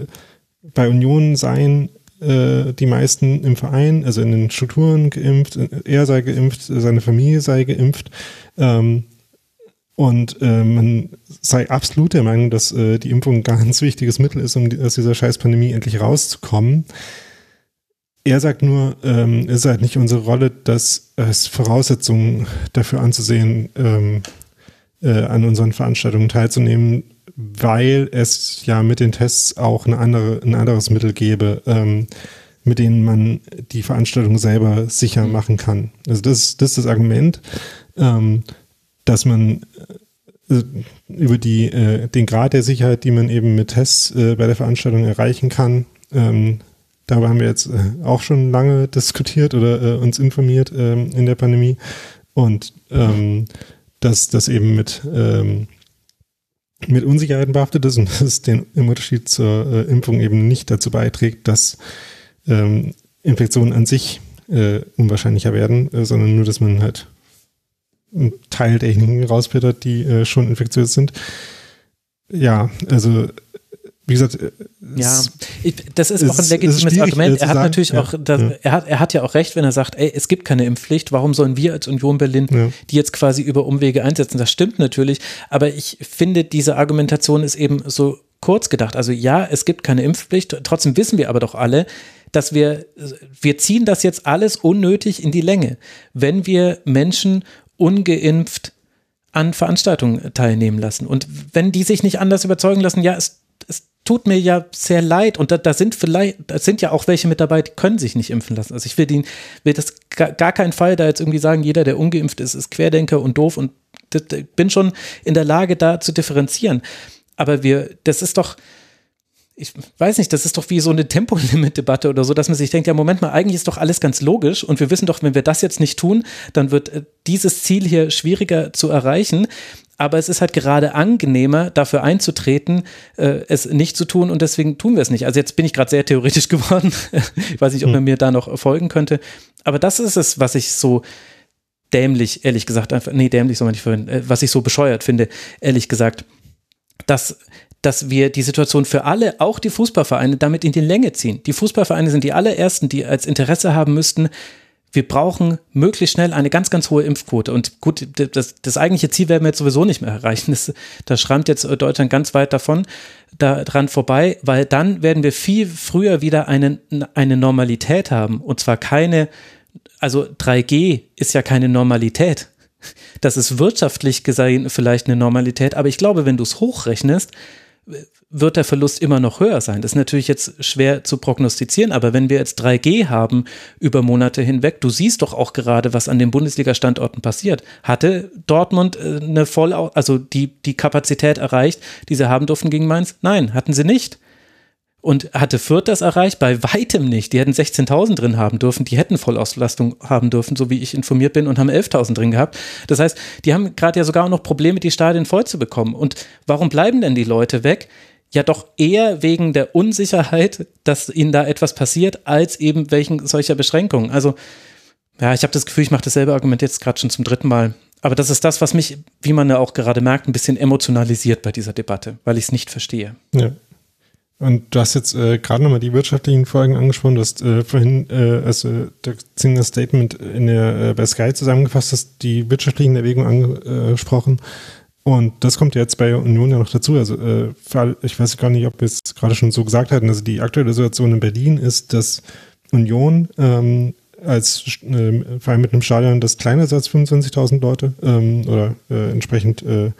bei Union seien äh, die meisten im Verein, also in den Strukturen geimpft, er sei geimpft, seine Familie sei geimpft. Ähm, und äh, man sei absolut der Meinung, dass äh, die Impfung ein ganz wichtiges Mittel ist, um aus dieser Scheißpandemie endlich rauszukommen. Er sagt nur, ähm, es ist halt nicht unsere Rolle, das als Voraussetzung dafür anzusehen, ähm, äh, an unseren Veranstaltungen teilzunehmen, weil es ja mit den Tests auch eine andere, ein anderes Mittel gäbe, ähm, mit denen man die Veranstaltung selber sicher mhm. machen kann. Also das, das ist das Argument. Ähm, dass man äh, über die, äh, den Grad der Sicherheit, die man eben mit Tests äh, bei der Veranstaltung erreichen kann, ähm, darüber haben wir jetzt äh, auch schon lange diskutiert oder äh, uns informiert ähm, in der Pandemie. Und ähm, dass das eben mit, ähm, mit Unsicherheiten behaftet ist und [LAUGHS] dass es den, im Unterschied zur äh, Impfung eben nicht dazu beiträgt, dass ähm, Infektionen an sich äh, unwahrscheinlicher werden, sondern nur, dass man halt ein Teil derjenigen rausfiltert, die äh, schon infektiös sind. Ja, also wie gesagt, äh, ja, ich, das ist auch ein legitimes Argument. Er hat sagen. natürlich ja, auch, das, ja. er, hat, er hat ja auch recht, wenn er sagt, ey, es gibt keine Impfpflicht, warum sollen wir als Union Berlin ja. die jetzt quasi über Umwege einsetzen? Das stimmt natürlich, aber ich finde, diese Argumentation ist eben so kurz gedacht. Also ja, es gibt keine Impfpflicht, trotzdem wissen wir aber doch alle, dass wir, wir ziehen das jetzt alles unnötig in die Länge. Wenn wir Menschen ungeimpft an Veranstaltungen teilnehmen lassen. Und wenn die sich nicht anders überzeugen lassen, ja, es, es tut mir ja sehr leid und da, da, sind vielleicht, da sind ja auch welche mit dabei, die können sich nicht impfen lassen. Also ich will, den, will das gar, gar keinen Fall da jetzt irgendwie sagen, jeder, der ungeimpft ist, ist Querdenker und doof und bin schon in der Lage, da zu differenzieren. Aber wir, das ist doch, ich weiß nicht, das ist doch wie so eine Tempolimit-Debatte oder so, dass man sich denkt, ja, Moment mal, eigentlich ist doch alles ganz logisch und wir wissen doch, wenn wir das jetzt nicht tun, dann wird äh, dieses Ziel hier schwieriger zu erreichen. Aber es ist halt gerade angenehmer, dafür einzutreten, äh, es nicht zu tun und deswegen tun wir es nicht. Also jetzt bin ich gerade sehr theoretisch [LAUGHS] geworden. ich weiß nicht, ob man hm. mir da noch folgen könnte. Aber das ist es, was ich so dämlich, ehrlich gesagt, einfach, nee, dämlich soll man nicht vorhin, äh, was ich so bescheuert finde, ehrlich gesagt, dass dass wir die Situation für alle, auch die Fußballvereine, damit in die Länge ziehen. Die Fußballvereine sind die allerersten, die als Interesse haben müssten, wir brauchen möglichst schnell eine ganz, ganz hohe Impfquote. Und gut, das, das eigentliche Ziel werden wir jetzt sowieso nicht mehr erreichen. Das, das schrammt jetzt Deutschland ganz weit davon, daran vorbei, weil dann werden wir viel früher wieder eine, eine Normalität haben. Und zwar keine, also 3G ist ja keine Normalität. Das ist wirtschaftlich gesehen vielleicht eine Normalität, aber ich glaube, wenn du es hochrechnest, wird der Verlust immer noch höher sein. Das ist natürlich jetzt schwer zu prognostizieren, aber wenn wir jetzt 3G haben über Monate hinweg, du siehst doch auch gerade, was an den Bundesliga-Standorten passiert. Hatte Dortmund äh, eine voll, also die, die Kapazität erreicht, die sie haben durften gegen Mainz? Nein, hatten sie nicht. Und hatte Fürth das erreicht? Bei weitem nicht. Die hätten 16.000 drin haben dürfen, die hätten Vollauslastung haben dürfen, so wie ich informiert bin, und haben 11.000 drin gehabt. Das heißt, die haben gerade ja sogar noch Probleme, die Stadien voll zu bekommen. Und warum bleiben denn die Leute weg? Ja, doch eher wegen der Unsicherheit, dass ihnen da etwas passiert, als eben welchen solcher Beschränkungen. Also, ja, ich habe das Gefühl, ich mache dasselbe Argument jetzt gerade schon zum dritten Mal. Aber das ist das, was mich, wie man ja auch gerade merkt, ein bisschen emotionalisiert bei dieser Debatte, weil ich es nicht verstehe. Ja, und du hast jetzt äh, gerade nochmal die wirtschaftlichen Folgen angesprochen. Du hast äh, vorhin, äh, also der Zinger Statement in der, äh, bei Sky zusammengefasst, hast die wirtschaftlichen Erwägungen angesprochen. Und das kommt jetzt bei Union ja noch dazu. Also äh, ich weiß gar nicht, ob wir es gerade schon so gesagt hatten. Also die aktuelle Situation in Berlin ist, dass Union ähm, als äh, vor allem mit einem Stadion, das kleiner ist als 25.000 Leute ähm, oder äh, entsprechend äh,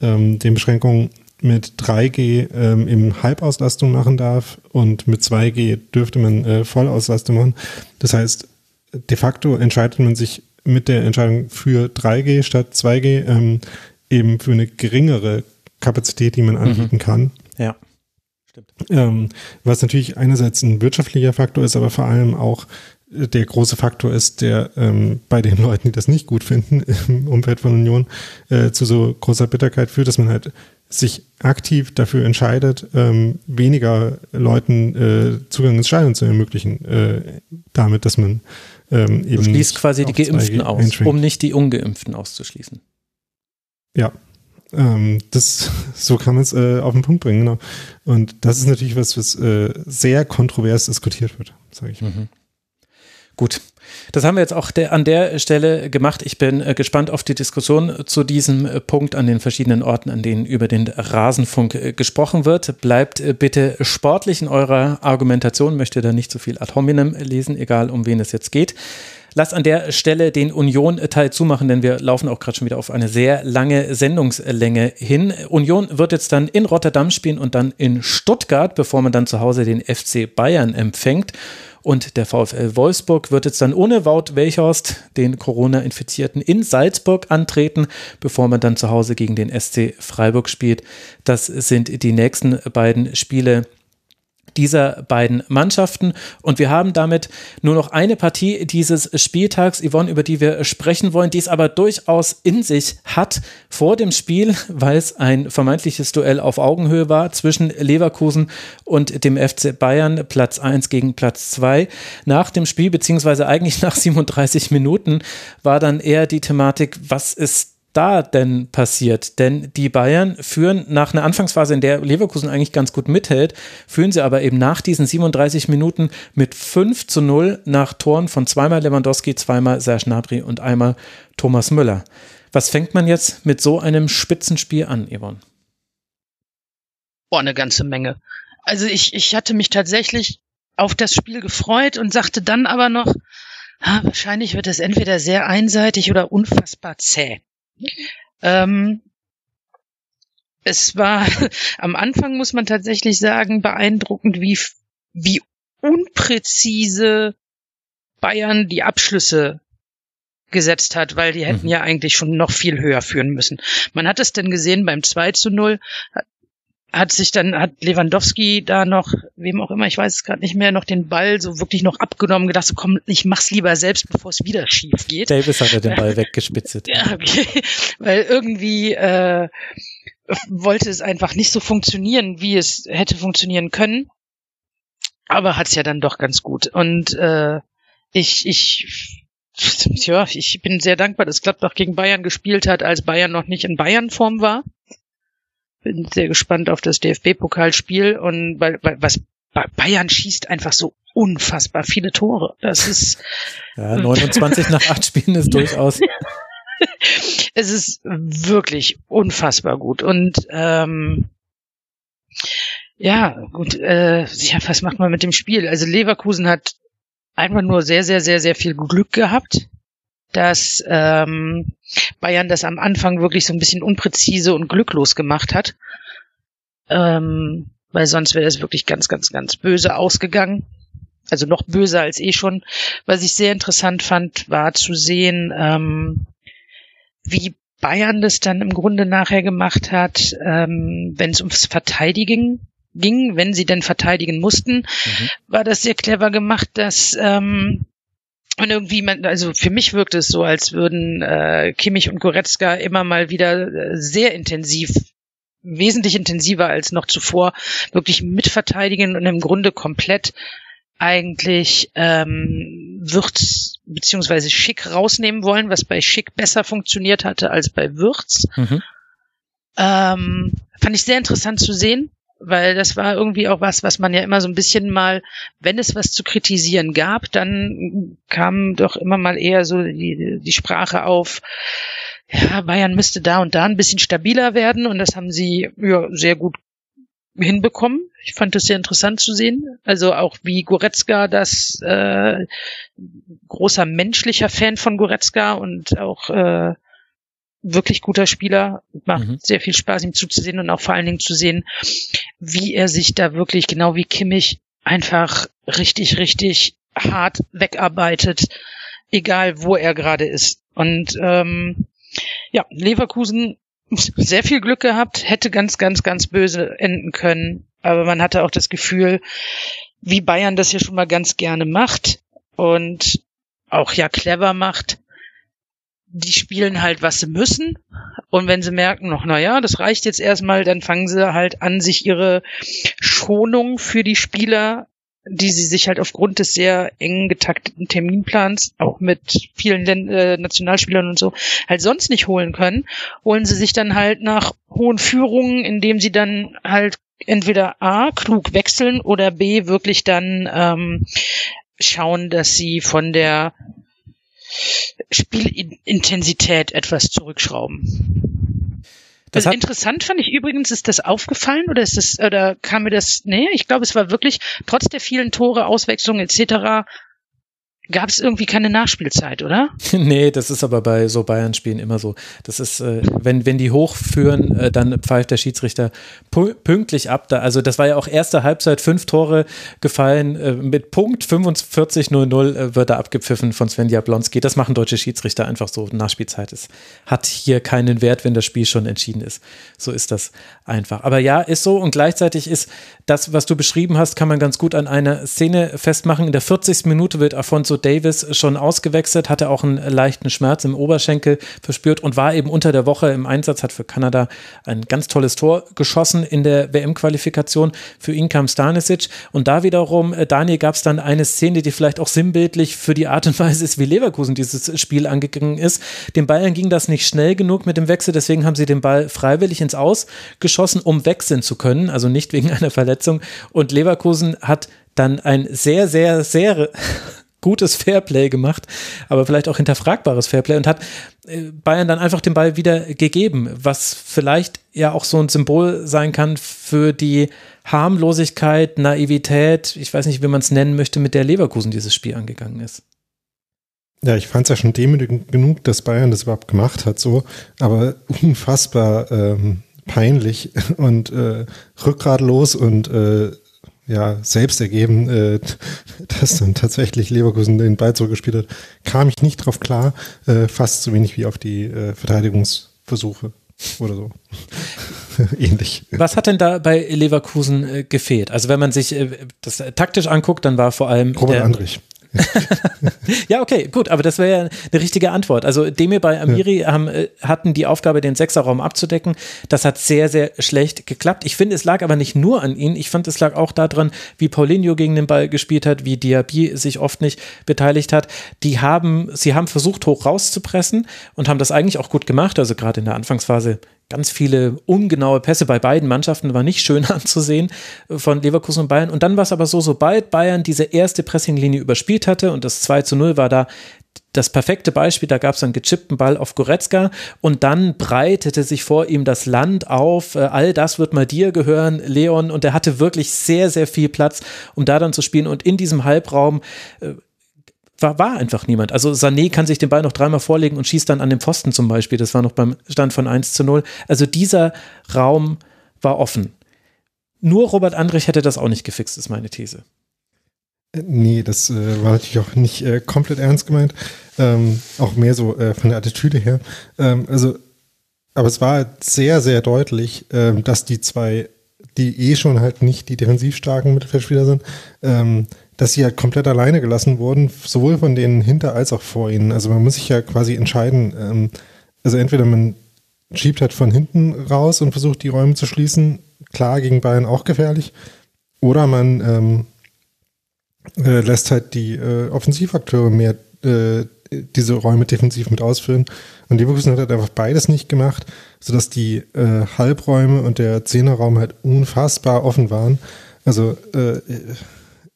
ähm, den Beschränkungen mit 3G ähm, im Halbauslastung machen darf und mit 2G dürfte man äh, Vollauslastung machen. Das heißt, de facto entscheidet man sich mit der Entscheidung für 3G statt 2G ähm, eben für eine geringere Kapazität, die man mhm. anbieten mhm. kann. Ja. Stimmt. Ähm, was natürlich einerseits ein wirtschaftlicher Faktor ist, aber vor allem auch der große Faktor ist, der ähm, bei den Leuten, die das nicht gut finden, im Umfeld von Union, äh, zu so großer Bitterkeit führt, dass man halt sich aktiv dafür entscheidet, ähm, weniger Leuten äh, Zugang ins Stadion zu ermöglichen, äh, damit, dass man ähm, eben. Du schließt quasi die Geimpften aus, einschränkt. um nicht die Ungeimpften auszuschließen. Ja. Ähm, das, [LAUGHS] so kann man es äh, auf den Punkt bringen, genau. Und das ist natürlich was, was äh, sehr kontrovers diskutiert wird, sage ich. Mhm. Gut, das haben wir jetzt auch der, an der Stelle gemacht. Ich bin äh, gespannt auf die Diskussion zu diesem äh, Punkt an den verschiedenen Orten, an denen über den Rasenfunk äh, gesprochen wird. Bleibt äh, bitte sportlich in eurer Argumentation, möchte da nicht zu so viel ad hominem lesen, egal um wen es jetzt geht. Lass an der Stelle den Union-Teil zumachen, denn wir laufen auch gerade schon wieder auf eine sehr lange Sendungslänge hin. Union wird jetzt dann in Rotterdam spielen und dann in Stuttgart, bevor man dann zu Hause den FC Bayern empfängt. Und der VfL Wolfsburg wird jetzt dann ohne Wout Welchhorst, den Corona-Infizierten, in Salzburg antreten, bevor man dann zu Hause gegen den SC Freiburg spielt. Das sind die nächsten beiden Spiele dieser beiden Mannschaften. Und wir haben damit nur noch eine Partie dieses Spieltags, Yvonne, über die wir sprechen wollen, die es aber durchaus in sich hat vor dem Spiel, [LAUGHS] weil es ein vermeintliches Duell auf Augenhöhe war zwischen Leverkusen und dem FC Bayern, Platz 1 gegen Platz 2. Nach dem Spiel, beziehungsweise eigentlich [LAUGHS] nach 37 Minuten, war dann eher die Thematik, was ist da denn passiert? Denn die Bayern führen nach einer Anfangsphase, in der Leverkusen eigentlich ganz gut mithält, führen sie aber eben nach diesen 37 Minuten mit 5 zu 0 nach Toren von zweimal Lewandowski, zweimal Serge Gnabry und einmal Thomas Müller. Was fängt man jetzt mit so einem Spitzenspiel an, Yvonne? Boah, eine ganze Menge. Also ich, ich hatte mich tatsächlich auf das Spiel gefreut und sagte dann aber noch, ah, wahrscheinlich wird es entweder sehr einseitig oder unfassbar zäh. Ähm, es war [LAUGHS] am Anfang, muss man tatsächlich sagen, beeindruckend, wie, wie unpräzise Bayern die Abschlüsse gesetzt hat, weil die hätten mhm. ja eigentlich schon noch viel höher führen müssen. Man hat es denn gesehen beim 2 zu 0, hat sich dann, hat Lewandowski da noch, wem auch immer, ich weiß es gerade nicht mehr, noch den Ball so wirklich noch abgenommen, gedacht, so komm, ich mach's lieber selbst, bevor es wieder schief geht. Davis hat ja den Ball [LAUGHS] weggespitzelt. Ja, okay. Weil irgendwie äh, wollte es einfach nicht so funktionieren, wie es hätte funktionieren können. Aber hat's ja dann doch ganz gut. Und äh, ich, ich Tja, ich bin sehr dankbar, dass Gladbach gegen Bayern gespielt hat, als Bayern noch nicht in Bayern-Form war bin sehr gespannt auf das DFB-Pokalspiel und weil, weil was Bayern schießt einfach so unfassbar viele Tore. Das ist. [LAUGHS] Ja, 29 nach acht Spielen ist durchaus. [LAUGHS] es ist wirklich unfassbar gut. Und ähm, ja, gut, äh, ja, was macht man mit dem Spiel? Also Leverkusen hat einfach nur sehr, sehr, sehr, sehr viel Glück gehabt, dass ähm, Bayern das am Anfang wirklich so ein bisschen unpräzise und glücklos gemacht hat. Ähm, weil sonst wäre es wirklich ganz, ganz, ganz böse ausgegangen. Also noch böser als eh schon. Was ich sehr interessant fand, war zu sehen, ähm, wie Bayern das dann im Grunde nachher gemacht hat, ähm, wenn es ums Verteidigen ging, wenn sie denn verteidigen mussten, mhm. war das sehr clever gemacht, dass ähm, und irgendwie, man, also für mich wirkt es so, als würden äh, Kimmich und Goretzka immer mal wieder äh, sehr intensiv wesentlich intensiver als noch zuvor wirklich mitverteidigen und im Grunde komplett eigentlich ähm, Würz beziehungsweise Schick rausnehmen wollen, was bei Schick besser funktioniert hatte als bei Würz. Mhm. Ähm, fand ich sehr interessant zu sehen, weil das war irgendwie auch was, was man ja immer so ein bisschen mal, wenn es was zu kritisieren gab, dann kam doch immer mal eher so die, die Sprache auf, ja, Bayern müsste da und da ein bisschen stabiler werden und das haben sie ja sehr gut hinbekommen. Ich fand das sehr interessant zu sehen. Also auch wie Goretzka das äh, großer menschlicher Fan von Goretzka und auch äh, wirklich guter Spieler. Macht mhm. sehr viel Spaß, ihm zuzusehen und auch vor allen Dingen zu sehen, wie er sich da wirklich, genau wie Kimmich, einfach richtig, richtig hart wegarbeitet, egal wo er gerade ist. Und ähm, ja, Leverkusen sehr viel Glück gehabt, hätte ganz, ganz, ganz böse enden können. Aber man hatte auch das Gefühl, wie Bayern das ja schon mal ganz gerne macht und auch ja clever macht. Die spielen halt, was sie müssen. Und wenn sie merken noch, na ja, das reicht jetzt erstmal, dann fangen sie halt an, sich ihre Schonung für die Spieler die sie sich halt aufgrund des sehr eng getakteten Terminplans, auch mit vielen äh, Nationalspielern und so, halt sonst nicht holen können, holen sie sich dann halt nach hohen Führungen, indem sie dann halt entweder A, klug wechseln oder B, wirklich dann ähm, schauen, dass sie von der Spielintensität etwas zurückschrauben. Das also interessant fand ich übrigens, ist das aufgefallen oder ist das, oder kam mir das, nee, ich glaube, es war wirklich, trotz der vielen Tore, Auswechslungen etc., gab es irgendwie keine Nachspielzeit, oder? [LAUGHS] nee, das ist aber bei so Bayern-Spielen immer so. Das ist, äh, wenn, wenn die hochführen, äh, dann pfeift der Schiedsrichter pünktlich ab. Da, also das war ja auch erste Halbzeit, fünf Tore gefallen. Äh, mit Punkt 45-0-0 äh, wird da abgepfiffen von Sven Jablonski. Das machen deutsche Schiedsrichter einfach so. Nachspielzeit ist, hat hier keinen Wert, wenn das Spiel schon entschieden ist. So ist das einfach. Aber ja, ist so und gleichzeitig ist das, was du beschrieben hast, kann man ganz gut an einer Szene festmachen. In der 40. Minute wird Afonso Davis schon ausgewechselt, hatte auch einen leichten Schmerz im Oberschenkel verspürt und war eben unter der Woche im Einsatz, hat für Kanada ein ganz tolles Tor geschossen in der WM-Qualifikation. Für ihn kam Stanisic und da wiederum, äh, Daniel, gab es dann eine Szene, die vielleicht auch sinnbildlich für die Art und Weise ist, wie Leverkusen dieses Spiel angegangen ist. Den Bayern ging das nicht schnell genug mit dem Wechsel, deswegen haben sie den Ball freiwillig ins Aus geschossen, um wechseln zu können, also nicht wegen [LAUGHS] einer Verletzung. Und Leverkusen hat dann ein sehr, sehr, sehr [LAUGHS] gutes Fairplay gemacht, aber vielleicht auch hinterfragbares Fairplay und hat äh, Bayern dann einfach den Ball wieder gegeben, was vielleicht ja auch so ein Symbol sein kann für die Harmlosigkeit, Naivität, ich weiß nicht, wie man es nennen möchte, mit der Leverkusen dieses Spiel angegangen ist. Ja, ich fand es ja schon demütigend genug, dass Bayern das überhaupt gemacht hat, so, aber unfassbar ähm, peinlich [LAUGHS] und äh, rückgratlos und äh, ja, selbst ergeben, äh, [LAUGHS] dass dann tatsächlich Leverkusen den Ball zurückgespielt hat, kam ich nicht drauf klar, äh, fast so wenig wie auf die äh, Verteidigungsversuche oder so. [LAUGHS] Ähnlich. Was hat denn da bei Leverkusen äh, gefehlt? Also wenn man sich äh, das taktisch anguckt, dann war vor allem Robert Andrich [LAUGHS] ja, okay, gut, aber das wäre ja eine richtige Antwort. Also Demir bei Amiri ja. haben, äh, hatten die Aufgabe, den Sechserraum abzudecken. Das hat sehr, sehr schlecht geklappt. Ich finde, es lag aber nicht nur an ihnen. Ich fand, es lag auch daran, wie Paulinho gegen den Ball gespielt hat, wie Diaby sich oft nicht beteiligt hat. Die haben, sie haben versucht, hoch rauszupressen und haben das eigentlich auch gut gemacht. Also gerade in der Anfangsphase ganz viele ungenaue Pässe bei beiden Mannschaften, war nicht schön [LAUGHS] anzusehen von Leverkusen und Bayern. Und dann war es aber so, sobald Bayern diese erste Pressinglinie überspielt hatte und das 2 zu 0 war da das perfekte Beispiel, da gab es einen gechippten Ball auf Goretzka und dann breitete sich vor ihm das Land auf, äh, all das wird mal dir gehören, Leon, und er hatte wirklich sehr, sehr viel Platz, um da dann zu spielen. Und in diesem Halbraum äh, war, war einfach niemand. Also Sané kann sich den Ball noch dreimal vorlegen und schießt dann an den Pfosten zum Beispiel. Das war noch beim Stand von 1 zu 0. Also dieser Raum war offen. Nur Robert Andrich hätte das auch nicht gefixt, ist meine These. Äh, nee, das äh, war natürlich auch nicht äh, komplett ernst gemeint. Ähm, auch mehr so äh, von der Attitüde her. Ähm, also, aber es war sehr, sehr deutlich, ähm, dass die zwei, die eh schon halt nicht die defensiv starken Mittelfeldspieler sind, ähm, dass sie halt komplett alleine gelassen wurden, sowohl von denen hinter als auch vor ihnen. Also man muss sich ja quasi entscheiden, ähm, also entweder man schiebt halt von hinten raus und versucht die Räume zu schließen, klar gegen Bayern auch gefährlich, oder man ähm, äh, lässt halt die äh, Offensivakteure mehr äh, diese Räume defensiv mit ausfüllen. Und Leverkusen hat halt einfach beides nicht gemacht, sodass die äh, Halbräume und der Zehnerraum halt unfassbar offen waren. Also äh,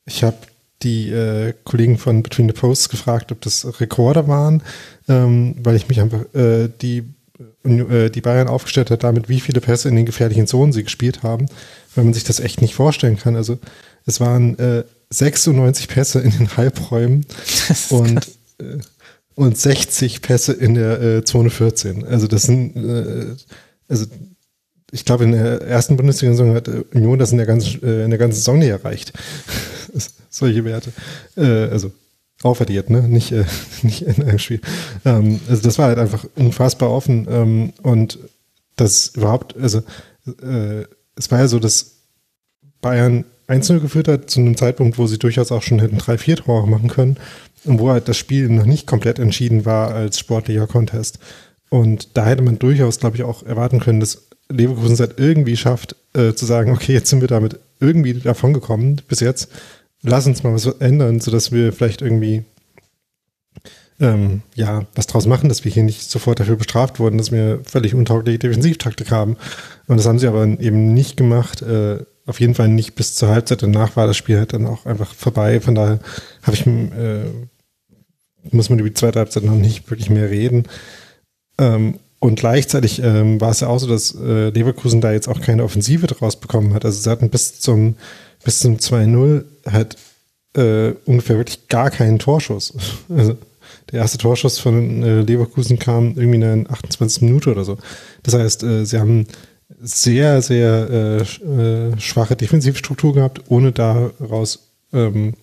ich habe die äh, Kollegen von Between the Posts gefragt, ob das Rekorde waren, ähm, weil ich mich einfach äh, die, äh, die Bayern aufgestellt hat damit, wie viele Pässe in den gefährlichen Zonen sie gespielt haben, weil man sich das echt nicht vorstellen kann. Also es waren äh, 96 Pässe in den Halbräumen [LAUGHS] und, äh, und 60 Pässe in der äh, Zone 14. Also das sind, äh, also ich glaube, in der ersten Bundesliga-Saison hat äh, Union das in der ganzen, in der ganzen Saison nicht erreicht. [LAUGHS] Solche Werte. Äh, also aufaddiert, ne? Nicht, äh, [LAUGHS] nicht in einem Spiel. Ähm, also das war halt einfach unfassbar offen. Ähm, und das überhaupt, also äh, es war ja so, dass Bayern einzeln geführt hat, zu einem Zeitpunkt, wo sie durchaus auch schon hätten drei, vier Tore machen können und wo halt das Spiel noch nicht komplett entschieden war als sportlicher Contest. Und da hätte man durchaus, glaube ich, auch erwarten können, dass Leverkusen es halt irgendwie schafft, äh, zu sagen, okay, jetzt sind wir damit irgendwie davon gekommen bis jetzt. Lass uns mal was ändern, sodass wir vielleicht irgendwie ähm, ja, was draus machen, dass wir hier nicht sofort dafür bestraft wurden, dass wir völlig untaugliche Defensivtaktik haben. Und das haben sie aber eben nicht gemacht. Äh, auf jeden Fall nicht bis zur Halbzeit. Danach war das Spiel halt dann auch einfach vorbei. Von daher habe ich, äh, muss man über die zweite Halbzeit noch nicht wirklich mehr reden. Ähm, und gleichzeitig ähm, war es ja auch so, dass äh, Leverkusen da jetzt auch keine Offensive draus bekommen hat. Also sie hatten bis zum, bis zum 2-0 halt äh, ungefähr wirklich gar keinen Torschuss. [LAUGHS] Also der erste Torschuss von äh, Leverkusen kam irgendwie in der 28. Minute oder so. Das heißt, äh, sie haben sehr, sehr äh, äh, schwache Defensivstruktur gehabt, ohne daraus ähm,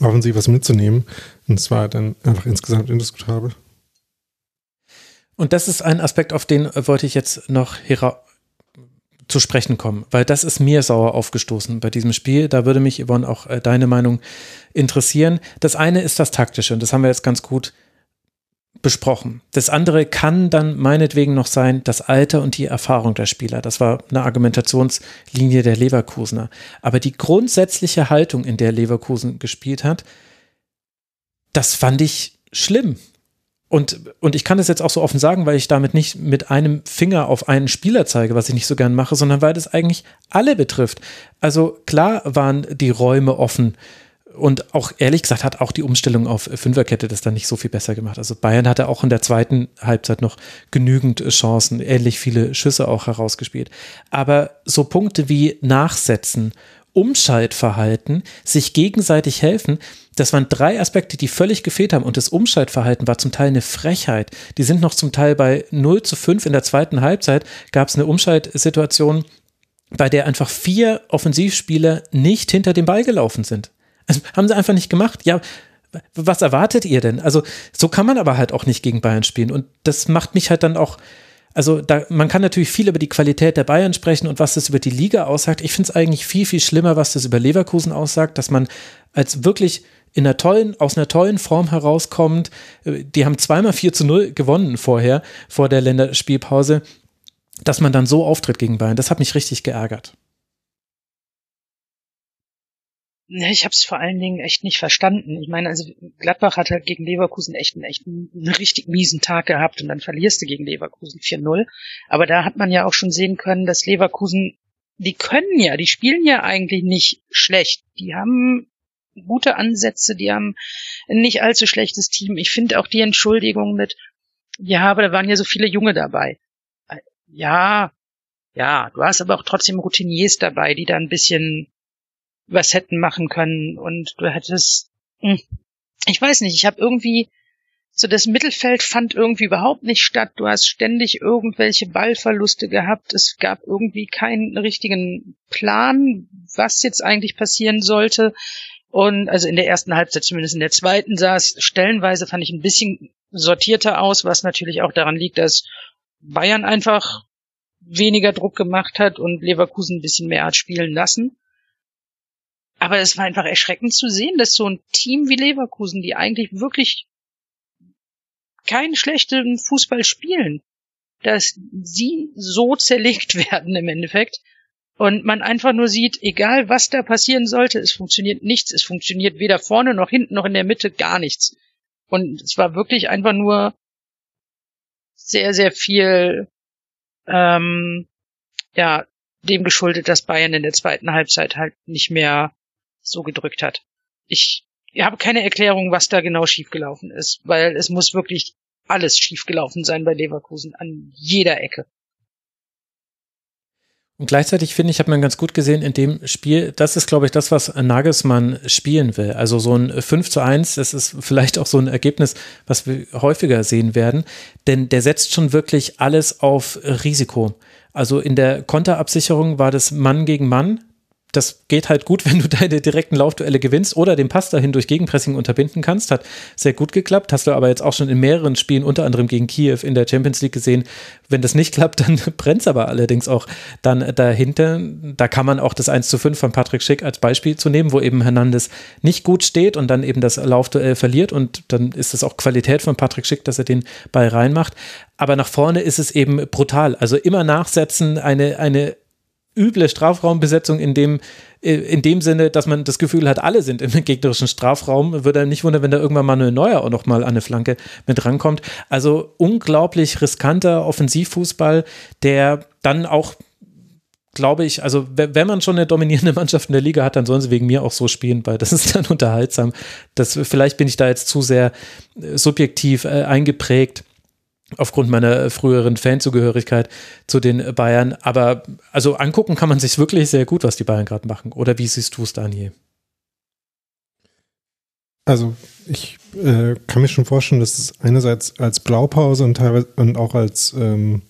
offensiv was mitzunehmen. Und es war dann einfach insgesamt indiskutabel. Und das ist ein Aspekt, auf den wollte ich jetzt noch zu sprechen kommen, weil das ist mir sauer aufgestoßen bei diesem Spiel. Da würde mich, Yvonne, auch äh, deine Meinung interessieren. Das eine ist das Taktische und das haben wir jetzt ganz gut besprochen. Das andere kann dann meinetwegen noch sein, das Alter und die Erfahrung der Spieler. Das war eine Argumentationslinie der Leverkusener. Aber die grundsätzliche Haltung, in der Leverkusen gespielt hat, das fand ich schlimm. Und, und ich kann das jetzt auch so offen sagen, weil ich damit nicht mit einem Finger auf einen Spieler zeige, was ich nicht so gern mache, sondern weil das eigentlich alle betrifft. Also klar waren die Räume offen. Und auch ehrlich gesagt hat auch die Umstellung auf Fünferkette das dann nicht so viel besser gemacht. Also Bayern hatte auch in der zweiten Halbzeit noch genügend Chancen, ähnlich viele Schüsse auch herausgespielt. Aber so Punkte wie Nachsetzen, Umschaltverhalten, sich gegenseitig helfen, das waren drei Aspekte, die völlig gefehlt haben. Und das Umschaltverhalten war zum Teil eine Frechheit. Die sind noch zum Teil bei 0 zu 5 in der zweiten Halbzeit. Gab es eine Umschaltsituation, bei der einfach vier Offensivspieler nicht hinter dem Ball gelaufen sind. Also haben sie einfach nicht gemacht. Ja, was erwartet ihr denn? Also so kann man aber halt auch nicht gegen Bayern spielen. Und das macht mich halt dann auch also da, man kann natürlich viel über die Qualität der Bayern sprechen und was das über die Liga aussagt. Ich finde es eigentlich viel, viel schlimmer, was das über Leverkusen aussagt, dass man als wirklich in einer tollen, aus einer tollen Form herauskommt. Äh, die haben zweimal 4 zu 0 gewonnen vorher, vor der Länderspielpause, dass man dann so auftritt gegen Bayern. Das hat mich richtig geärgert. Ich habe es vor allen Dingen echt nicht verstanden. Ich meine, also Gladbach hat halt gegen Leverkusen echt einen, echt einen, richtig miesen Tag gehabt und dann verlierst du gegen Leverkusen 4-0. Aber da hat man ja auch schon sehen können, dass Leverkusen, die können ja, die spielen ja eigentlich nicht schlecht. Die haben gute Ansätze, die haben ein nicht allzu schlechtes Team. Ich finde auch die Entschuldigung mit, ja, aber da waren ja so viele Junge dabei. Ja, ja, du hast aber auch trotzdem Routiniers dabei, die da ein bisschen was hätten machen können und du hättest, hm, ich weiß nicht, ich habe irgendwie so das Mittelfeld fand irgendwie überhaupt nicht statt. Du hast ständig irgendwelche Ballverluste gehabt. Es gab irgendwie keinen richtigen Plan, was jetzt eigentlich passieren sollte. Und also in der ersten Halbzeit, zumindest in der zweiten, sah es stellenweise, fand ich ein bisschen sortierter aus, was natürlich auch daran liegt, dass Bayern einfach weniger Druck gemacht hat und Leverkusen ein bisschen mehr hat spielen lassen. Aber es war einfach erschreckend zu sehen, dass so ein Team wie Leverkusen, die eigentlich wirklich keinen schlechten Fußball spielen, dass sie so zerlegt [LAUGHS] werden im Endeffekt und man einfach nur sieht, egal was da passieren sollte, es funktioniert nichts, es funktioniert weder vorne noch hinten noch in der Mitte gar nichts. Und es war wirklich einfach nur sehr, sehr viel ähm, ja, dem geschuldet, dass Bayern in der zweiten Halbzeit halt nicht mehr so gedrückt hat. Ich habe keine Erklärung, was da genau schiefgelaufen ist, weil es muss wirklich alles schiefgelaufen sein bei Leverkusen an jeder Ecke. Und gleichzeitig finde ich, hat man ganz gut gesehen in dem Spiel, das ist, glaube ich, das, was Nagelsmann spielen will. Also so ein 5 zu 1, das ist vielleicht auch so ein Ergebnis, was wir häufiger sehen werden. Denn der setzt schon wirklich alles auf Risiko. Also in der Konterabsicherung war das Mann gegen Mann das geht halt gut, [LAUGHS] wenn du deine direkten Laufduelle gewinnst oder den Pass dahin durch Gegenpressing unterbinden kannst. Hat sehr gut geklappt. Hast du aber jetzt auch schon in mehreren Spielen, unter anderem gegen Kiew in der Champions League gesehen. Wenn das nicht klappt, [LAUGHS] dann brennt es aber allerdings auch dann dahinter. Da kann man auch das 1 zu 5 von Patrick Schick als Beispiel zu nehmen, wo eben Hernandez nicht gut steht und dann eben das Laufduell verliert. Und dann ist das auch Qualität von Patrick Schick, dass er den Ball reinmacht. Aber nach vorne ist es eben brutal. Also immer nachsetzen, eine, eine üble Strafraumbesetzung in dem, äh, in dem Sinne, dass man das Gefühl hat, alle sind im [LAUGHS] gegnerischen Strafraum. Würde er nicht wundern, wenn da irgendwann Manuel Neuer auch noch mal an eine Flanke mit rankommt. Also unglaublich riskanter Offensivfußball, der dann auch glaube ich, also wenn man schon eine dominierende [LAUGHS] Mannschaft in der Liga hat, dann sollen sie wegen mir auch so spielen, weil das ist dann [LAUGHS] unterhaltsam. Das, vielleicht bin ich da jetzt zu sehr äh, subjektiv äh, eingeprägt aufgrund meiner früheren Fanzugehörigkeit zu den Bayern. Aber also angucken kann man sich wirklich sehr gut, was die Bayern gerade machen. Oder wie siehst du es, Daniel? Also ich äh, kann mir schon vorstellen, dass es einerseits als Blaupause und teilweise und auch als ähm,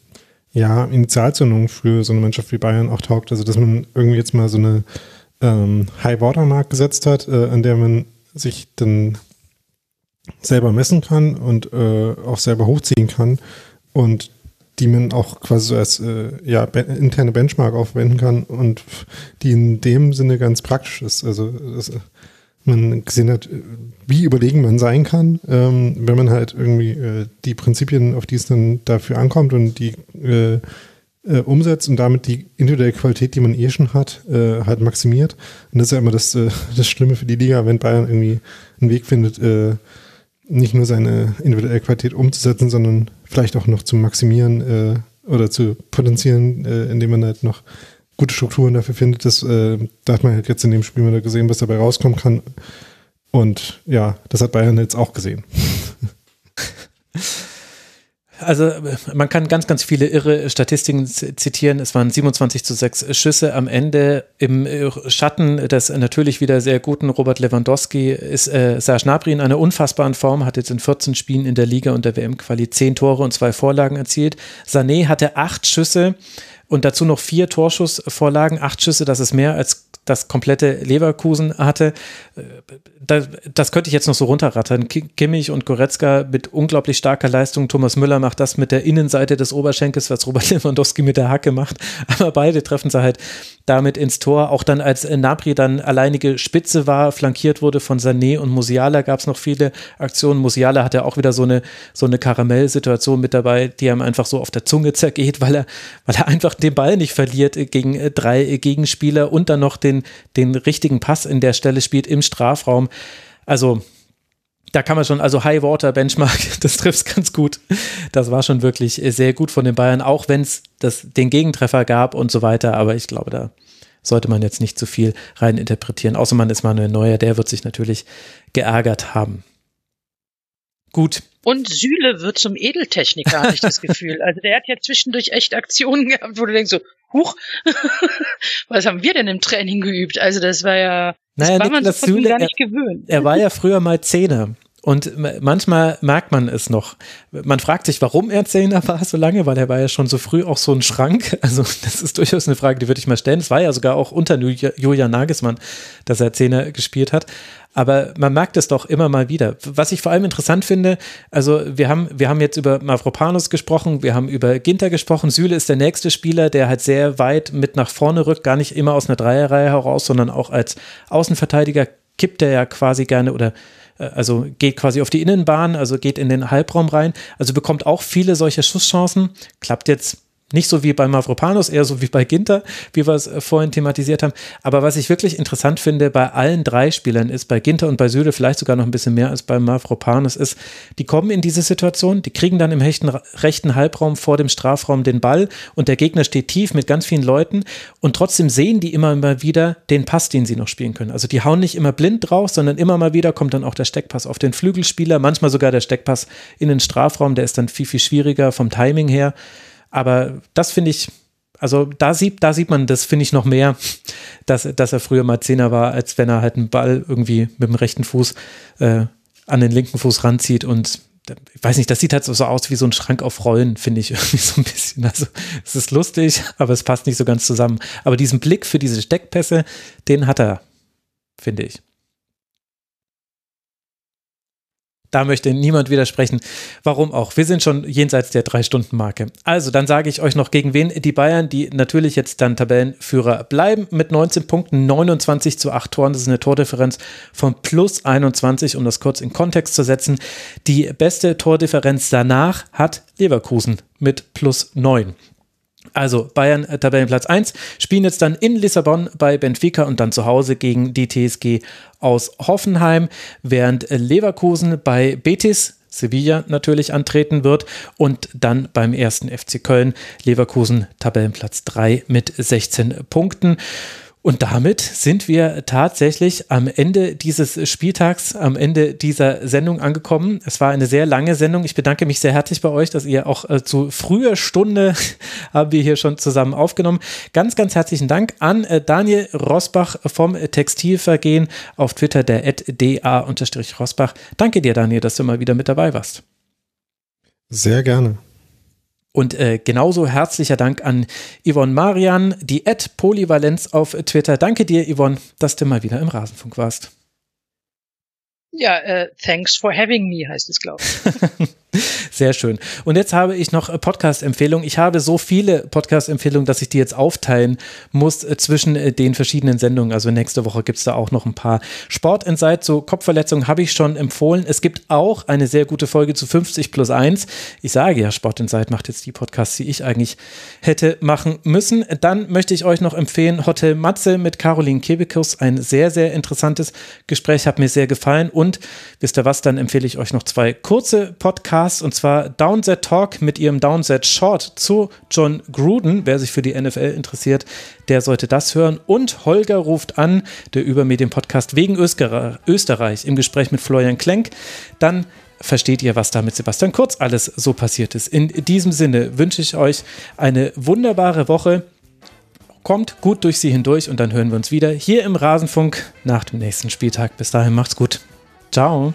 ja, Initialzündung für so eine Mannschaft wie Bayern auch taugt. Also dass man irgendwie jetzt mal so eine ähm, High-Water-Mark gesetzt hat, äh, an der man sich dann selber messen kann und äh, auch selber hochziehen kann und die man auch quasi so als äh, ja, interne Benchmark aufwenden kann und die in dem Sinne ganz praktisch ist. Also das, man gesehen hat, wie überlegen man sein kann, ähm, wenn man halt irgendwie äh, die Prinzipien, auf die es dann dafür ankommt und die äh, äh, umsetzt und damit die individuelle Qualität, die man eh schon hat, äh, halt maximiert. Und das ist ja immer das, äh, [LAUGHS] das Schlimme für die Liga, wenn Bayern irgendwie einen Weg findet, äh, nicht nur seine individuelle Qualität umzusetzen, sondern vielleicht auch noch zu maximieren äh, oder zu potenzieren, äh, indem man halt noch gute Strukturen dafür findet. Das, äh, da hat man halt jetzt in dem Spiel wieder gesehen, was dabei rauskommen kann. Und ja, das hat Bayern jetzt auch gesehen. [LAUGHS] Also man kann ganz, ganz viele irre Statistiken zitieren. Es waren 27 zu 6 Schüsse am Ende. Im Schatten des natürlich wieder sehr guten Robert Lewandowski ist äh, Serge Gnabry in einer unfassbaren Form, hat jetzt in 14 Spielen in der Liga und der WM-Quali 10 Tore und zwei Vorlagen erzielt. Sané hatte acht Schüsse und dazu noch vier Torschussvorlagen, acht Schüsse, das ist mehr als das komplette Leverkusen hatte. Das, das könnte ich jetzt noch so runterrattern. Kimmich und Goretzka mit unglaublich starker Leistung. Thomas Müller macht das mit der Innenseite des Oberschenkels, was Robert [LAUGHS] Lewandowski mit der Hacke macht. Aber beide treffen sie halt damit ins Tor. Auch dann, als Napri dann alleinige Spitze war, flankiert wurde von Sané und Musiala, gab es noch viele Aktionen. Musiala hatte auch wieder so eine, so eine Karamell-Situation mit dabei, die ihm einfach so auf der Zunge zergeht, weil er, weil er einfach den Ball nicht verliert gegen drei Gegenspieler und dann noch den den, den richtigen Pass in der Stelle spielt im Strafraum. Also da kann man schon, also High Water Benchmark, [LAUGHS] das trifft ganz gut. Das war schon wirklich sehr gut von den Bayern, auch wenn es den Gegentreffer gab und so weiter. Aber ich glaube, da sollte man jetzt nicht zu viel rein interpretieren. Außer man ist Manuel Neuer, der wird sich natürlich geärgert haben. Gut. Und Süle wird zum Edeltechniker, habe ich das [LAUGHS] Gefühl. Also der hat ja zwischendurch echt Aktionen gehabt, wo du denkst so, huch, [LAUGHS] was haben wir denn im Training geübt? Also das war ja, das naja, war man Niklas Süle, gar nicht er, gewöhnt. er war ja [LAUGHS] früher mal Zehner. Und manchmal merkt man es noch. Man fragt sich, warum er Zehner [LAUGHS] war so lange, weil er war ja schon so früh auch so ein Schrank. [LAUGHS] Also das ist durchaus eine Frage, die würde ich mal stellen. Es war ja sogar auch unter Julian Nagelsmann, dass er Zehner gespielt hat. Aber man merkt es doch immer mal wieder. Was ich vor allem interessant finde, also wir haben, wir haben jetzt über Mavropanos gesprochen, wir haben über Ginter gesprochen. Süle ist der nächste Spieler, der halt sehr weit mit nach vorne rückt, gar nicht immer aus einer Dreierreihe heraus, sondern auch als Außenverteidiger kippt er ja quasi gerne oder also geht quasi auf die Innenbahn, also geht in den Halbraum rein, also bekommt auch viele solche Schusschancen, klappt jetzt nicht so wie bei Mavropanos, eher so wie bei Ginter, wie wir es äh, vorhin thematisiert haben. Aber was ich wirklich interessant finde bei allen drei Spielern ist, bei Ginter und bei Süle vielleicht sogar noch ein bisschen mehr als bei Mavropanos, ist, die kommen in diese Situation, die kriegen dann im rechten, rechten Halbraum vor dem Strafraum den Ball und der Gegner steht tief mit ganz vielen Leuten und trotzdem sehen die immer mal wieder den Pass, den sie noch spielen können. Also die hauen nicht immer blind draus, sondern immer mal wieder kommt dann auch der Steckpass auf den Flügelspieler, manchmal sogar der Steckpass in den Strafraum, der ist dann viel, viel schwieriger vom Timing her. Aber das finde ich, also da sieht, da sieht man das, finde ich, noch mehr, dass, dass er früher mal Zehner war, als wenn er halt einen Ball irgendwie mit dem rechten Fuß äh, an den linken Fuß ranzieht und ich weiß nicht, das sieht halt so aus wie so ein Schrank auf Rollen, finde ich [LAUGHS] irgendwie so ein bisschen. Also es ist lustig, aber es passt nicht so ganz zusammen. Aber diesen Blick für diese Steckpässe, den hat er, finde ich. Da möchte niemand widersprechen. Warum auch? Wir sind schon jenseits der Drei-Stunden-Marke. Also, dann sage ich euch noch, gegen wen die Bayern, die natürlich jetzt dann Tabellenführer bleiben, mit 19 Punkten, 29 zu 8 Toren. Das ist eine Tordifferenz von plus 21, um das kurz in Kontext zu setzen. Die beste Tordifferenz danach hat Leverkusen mit plus 9. Also Bayern äh, Tabellenplatz 1 spielen jetzt dann in Lissabon bei Benfica und dann zu Hause gegen die TSG aus Hoffenheim, während Leverkusen bei Betis Sevilla natürlich antreten wird und dann beim ersten FC Köln Leverkusen Tabellenplatz 3 mit 16 Punkten. Und damit sind wir tatsächlich am Ende dieses Spieltags, am Ende dieser Sendung angekommen. Es war eine sehr lange Sendung. Ich bedanke mich sehr herzlich bei euch, dass ihr auch äh, zu früher Stunde [LAUGHS] haben wir hier schon zusammen aufgenommen. Ganz, ganz herzlichen Dank an äh, Daniel Rosbach vom Textilvergehen auf Twitter, der da-rosbach. Danke dir, Daniel, dass du mal wieder mit dabei warst. Sehr gerne. Und äh, genauso herzlicher Dank an Yvonne Marian, die Ad Polyvalenz auf Twitter. Danke dir, Yvonne, dass du mal wieder im Rasenfunk warst. Ja, äh, thanks for having me heißt es, glaube ich. [LAUGHS] [LAUGHS] Sehr schön. Und jetzt habe ich noch Podcast-Empfehlungen. Ich habe so viele Podcast-Empfehlungen, dass ich die jetzt aufteilen muss äh, zwischen äh, den verschiedenen Sendungen. Also nächste Woche gibt es da auch noch ein paar Sportinsight zu Kopfverletzungen habe ich schon empfohlen. Es gibt auch eine sehr gute Folge zu 50 plus 1. Ich sage ja, Sportinsight macht jetzt die Podcasts, die ich eigentlich hätte machen müssen. Dann möchte ich euch noch empfehlen, Hotel Matze mit Caroline Kebekus. Ein sehr, sehr interessantes Gespräch, hat mir sehr gefallen. Und wisst ihr was, dann empfehle ich euch noch zwei kurze Podcasts Podcast und zwar Downset Talk mit ihrem Downset Short zu John Gruden. Wer sich für die NFL interessiert, der sollte das hören. Und Holger ruft an, der Übermedien-Podcast wegen Österreich im Gespräch mit Florian Klenk. Dann versteht ihr, was da mit Sebastian Kurz alles so passiert ist. In diesem Sinne wünsche ich euch eine wunderbare Woche. Kommt gut durch sie hindurch und dann hören wir uns wieder hier im Rasenfunk nach dem nächsten Spieltag. Bis dahin macht's gut. Ciao.